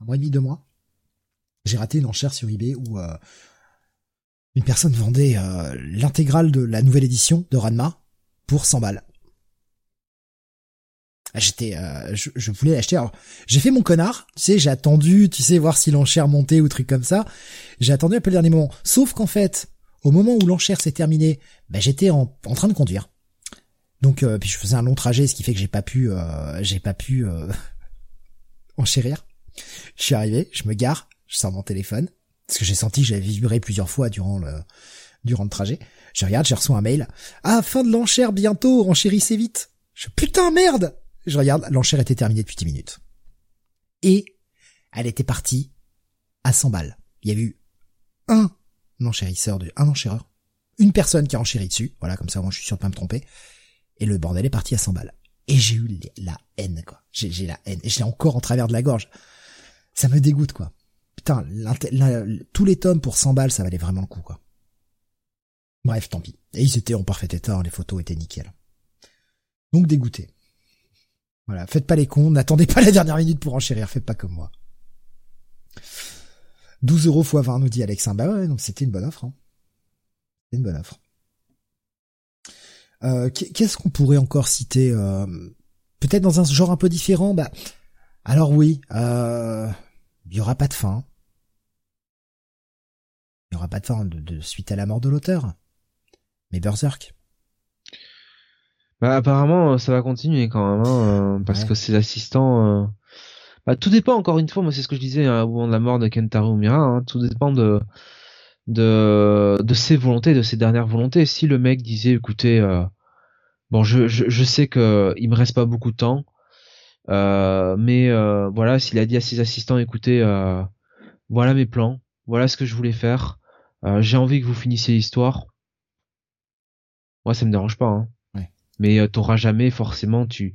[SPEAKER 1] un mois et demi, deux mois. J'ai raté une enchère sur eBay où une personne vendait l'intégrale de la nouvelle édition de Ranma pour 100 balles. Ah, j'étais, euh, je, voulais acheter. Alors, j'ai fait mon connard. Tu sais, j'ai attendu, tu sais, voir si l'enchère montait ou truc comme ça. J'ai attendu un peu le dernier moment. Sauf qu'en fait, au moment où l'enchère s'est terminée, ben, j'étais en, en train de conduire. Donc, euh, puis je faisais un long trajet, ce qui fait que j'ai pas pu, euh, j'ai pas pu enchérir. Je suis arrivé, je me gare, je sors mon téléphone parce que j'ai senti que j'avais vibré plusieurs fois durant le durant le trajet. Je regarde, j'ai reçu un mail. Ah, fin de l'enchère bientôt, enchérissez vite. Je putain merde je regarde, l'enchère était terminée depuis 10 minutes. Et elle était partie à 100 balles. Il y a eu un enchérisseur, de, un enchéreur, une personne qui a enchéri dessus. Voilà, comme ça, moi, je suis sûr de pas me tromper. Et le bordel est parti à 100 balles. Et j'ai eu la haine, quoi. J'ai la haine. Et je l'ai encore en travers de la gorge. Ça me dégoûte, quoi. Putain, tous les tomes pour 100 balles, ça valait vraiment le coup, quoi. Bref, tant pis. Et ils étaient en parfait état, hein, les photos étaient nickel. Donc dégoûté. Voilà, faites pas les cons, n'attendez pas la dernière minute pour enchérir, faites pas comme moi. 12 euros x 20, nous dit Alexin. Bah ouais, donc c'était une bonne offre. Hein. Une bonne offre. Euh, Qu'est-ce qu'on pourrait encore citer euh, peut-être dans un genre un peu différent, bah alors oui, euh, il y aura pas de fin. Il y aura pas de fin de, suite à la mort de l'auteur. Mais Berserk.
[SPEAKER 2] Bah apparemment ça va continuer quand même, hein, euh, parce que ses assistants. Euh, bah, tout dépend encore une fois, moi c'est ce que je disais hein, au moment de la mort de Kentaro Mira. Hein, tout dépend de de de ses volontés, de ses dernières volontés. Si le mec disait, écoutez, euh, bon, je, je, je sais que il me reste pas beaucoup de temps, euh, mais voilà, s'il a dit à ses assistants, écoutez, voilà mes plans, voilà ce que je voulais faire, j'ai envie que vous finissiez l'histoire. Moi, ça me dérange pas, hein.
[SPEAKER 1] Ouais.
[SPEAKER 2] Mais t'auras jamais forcément tu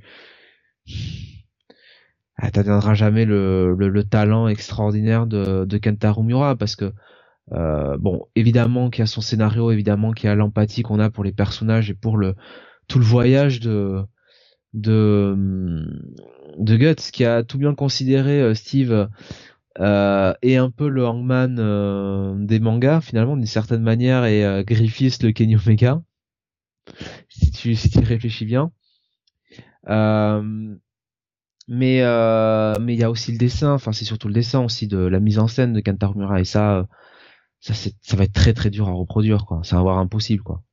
[SPEAKER 2] ah, t'atteindras jamais le, le, le, talent extraordinaire de, de Kentaro Miura parce que euh, bon, évidemment qu'il y a son scénario, évidemment qu'il y a l'empathie qu'on a pour les personnages et pour le tout le voyage de de de Guts qui a tout bien considéré euh, Steve euh, et un peu le Hangman euh, des mangas finalement d'une certaine manière et euh, Griffiths le Kenny Omega si tu si tu réfléchis bien mais mais il y a aussi le dessin enfin c'est surtout le dessin aussi de la mise en scène de Kentaro Miura et ça ça, ça va être très très dur à reproduire, quoi. Ça va avoir impossible, quoi.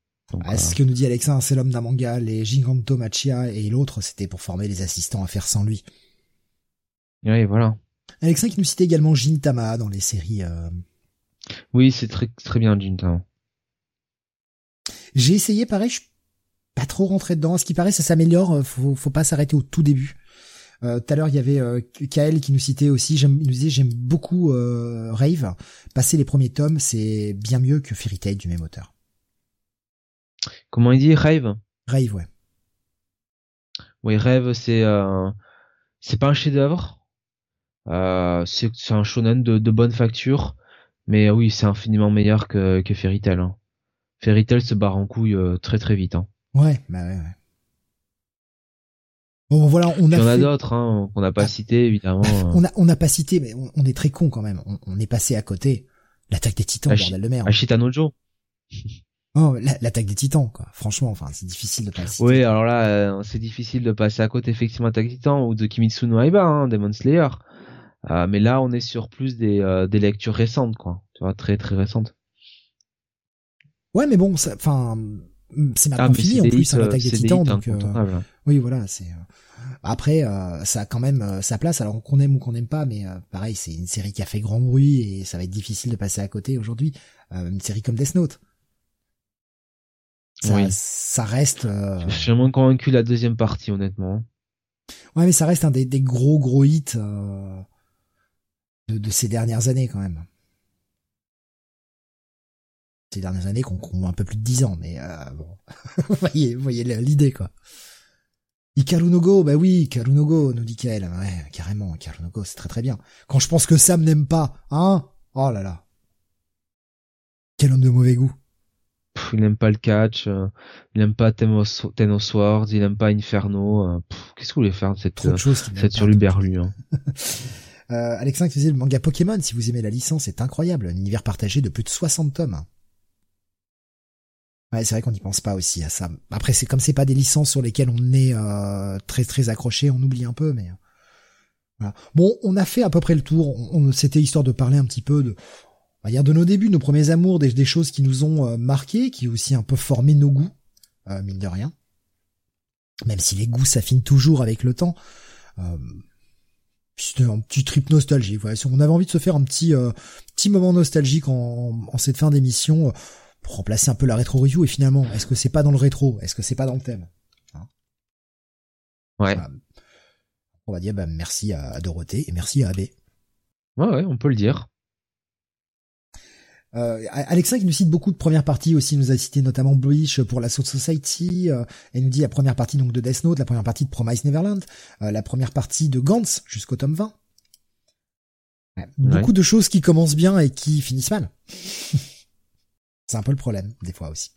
[SPEAKER 1] Ah, ce euh, que nous dit Alexa, c'est l'homme d'un manga, les Giganto Machia et l'autre, c'était pour former les assistants à faire sans lui.
[SPEAKER 2] Oui, voilà.
[SPEAKER 1] Alexa qui nous citait également Gintama dans les séries. Euh...
[SPEAKER 2] Oui, c'est très très bien Gintama.
[SPEAKER 1] J'ai essayé, pareil, je suis pas trop rentré dedans. ce qui paraît, ça s'améliore. Euh, faut, faut pas s'arrêter au tout début. Euh, tout à l'heure, il y avait euh, Kael qui nous citait aussi. Il nous disait j'aime beaucoup euh, Rave. Passer les premiers tomes, c'est bien mieux que Fairy Tail du même auteur.
[SPEAKER 2] Comment il dit Rave?
[SPEAKER 1] Rave, ouais.
[SPEAKER 2] Oui, Rave, c'est c'est pas un chef-d'œuvre? Euh, c'est un shonen de, de, bonne facture, mais oui, c'est infiniment meilleur que, que Fairy Tail. Hein. Fairy Tail se barre en couille très très vite. Hein.
[SPEAKER 1] Ouais, bah ouais, ouais. Bon voilà, on a.
[SPEAKER 2] Il y en a d'autres hein, qu'on n'a pas ah. cité évidemment.
[SPEAKER 1] on n'a pas cité, mais on, est très con quand même. On, est passé à côté. L'attaque des Titans, bordel de merde.
[SPEAKER 2] Ashita Nojo.
[SPEAKER 1] Oh, l'attaque des Titans, quoi. Franchement, enfin, c'est difficile de passer.
[SPEAKER 2] Oui, alors là, euh, c'est difficile de passer à côté effectivement l'attaque des Titans ou de Kimitsu no Aiba, hein, Demon Slayer. Euh, mais là, on est sur plus des, euh, des lectures récentes, quoi. Tu vois, très très récentes.
[SPEAKER 1] Ouais, mais bon, enfin, c'est maintenant ah, fini en plus, hein, l'attaque des Titans. Donc, oui, voilà, c'est. Après, euh, ça a quand même euh, sa place, alors qu'on aime ou qu'on n'aime pas, mais euh, pareil, c'est une série qui a fait grand bruit et ça va être difficile de passer à côté aujourd'hui. une série comme Death Note. Ça, oui. ça reste.
[SPEAKER 2] Je suis vraiment convaincu la deuxième partie, honnêtement.
[SPEAKER 1] Ouais, mais ça reste un des, des gros gros hits de, de, ces dernières années quand même. Ces dernières années qu'on ont un peu plus de 10 ans, mais bon, vous voyez, vous voyez l'idée quoi. Ikaru no Go, bah oui, Ikaru no Go, nous dit Kael. Ouais, carrément, Ikaru no Go, c'est très très bien. Quand je pense que Sam n'aime pas, hein? Oh là là. Quel homme de mauvais goût.
[SPEAKER 2] il n'aime pas le catch, euh, il n'aime pas Sword, il n'aime pas Inferno. Euh, Qu'est-ce que vous voulez faire de cette, euh, cette sur l'Uberlu hein?
[SPEAKER 1] euh, qui faisait le manga Pokémon, si vous aimez la licence, c'est incroyable. Un univers partagé de plus de 60 tomes. Ouais, c'est vrai qu'on n'y pense pas aussi à ça. Après, c'est comme c'est pas des licences sur lesquelles on est euh, très très accroché, on oublie un peu, mais euh. Bon, on a fait à peu près le tour. On, C'était histoire de parler un petit peu de, on dire de nos débuts, nos premiers amours, des, choses qui nous ont euh, marqués, qui aussi un peu formé nos goûts, mine de rien. Même si les goûts s'affinent toujours avec le temps. C'était un petit trip nostalgique. Voilà. On avait envie de se faire un petit petit moment nostalgique en, en cette fin d'émission pour remplacer un peu la rétro review. Et finalement est-ce que c'est pas dans le rétro? Est-ce que c'est pas dans le thème?
[SPEAKER 2] Hein? Ouais.
[SPEAKER 1] On va dire bah, merci à, Dorothée et merci à AB
[SPEAKER 2] ouais ouais on peut le dire
[SPEAKER 1] euh, Alexa qui nous cite beaucoup de premières parties aussi nous a cité notamment Bleach pour la Soul Society euh, elle nous dit la première partie donc de Death Note la première partie de Promise Neverland euh, la première partie de Gantz jusqu'au tome 20 beaucoup de choses qui commencent bien et qui finissent mal C'est un peu le problème des fois aussi.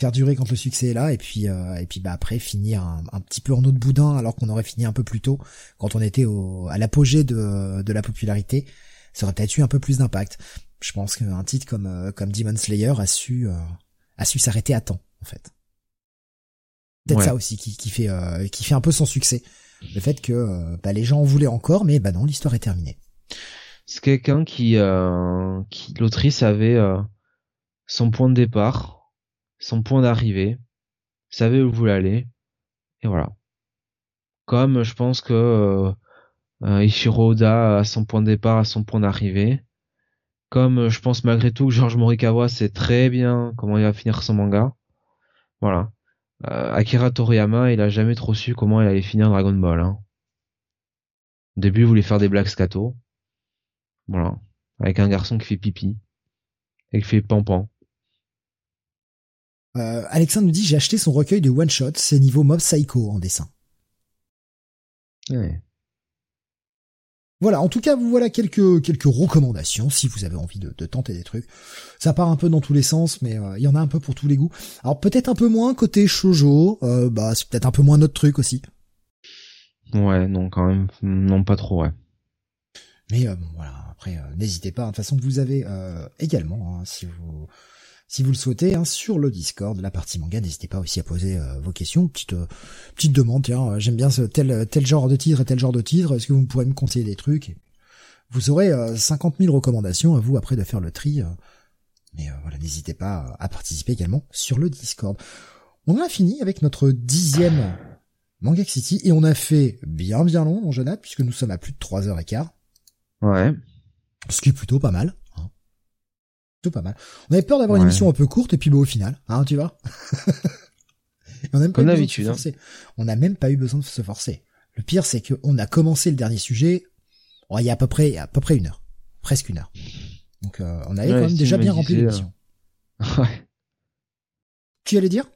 [SPEAKER 1] Faire durer quand le succès est là et puis euh, et puis bah après finir un, petit peu en eau de boudin alors qu'on aurait fini un peu plus tôt quand on était au, à l'apogée de, de la popularité, ça aurait peut-être eu un peu plus d'impact. Je pense qu'un titre comme euh, comme Demon Slayer a su euh, a su s'arrêter à temps en fait. Peut-être ça aussi qui, qui fait qui fait un peu son succès. Le fait que bah, les gens en voulaient encore, mais bah non, l'histoire est terminée.
[SPEAKER 2] C'est quelqu'un qui, qui l'autrice avait son point de départ, son point d'arrivée, savait où voulait aller, et voilà. Comme je pense que euh, euh, Ishiro Oda a son point de départ, a son point d'arrivée. Comme euh, je pense malgré tout que Georges Morikawa sait très bien comment il va finir son manga. Voilà. Akira Toriyama, il a jamais trop su comment il allait finir Dragon Ball. Hein. Au début, il voulait faire des blagues scato. Voilà. Avec un garçon qui fait pipi. Et qui fait pampan.
[SPEAKER 1] Euh, Alexandre nous dit j'ai acheté son recueil de one shot, c'est niveau Mob Psycho en dessin. Voilà, en tout cas, vous voilà quelques quelques recommandations si vous avez envie de, tenter des trucs. Ça part un peu dans tous les sens, mais euh, il y en a un peu pour tous les goûts. Alors peut-être un peu moins côté shojo, euh, bah c'est peut-être un peu moins notre truc aussi.
[SPEAKER 2] Ouais, non quand même, non pas trop, ouais.
[SPEAKER 1] Mais bon, voilà, après n'hésitez pas. De toute façon, vous avez également, hein, si vous si vous le souhaitez, hein, sur le Discord, la partie manga, n'hésitez pas aussi à poser euh, vos questions, petite euh, petite demande, tiens, euh, j'aime bien ce tel tel genre de titre et tel genre de titre, est-ce que vous pourrez me conseiller des trucs Vous aurez 50 000 recommandations à vous après de faire le tri, mais voilà, n'hésitez pas à participer également sur le Discord. On a fini avec notre dixième Manga City et on a fait bien bien long, mon jeune puisque nous sommes à plus de 3 heures et quart.
[SPEAKER 2] Ouais.
[SPEAKER 1] Ce qui est plutôt pas mal pas mal. On avait peur d'avoir une émission un peu courte et puis bon au final, hein, tu vois. on a même pas hein. On n'a même pas eu besoin de se forcer. Le pire, c'est qu'on a commencé le dernier sujet, oh, il y a à peu près, à peu près une heure, presque une heure. Donc euh, on avait quand même déjà bien rempli l'émission.
[SPEAKER 2] Euh, ouais.
[SPEAKER 1] Tu allais dire?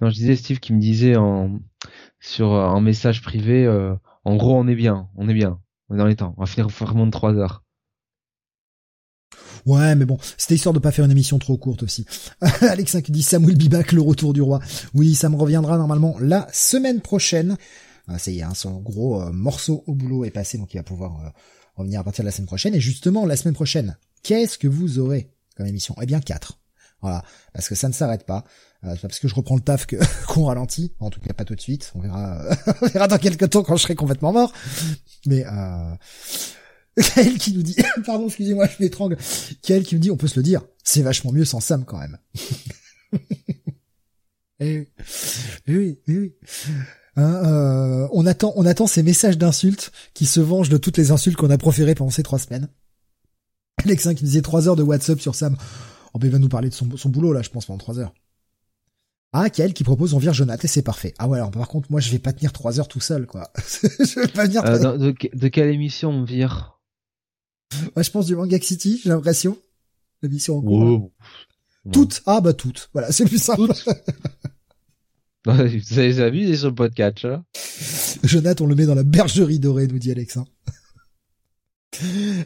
[SPEAKER 2] Non, je disais Steve qui me disait en sur un message privé, euh, en gros on est bien, on est bien, on est dans les temps, on va finir vraiment de trois heures.
[SPEAKER 1] Ouais, mais bon, c'était histoire de pas faire une émission trop courte aussi. Alex qui dit Samuel Bibac, le retour du roi. Oui, ça me reviendra normalement la semaine prochaine. Ah, ça y est, hein, son gros euh, morceau au boulot est passé, donc il va pouvoir euh, revenir à partir de la semaine prochaine. Et justement, la semaine prochaine, qu'est-ce que vous aurez comme émission? Eh bien, quatre. Voilà, parce que ça ne s'arrête pas. Euh, parce que je reprends le taf qu'on ralentit. En tout cas, pas tout de suite. On verra, on verra dans quelques temps quand je serai complètement mort. Mais euh, Kael qui nous dit, pardon, excusez-moi, je m'étrangle. Kael qui me dit, on peut se le dire, c'est vachement mieux sans Sam quand même. eh, eh oui, eh oui. Hein, euh, on attend, on attend ces messages d'insultes qui se vengent de toutes les insultes qu'on a proférées pendant ces trois semaines. Alexin qui me disait trois heures de WhatsApp sur Sam. Oh, ben, il va nous parler de son, son boulot, là, je pense, pendant trois heures. Ah, Kael qui propose on vire Jonathan et c'est parfait. Ah ouais, alors par contre, moi je vais pas tenir trois heures tout seul, quoi. je vais pas venir.
[SPEAKER 2] Euh, de, de, quelle émission on vire?
[SPEAKER 1] Ouais, je pense du Manga City, j'ai l'impression. L'émission en cours. Toutes. Ah bah toutes. Voilà, c'est plus simple.
[SPEAKER 2] Vous avez vu sur le podcast, là?
[SPEAKER 1] Jonathan, on le met dans la bergerie dorée, nous dit Alex. Hein.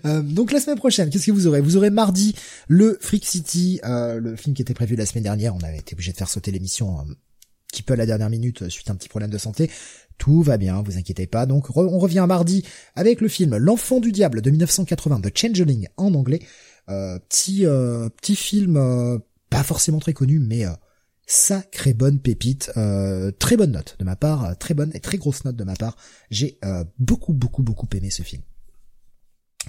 [SPEAKER 1] Euh, donc la semaine prochaine, qu'est-ce que vous aurez? Vous aurez mardi le Freak City, euh, le film qui était prévu la semaine dernière. On avait été obligé de faire sauter l'émission un petit peu à la dernière minute suite à un petit problème de santé. Tout va bien, vous inquiétez pas. Donc on revient mardi avec le film L'enfant du diable de 1980 de Changeling en anglais. Euh, petit euh, petit film euh, pas forcément très connu mais sacrée bonne pépite, très bonne note de ma part, très bonne et très grosse note de ma part. J'ai beaucoup beaucoup beaucoup aimé ce film.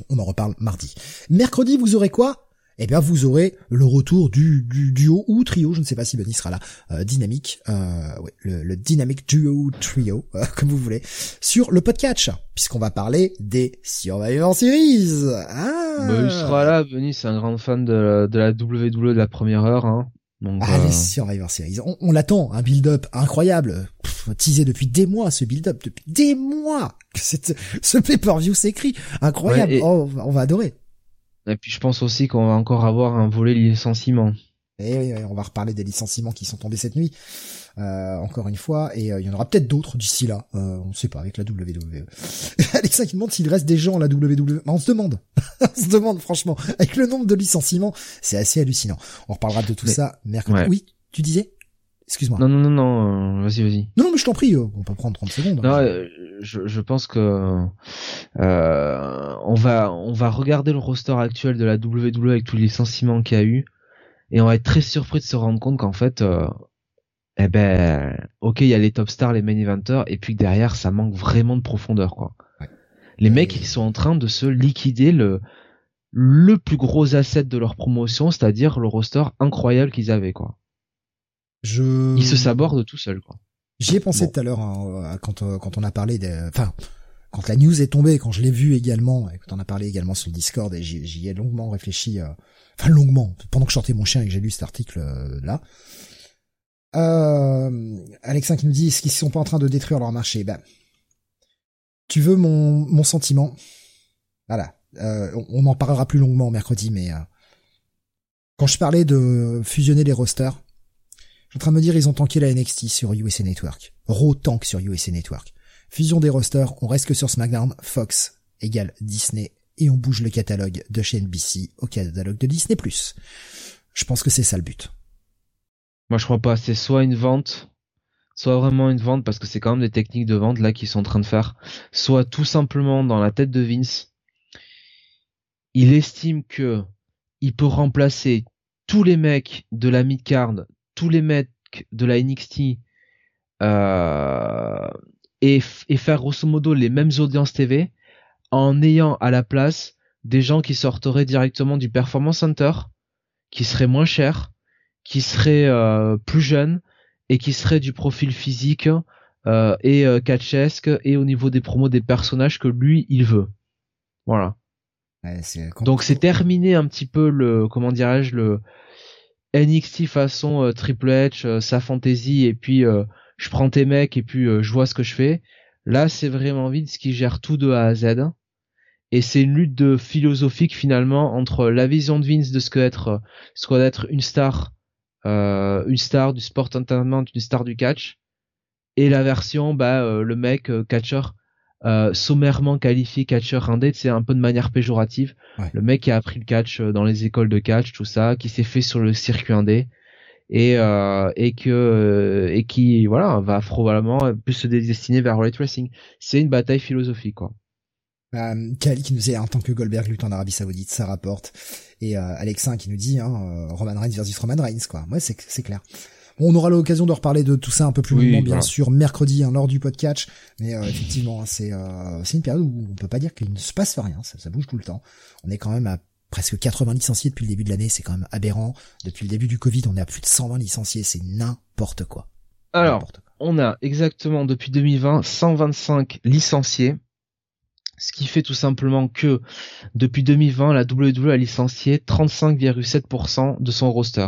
[SPEAKER 1] On en reparle mardi. Mercredi, vous aurez quoi? Eh bien vous aurez le retour du, duo ou trio, je ne sais pas si Benny sera là, euh, dynamique, euh, le, le dynamique duo trio, euh, comme vous voulez, sur le podcast, puisqu'on va parler des Survivor Series. Ah
[SPEAKER 2] bah, il sera là, Benny, c'est un grand fan de la, de la WWE de la première heure. Hein.
[SPEAKER 1] Donc, ah, les Survivor Series, on, l'attend, un build-up incroyable, teasé depuis des mois, ce build-up, depuis des mois, ce pay-per-view s'écrit, incroyable, oh, on va adorer.
[SPEAKER 2] Et puis je pense aussi qu'on va encore avoir un volet licenciement.
[SPEAKER 1] Et eh oui, on va reparler des licenciements qui sont tombés cette nuit, euh, encore une fois, et euh, il y en aura peut-être d'autres d'ici là, euh, on ne sait pas, avec la WWE. Alexa qui demande s'il reste des gens à la WWE. on se demande, on se demande franchement, avec le nombre de licenciements, c'est assez hallucinant. On reparlera de tout ça mercredi. Oui, tu disais? Excuse-moi.
[SPEAKER 2] Non, non, non, non, vas-y, vas-y.
[SPEAKER 1] Non, non, mais je t'en prie, on peut prendre 30 secondes.
[SPEAKER 2] Non, je, je pense que euh, on va on va regarder le roster actuel de la WWE avec tous les licenciements qu'il y a eu et on va être très surpris de se rendre compte qu'en fait euh, eh ben, ok, il y a les top stars, les main eventers, et puis derrière, ça manque vraiment de profondeur, quoi. Les mecs, ils sont en train de se liquider le, le plus gros asset de leur promotion, c'est-à-dire le roster incroyable qu'ils avaient, quoi.
[SPEAKER 1] Je...
[SPEAKER 2] Ils se sabordent tout seuls, quoi.
[SPEAKER 1] J'y ai pensé tout à l'heure hein, quand euh, quand on a parlé des, enfin, quand la news est tombée, quand je l'ai vu également, et quand on a parlé également sur le Discord, et j'y ai longuement réfléchi, euh, enfin longuement, pendant que je sortais mon chien et que j'ai lu cet article euh, là. Euh, Alexin qui nous dit, est-ce qu'ils sont pas en train de détruire leur marché? Ben, tu veux mon, mon sentiment? Voilà. Euh, on, en parlera plus longuement mercredi, mais euh, quand je parlais de fusionner les rosters, en train de me dire ils ont tanké la NXT sur USA Network. Raw tank sur USA Network. Fusion des rosters, on reste que sur SmackDown, Fox égale Disney, et on bouge le catalogue de chez NBC au catalogue de Disney+. Je pense que c'est ça le but.
[SPEAKER 2] Moi je crois pas, c'est soit une vente, soit vraiment une vente parce que c'est quand même des techniques de vente là qu'ils sont en train de faire, soit tout simplement dans la tête de Vince, il estime que il peut remplacer tous les mecs de la midcard, tous les mecs de la NXT euh, et, et faire grosso modo les mêmes audiences TV en ayant à la place des gens qui sortiraient directement du Performance Center, qui seraient moins chers, qui seraient euh, plus jeunes et qui seraient du profil physique euh, et catchesque et au niveau des promos des personnages que lui il veut. Voilà. Donc c'est terminé un petit peu le comment dirais-je le NXT façon euh, Triple H, euh, sa fantasy et puis je prends tes mecs et puis je vois ce que je fais. Là c'est vraiment Vince qui gère tout de A à Z et c'est une lutte de philosophique finalement entre la vision de Vince de ce que être ce qu'être être une star euh, une star du sport entertainment, une star du catch, et la version bah euh, le mec euh, sommairement qualifié catcheur indé, c'est un peu de manière péjorative. Le mec qui a appris le catch dans les écoles de catch, tout ça, qui s'est fait sur le circuit indé et et que et qui voilà va probablement plus se destiner vers le racing. C'est une bataille philosophique quoi.
[SPEAKER 1] Euh, Kali qui nous dit en tant que Goldberg lutte en Arabie Saoudite, ça rapporte. Et euh, Alexin qui nous dit hein, euh, Roman Reigns versus Roman Reigns quoi. Ouais, c'est c'est clair. On aura l'occasion de reparler de tout ça un peu plus longuement, bien sûr, mercredi hein, lors du podcast. Mais euh, effectivement, hein, c'est c'est une période où on peut pas dire qu'il ne se passe rien. Ça, ça, bouge tout le temps. On est quand même à presque 80 licenciés depuis le début de l'année. C'est quand même aberrant. Depuis le début du Covid, on est à plus de 120 licenciés. C'est n'importe quoi.
[SPEAKER 2] Alors, on a exactement depuis 2020 125 licenciés ce qui fait tout simplement que depuis 2020, la WWE a licencié 35,7% de son roster.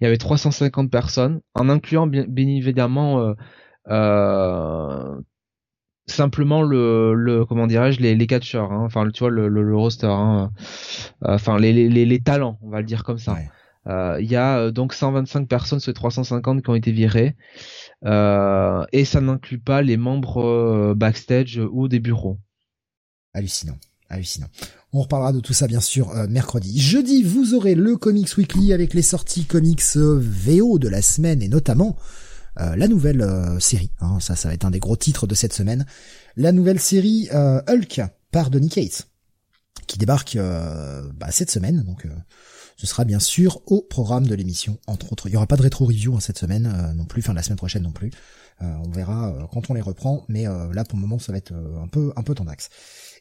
[SPEAKER 2] Il y avait 350 personnes, en incluant bien, évidemment euh, euh, simplement le, le comment dirais-je les, les catcheurs, hein. enfin tu vois le, le, roster, hein. Euh, enfin les, les, les, talents, on va le dire comme ça. Il y a donc 125 personnes sur les 350 qui ont été virées. et ça n'inclut pas les membres backstage ou des bureaux
[SPEAKER 1] hallucinant. Hallucinant. On reparlera de tout ça bien sûr euh, mercredi. Jeudi, vous aurez le Comics Weekly avec les sorties comics euh, VO de la semaine et notamment euh, la nouvelle série. Hein, ça, ça va être un des gros titres de cette semaine. La nouvelle série Hulk par Donny Cates qui débarque bah, cette semaine. Donc ce sera bien sûr au programme de l'émission entre autres. Il y aura pas de rétro review hein, cette semaine non plus, enfin la semaine prochaine non plus. on verra quand on les reprend, mais là pour le moment ça va être un peu un peu tendax.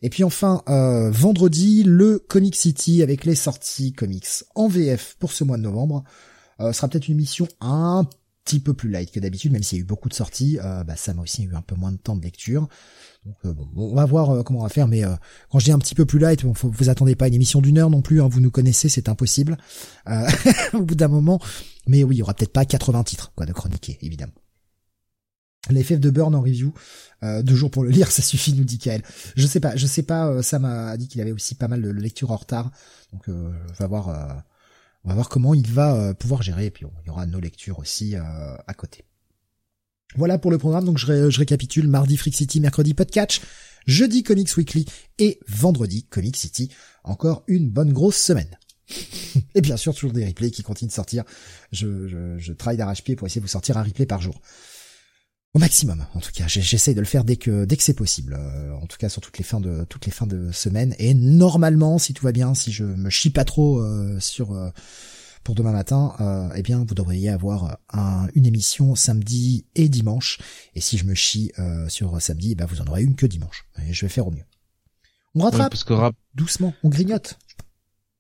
[SPEAKER 1] Et puis enfin, euh, vendredi, le Comic City avec les sorties comics en VF pour ce mois de novembre. Euh, sera peut-être une émission un petit peu plus light que d'habitude, même s'il y a eu beaucoup de sorties. Euh, bah, ça m'a aussi eu un peu moins de temps de lecture. Donc bon, on va voir comment on va faire, mais quand je dis un petit peu plus light, vous attendez pas une émission d'une heure non plus, hein, vous nous connaissez, c'est impossible au bout d'un moment. Mais oui, il y aura peut-être pas 80 titres quoi de chroniquer, évidemment. L'FF de Burn en review, euh, deux jours pour le lire, ça suffit, nous dit Kael. Je sais pas, je sais pas, euh, Sam a dit qu'il avait aussi pas mal de lectures en retard, donc euh, on va voir, euh, on va voir comment il va pouvoir gérer, et puis il y aura nos lectures aussi à côté. Voilà pour le programme, donc je, récapitule, mardi Freak City, mercredi Podcatch, jeudi Comics Weekly et vendredi Comic City. Encore une bonne grosse semaine. et bien sûr, toujours des replays qui continuent de sortir. Je, je, je travaille d'arrache-pied pour essayer de vous sortir un replay par jour. Au maximum, en tout cas. J'essaie de le faire dès que dès que c'est possible. Euh, en tout cas sur toutes les fins de toutes les fins de semaine. Et normalement, si tout va bien, si je me chie pas trop euh, sur euh, pour demain matin, euh, eh bien, vous devriez avoir un, une émission samedi et dimanche. Et si je me chie euh, sur samedi, eh ben, vous en aurez une que dimanche. Et je vais faire au mieux. On rattrape.
[SPEAKER 2] parce que
[SPEAKER 1] doucement, on grignote.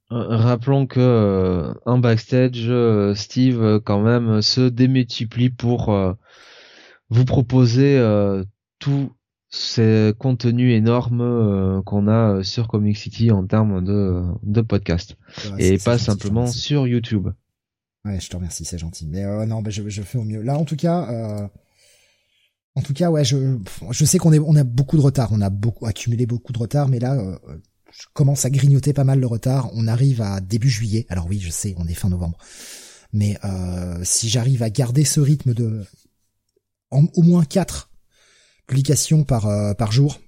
[SPEAKER 2] Rappelons que un backstage, Steve quand même se démultiplie pour vous proposer tout ces contenus énormes qu'on a sur Comic City en termes de, de podcast et pas simplement sur YouTube.
[SPEAKER 1] Ouais, je te remercie, c'est gentil. Mais euh, non, ben je, je fais au mieux. Là, en tout cas, euh, en tout cas, ouais, je, je sais qu'on est, on a beaucoup de retard, on a beaucoup accumulé beaucoup de retard, mais là, euh, je commence à grignoter pas mal le retard. On arrive à début juillet. Alors oui, je sais, on est fin novembre, mais euh, si j'arrive à garder ce rythme de au moins quatre publications par euh, par jour,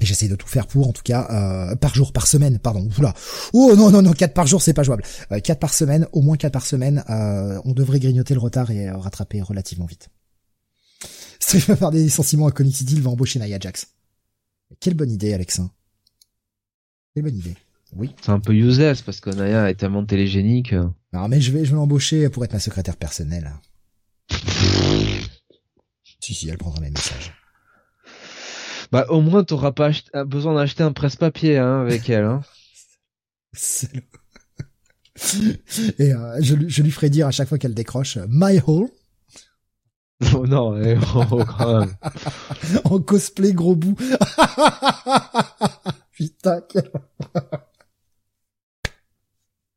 [SPEAKER 1] et j'essaie de tout faire pour, en tout cas, euh, par jour, par semaine, pardon. Oula. Oh non, non, non, 4 par jour, c'est pas jouable. Euh, 4 par semaine, au moins 4 par semaine, euh, on devrait grignoter le retard et rattraper relativement vite. Stream va faire des licenciements à Comic City, il va embaucher Nia Jax. Quelle bonne idée, Alexin. Quelle bonne idée. Oui.
[SPEAKER 2] C'est un peu useless parce que Naya est tellement télégénique.
[SPEAKER 1] Non, mais je vais, je vais l'embaucher pour être ma secrétaire personnelle. si, si, elle prendra mes messages.
[SPEAKER 2] Bah, au moins, t'auras pas besoin d'acheter un presse-papier, hein, avec elle, hein.
[SPEAKER 1] Et euh, je, je, lui ferai dire à chaque fois qu'elle décroche My Hole.
[SPEAKER 2] Oh non, eh, oh, oh, quand même.
[SPEAKER 1] en cosplay gros bout. Putain, quel...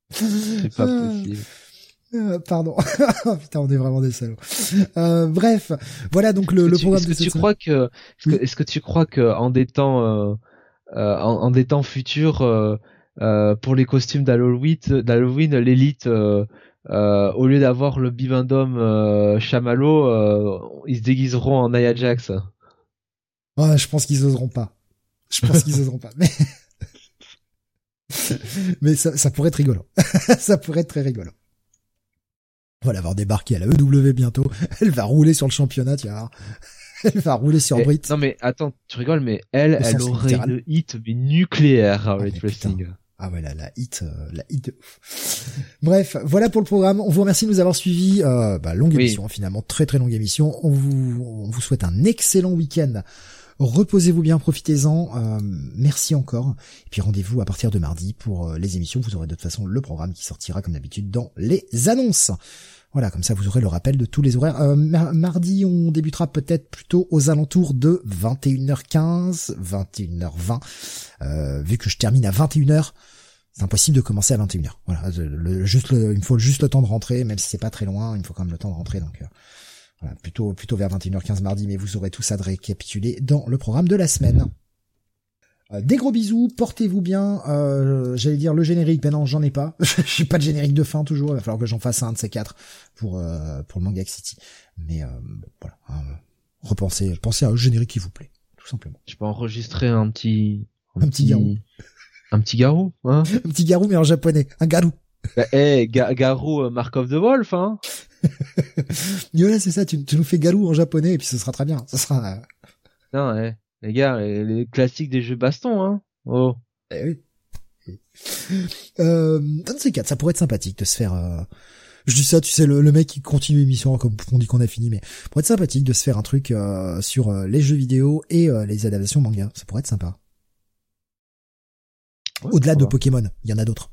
[SPEAKER 2] C'est pas possible.
[SPEAKER 1] Euh, pardon. Putain, on est vraiment des salauds. Euh, bref, voilà donc le, le programme
[SPEAKER 2] est-ce que tu crois que est-ce que, tu crois que en des temps euh, euh en, en, des temps futurs euh, pour les costumes d'Halloween, d'Halloween, l'élite au lieu d'avoir le bibendum chamallow, ils se déguiseront en Nia Jax?
[SPEAKER 1] Ouais, je pense qu'ils oseront pas. Je pense qu'ils oseront pas. Mais mais ça, ça pourrait être rigolo. ça pourrait être très rigolo. Voilà, avoir débarqué à la EW bientôt. Elle va rouler sur le championnat, tu vois. Elle va rouler sur Brit.
[SPEAKER 2] Non mais attends, tu rigoles, mais elle, elle aurait une hit mais nucléaire à ah,
[SPEAKER 1] Wrestling. Ah ouais, la, la hit, euh, la hit de ouf. Bref, voilà pour le programme. On vous remercie de nous avoir suivis. Euh, bah, longue émission, finalement, très très longue émission. On vous, on vous souhaite un excellent week-end. Reposez-vous bien, profitez-en. Euh, merci encore. Et puis rendez-vous à partir de mardi pour euh, les émissions. Vous aurez de toute façon le programme qui sortira comme d'habitude dans les annonces. Voilà, comme ça vous aurez le rappel de tous les horaires. Euh, mardi, on débutera peut-être plutôt aux alentours de 21h15, 21h20. Euh, vu que je termine à 21h, c'est impossible de commencer à 21h. Voilà, le, il me faut juste le temps de rentrer, même si c'est pas très loin, il me faut quand même le temps de rentrer. Donc euh, voilà, plutôt plutôt vers 21h15 mardi, mais vous aurez tout ça de récapituler dans le programme de la semaine. Euh, des gros bisous, portez-vous bien. Euh, J'allais dire le générique, ben non, j'en ai pas. J'ai pas de générique de fin toujours. Il va falloir que j'en fasse un de ces quatre pour euh, pour le Manga City. Mais euh, voilà, hein, repensez, pensez à un générique qui vous plaît, tout simplement.
[SPEAKER 2] Je peux enregistrer un petit
[SPEAKER 1] un, petit, garou,
[SPEAKER 2] un petit garou, hein?
[SPEAKER 1] Un petit garou mais en japonais, un garou.
[SPEAKER 2] Bah, eh, garou euh, Markov de Wolf, hein?
[SPEAKER 1] Yola, c'est ça. Tu, tu, nous fais garou en japonais et puis ce sera très bien. Ce sera.
[SPEAKER 2] Non, eh. Les gars, les, classiques des jeux baston, hein. Oh.
[SPEAKER 1] Eh oui. Euh, dans ces cas, ça pourrait être sympathique de se faire. Euh... Je dis ça, tu sais, le, mec qui continue l'émission comme on dit qu'on a fini, mais pourrait être sympathique de se faire un truc euh, sur euh, les jeux vidéo et euh, les adaptations manga. Ça pourrait être sympa. Au-delà de Pokémon, il y en a d'autres.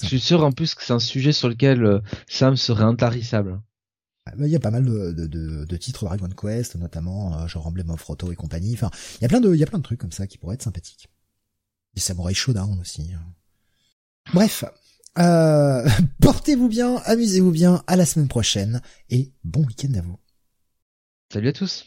[SPEAKER 2] Je suis sûr en plus que c'est un sujet sur lequel Sam serait intarissable.
[SPEAKER 1] Il y a pas mal de, de, de, de titres Dragon Quest, notamment euh, genre Emblem of Roto et compagnie. Enfin, il y a plein de, il y a plein de trucs comme ça qui pourraient être sympathiques. Des Samurai Showdown aussi. Hein. Bref, euh, portez-vous bien, amusez-vous bien, à la semaine prochaine et bon week-end à vous.
[SPEAKER 2] Salut à tous.